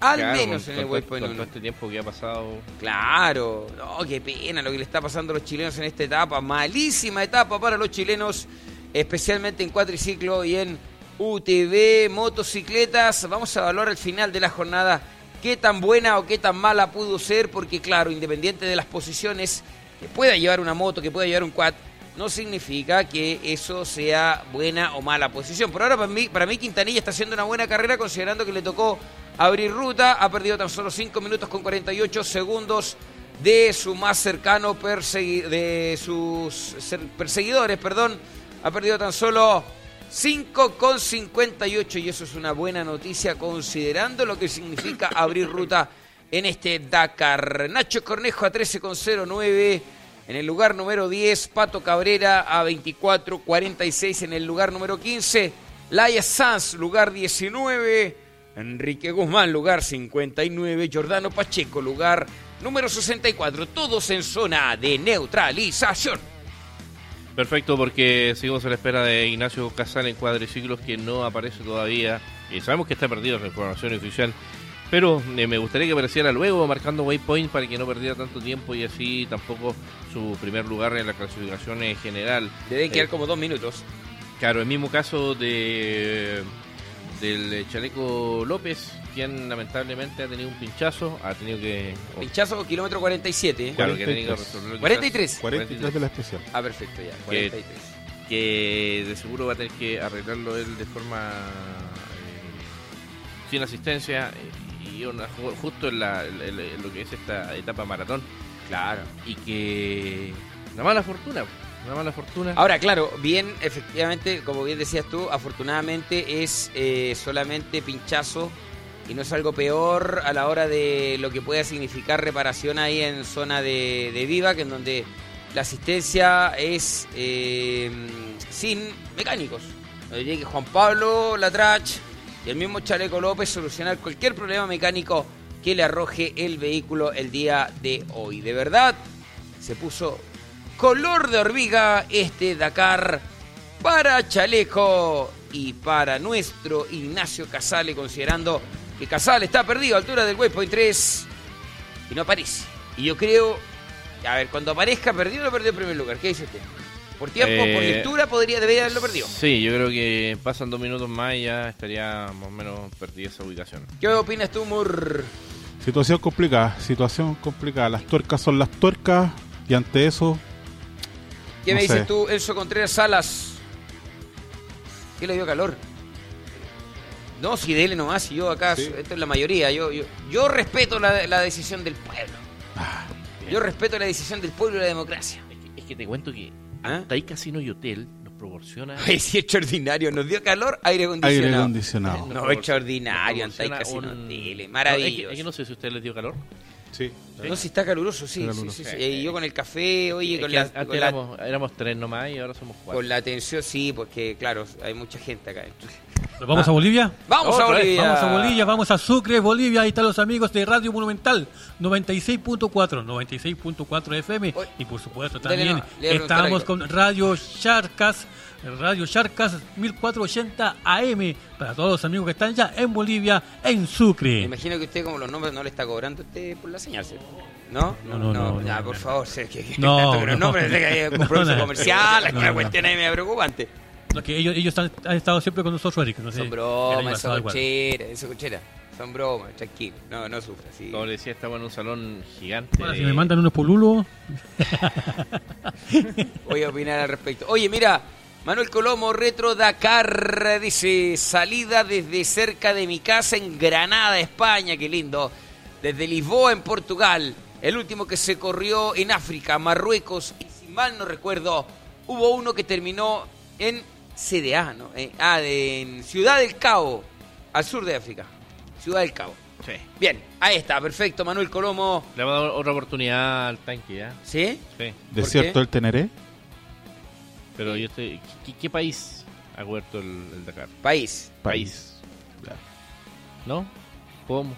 Speaker 1: al
Speaker 2: Claro,
Speaker 1: menos
Speaker 2: con-
Speaker 1: en el waypoint
Speaker 2: con
Speaker 1: 1.
Speaker 2: todo este tiempo que ha pasado.
Speaker 1: Claro, no, qué pena lo que le está pasando a los chilenos en esta etapa. Malísima etapa para los chilenos, especialmente en cuatriciclo y en UTV, motocicletas. Vamos a evaluar al final de la jornada qué tan buena o qué tan mala pudo ser, porque claro, independiente de las posiciones que pueda llevar una moto, que pueda llevar un quad, no significa que eso sea buena o mala posición. Por ahora, para mí, para mí Quintanilla está haciendo una buena carrera, considerando que le tocó abrir ruta, ha perdido tan solo 5 minutos con 48 segundos de su más cercano de sus perseguidores, perdón, ha perdido tan solo 5 con 58 y eso es una buena noticia considerando lo que significa abrir ruta en este Dakar. Nacho Cornejo a 13 con 09 en el lugar número 10, Pato Cabrera a 24 46 en el lugar número 15, Laia Sanz lugar 19, Enrique Guzmán lugar 59, Jordano Pacheco lugar número 64, todos en zona de neutralización.
Speaker 2: Perfecto, porque seguimos a la espera de Ignacio Casal en cuadriciclos que no aparece todavía. Y sabemos que está perdido la información oficial. Pero eh, me gustaría que apareciera luego marcando waypoint para que no perdiera tanto tiempo y así tampoco su primer lugar en la clasificación eh, general.
Speaker 1: Deben quedar
Speaker 2: Eh,
Speaker 1: como dos minutos.
Speaker 2: Claro, el mismo caso de del Chaleco López, quien lamentablemente ha tenido un pinchazo, ha tenido que...
Speaker 1: Pinchazo kilómetro 47.
Speaker 2: Claro, que ha tenido que
Speaker 3: 43.
Speaker 2: resolverlo quizás-
Speaker 1: 43.
Speaker 3: 43 de la especial.
Speaker 1: Ah, perfecto, ya.
Speaker 2: Que-
Speaker 1: 43.
Speaker 2: que de seguro va a tener que arreglarlo él de forma eh, sin asistencia eh, y una- justo en, la, en- en- en lo que es esta etapa maratón
Speaker 1: Claro.
Speaker 2: y que una mala fortuna
Speaker 1: Ahora, claro, bien, efectivamente, como bien decías tú, afortunadamente es eh, solamente pinchazo y no es algo peor a la hora de lo que pueda significar reparación ahí en zona de, de Viva, que en donde la asistencia es eh, sin mecánicos. Donde que Juan Pablo Latrach y el mismo Chaleco López solucionar cualquier problema mecánico que le arroje el vehículo el día de hoy. De verdad, se puso color de hormiga este Dakar para Chaleco y para nuestro Ignacio Casale, considerando que Casale está perdido a altura del waypoint 3 y no aparece. Y yo creo, a ver, cuando aparezca perdido, lo perdió en primer lugar. ¿Qué dice usted? Por tiempo, por
Speaker 2: Eh,
Speaker 1: lectura, podría, debería haberlo perdido.
Speaker 2: sí yo creo que pasan dos minutos más y ya estaría más o menos perdida esa ubicación
Speaker 1: ¿Qué opinas tú, Mur?
Speaker 3: Situación complicada, situación complicada. Las tuercas son las tuercas y ante eso,
Speaker 1: ¿Qué
Speaker 3: No
Speaker 1: me dices
Speaker 3: sé.
Speaker 1: tú, Enzo Contreras Salas? ¿Qué le dio calor? No, si dele nomás, si yo acá,
Speaker 3: Sí.
Speaker 1: esto es la mayoría, yo, yo, yo respeto la, la decisión del pueblo.
Speaker 3: Ah,
Speaker 1: Yo respeto la decisión del pueblo y la democracia.
Speaker 2: es que, es que te cuento que
Speaker 1: ¿Ah?
Speaker 2: Tai Casino y Hotel nos proporciona [laughs]
Speaker 1: Ay, sí, extraordinario. Nos dio calor, aire
Speaker 3: aire
Speaker 1: acondicionado.
Speaker 3: acondicionado.
Speaker 1: No, extraordinario, Antai Casino
Speaker 2: un-
Speaker 1: Tele,
Speaker 2: No,
Speaker 1: maravilloso.
Speaker 2: es, que, es que no sé si a ustedes les dio calor
Speaker 3: Sí.
Speaker 1: No, si está caluroso, sí.
Speaker 3: Está
Speaker 1: sí,
Speaker 3: caluroso.
Speaker 1: sí, sí. Y yo con el café, oye,
Speaker 2: Es
Speaker 1: con la,
Speaker 2: antes
Speaker 1: con, la,
Speaker 2: éramos, tres nomás y ahora somos cuatro.
Speaker 1: con la atención, sí, porque claro, hay mucha gente acá.
Speaker 4: ¿Nos vamos a Bolivia?
Speaker 1: Vamos a Bolivia.
Speaker 4: Vamos a Bolivia, vamos a Sucre, Bolivia. Ahí están los amigos de Radio Monumental 96.4, 96.4 FM.
Speaker 1: Oye,
Speaker 4: Y por supuesto también
Speaker 1: no,
Speaker 4: estamos con Radio Charcas, Radio Charcas 1480 AM. Para todos los amigos que están ya en Bolivia, en
Speaker 1: Me
Speaker 4: Sucre.
Speaker 1: imagino que usted como los nombres no le está cobrando a usted por la señal. ¿No?
Speaker 4: No, no, no,
Speaker 1: ya,
Speaker 4: no,
Speaker 1: por
Speaker 4: no.
Speaker 1: favor, sé que,
Speaker 4: No, [laughs]
Speaker 1: tanto los
Speaker 4: no.
Speaker 1: nombres de que hay
Speaker 4: No,
Speaker 1: compromiso
Speaker 4: no.
Speaker 1: comercial,
Speaker 4: No,
Speaker 1: una
Speaker 4: no.
Speaker 1: cuestión ahí media preocupante.
Speaker 4: Lo que ellos ellos han, han estado siempre con nosotros, Eric. No sé,
Speaker 1: Son bromas,
Speaker 4: pasado
Speaker 1: esa
Speaker 4: igual.
Speaker 1: cochera, esa cochera. Son bromas, tranquilo. No, no sufra, sí.
Speaker 2: Como le decía, estamos en un salón gigante.
Speaker 4: Ahora, si me mandan unos polulos,
Speaker 1: Voy a opinar al respecto. Oye, mira, Manuel Colomo, Retro Dakar, dice, salida desde cerca de mi casa en Granada, España, qué lindo. Desde Lisboa, en Portugal. El último que se corrió en África, Marruecos. Y si mal no recuerdo, hubo uno que terminó en CDA, ¿no? Eh, ah, de- en Ciudad del Cabo, al sur de África. Ciudad del Cabo.
Speaker 2: Sí.
Speaker 1: Bien, ahí está, perfecto, Manuel Colomo.
Speaker 2: Le vamos a dar otra oportunidad al tanque, ¿ya?
Speaker 1: ¿Sí?
Speaker 2: Sí.
Speaker 3: Desierto del Teneré.
Speaker 2: Pero yo estoy... ¿Qué, qué país ha cubierto el, el Dakar?
Speaker 1: País.
Speaker 2: País. ¿No? ¿Cómo?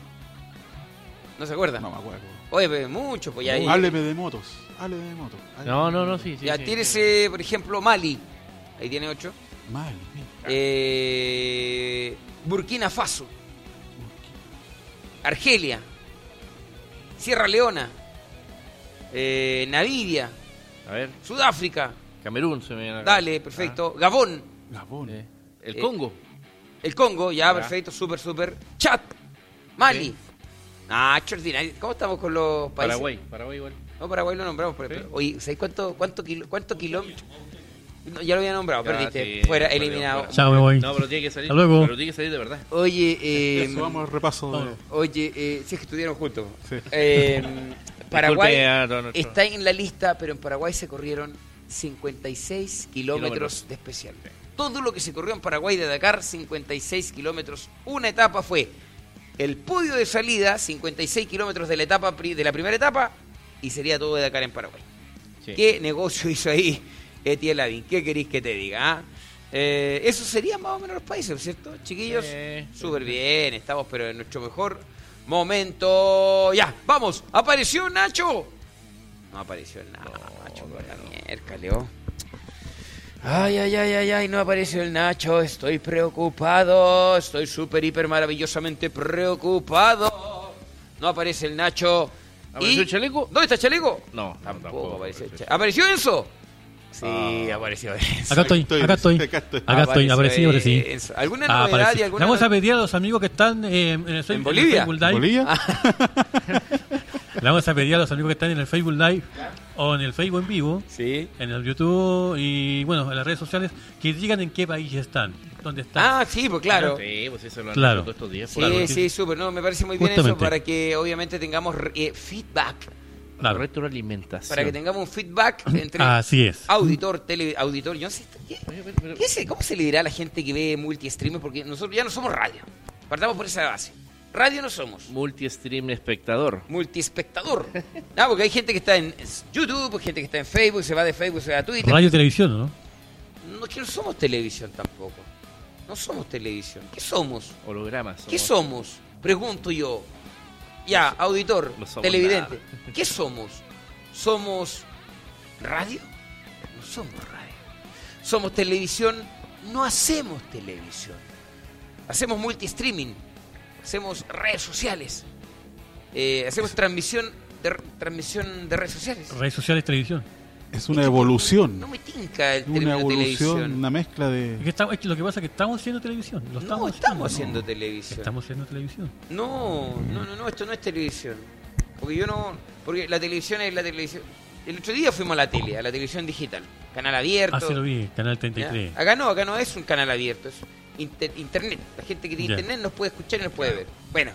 Speaker 1: ¿No se acuerda?
Speaker 3: No me acuerdo.
Speaker 1: Oye, pero mucho, pues ya. ahí-
Speaker 3: Hábleme de motos. Hábleme de motos.
Speaker 2: No, no, no, sí, sí.
Speaker 1: ya
Speaker 2: sí,
Speaker 1: tírese, por ejemplo, Mali. Ahí tiene ocho.
Speaker 3: Mal. mira.
Speaker 1: Eh, Burkina Faso. Argelia. Sierra Leona. Eh, Namibia.
Speaker 2: A ver,
Speaker 1: Sudáfrica.
Speaker 2: Camerún se me viene a la
Speaker 1: Dale, perfecto. Gabón.
Speaker 3: Gabón.
Speaker 2: Ah, eh. El
Speaker 1: Eh,
Speaker 2: Congo.
Speaker 1: El Congo, ya,
Speaker 2: Ya.
Speaker 1: perfecto, súper, súper. Chad. Mali.
Speaker 2: Sí.
Speaker 1: Ah, extraordinario. ¿Cómo estamos con los países?
Speaker 2: Paraguay. Paraguay igual.
Speaker 1: No, Paraguay lo nombramos. Pero,
Speaker 2: Sí.
Speaker 1: pero- oye, ¿sabes cuánto, cuánto, kilo, cuánto? No, ya lo había nombrado,
Speaker 2: Ya,
Speaker 1: perdiste.
Speaker 2: sí,
Speaker 1: Fuera, eliminado.
Speaker 2: fuera.
Speaker 4: chao, me voy.
Speaker 2: No, pero tiene que salir.
Speaker 4: Hasta luego.
Speaker 2: Pero tiene que salir de verdad.
Speaker 1: Oye, eh,
Speaker 3: Eso, vamos al repaso de...
Speaker 1: Oye, eh, si es que estuvieron juntos.
Speaker 3: Sí. [laughs]
Speaker 1: Eh, Paraguay
Speaker 2: Disculpe
Speaker 1: está en la lista, pero en Paraguay se corrieron 56 kilómetros de especial. Todo lo que se corrió en Paraguay de Dakar, 56 kilómetros. Una etapa fue el podio de salida, 56 kilómetros de la etapa de la primera etapa, y sería todo de Dakar en Paraguay.
Speaker 2: Sí.
Speaker 1: ¿Qué negocio [laughs] hizo ahí Etienne Lavín? ¿Qué queréis que te diga? ah? Eh, eso serían más o menos los países, ¿cierto? Chiquillos,
Speaker 2: sí,
Speaker 1: súper
Speaker 2: sí.
Speaker 1: bien, estamos pero en nuestro mejor momento. Ya, vamos, apareció Nacho. No apareció el Nacho, por la mierda, Leo. Ay, ay, ay, ay, ay, no apareció el Nacho, estoy preocupado, estoy súper, hiper, maravillosamente preocupado. No aparece el Nacho.
Speaker 2: ¿Apareció
Speaker 1: Y-
Speaker 2: el chaleco?
Speaker 1: ¿Dónde está el chaleco?
Speaker 2: No, no,
Speaker 1: Tampoco, apareció. el
Speaker 2: apareció.
Speaker 1: Cha- ¿Apareció Enzo? Sí,
Speaker 2: Ah.
Speaker 1: apareció Enzo.
Speaker 4: Acá estoy,
Speaker 3: estoy,
Speaker 4: acá estoy.
Speaker 3: acá estoy.
Speaker 4: Acá estoy,
Speaker 1: Apareció
Speaker 4: aparecí, aparecí.
Speaker 1: Enzo. ¿Alguna
Speaker 4: Ah,
Speaker 1: novedad
Speaker 4: aparecí.
Speaker 1: y alguna
Speaker 4: vamos a pedir a los amigos que están eh, en el Facebook,
Speaker 1: Bolivia?
Speaker 4: el Facebook Live.
Speaker 3: ¿Bolivia?
Speaker 4: Le vamos a pedir a los amigos que están en el Facebook Live o en el Facebook en vivo,
Speaker 1: Sí.
Speaker 4: en el YouTube y bueno, en las redes sociales, que digan en qué país están, dónde están.
Speaker 1: Ah, sí, pues claro.
Speaker 2: Sí, pues eso lo han
Speaker 4: Claro.
Speaker 2: hecho todos estos días.
Speaker 1: Sí,
Speaker 2: algo.
Speaker 1: sí, súper, no, me parece muy bien eso
Speaker 4: Justamente.
Speaker 1: para que obviamente tengamos eh, feedback,
Speaker 4: Claro.
Speaker 2: Retroalimentación.
Speaker 1: para que tengamos un feedback [clears throat] entre
Speaker 4: Así es.
Speaker 1: auditor, tele, auditor, yo no sé, ¿qué,
Speaker 2: Oye, pero- pero-
Speaker 1: qué sé- ¿cómo se le dirá a la gente que ve multi-streaming? Porque nosotros ya no somos radio, partamos por esa base. Radio no somos,
Speaker 2: Multi-stream espectador.
Speaker 1: multiespectador. [laughs] Ah, porque hay gente que está en YouTube, gente que está en Facebook, se va de Facebook, se va a Twitter.
Speaker 4: Radio televisión, ¿no?
Speaker 1: No, es que no somos televisión tampoco. No somos televisión. ¿Qué somos?
Speaker 2: Hologramas.
Speaker 1: ¿Qué somos? Pregunto yo. Ya, auditor,
Speaker 2: no
Speaker 1: televidente. [laughs] ¿Qué somos? ¿Somos radio? No somos radio. ¿Somos televisión? No hacemos televisión. Hacemos multi-streaming. Hacemos redes sociales. Eh, hacemos transmisión de, transmisión de redes sociales.
Speaker 4: Redes sociales, televisión.
Speaker 3: Es una evolución.
Speaker 1: No me tinca el
Speaker 3: Una evolución,
Speaker 1: televisión.
Speaker 3: una mezcla
Speaker 4: Es que,
Speaker 3: de...
Speaker 4: estamos- es que lo que pasa es que estamos haciendo televisión. Lo
Speaker 1: no
Speaker 4: estamos
Speaker 1: estamos
Speaker 4: haciendo.
Speaker 1: televisión.
Speaker 4: Estamos haciendo televisión.
Speaker 1: No, no, no, no, esto no es televisión. Porque yo no. Porque la televisión es la televisión. El otro día fuimos a la tele, a la televisión digital. Canal abierto.
Speaker 4: Ah, sí lo vi, Canal
Speaker 1: ¿ya?
Speaker 4: 33.
Speaker 1: Acá no, acá no es un canal abierto, es inter- internet. La gente que tiene
Speaker 4: Ya.
Speaker 1: internet nos puede escuchar y nos puede ver. Bueno,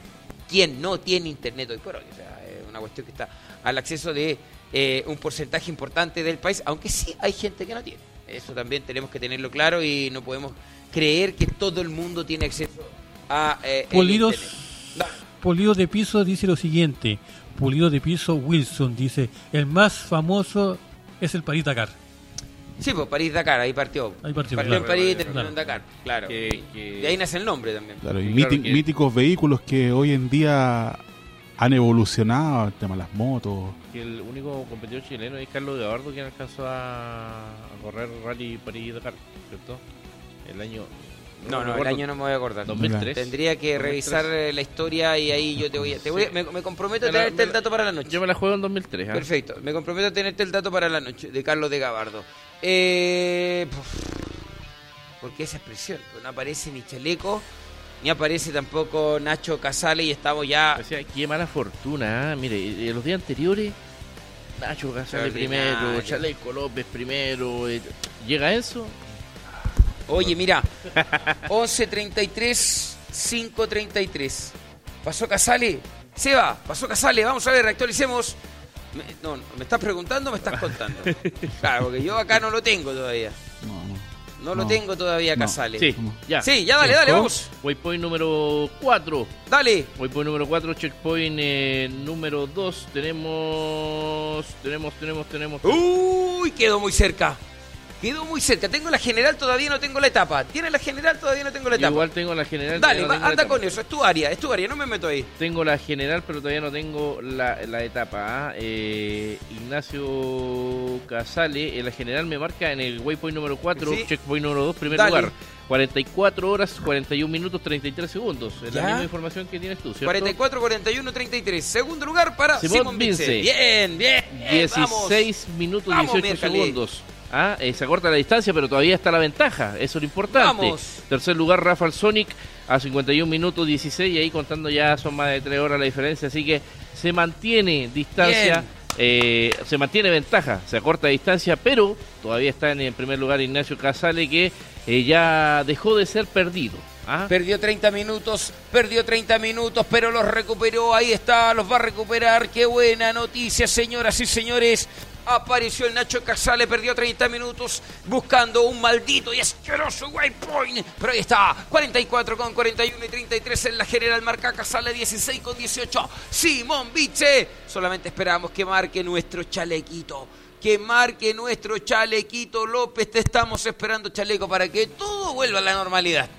Speaker 1: ¿quién no tiene internet hoy por hoy? O sea, es una cuestión que está al acceso de eh, un porcentaje importante del país, aunque sí hay gente que no tiene. Eso también tenemos que tenerlo claro y no podemos creer que todo el mundo tiene acceso a. eh,
Speaker 4: Polidos.
Speaker 1: internet. No.
Speaker 4: Polido de piso dice lo siguiente: pulido de piso Wilson. Dice, el más famoso es el París Dakar.
Speaker 1: Sí, pues París-Dakar, ahí partió.
Speaker 4: Ahí partió,
Speaker 1: en
Speaker 4: claro.
Speaker 1: París y terminó
Speaker 4: Claro.
Speaker 1: en Dakar, claro.
Speaker 2: Que- que-
Speaker 1: De ahí nace el nombre también.
Speaker 3: Claro, y
Speaker 2: Sí,
Speaker 3: míti-
Speaker 2: claro que-
Speaker 3: míticos vehículos que hoy en día han evolucionado, el tema de las motos.
Speaker 2: que el único competidor chileno es Carlos Gabardo quien alcanzó a, correr Rally París-Dakar, ¿cierto? El año...
Speaker 1: No, no, el
Speaker 2: recuerdo,
Speaker 1: año no me voy a acordar.
Speaker 2: 2003.
Speaker 1: Tendría que
Speaker 2: 2003.
Speaker 1: revisar eh, la historia y ahí yo te voy a... Te voy a-
Speaker 2: Sí.
Speaker 1: me, me comprometo a
Speaker 2: la-
Speaker 1: tenerte
Speaker 2: me
Speaker 1: el dato para la noche.
Speaker 2: Yo me la juego en 2003, ¿ah?
Speaker 1: Perfecto, me comprometo a tenerte el dato para la noche de Carlos de Gabardo. Eh, puf, ¿Por qué esa expresión? Pues no aparece ni Chaleco, ni aparece tampoco Nacho Casale y estamos ya...
Speaker 2: O sea, qué mala fortuna, ¿ah? Mire, eh, los días anteriores, Nacho Casale primero. Chaleco López primero, eh, llega Enzo,
Speaker 1: Oye, mira, [laughs] 11.33, 5.33. ¿Pasó Casale? Seba, pasó Casale, vamos a ver, actualicemos. Me- no, no, ¿me estás preguntando o me estás contando? [laughs] Claro, porque yo acá no lo tengo todavía.
Speaker 3: No, no.
Speaker 1: No, lo tengo todavía,
Speaker 3: No.
Speaker 1: Casale.
Speaker 2: sí, ya.
Speaker 1: Sí, ya dale, dale, vamos.
Speaker 2: Waypoint número 4.
Speaker 1: Dale.
Speaker 2: Waypoint número 4, checkpoint eh, número 2. Tenemos, tenemos, tenemos, tenemos.
Speaker 1: Uy, quedó muy cerca. Quedó muy cerca. Tengo la general, todavía no tengo la etapa. Tiene la general, todavía no tengo la
Speaker 2: Yo
Speaker 1: etapa.
Speaker 2: igual tengo la general.
Speaker 1: Dale,
Speaker 2: no
Speaker 1: va,
Speaker 2: la
Speaker 1: anda con eso. Es tu área, es tu área. No me meto ahí.
Speaker 2: Tengo la general, pero todavía no tengo la, la etapa. ¿ah? Eh, Ignacio Casale, en la general me marca en el waypoint número 4,
Speaker 1: Sí.
Speaker 2: checkpoint número 2, primer
Speaker 1: Dale.
Speaker 2: lugar. 44 horas, 41 minutos, 33 segundos. Es la
Speaker 1: Ya.
Speaker 2: misma información que tienes tú, ¿cierto?
Speaker 1: 44, 41, 33. Segundo lugar para
Speaker 2: Simón
Speaker 1: Vince. Bien, bien.
Speaker 2: 16 minutos,
Speaker 1: Vamos,
Speaker 2: 18
Speaker 1: miércoles.
Speaker 2: segundos. Ah, eh, se acorta la distancia, pero todavía está la ventaja. Eso es lo importante.
Speaker 1: Vamos.
Speaker 2: Tercer lugar, Rafael Sonic a 51 minutos 16. Y ahí contando ya son más de 3 horas la diferencia. Así que se mantiene distancia. eh, se mantiene ventaja. Se acorta distancia, pero todavía está en el primer lugar Ignacio Casale, que eh, ya dejó de ser perdido. ¿ah?
Speaker 1: Perdió 30 minutos, perdió 30 minutos, pero los recuperó. Ahí está, los va a recuperar. Qué buena noticia, señoras y señores. Apareció el Nacho Casale, perdió 30 minutos buscando un maldito y asqueroso waypoint. Pero ahí está, 44 con 41 y 33 en la general marca Casale, 16 con 18. Simón Viche. Solamente esperamos que marque nuestro chalequito. Que marque nuestro chalequito López. Te estamos esperando, chaleco, para que todo vuelva a la normalidad.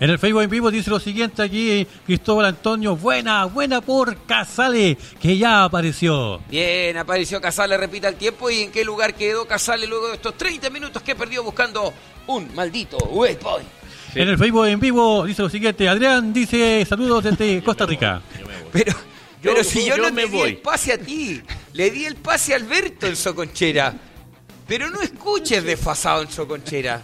Speaker 4: En el Facebook en vivo dice lo siguiente aquí, Cristóbal Antonio, buena, buena por Casale, que ya apareció.
Speaker 1: Bien, apareció Casale, repita el tiempo y en qué lugar quedó Casale luego de estos 30 minutos que perdió buscando un maldito.
Speaker 2: Sí.
Speaker 4: En el Facebook en vivo dice lo siguiente, Adrián dice saludos desde [laughs] Costa Rica.
Speaker 2: Yo me voy.
Speaker 1: Pero,
Speaker 2: Yo-
Speaker 1: pero si yo,
Speaker 2: yo
Speaker 1: no
Speaker 2: me
Speaker 1: te di
Speaker 2: voy.
Speaker 1: el pase a ti, le di el pase a Alberto en Soconchera. Pero no escuches desfasado en Soconchera.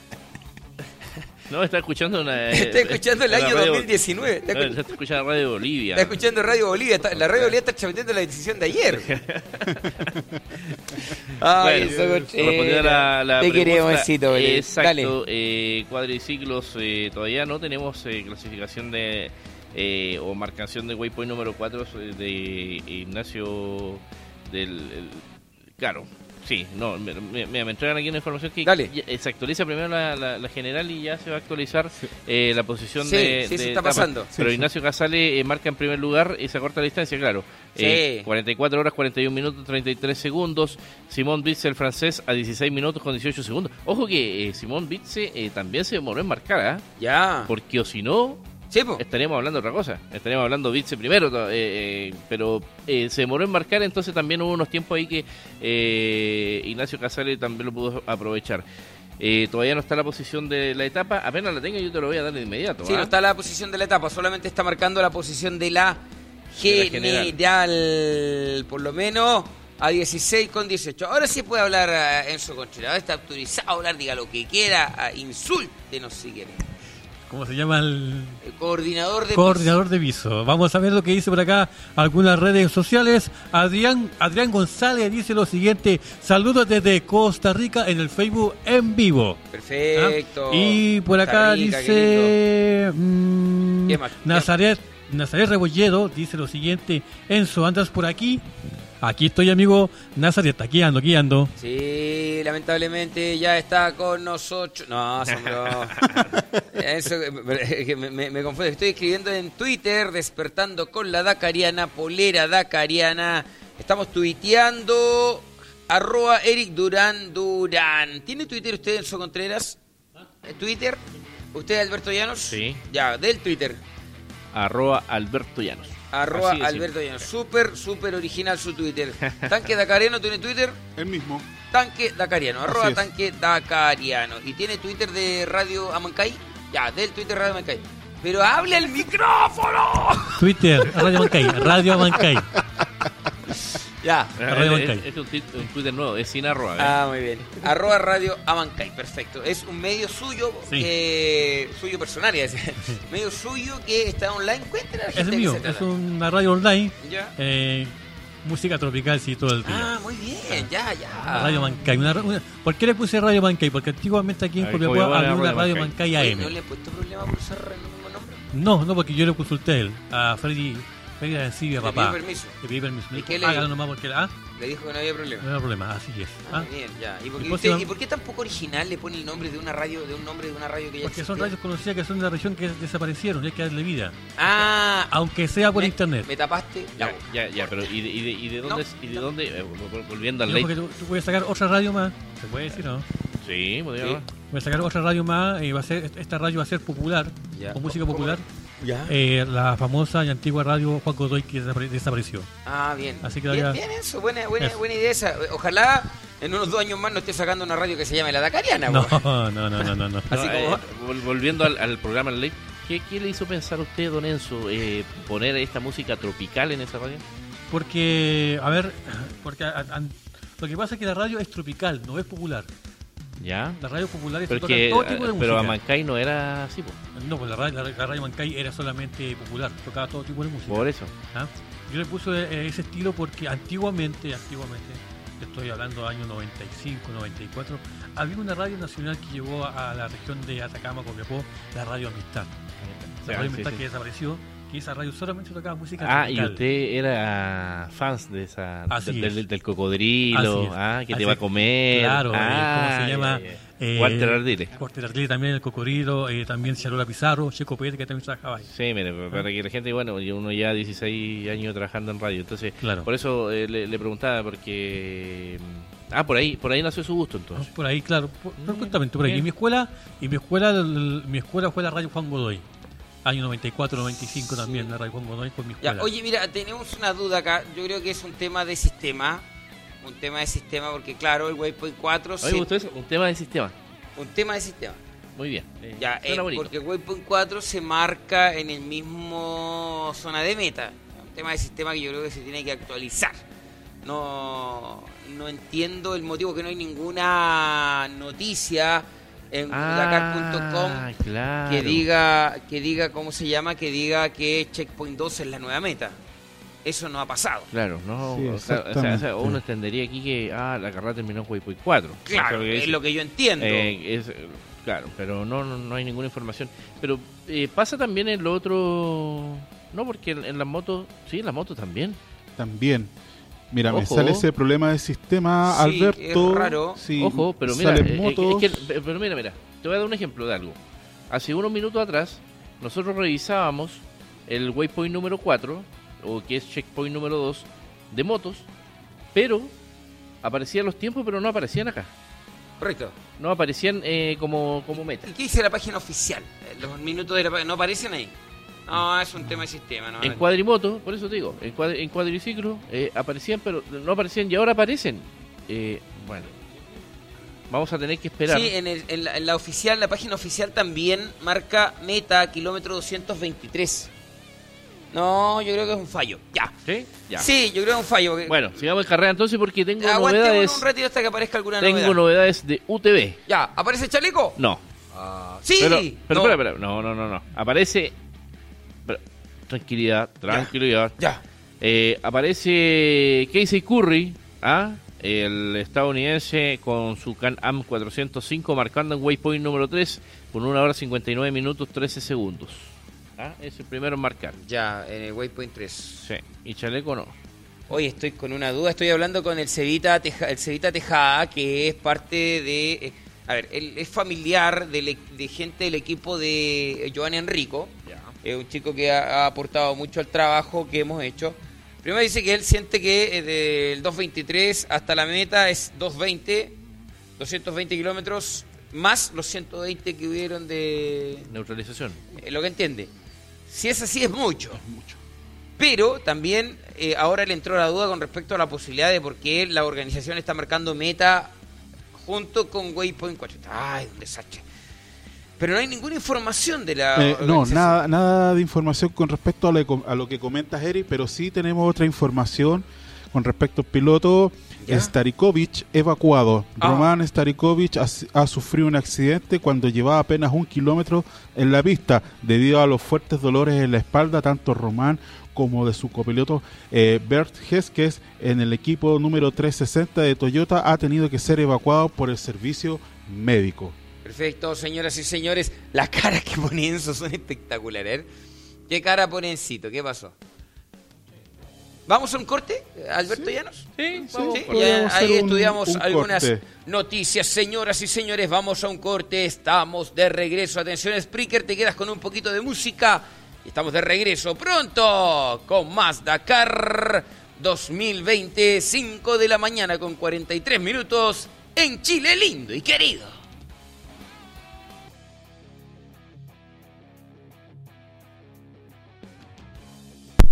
Speaker 2: No, está escuchando una. [laughs]
Speaker 1: Está escuchando el año
Speaker 2: radio-
Speaker 1: 2019. Está,
Speaker 2: No,
Speaker 1: escu-
Speaker 2: está escuchando Radio Bolivia.
Speaker 1: está escuchando Radio Bolivia. está- la Radio Bolivia está transmitiendo la decisión de ayer. [laughs] Ay,
Speaker 2: Bueno,
Speaker 1: Soconchera.
Speaker 2: respondiendo a la, la
Speaker 1: Te queremos, Besito.
Speaker 2: Exacto, eh, cuadriciclos eh, todavía no tenemos eh, clasificación de eh, o marcación de waypoint número 4 de Ignacio del el- claro. Sí, no, me, me- entregan aquí una información que
Speaker 1: Dale.
Speaker 2: eh, se actualiza primero la, la- la general y ya se va a actualizar eh, la posición
Speaker 1: Sí,
Speaker 2: de,
Speaker 1: sí, se
Speaker 2: de
Speaker 1: está
Speaker 2: etapa.
Speaker 1: pasando.
Speaker 2: Pero. Ignacio Casale eh, marca en primer lugar y se acorta la distancia, claro.
Speaker 1: Sí.
Speaker 2: Eh, 44 horas, 41 minutos, 33 segundos. Simón Bitze, el francés, a 16 minutos con 18 segundos. Ojo que Simón Bitze también se demoró en marcar, ¿ah?
Speaker 1: Ya.
Speaker 2: Porque o si no,
Speaker 1: Sí,
Speaker 2: estaríamos hablando de otra cosa. Estaríamos hablando Bitze primero, eh, eh, pero eh, se demoró en marcar, entonces también hubo unos tiempos ahí que eh, Ignacio Casale también lo pudo aprovechar. Eh, todavía no está la posición de la etapa, apenas la tenga yo te lo voy a dar de inmediato.
Speaker 1: Sí,
Speaker 2: ¿ah?
Speaker 1: no está la posición de la etapa, solamente está marcando la posición de la
Speaker 2: De la
Speaker 1: general, por lo menos a 16 con 18. Ahora sí puede hablar eh, Enzo ahora está autorizado a hablar, diga lo que quiera, ah, insúltenos si quiere.
Speaker 4: ¿Cómo se llama el
Speaker 1: El coordinador de
Speaker 4: coordinador de viso? Vamos a ver lo que dice por acá algunas redes sociales. Adrián, Adrián González dice lo siguiente, saludos desde Costa Rica en el Facebook en vivo.
Speaker 1: Perfecto.
Speaker 4: ¿Ah? Y por acá
Speaker 1: Rica,
Speaker 4: dice mm. Nazaret, Nazaret Rebolledo dice lo siguiente, Enzo, ¿andas por aquí? Aquí estoy, amigo Nazaret, aquí ando, aquí ando.
Speaker 1: Sí, lamentablemente ya está con nosotros. No, asombro. [laughs] Eso me, me, me confundo. Estoy escribiendo en Twitter, despertando con la Dakariana, polera Dakariana. Estamos tuiteando. Arroba Eric Durán Durán. ¿Tiene Twitter usted, Enzo Contreras? ¿Eh, ¿Twitter? ¿Usted, Alberto Llanos?
Speaker 2: Sí.
Speaker 1: Ya, del Twitter.
Speaker 2: Arroba Alberto Llanos.
Speaker 1: Arroba Alberto Llanos. Súper, súper original su Twitter. [laughs] Tanque Dakariano tiene Twitter.
Speaker 3: El mismo.
Speaker 1: Tanque Dakariano, arroba
Speaker 3: Así es.
Speaker 1: Tanque Dakariano. ¿Y tiene Twitter de Radio Amancay? Ya, del Twitter Radio Amancay. Pero hable al micrófono.
Speaker 4: Twitter, Radio Mancay, Radio Mancay. [laughs]
Speaker 1: Ya.
Speaker 4: Radio
Speaker 2: Es-
Speaker 4: Mancay.
Speaker 2: es- es un un Twitter nuevo, es sin arroba. ¿eh?
Speaker 1: Ah, muy bien. Arroba Radio Amancay, perfecto. Es un medio suyo,
Speaker 4: Sí.
Speaker 1: que- suyo personal, ya decía. [laughs] medio suyo que está online. Cuéntale a la
Speaker 4: Es
Speaker 1: gente de qué
Speaker 4: mío,
Speaker 1: se
Speaker 4: es una radio online.
Speaker 1: Ya.
Speaker 4: eh, música tropical, sí, todo el día.
Speaker 1: Ah, muy bien, ya, ya.
Speaker 4: Radio Mancay. Una, una- ¿Por qué le puse Radio Mancay? Porque antiguamente aquí en
Speaker 2: Ay,
Speaker 4: Copiapó había una
Speaker 2: Radio
Speaker 4: Radio
Speaker 2: Mancay.
Speaker 4: Mancay
Speaker 1: Oye,
Speaker 4: AM.
Speaker 1: ¿No le he puesto problema por usar el mismo nombre?
Speaker 4: No, no, porque yo le consulté a él, a Freddy, Arancibia,
Speaker 1: Le
Speaker 4: papá.
Speaker 1: pidió permiso.
Speaker 4: Le pedí permiso.
Speaker 1: ¿Y qué le
Speaker 4: hágalo
Speaker 1: dijo?
Speaker 4: nomás porque, ah,
Speaker 1: Le dijo que no había problema.
Speaker 4: no hay problema, así es.
Speaker 1: Ah,
Speaker 4: Ah,
Speaker 1: bien, ya. ¿Y por,
Speaker 4: Y
Speaker 1: qué usted- ¿Y por qué tan poco original le pone el nombre de una radio, de un nombre de una radio que ya
Speaker 4: Porque son radios conocidas que son de la región que desaparecieron, y hay que darle vida.
Speaker 1: Ah,
Speaker 4: Aunque sea por
Speaker 1: me-
Speaker 4: internet.
Speaker 1: Me tapaste la
Speaker 2: Ya,
Speaker 1: boca.
Speaker 2: ya, ya, pero ¿y de, y de, y de dónde?
Speaker 1: No.
Speaker 2: ¿Y de dónde? eh, vol- volviendo al ley.
Speaker 4: porque tú, tú puedes sacar otra radio más, se puede decir, ¿no?
Speaker 2: Sí, podría
Speaker 1: Sí.
Speaker 4: Voy a sacar otra radio más y va a ser, esta radio va a ser popular,
Speaker 1: Ya.
Speaker 4: con música
Speaker 1: ¿Cómo? Ya.
Speaker 4: Eh, la famosa y antigua radio Juan Godoy que desapare- desapareció.
Speaker 1: Ah, bien.
Speaker 4: Así que
Speaker 1: bien, bien eso, buena, buena,
Speaker 4: Eso.
Speaker 1: buena idea esa. Ojalá en unos dos años más no esté sacando una radio que se llame La Dakariana.
Speaker 4: No, [laughs] no, no, no, no. no.
Speaker 1: Así
Speaker 2: No,
Speaker 1: como-
Speaker 2: eh, vol- volviendo al, al programa Ley, ¿qué, ¿qué le hizo pensar a usted, don Enzo, eh, poner esta música tropical en esa radio?
Speaker 4: Porque, a ver, porque a- a- lo que pasa es que la radio es tropical, no es popular.
Speaker 2: ¿Ya?
Speaker 4: La radio popular es
Speaker 2: Pero,
Speaker 4: tocan
Speaker 2: que,
Speaker 4: todo tipo de
Speaker 2: eh, pero
Speaker 4: música.
Speaker 2: Amancay no era así, po,
Speaker 4: No, pues la radio, la, la radio Mancay era solamente popular, tocaba todo tipo de música.
Speaker 2: por eso.
Speaker 4: ¿ah? Yo le puse eh, ese estilo porque antiguamente, antiguamente, te estoy hablando del año 95, 94, había una radio nacional que llegó a, a la región de Atacama, Copiapó, la Radio Amistad. La
Speaker 2: Ya,
Speaker 4: Radio
Speaker 2: sí,
Speaker 4: Amistad
Speaker 2: sí.
Speaker 4: que desapareció, que esa radio solamente tocaba música
Speaker 2: Ah, y usted era fans de esa
Speaker 4: Así
Speaker 2: del,
Speaker 4: es.
Speaker 2: del- del cocodrilo,
Speaker 4: Así
Speaker 2: ah, que
Speaker 4: Así
Speaker 2: te va a comer.
Speaker 4: Claro, eh,
Speaker 2: ah,
Speaker 4: ¿cómo se llama?
Speaker 2: ya, ya.
Speaker 4: Eh,
Speaker 2: Walter Ardile.
Speaker 4: Walter Ardile también, el Cocodrilo, eh, también Charola Pizarro, Checo Pérez, que también trabajaba ahí.
Speaker 2: Sí, mire, para que la gente, bueno, uno ya 16 años trabajando en radio, entonces,
Speaker 4: Claro.
Speaker 2: por eso eh, le, le preguntaba, porque... Ah, por ahí, por ahí nació su gusto entonces.
Speaker 4: Por ahí, claro, por, por-
Speaker 2: Mm,
Speaker 4: justamente por ahí. Y mi escuela, y mi escuela, el- mi escuela fue la radio Juan Godoy. Año 94, 95 también, la Godoy con mi
Speaker 1: Ya,
Speaker 4: escuela.
Speaker 1: oye, mira, tenemos una duda acá. Yo creo que es un tema de sistema. Un tema de sistema, porque claro, el Waypoint 4
Speaker 2: Oye,
Speaker 1: se-
Speaker 2: ¿me gustó eso? Un tema de sistema.
Speaker 1: Un tema de sistema.
Speaker 2: Muy bien. eh,
Speaker 1: Ya, eh,
Speaker 2: bonito.
Speaker 1: porque Waypoint 4 se marca en el mismo zona de meta. Un tema de sistema que yo creo que se tiene que actualizar. No, no entiendo el motivo que no hay ninguna noticia en
Speaker 2: Ah, claro.
Speaker 1: que diga que diga cómo se llama que diga que Checkpoint 2 es la nueva meta. Eso no ha pasado.
Speaker 2: Claro, no,
Speaker 3: Sí,
Speaker 2: o, sea, o sea, o sea,
Speaker 3: exactamente.
Speaker 2: uno entendería aquí que ah, la carrera terminó en Waypoint 4.
Speaker 1: Claro, es lo que yo entiendo.
Speaker 2: Eh, es, claro, pero no, no, no hay ninguna información. Pero eh, pasa también en lo otro... No, porque en, en las motos, sí, en las motos también.
Speaker 3: También. Mira, me sale ese problema de sistema,
Speaker 1: Sí,
Speaker 3: Alberto.
Speaker 1: es raro.
Speaker 3: Sí,
Speaker 2: Ojo, pero mira, eh, eh,
Speaker 3: motos.
Speaker 2: es que- pero mira, mira, te voy a dar un ejemplo de algo. Hace unos minutos atrás, nosotros revisábamos el waypoint número 4, o que es checkpoint número 2, de motos, pero aparecían los tiempos, pero no aparecían acá.
Speaker 1: Correcto.
Speaker 2: No aparecían eh, como, como meta.
Speaker 1: ¿Y qué dice la página oficial? Eh, Los minutos de la página no aparecen ahí. No, es un tema de sistema. No,
Speaker 2: En cuadrimoto, por eso te digo, en, cuad- en cuadriciclo eh, aparecían, pero no aparecían y ahora aparecen. Eh, bueno, vamos a tener que esperar.
Speaker 1: Sí, en, el- en la, en la oficial, la página oficial también marca meta kilómetro 223. No, yo creo que es un fallo. Ya.
Speaker 2: ¿Sí? Ya.
Speaker 1: Sí, yo creo que es un fallo. porque-
Speaker 2: Bueno, sigamos en carrera entonces porque tengo
Speaker 1: Aguantemos
Speaker 2: novedades.
Speaker 1: un ratito hasta que aparezca alguna
Speaker 2: Tengo
Speaker 1: novedad.
Speaker 2: novedades de UTV.
Speaker 1: Ya, ¿aparece Chaleco?
Speaker 2: No.
Speaker 1: Sí.
Speaker 2: Pero, pero
Speaker 1: no.
Speaker 2: espera, espera. No, no, no, no. Aparece. Tranquilidad, tranquilidad.
Speaker 1: Ya.
Speaker 2: Eh, aparece Casey Curry, ¿ah? el estadounidense con su Can-Am 405 marcando en waypoint número 3 con 1 hora 59 minutos 13 segundos. ¿Ah? Es el primero en marcar.
Speaker 1: Ya, en el Waypoint 3.
Speaker 2: Sí. Y Chaleco no.
Speaker 1: Hoy estoy con una duda, estoy hablando con el Cevita, Teja- el Cevita Tejada, que es parte de... eh, a ver, él es familiar del e- de, gente del equipo de Joan Enrico, es un chico que ha, ha aportado mucho al trabajo que hemos hecho. Primero dice que él siente que eh, del 223 hasta la meta es 220, 220 kilómetros, más los 120 que hubieron de...
Speaker 2: Neutralización.
Speaker 1: eh, lo que entiende. Si es así, es mucho. Pero también eh, ahora le entró la duda con respecto a la posibilidad de por qué la organización está marcando meta junto con Waypoint 4. Ay, un desastre. Pero no hay ninguna información de la.
Speaker 3: Eh, no, nada, nada de información con respecto a lo, que- a lo que comentas, Eric, pero sí tenemos otra información con respecto al piloto
Speaker 1: ¿Ya?
Speaker 3: Starikovic evacuado.
Speaker 1: Ah.
Speaker 3: Román Starikovic ha, ha sufrido un accidente cuando llevaba apenas un kilómetro en la pista debido a los fuertes dolores en la espalda, tanto Román como de su copiloto eh, Bert Heskes en el equipo número 360 de Toyota ha tenido que ser evacuado por el servicio médico.
Speaker 1: Perfecto, señoras y señores. Las caras que pone Enzo son espectaculares. ¿eh? ¿Qué cara pone Encito? ¿Qué pasó? ¿Vamos a un corte, Alberto Llanos?
Speaker 2: Sí,
Speaker 1: Sí, ya ahí
Speaker 3: un-
Speaker 1: estudiamos
Speaker 3: un
Speaker 1: algunas
Speaker 3: corte.
Speaker 1: noticias. Señoras y señores, vamos a un corte. Estamos de regreso. Atención, Spreaker, te quedas con un poquito de música. Estamos de regreso pronto con más Dakar 2020, 5 de la mañana con 43 minutos en Chile lindo y querido.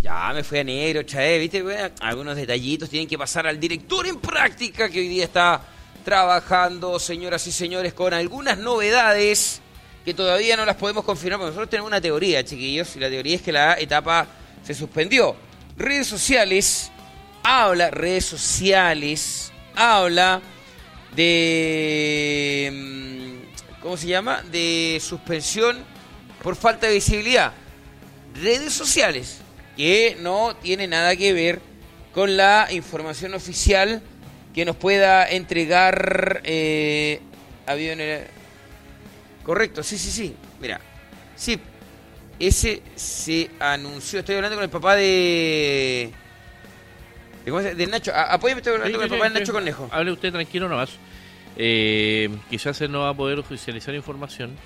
Speaker 1: Ya me fui a negro, chavé, ¿viste? Algunos detallitos tienen que pasar al director en práctica que hoy día está trabajando, señoras y señores, con algunas novedades que todavía no las podemos confirmar, porque nosotros tenemos una teoría, chiquillos, y la teoría es que la etapa se suspendió. Redes sociales, habla, redes sociales, habla de... mm, ¿Cómo se llama? De suspensión por falta de visibilidad redes sociales que no tiene nada que ver con la información oficial que nos pueda entregar eh, aviones. Correcto, sí, sí, sí. Mira, sí, ese se anunció. Estoy hablando con el papá de. de ¿Cómo? Del Nacho. A- Apóyame, estoy hablando
Speaker 2: Sí,
Speaker 1: con el papá
Speaker 2: sí,
Speaker 1: del Nacho. Conejo.
Speaker 2: Hable usted tranquilo nomás. Eh, quizás él no va a poder oficializar información,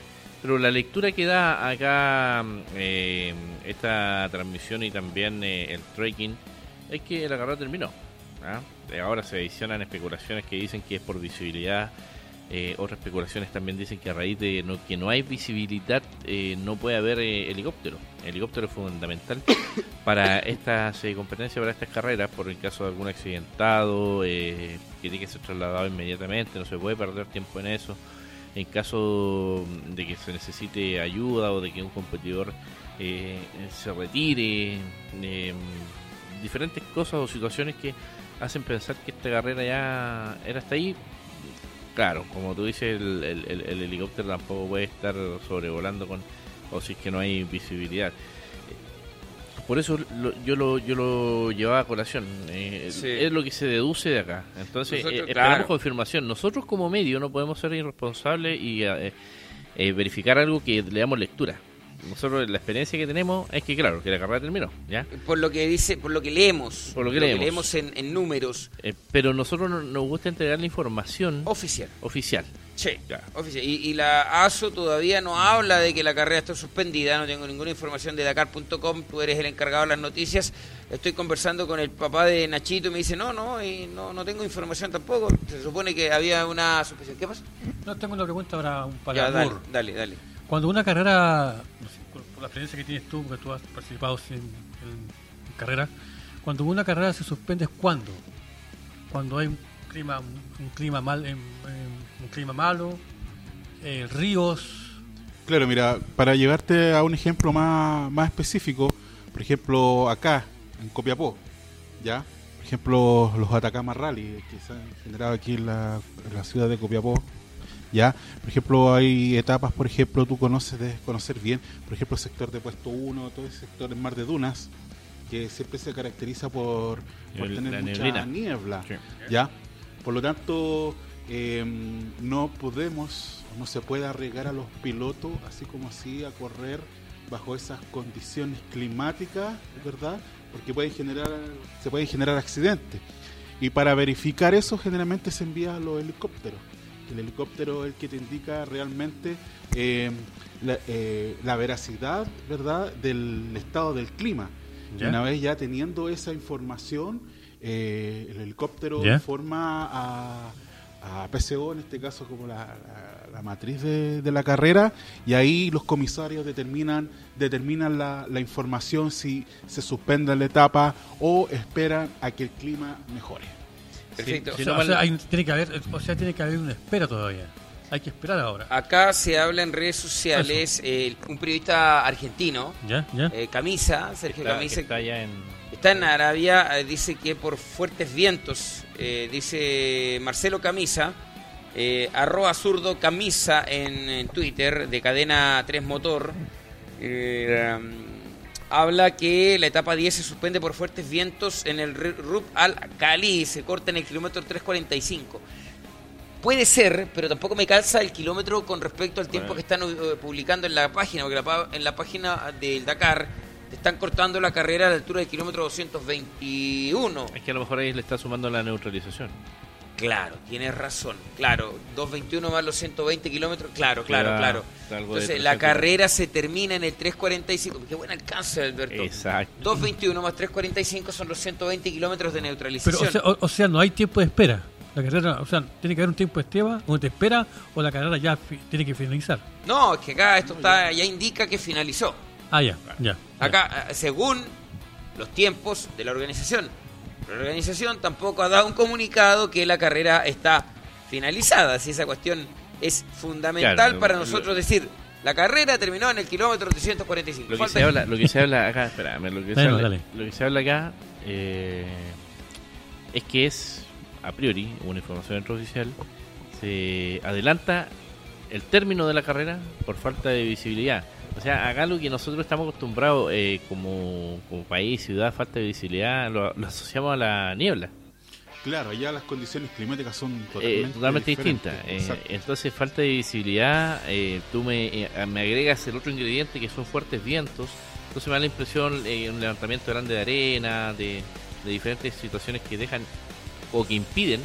Speaker 2: pero la lectura que da acá eh, esta transmisión y también eh, el tracking es que la carrera terminó. ¿ah? Eh, Ahora se adicionan especulaciones que dicen que es por visibilidad. eh, otras especulaciones también dicen que a raíz de que no hay visibilidad eh, no puede haber helicóptero. El helicóptero es fundamental [coughs] para estas competencias, para estas carreras, por el caso de algún accidentado, que tiene que ser trasladado inmediatamente, no se puede perder tiempo en eso. En caso de que se necesite ayuda o de que un competidor eh, se retire, eh, diferentes cosas o situaciones que hacen pensar que esta carrera ya era hasta ahí. Claro, como tú dices, el, el- el- el helicóptero tampoco puede estar sobrevolando con, o si es que no hay visibilidad. Por eso lo- yo lo yo lo llevaba a colación. eh,
Speaker 1: Sí.
Speaker 2: Es lo que se deduce de acá. Entonces,
Speaker 1: Nosotros,
Speaker 2: eh, esperamos
Speaker 1: claro.
Speaker 2: confirmación. Nosotros como medio no podemos ser irresponsables y eh, eh, verificar algo que le damos lectura. Nosotros la experiencia que tenemos es que, claro, que la carrera terminó, ¿ya?
Speaker 1: Por lo que dice, por lo que leemos.
Speaker 2: Por lo que leemos.
Speaker 1: en, en números
Speaker 2: pero nosotros no- nos gusta entregar la información
Speaker 1: oficial.
Speaker 2: oficial.
Speaker 1: Sí,
Speaker 2: Ya.
Speaker 1: oficial. Y, y la ASO todavía no habla de que la carrera está suspendida, no tengo ninguna información de Dakar.com, tú eres el encargado de las noticias. Estoy conversando con el papá de Nachito y me dice, no, no, y no, no tengo información tampoco. Se supone que había una suspensión. ¿Qué pasa?
Speaker 4: No, tengo una pregunta para, para
Speaker 1: Ya, dale, dale, dale.
Speaker 4: Cuando una carrera, no sé, por, por la experiencia que tienes tú, porque tú has participado en, en- en carrera, cuando una carrera se suspende, ¿cuándo? Cuando hay un clima, un clima mal, en- en- un clima malo, eh, ríos.
Speaker 3: Claro, mira, para llevarte a un ejemplo más, más específico, por ejemplo, acá, en Copiapó, ¿ya? Por ejemplo, los Atacama Rally, que se han generado aquí en la, en la ciudad de Copiapó, ¿ya? Por ejemplo, hay etapas, por ejemplo, tú conoces, debes conocer bien, por ejemplo, el sector de Puesto 1, todo ese sector en Mar de Dunas, que siempre se caracteriza por, por
Speaker 2: El-
Speaker 3: tener
Speaker 2: la
Speaker 3: mucha
Speaker 2: neblina.
Speaker 3: niebla,
Speaker 2: Sí.
Speaker 3: ¿ya? Por lo tanto, eh, no podemos, no se puede arriesgar a los pilotos, así como así, a correr bajo esas condiciones climáticas, ¿verdad? Porque generar, se pueden generar accidentes. Y para verificar eso generalmente se envía a los helicópteros. El helicóptero es el que te indica realmente eh, la, eh, la veracidad, ¿verdad?, del estado del clima. Y una vez ya teniendo esa información, eh, el helicóptero
Speaker 4: Ya.
Speaker 3: informa a, a PCO, en este caso como la, la- la matriz de, de la carrera, y ahí los comisarios determinan, determinan la, la información si se suspende la etapa o esperan a que el clima mejore.
Speaker 1: Perfecto.
Speaker 2: Sí,
Speaker 4: O sea,
Speaker 2: no
Speaker 4: o
Speaker 2: mal-
Speaker 4: sea, hay- tiene que haber, o sea, tiene que haber una espera todavía. Hay que esperar ahora.
Speaker 1: Acá se habla en redes sociales, eh, un periodista argentino,
Speaker 4: ¿Ya? ¿Ya?
Speaker 1: eh, Camisa, Sergio
Speaker 2: Está,
Speaker 1: Camisa,
Speaker 2: está allá en.
Speaker 1: Está en Arabia, eh, dice que por fuertes vientos, eh, dice Marcelo Camisa, eh, arroba zurdo Camisa en, en Twitter, de cadena 3 Motor, eh, um, habla que la etapa 10 se suspende por fuertes vientos en el Ru- Rub al Khali, se corta en el kilómetro 345. Puede ser, pero tampoco me calza el kilómetro con respecto al tiempo
Speaker 2: Bueno.
Speaker 1: que están publicando en la página, porque la en la página del Dakar te están cortando la carrera a la altura del kilómetro 221.
Speaker 2: Es que a lo mejor ahí le está sumando la neutralización.
Speaker 1: Claro, tienes razón. Claro, 221 más los 120 kilómetros. Claro, claro, claro. Entonces la
Speaker 2: 300.
Speaker 1: carrera se termina en el 345. Qué buen alcance, Alberto.
Speaker 2: Exacto.
Speaker 1: 221 más 345 son los 120 kilómetros de
Speaker 4: Pero,
Speaker 1: neutralización.
Speaker 4: o sea, o, o sea, no hay tiempo de espera. La carrera, o sea, tiene que haber un tiempo de espera, o te espera, o la carrera ya tiene que finalizar.
Speaker 1: No, es que acá esto está, ya indica que finalizó.
Speaker 4: Ah, ya, ya.
Speaker 1: Acá, eh, según los tiempos de la organización. La organización tampoco ha dado un comunicado que la carrera está finalizada. Si esa cuestión es fundamental
Speaker 2: Claro,
Speaker 1: para
Speaker 2: lo-
Speaker 1: nosotros decir, la carrera terminó en el kilómetro 345.
Speaker 2: Lo que,
Speaker 1: Falta
Speaker 2: se habla, lo que se habla acá, espérame, lo que, se, habla,
Speaker 4: dale.
Speaker 2: lo que se habla acá eh, es que es, a priori, una información extraoficial, se adelanta el término de la carrera por falta de visibilidad. O sea, acá lo que nosotros estamos acostumbrados eh, como, como país, ciudad, falta de visibilidad, lo, lo asociamos a la niebla.
Speaker 3: Claro, ya las condiciones climáticas son
Speaker 2: Eh,
Speaker 3: totalmente,
Speaker 2: totalmente
Speaker 3: diferentes.
Speaker 2: distinta. Eh, entonces, falta de visibilidad, eh, tú me, me agregas el otro ingrediente que son fuertes vientos, entonces me da la impresión eh, un levantamiento grande de arena, de, de diferentes situaciones que dejan o que impiden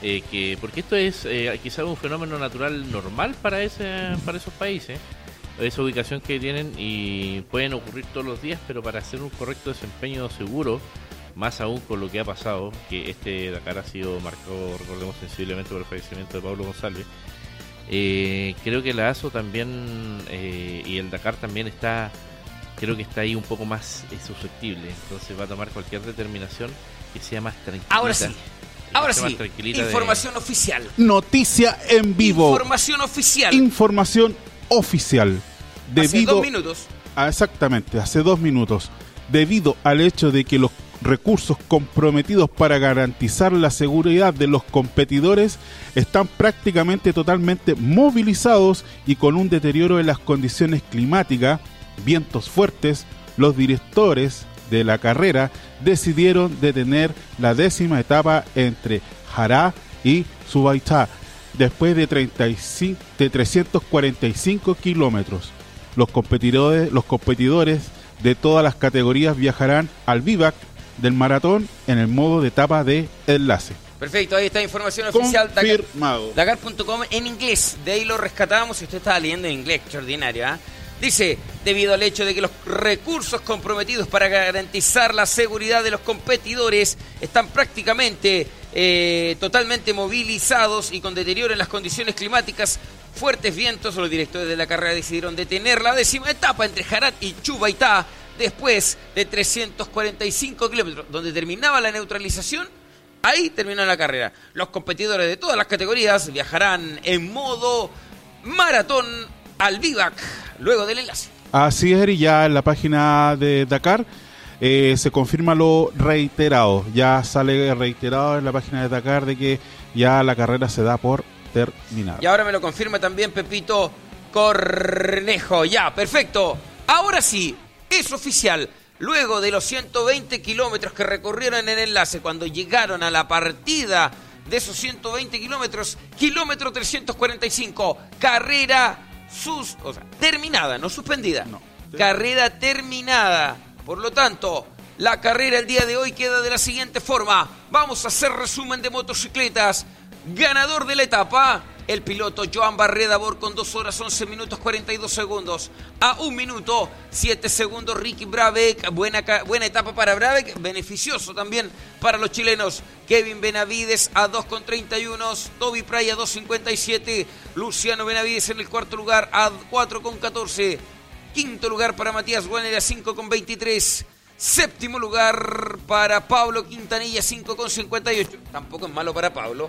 Speaker 2: eh, que, porque esto es eh, quizás un fenómeno natural normal para ese, para esos países, esa ubicación que tienen y pueden ocurrir todos los días, pero para hacer un correcto desempeño seguro, más aún con lo que ha pasado, que este Dakar ha sido marcado, recordemos, sensiblemente por el fallecimiento de Pablo González. Eh, creo que la ASO también eh, y el Dakar también está, creo que está ahí un poco más eh, susceptible, entonces va a tomar cualquier determinación que sea más tranquila.
Speaker 1: Ahora sí. Ahora sí.
Speaker 2: de-
Speaker 1: Información oficial.
Speaker 3: Noticia en vivo.
Speaker 1: Información oficial.
Speaker 3: Información oficial.
Speaker 1: Hace
Speaker 3: Debido
Speaker 1: dos minutos.
Speaker 3: a- exactamente, hace dos minutos. Debido al hecho de que los recursos comprometidos para garantizar la seguridad de los competidores están prácticamente totalmente movilizados y con un deterioro en las condiciones climáticas, vientos fuertes, los directores de la carrera decidieron detener la décima etapa entre Jará y Subaitá después de, 35, de 345 kilómetros. Los competidores, los competidores de todas las categorías viajarán al vivac del maratón en el modo de etapa de enlace.
Speaker 1: Perfecto, ahí está información oficial.
Speaker 3: Confirmado.
Speaker 1: Dakar.com en inglés. De ahí lo rescatamos. Si usted estaba leyendo en inglés, extraordinario. ¿ah? Dice, debido al hecho de que los recursos comprometidos para garantizar la seguridad de los competidores están prácticamente eh, totalmente movilizados y con deterioro en las condiciones climáticas, fuertes vientos, los directores de la carrera decidieron detener la décima etapa entre Jarat y Chubaitá después de 345 kilómetros, donde terminaba la neutralización Ahí terminó la carrera. Los competidores de todas las categorías viajarán en modo maratón al vivac luego del enlace.
Speaker 3: Así es, y ya en la página de Dakar eh, se confirma lo reiterado. Ya sale reiterado en la página de Dakar de que ya la carrera se da por terminada.
Speaker 1: Y ahora me lo confirma también Pepito Cornejo. Ya, perfecto. Ahora sí, es oficial. Luego de los 120 kilómetros que recorrieron en el enlace, cuando llegaron a la partida de esos 120 kilómetros, kilómetro 345, carrera sus, o sea, terminada, no suspendida.
Speaker 3: No,
Speaker 1: carrera terminada. Por lo tanto, la carrera el día de hoy queda de la siguiente forma. Vamos a hacer resumen de motocicletas. Ganador de la etapa, el piloto Joan Barreda Bor con 2 horas 11 minutos 42 segundos. A 1 minuto 7 segundos Ricky Brabeck. Buena, buena etapa para Brabeck. Beneficioso también para los chilenos. Kevin Benavides a 2 con 31. Toby Pray a 2.57. Luciano Benavides en el cuarto lugar a 4 con 14. Quinto lugar para Matías Guaner a 5 con 23. Séptimo lugar para Pablo Quintanilla 5 con 58. Tampoco es malo para Pablo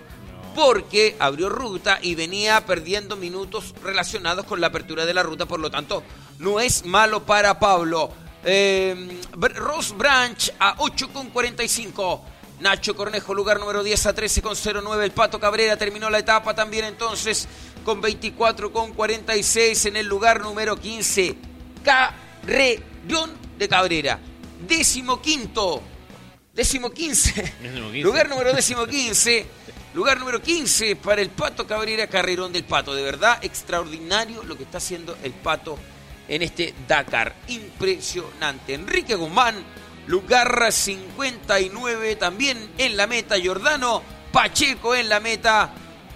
Speaker 1: porque abrió ruta y venía perdiendo minutos relacionados con la apertura de la ruta, por lo tanto, no es malo para Pablo. Eh, Ross Branch a 8,45. Nacho Cornejo, lugar número 10 a 13,09. El Pato Cabrera terminó la etapa también entonces con 24,46 en el lugar número 15. Carrerón de Cabrera. Décimo quinto. Décimo quince. Lugar número décimo quince. Lugar número 15 para el Pato Cabrera, carrerón del Pato. De verdad, extraordinario lo que está haciendo el Pato en este Dakar. Impresionante. Enrique Guzmán, lugar 59 también en la meta. Jordano Pacheco en la meta.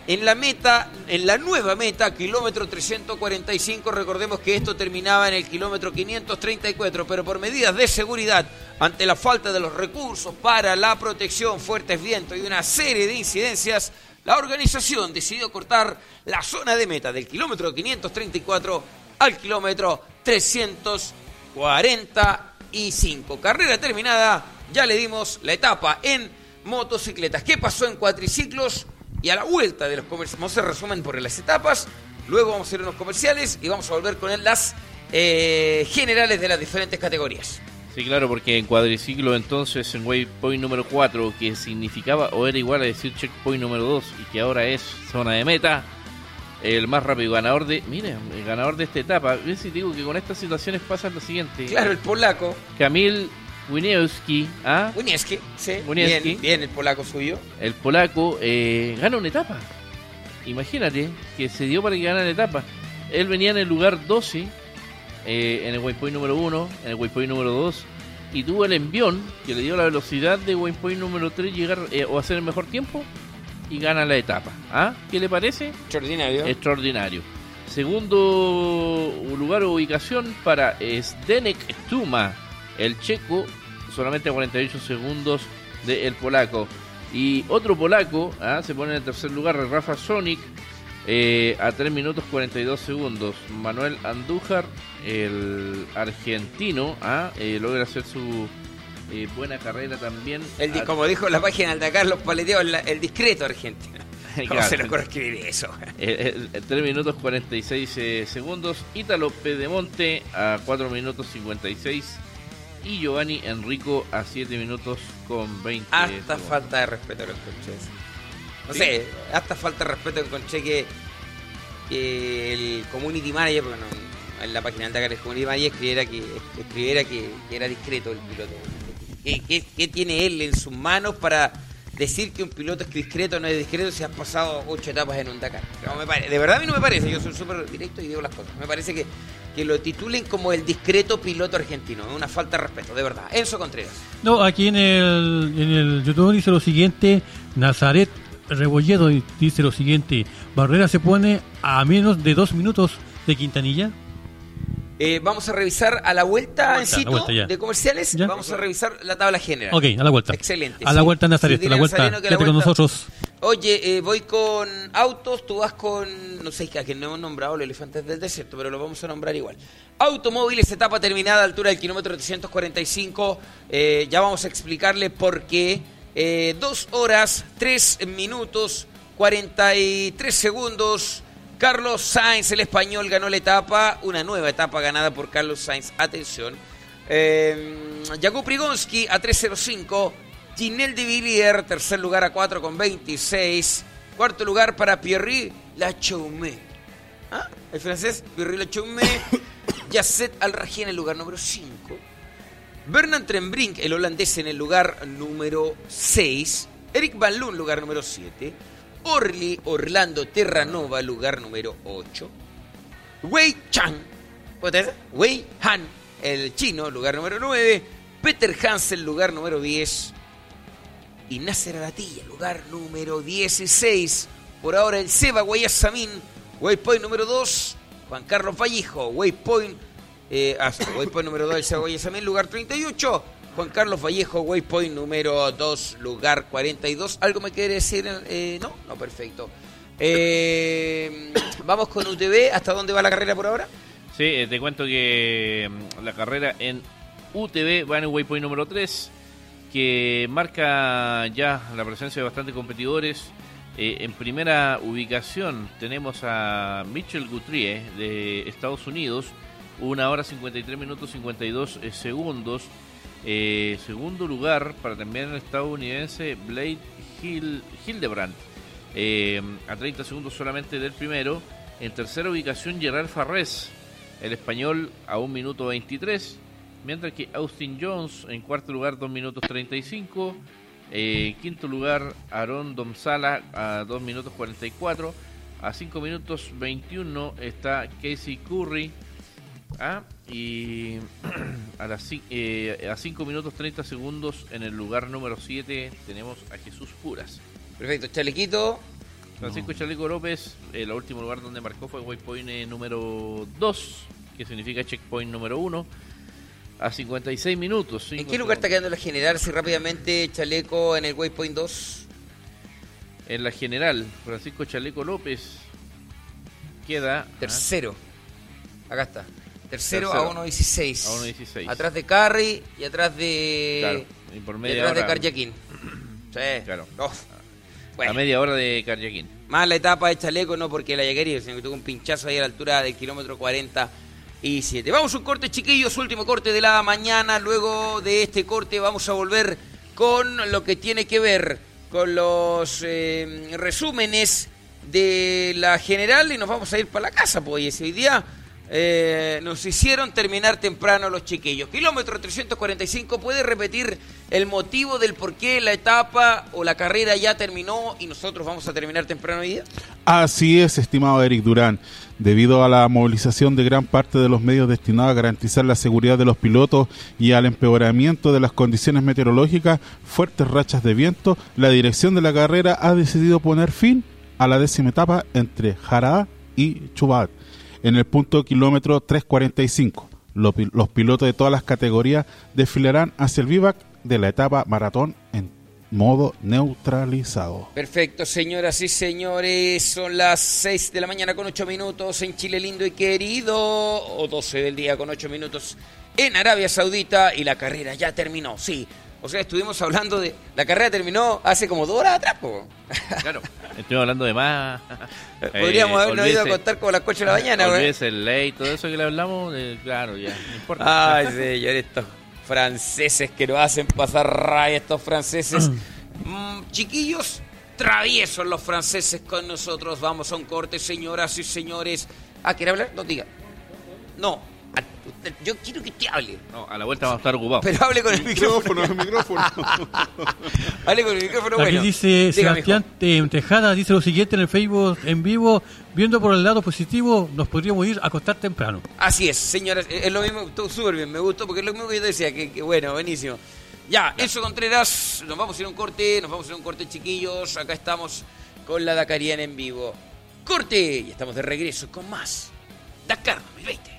Speaker 1: En la meta, en la nueva meta, kilómetro 345, recordemos que esto terminaba en el kilómetro 534, pero por medidas de seguridad, ante la falta de los recursos para la protección, fuertes vientos y una serie de incidencias, la organización decidió cortar la zona de meta del kilómetro 534 al kilómetro 345. Carrera terminada, ya le dimos la etapa en motocicletas. ¿Qué pasó en cuatriciclos? Y a la vuelta de los comerciales, vamos a hacer resumen por las etapas, luego vamos a hacer unos comerciales y vamos a volver con las eh, generales de las diferentes categorías.
Speaker 2: Sí, claro, porque en cuadriciclo entonces en waypoint número 4, que significaba o era igual a decir checkpoint número 2 y que ahora es zona de meta, el más rápido ganador de, mire, el ganador de esta etapa, ves si digo que con estas situaciones pasa lo siguiente.
Speaker 1: Claro, el polaco.
Speaker 2: Camil Winiewski, ¿ah?
Speaker 1: Winieski, sí. Bien, bien, el polaco suyo.
Speaker 2: El polaco eh, gana una etapa. Imagínate que se dio para que ganara la etapa. Él venía en el lugar 12, eh, en el waypoint número 1, en el waypoint número 2, y tuvo el envión que le dio la velocidad de waypoint número 3 llegar eh, o hacer el mejor tiempo y gana la etapa. ¿Ah? ¿Qué le parece?
Speaker 1: Extraordinario.
Speaker 2: Extraordinario. Segundo lugar o ubicación para Zdenek Stuma, el checo solamente 48 segundos del polaco. Y otro polaco ¿ah? se pone en el tercer lugar, Rafa Sonic, eh, a 3 minutos 42 segundos. Manuel Andújar, el argentino, ¿ah? eh, logra hacer su eh, buena carrera también.
Speaker 1: El, como dijo la página de Carlos Paleteo, el, discreto argentino. [laughs] ¿Cómo se le ocurre escribir eso?
Speaker 2: 3 minutos 46 segundos. Ítalo Pedemonte a 4 minutos 56 y Giovanni Enrico a 7 minutos con 20.
Speaker 1: Hasta falta de respeto con Conche. No sé, hasta falta de respeto con Conche que, el community manager, bueno, en la página de el community manager escribiera que, escribiera que, era discreto el piloto. ¿Qué, ¿Qué, tiene él en sus manos para decir que un piloto es discreto o no es discreto si has pasado ocho etapas en un Dakar? me de verdad a mí no me parece, yo soy súper directo y digo las cosas. Me parece que que lo titulen como el discreto piloto argentino. Es una falta de respeto, de verdad. Enzo Contreras.
Speaker 4: No, aquí en el, en el YouTube dice lo siguiente, Nazaret Rebolledo dice lo siguiente, Barrera se pone a menos de dos minutos de Quintanilla.
Speaker 1: Eh, vamos a revisar a la vuelta, en sitio de comerciales. Vamos a revisar la tabla general.
Speaker 4: Ok, a la vuelta.
Speaker 1: Excelente.
Speaker 4: A la vuelta, Nazaret. a la vuelta. Quédate con nosotros.
Speaker 1: Oye, eh, voy con autos. Tú vas con. No sé, a que no hemos nombrado los elefantes del desierto, pero lo vamos a nombrar igual. Automóviles, etapa terminada, altura del kilómetro 345. Eh, ya vamos a explicarle por qué. dos horas, tres minutos, 43 segundos. Carlos Sainz, el español, ganó la etapa, una nueva etapa ganada por Carlos Sainz. Atención. Eh, Jakub Prigonski a 3.05. Ginel de Villiers, tercer lugar a 4.26. Cuarto lugar para Pierre Lachaume. ¿Ah? El francés, Pierre Lachaume. Yasset [coughs] Al-Raji en el lugar número 5. Bernard Trembrink, el holandés, en el lugar número 6. Eric Van Loon, lugar número 7. Orly Orlando Terranova, lugar número 8. Wei Chang, Wei Han, el chino, lugar número 9. Peter Hansen, lugar número 10. Y Nasser Alatilla, lugar número 16. Por ahora el Seba Guayasamín, waypoint número 2. Juan Carlos Vallejo, waypoint, eh, ah, waypoint número 2, el Seba Guayasamín, lugar 38. Juan Carlos Vallejo, waypoint número 2, lugar 42. ¿Algo me quiere decir? Eh, no, no, perfecto. Eh, vamos con UTV. ¿Hasta dónde va la carrera por ahora?
Speaker 2: Sí, eh, te cuento que mm, la carrera en UTV va en el waypoint número 3, que marca ya la presencia de bastantes competidores. Eh, en primera ubicación tenemos a Mitchell Guthrie de Estados Unidos, una hora 53 minutos 52 eh, segundos. Eh, segundo lugar para también el estadounidense Blade Hill, Hildebrand, eh, a 30 segundos solamente del primero. En tercera ubicación Gerard Farrés, el español a 1 minuto 23. Mientras que Austin Jones en cuarto lugar 2 minutos 35. Eh, quinto lugar Aaron Domsala a 2 minutos 44. A 5 minutos 21 está Casey Curry. Ah, y [clears throat] a, las, eh, a 5 minutos 30 segundos en el lugar número 7 tenemos a Jesús Puras.
Speaker 1: Perfecto, Chalequito.
Speaker 2: Francisco Chaleco López, el último lugar donde marcó fue waypoint eh, número 2, que significa checkpoint número 1, a 56 minutos.
Speaker 1: ¿En qué lugar está quedando la general? Si rápidamente Chaleco en el waypoint 2.
Speaker 2: En la general, Francisco Chaleco López queda
Speaker 1: Tercero. Acá está. Tercero,
Speaker 2: Tercero.
Speaker 1: a 1.16.
Speaker 2: A 1.16.
Speaker 1: Atrás de Carry y atrás de.
Speaker 2: Claro, y por
Speaker 1: y
Speaker 2: media
Speaker 1: atrás de
Speaker 2: hora-
Speaker 1: Carjaquín. [clears throat] Sí.
Speaker 2: Claro.
Speaker 1: Oh. Bueno,
Speaker 2: a media hora de Carjaquín.
Speaker 1: más la etapa de Chaleco, no porque la llegaría, sino que tuvo un pinchazo ahí a la altura del kilómetro 47. Vamos a un corte, chiquillos, último corte de la mañana. Luego de este corte vamos a volver con lo que tiene que ver con los eh, resúmenes de la general y nos vamos a ir para la casa, pues. y hoy día eh, nos hicieron terminar temprano los chiquillos. Kilómetro 345, ¿puede repetir el motivo del por qué la etapa o la carrera ya terminó y nosotros vamos a terminar temprano hoy día?
Speaker 3: Así es, estimado Eric Durán. Debido a la movilización de gran parte de los medios destinados a garantizar la seguridad de los pilotos y al empeoramiento de las condiciones meteorológicas, fuertes rachas de viento, la dirección de la carrera ha decidido poner fin a la décima etapa entre Jará y Chubat en el punto kilómetro 345. Los, pi- los pilotos de todas las categorías desfilarán hacia el vivac de la etapa maratón en modo neutralizado.
Speaker 1: Perfecto, señoras y señores, son las 6 de la mañana con 8 minutos en Chile lindo y querido, o 12 del día con 8 minutos en Arabia Saudita y la carrera ya terminó, sí. O sea, estuvimos hablando de... La carrera terminó hace como dos horas atrás, po.
Speaker 2: Claro, estoy hablando de más. [laughs]
Speaker 1: Podríamos
Speaker 2: Eh,
Speaker 1: habernos ido a
Speaker 2: olvídese-
Speaker 1: contar como las 8 de la mañana, güey.
Speaker 2: Olvídese el ley, todo eso que le hablamos, eh, claro, ya, no importa.
Speaker 1: Ay, señor, estos franceses que nos hacen pasar raya, estos franceses. Mm, chiquillos, traviesos los franceses con nosotros. Vamos a un corte, señoras y señores. Ah, ¿quiere hablar? No, diga. No, yo quiero que usted hable.
Speaker 2: No, a la vuelta vamos a estar ocupados.
Speaker 1: Pero hable con el micrófono. [laughs]
Speaker 3: el micrófono. [laughs]
Speaker 1: hable con el micrófono,
Speaker 4: Aquí
Speaker 1: bueno.
Speaker 4: dice Sebastián eh, Tejada, dice lo siguiente en el Facebook en vivo, viendo por el lado positivo, nos podríamos ir a acostar temprano.
Speaker 1: Así es, señoras, eh, es lo mismo, estuvo súper bien, me gustó porque es lo mismo que yo decía, que, que bueno, buenísimo. Ya, eso Contreras, nos vamos a ir a un corte, nos vamos a ir a un corte chiquillos, acá estamos con la Dakariana en vivo. Corte, y estamos de regreso con más Dakar 2020.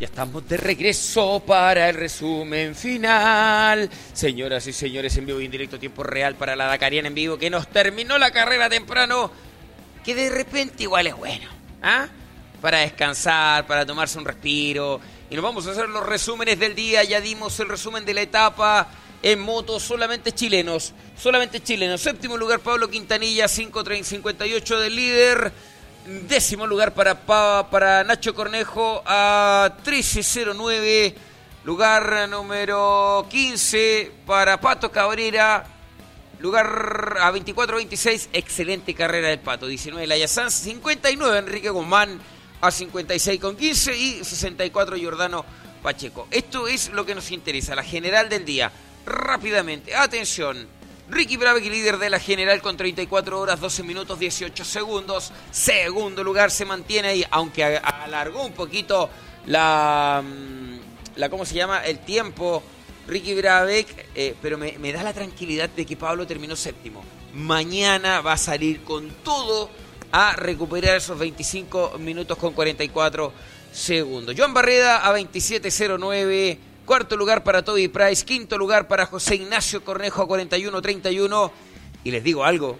Speaker 1: Ya estamos de regreso para el resumen final. Señoras y señores, en vivo y en directo, tiempo real para la Dakariana en vivo, que nos terminó la carrera temprano, que de repente igual es bueno, ¿ah? Para descansar, para tomarse un respiro. Y nos vamos a hacer los resúmenes del día. Ya dimos el resumen de la etapa en moto, solamente chilenos. Solamente chilenos. Séptimo lugar, Pablo Quintanilla, 5.58 del líder. Décimo lugar para, Pa- para Nacho Cornejo a 13.09. Lugar número 15 para Pato Cabrera. Lugar a 24-26. Excelente carrera del Pato. 19 Laia Sanz. 59 Enrique Guzmán a 56 con 15. Y 64 Giordano Pacheco. Esto es lo que nos interesa. La general del día. Rápidamente. Atención. Ricky Brabeck, líder de la general con 34 horas, 12 minutos, 18 segundos. Segundo lugar se mantiene ahí, aunque alargó un poquito la, mm, la ¿cómo se llama? El tiempo. Ricky Brabeck, eh, pero me, me da la tranquilidad de que Pablo terminó séptimo. Mañana va a salir con todo a recuperar esos 25 minutos con 44 segundos. Joan Barreda a 27.09. Cuarto lugar para Toby Price. Quinto lugar para José Ignacio Cornejo a 41.31. Y les digo algo.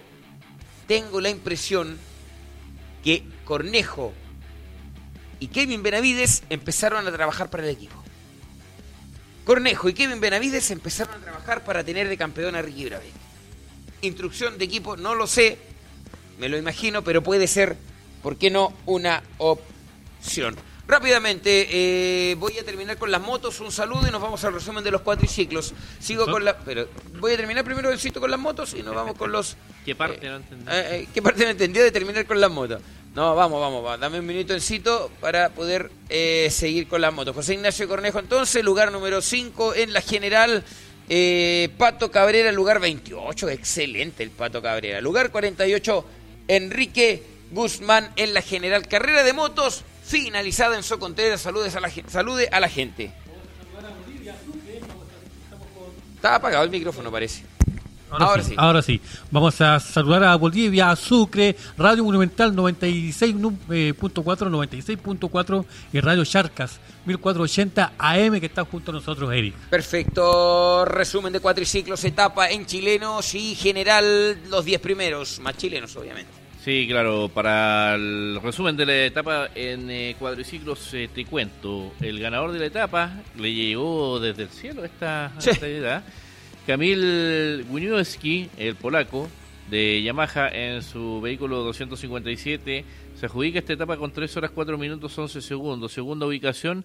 Speaker 1: Tengo la impresión que Cornejo y Kevin Benavides empezaron a trabajar para el equipo. Cornejo y Kevin Benavides empezaron a trabajar para tener de campeón a Ricky Brabeck. Instrucción de equipo, no lo sé, me lo imagino, pero puede ser, ¿por qué no?, una opción. Rápidamente, eh, voy a terminar con las motos, un saludo y nos vamos al resumen de los cuatriciclos. Sigo con la... Pero voy a terminar primero el sitio con las motos y nos vamos con los...
Speaker 2: ¿Qué parte
Speaker 1: eh,
Speaker 2: no entendí?
Speaker 1: eh, eh, ¿Qué parte no entendió de terminar con las motos? No, vamos, vamos, vamos. Dame un minuto en cito para poder seguir con las motos. José Ignacio Cornejo, entonces, lugar número 5 en la general. Eh, Pato Cabrera, lugar 28. Excelente el Pato Cabrera. Lugar 48, Enrique Guzmán en la general. Carrera de motos finalizada en Socontreras. Saludes a la, gen- salude a la gente. Está apagado el micrófono, parece. Ahora sí.
Speaker 4: Ahora sí. Vamos a saludar a Bolivia, a Sucre, Radio Monumental 96.4, eh, 96.4 y Radio Charcas 1480 AM que está junto a nosotros, Eric.
Speaker 1: Perfecto. Resumen de cuatriciclos, etapa en chilenos y general los 10 primeros, más chilenos obviamente.
Speaker 2: Sí, claro, para el resumen de la etapa en eh, cuadriciclos eh, te cuento, el ganador de la etapa le llegó desde el cielo esta,
Speaker 1: Sí.
Speaker 2: esta idea. Kamil Winiewski, el polaco de Yamaha en su vehículo 257, se adjudica esta etapa con 3 horas 4 minutos 11 segundos. Segunda ubicación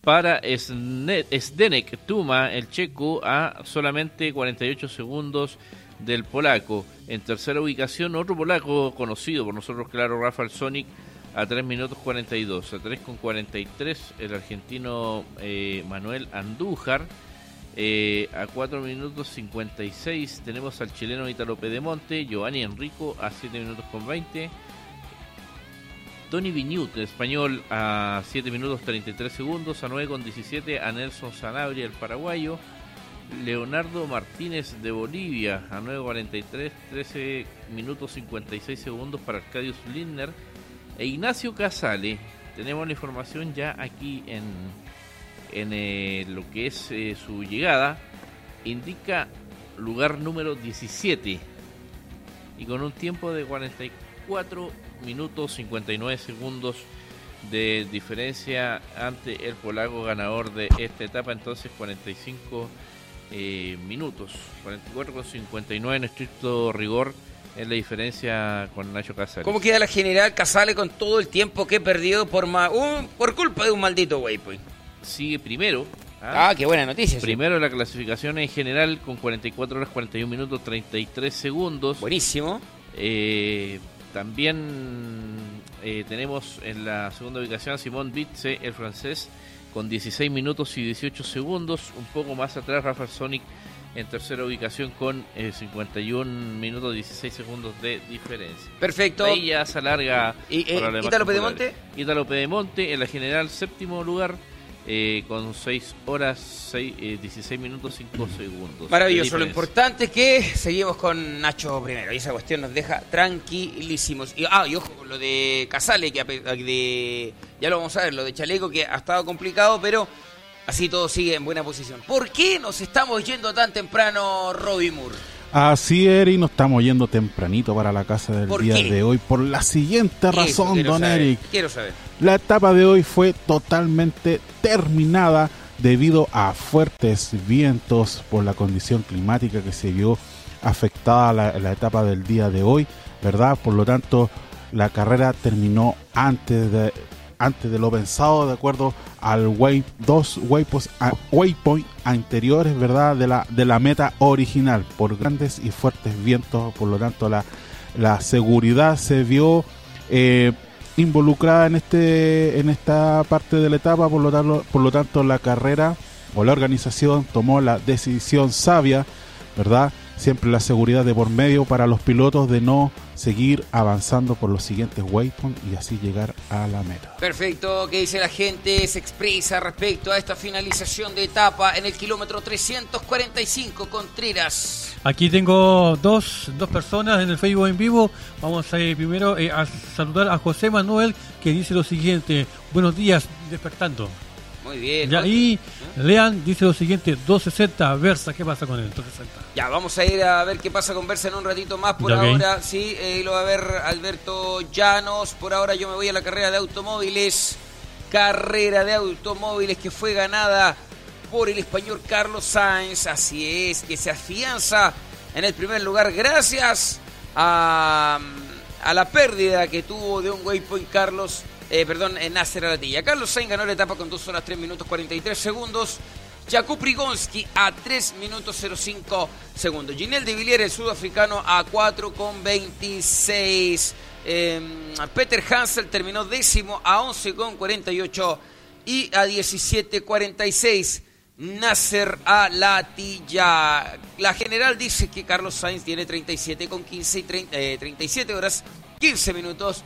Speaker 2: para Zdenek Tuma, el checo, a solamente 48 segundos del polaco. En tercera ubicación, otro polaco conocido por nosotros, claro, Rafael Sonic, a 3 minutos 42. A 3 con 43, el argentino eh, Manuel Andújar. Eh, a 4 minutos 56 tenemos al chileno Italo Pedemonte, Giovanni Enrico a 7 minutos con 20. Tony Viñut, español, a 7 minutos 33 segundos. A 9 con 17 a Nelson Sanabria, el paraguayo. Leonardo Martínez de Bolivia a 9.43, 13 minutos 56 segundos para Arcadius Lindner. E Ignacio Casale, tenemos la información ya aquí en, en eh, lo que es eh, su llegada. Indica lugar número 17 y con un tiempo de 44 minutos 59 segundos de diferencia ante el polaco ganador de esta etapa, entonces 45 eh, minutos, 44 con 59 en estricto rigor es la diferencia con Nacho Casares.
Speaker 1: ¿Cómo queda la general Casale con todo el tiempo que perdió por ma- un- por culpa de un maldito waypoint?
Speaker 2: Sigue primero. ¿ah?
Speaker 1: Ah, qué buena noticia.
Speaker 2: Primero la clasificación en general con 44 horas 41 minutos 33 segundos.
Speaker 1: Buenísimo.
Speaker 2: Eh, también eh, tenemos en la segunda ubicación a Simón Bitze, el francés, con 16 minutos y 18 segundos. Un poco más atrás, Rafael Sonic en tercera ubicación con eh, 51 minutos 16 segundos de diferencia.
Speaker 1: Perfecto.
Speaker 2: Ahí ya se alarga.
Speaker 1: ¿Y, eh, Ítalo. Pedemonte?
Speaker 2: Ítalo Pedemonte en la general séptimo lugar. Eh, con 6 horas, 6, eh, 16 minutos 5 segundos.
Speaker 1: Maravilloso. Lo importante es que seguimos con Nacho primero. Y esa cuestión nos deja tranquilísimos. Y, ah, y ojo con lo de Casale, que de, ya lo vamos a ver, lo de Chaleco, que ha estado complicado, pero así todo sigue en buena posición. ¿Por qué nos estamos yendo tan temprano, Robbie Moore?
Speaker 3: Así Eric, nos estamos yendo tempranito para la casa del
Speaker 1: ¿Por
Speaker 3: día
Speaker 1: qué?
Speaker 3: de hoy por la siguiente razón, don
Speaker 1: saber,
Speaker 3: Eric.
Speaker 1: Quiero saber.
Speaker 3: La etapa de hoy fue totalmente terminada debido a fuertes vientos por la condición climática que se vio afectada la, la etapa del día de hoy, ¿verdad? Por lo tanto, la carrera terminó antes de antes lo pensado, de acuerdo al dos waypoint anteriores, ¿verdad? De la, de la meta original, por grandes y fuertes vientos, por lo tanto la, la seguridad se vio eh, involucrada en este en esta parte de la etapa, por lo tanto, por lo tanto la carrera o la organización tomó la decisión sabia, ¿verdad? Siempre la seguridad de por medio para los pilotos de no seguir avanzando por los siguientes waypoints y así llegar a la meta.
Speaker 1: Perfecto, ¿qué dice la gente? Se expresa respecto a esta finalización de etapa en el kilómetro 345 Contreras.
Speaker 4: Aquí tengo dos, dos personas en el Facebook en vivo. Vamos a ir primero eh, a saludar a José Manuel que dice lo siguiente. Buenos días, despertando.
Speaker 1: Muy bien.
Speaker 4: Y Lean dice lo siguiente, 260 Versa, ¿qué pasa con el 260?
Speaker 1: Ya, vamos a ir a ver qué pasa con Versa en un ratito más. Por ahora, sí, eh, lo va a ver Alberto Llanos. Por ahora yo me voy a la carrera de automóviles. Carrera de automóviles que fue ganada por el español Carlos Sainz. Así es, que se afianza en el primer lugar gracias a, a la pérdida que tuvo de un waypoint Carlos, eh, perdón, Nasser Alatilla. Carlos Sainz ganó la etapa con 2 horas 3 minutos 43 segundos. Jakub Prigonski a 3 minutos 05 segundos. Ginel de Villiers, el sudafricano, a 4 con 26. Eh, Peter Hansel terminó décimo a 11 con 48 y a 17 46. Nasser Alatilla. La general dice que Carlos Sainz tiene 37 con 15 y 30, eh, 37 horas, 15 minutos,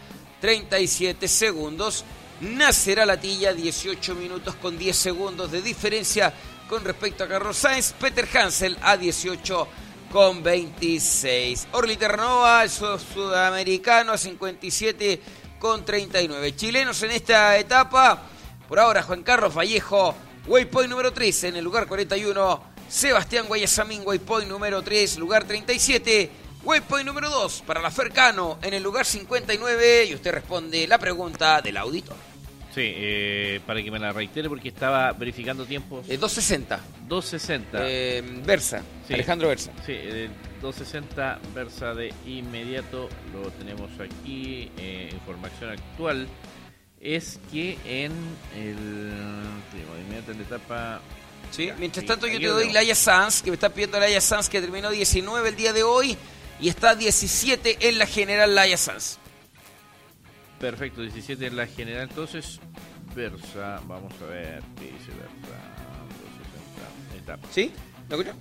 Speaker 1: 37 segundos. Nasser Alatilla, 18 minutos con 10 segundos de diferencia con respecto a Carlos Sainz. Peter Hansel a 18 con 26. Orly Terranova, el sud- sudamericano, a 57 con 39. Chilenos en esta etapa. Por ahora, Juan Carlos Vallejo, waypoint número 3 en el lugar 41. Sebastián Guayasamín, waypoint número 3, lugar 37. Waypoint número 2 para la Fercano en el lugar 59. Y usted responde la pregunta del auditor.
Speaker 2: Sí, eh, para que me la reitere porque estaba verificando tiempos.
Speaker 1: Eh, 260.
Speaker 2: 260.
Speaker 1: Eh, Versa.
Speaker 2: Sí.
Speaker 1: Alejandro Versa.
Speaker 2: Sí, el 260 Versa de inmediato lo tenemos aquí. eh, información actual es que en el. digo, en la etapa.
Speaker 1: Sí. Mientras tanto, yo te doy. Laia Sanz, que me está pidiendo Laia Sanz, que terminó 19 el día de hoy y está 17 en la general Laia Sanz.
Speaker 2: Perfecto, 17 en la general. Entonces, Versa, vamos a ver qué dice Versa. 260. Ahí está.
Speaker 1: ¿Sí? ¿Lo escucho?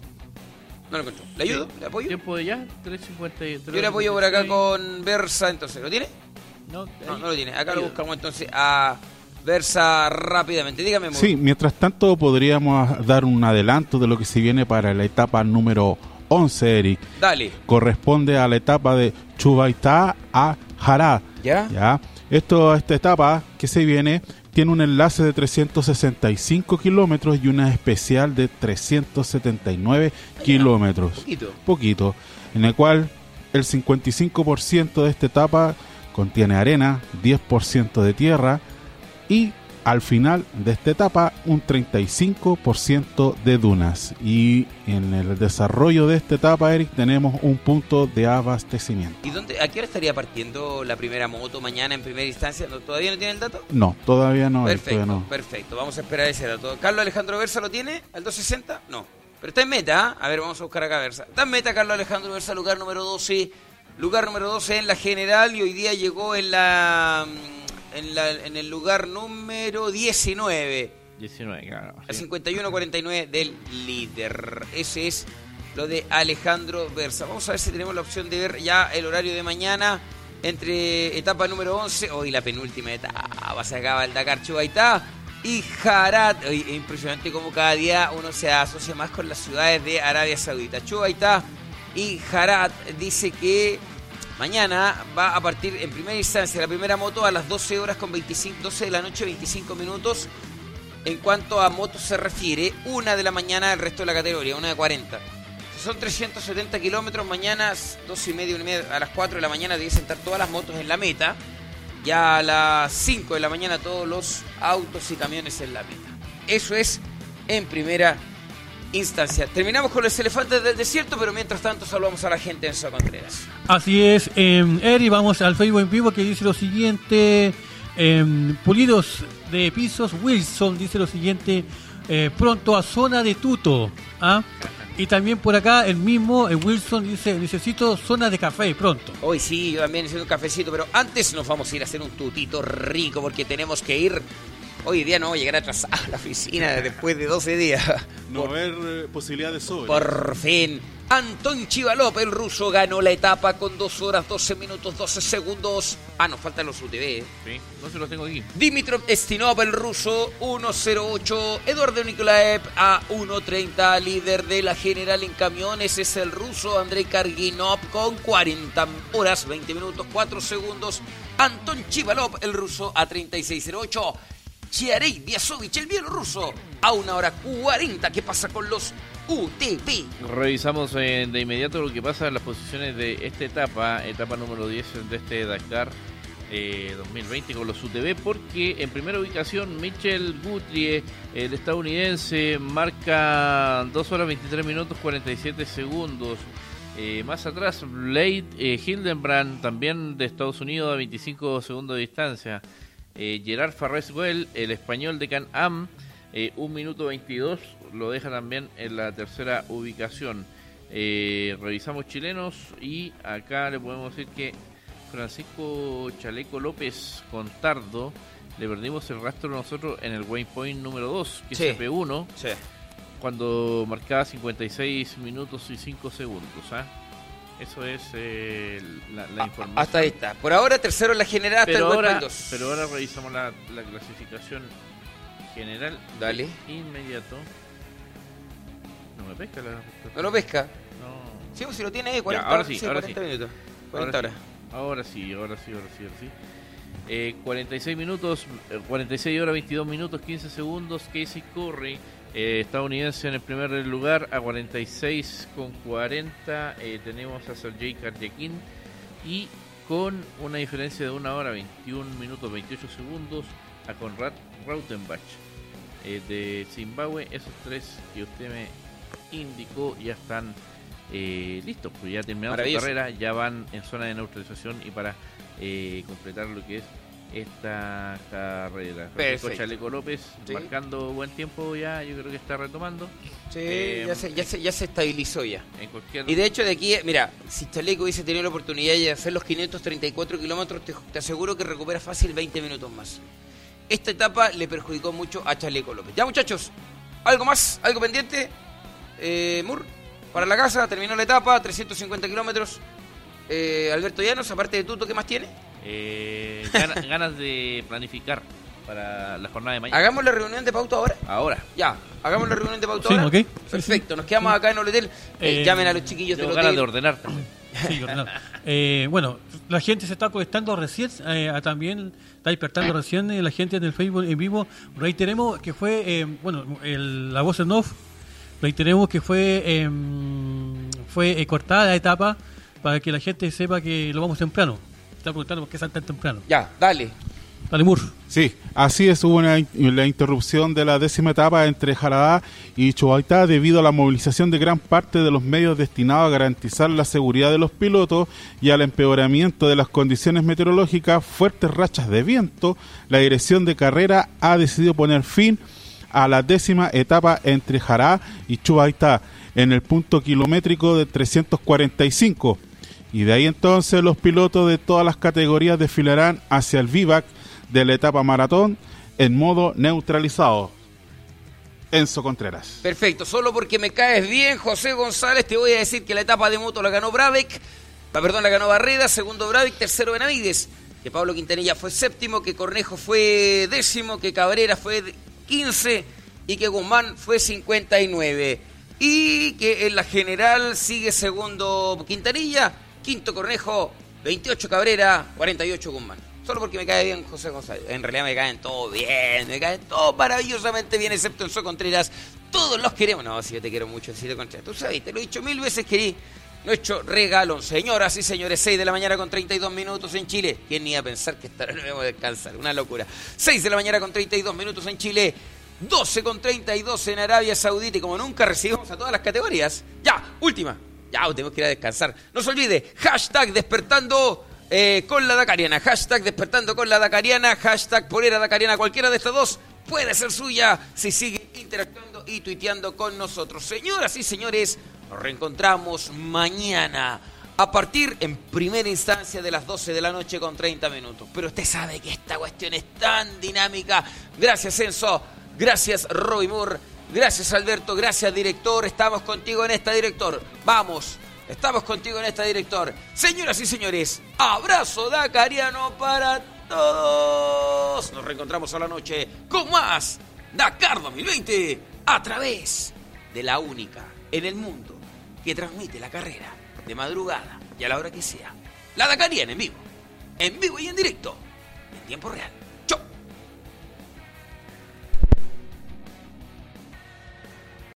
Speaker 1: No lo encuentro. ¿Le ayudo? ¿Le apoyo?
Speaker 2: ¿Tiempo de ya? 3.53.
Speaker 1: Yo le apoyo por acá con Versa, entonces. ¿Lo tiene?
Speaker 2: No,
Speaker 1: No, no lo tiene. Acá lo buscamos entonces a Versa rápidamente. Dígame.
Speaker 3: Sí, mientras tanto podríamos dar un adelanto de lo que se viene para la etapa número 11, Eric.
Speaker 1: Dale.
Speaker 3: Corresponde a la etapa de Chubaitá a Jará.
Speaker 1: ¿Ya?
Speaker 3: ¿Ya? Esto, esta etapa que se viene tiene un enlace de 365 kilómetros y una especial de 379 kilómetros.
Speaker 1: Poquito.
Speaker 3: Poquito. En el cual el 55% de esta etapa contiene arena, 10% de tierra y al final de esta etapa un 35% de dunas. Y en el desarrollo de esta etapa, Eric, tenemos un punto de abastecimiento.
Speaker 1: ¿Y dónde, a qué hora estaría partiendo la primera moto mañana en primera instancia? ¿No- ¿Todavía no tiene el dato?
Speaker 3: No, todavía no, Eric,
Speaker 1: Perfecto,
Speaker 3: todavía no.
Speaker 1: perfecto. Vamos a esperar ese dato. ¿Carlos Alejandro Versa lo tiene? ¿Al 260? No. Pero está en meta, ¿ah? A ver, vamos a buscar acá Versa. Está en meta Carlos Alejandro Versa, lugar número 12. Lugar número 12 en la general y hoy día llegó en la en, la, en el lugar número 19.
Speaker 2: 19, claro. Sí.
Speaker 1: 51-49 del líder. Ese es lo de Alejandro Versa. Vamos a ver si tenemos la opción de ver ya el horario de mañana entre etapa número 11, hoy la penúltima etapa, se acaba el Dakar Chubaitá y Jarat. Es impresionante cómo cada día uno se asocia más con las ciudades de Arabia Saudita. Chubaitá y Jarat dice que mañana va a partir en primera instancia la primera moto a las 12 horas con 25, 12 de la noche 25 minutos. En cuanto a motos se refiere, una de la mañana el resto de la categoría, una de 40. Si son 370 kilómetros, mañana 2 y media, y media, a las 4 de la mañana deben estar todas las motos en la meta. Ya a las 5 de la mañana todos los autos y camiones en la meta. Eso es en primera instancia. Terminamos con los elefantes del desierto, pero mientras tanto saludamos a la gente en Contreras.
Speaker 4: Así es, eh, Eri, vamos al Facebook en vivo que dice lo siguiente. eh, pulidos de pisos, Wilson dice lo siguiente. eh, pronto a zona de tuto. ¿ah? Y también por acá el mismo eh, Wilson dice, necesito zona de café pronto.
Speaker 1: Hoy sí, yo también necesito un cafecito, pero antes nos vamos a ir a hacer un tutito rico porque tenemos que ir Hoy día no voy a llegar atrasado a la oficina después de 12 días.
Speaker 3: No haber eh, posibilidad de sobre.
Speaker 1: Por fin. Anton Chivalop, el ruso, ganó la etapa con 2 horas, 12 minutos, 12 segundos. Ah, nos faltan los UTV. ¿eh?
Speaker 2: Sí, no se los tengo aquí.
Speaker 1: Dimitrov Estinov, el ruso, 1.08. Eduardo Nikolaev a 1.30. Líder de la general en camiones es el ruso Andrei Karginov con 40 horas, 20 minutos, 4 segundos. Anton Chivalov, el ruso, a 36.08. Chiarei Biasovich, el bielorruso, a 1 hora 40. ¿Qué pasa con los UTV?
Speaker 2: Revisamos eh, de inmediato lo que pasa en las posiciones de esta etapa, etapa número 10 de este Dakar eh, 2020 con los UTV, porque en primera ubicación Michel Guthrie, el estadounidense, marca 2 horas 23 minutos 47 segundos. Eh, más atrás, Blade eh, Hildenbrand, también de Estados Unidos, a 25 segundos de distancia. Eh, Gerard Farreswell, el español de Can-Am, eh, 1 minuto 22, lo deja también en la tercera ubicación. Eh, revisamos chilenos y acá le podemos decir que Francisco Chaleco López Contardo le perdimos el rastro nosotros en el waypoint número 2, que
Speaker 1: Sí.
Speaker 2: es CP1,
Speaker 1: Sí.
Speaker 2: cuando marcaba 56 minutos y 5 segundos. ¿ah? Eso es eh, la, la
Speaker 1: Ah,
Speaker 2: información.
Speaker 1: Hasta ahí está. Por ahora, tercero en la general hasta
Speaker 2: Pero
Speaker 1: el
Speaker 2: ahora,
Speaker 1: waypoint 2.
Speaker 2: pero ahora revisamos la, la clasificación general.
Speaker 1: Dale.
Speaker 2: Inmediato. No me pesca la.
Speaker 1: ¿No lo pesca?
Speaker 2: No.
Speaker 1: Sí, pues si lo tiene ahí, 40,
Speaker 2: ahora sí, ahora
Speaker 1: 40
Speaker 2: sí.
Speaker 1: minutos.
Speaker 2: Ahora
Speaker 1: 40 horas.
Speaker 2: sí, ahora sí, ahora sí, ahora sí, ahora sí. Eh, 46 minutos, eh, 46 horas 22 minutos 15 segundos. Casey Curry, eh, estadounidense en el primer lugar, a 46 con 40. eh, tenemos a Sergei Karjakin y con una diferencia de 1 hora 21 minutos 28 segundos a Conrad Rautenbach eh, de Zimbabue. Esos tres que usted me indicó ya están listos, pues ya terminaron su carrera, ya van en zona de neutralización y para completar lo que es esta carrera. Francisco. Chaleco López
Speaker 1: Sí.
Speaker 2: marcando buen tiempo ya, yo creo que está retomando.
Speaker 1: Sí,
Speaker 2: Eh,
Speaker 1: ya, se, ya, se, ya se estabilizó ya.
Speaker 2: En cualquier
Speaker 1: Y de hecho, de aquí, mira, si Chaleco hubiese tenido la oportunidad de hacer los 534 kilómetros, te, te aseguro que recupera fácil 20 minutos más. Esta etapa le perjudicó mucho a Chaleco López. Ya, muchachos, ¿algo más? ¿Algo pendiente? Eh, Mur, para la casa, terminó la etapa, 350 kilómetros. Eh, Alberto Llanos, aparte de Tuto, ¿qué más tiene?
Speaker 2: Eh, gana- [laughs] ganas de planificar para la jornada de mañana.
Speaker 1: Hagamos la reunión de pauta ahora.
Speaker 2: Ahora.
Speaker 1: Ya, hagamos la reunión de pauta
Speaker 4: Sí,
Speaker 1: ahora. Perfecto, nos quedamos acá en el hotel. Eh,
Speaker 4: Eh,
Speaker 1: llamen a los chiquillos del
Speaker 2: Tengo
Speaker 1: hotel.
Speaker 2: ganas de ordenar también. [laughs]
Speaker 4: Sí, ordenado. Eh, bueno, la gente se está conectando recién, eh, a también está despertando [coughs] recién eh, la gente en el Facebook en vivo. Reiteremos que fue, eh, bueno, el- la voz en off, reiteremos que fue, eh, fue eh, cortada la etapa para que la gente sepa que lo vamos temprano. Está preguntando por qué sale tan temprano.
Speaker 1: Ya, dale.
Speaker 4: Dale, Mur.
Speaker 3: Sí, así es, hubo una, la interrupción de la décima etapa entre Jaradá y Chuaitá debido a la movilización de gran parte de los medios destinados a garantizar la seguridad de los pilotos y al empeoramiento de las condiciones meteorológicas, fuertes rachas de viento. La dirección de carrera ha decidido poner fin a la décima etapa entre Jará y Chuaitá en el punto kilométrico de 345. Y de ahí entonces los pilotos de todas las categorías desfilarán hacia el vivac de la etapa maratón en modo neutralizado. Enzo Contreras.
Speaker 1: Perfecto, solo porque me caes bien, José González, te voy a decir que la etapa de moto la ganó Brabec, ah, perdón, la ganó Barreda, segundo Brabec, tercero Benavides, que Pablo Quintanilla fue séptimo, que Cornejo fue décimo, que Cabrera fue de- 15 y que Guzmán fue 59. Y que en la general sigue segundo Quintanilla, quinto Cornejo, 28 Cabrera, 48 Guzmán. Solo porque me cae bien José González. En realidad me caen todo bien, me caen todo maravillosamente bien, excepto Enzo Contreras. Todos los queremos. No, si yo te quiero mucho, Enzo Contreras. Tú sabes, te lo he dicho mil veces, querí. Nuestro regalón. Señoras y señores, 6 de la mañana con 32 minutos en Chile. ¿Quién iba a pensar que esta hora [laughs] no a descansar? Una locura. 6 de la mañana con 32 minutos en Chile. 12 con 32 en Arabia Saudita. Y como nunca recibimos a todas las categorías. Ya, última. Ya, tenemos que ir a descansar. No se olvide, hashtag despertando eh, con la Dakariana. Hashtag despertando con la Dakariana. Hashtag polera Dakariana. Cualquiera de estas dos puede ser suya si sigue interactuando y tuiteando con nosotros. Señoras y señores, nos reencontramos mañana a partir en primera instancia de las 12 de la noche con 30 minutos. Pero usted sabe que esta cuestión es tan dinámica. Gracias Enzo, gracias Roy Moore, gracias Alberto, gracias director. Estamos contigo en esta director. Vamos, estamos contigo en esta director. Señoras y señores, abrazo dacariano para todos. Nos reencontramos a la noche con más Dakar 2020 a través de la única en el mundo que transmite la carrera de madrugada y a la hora que sea. La Dakariana en vivo, en vivo y en directo, en tiempo real.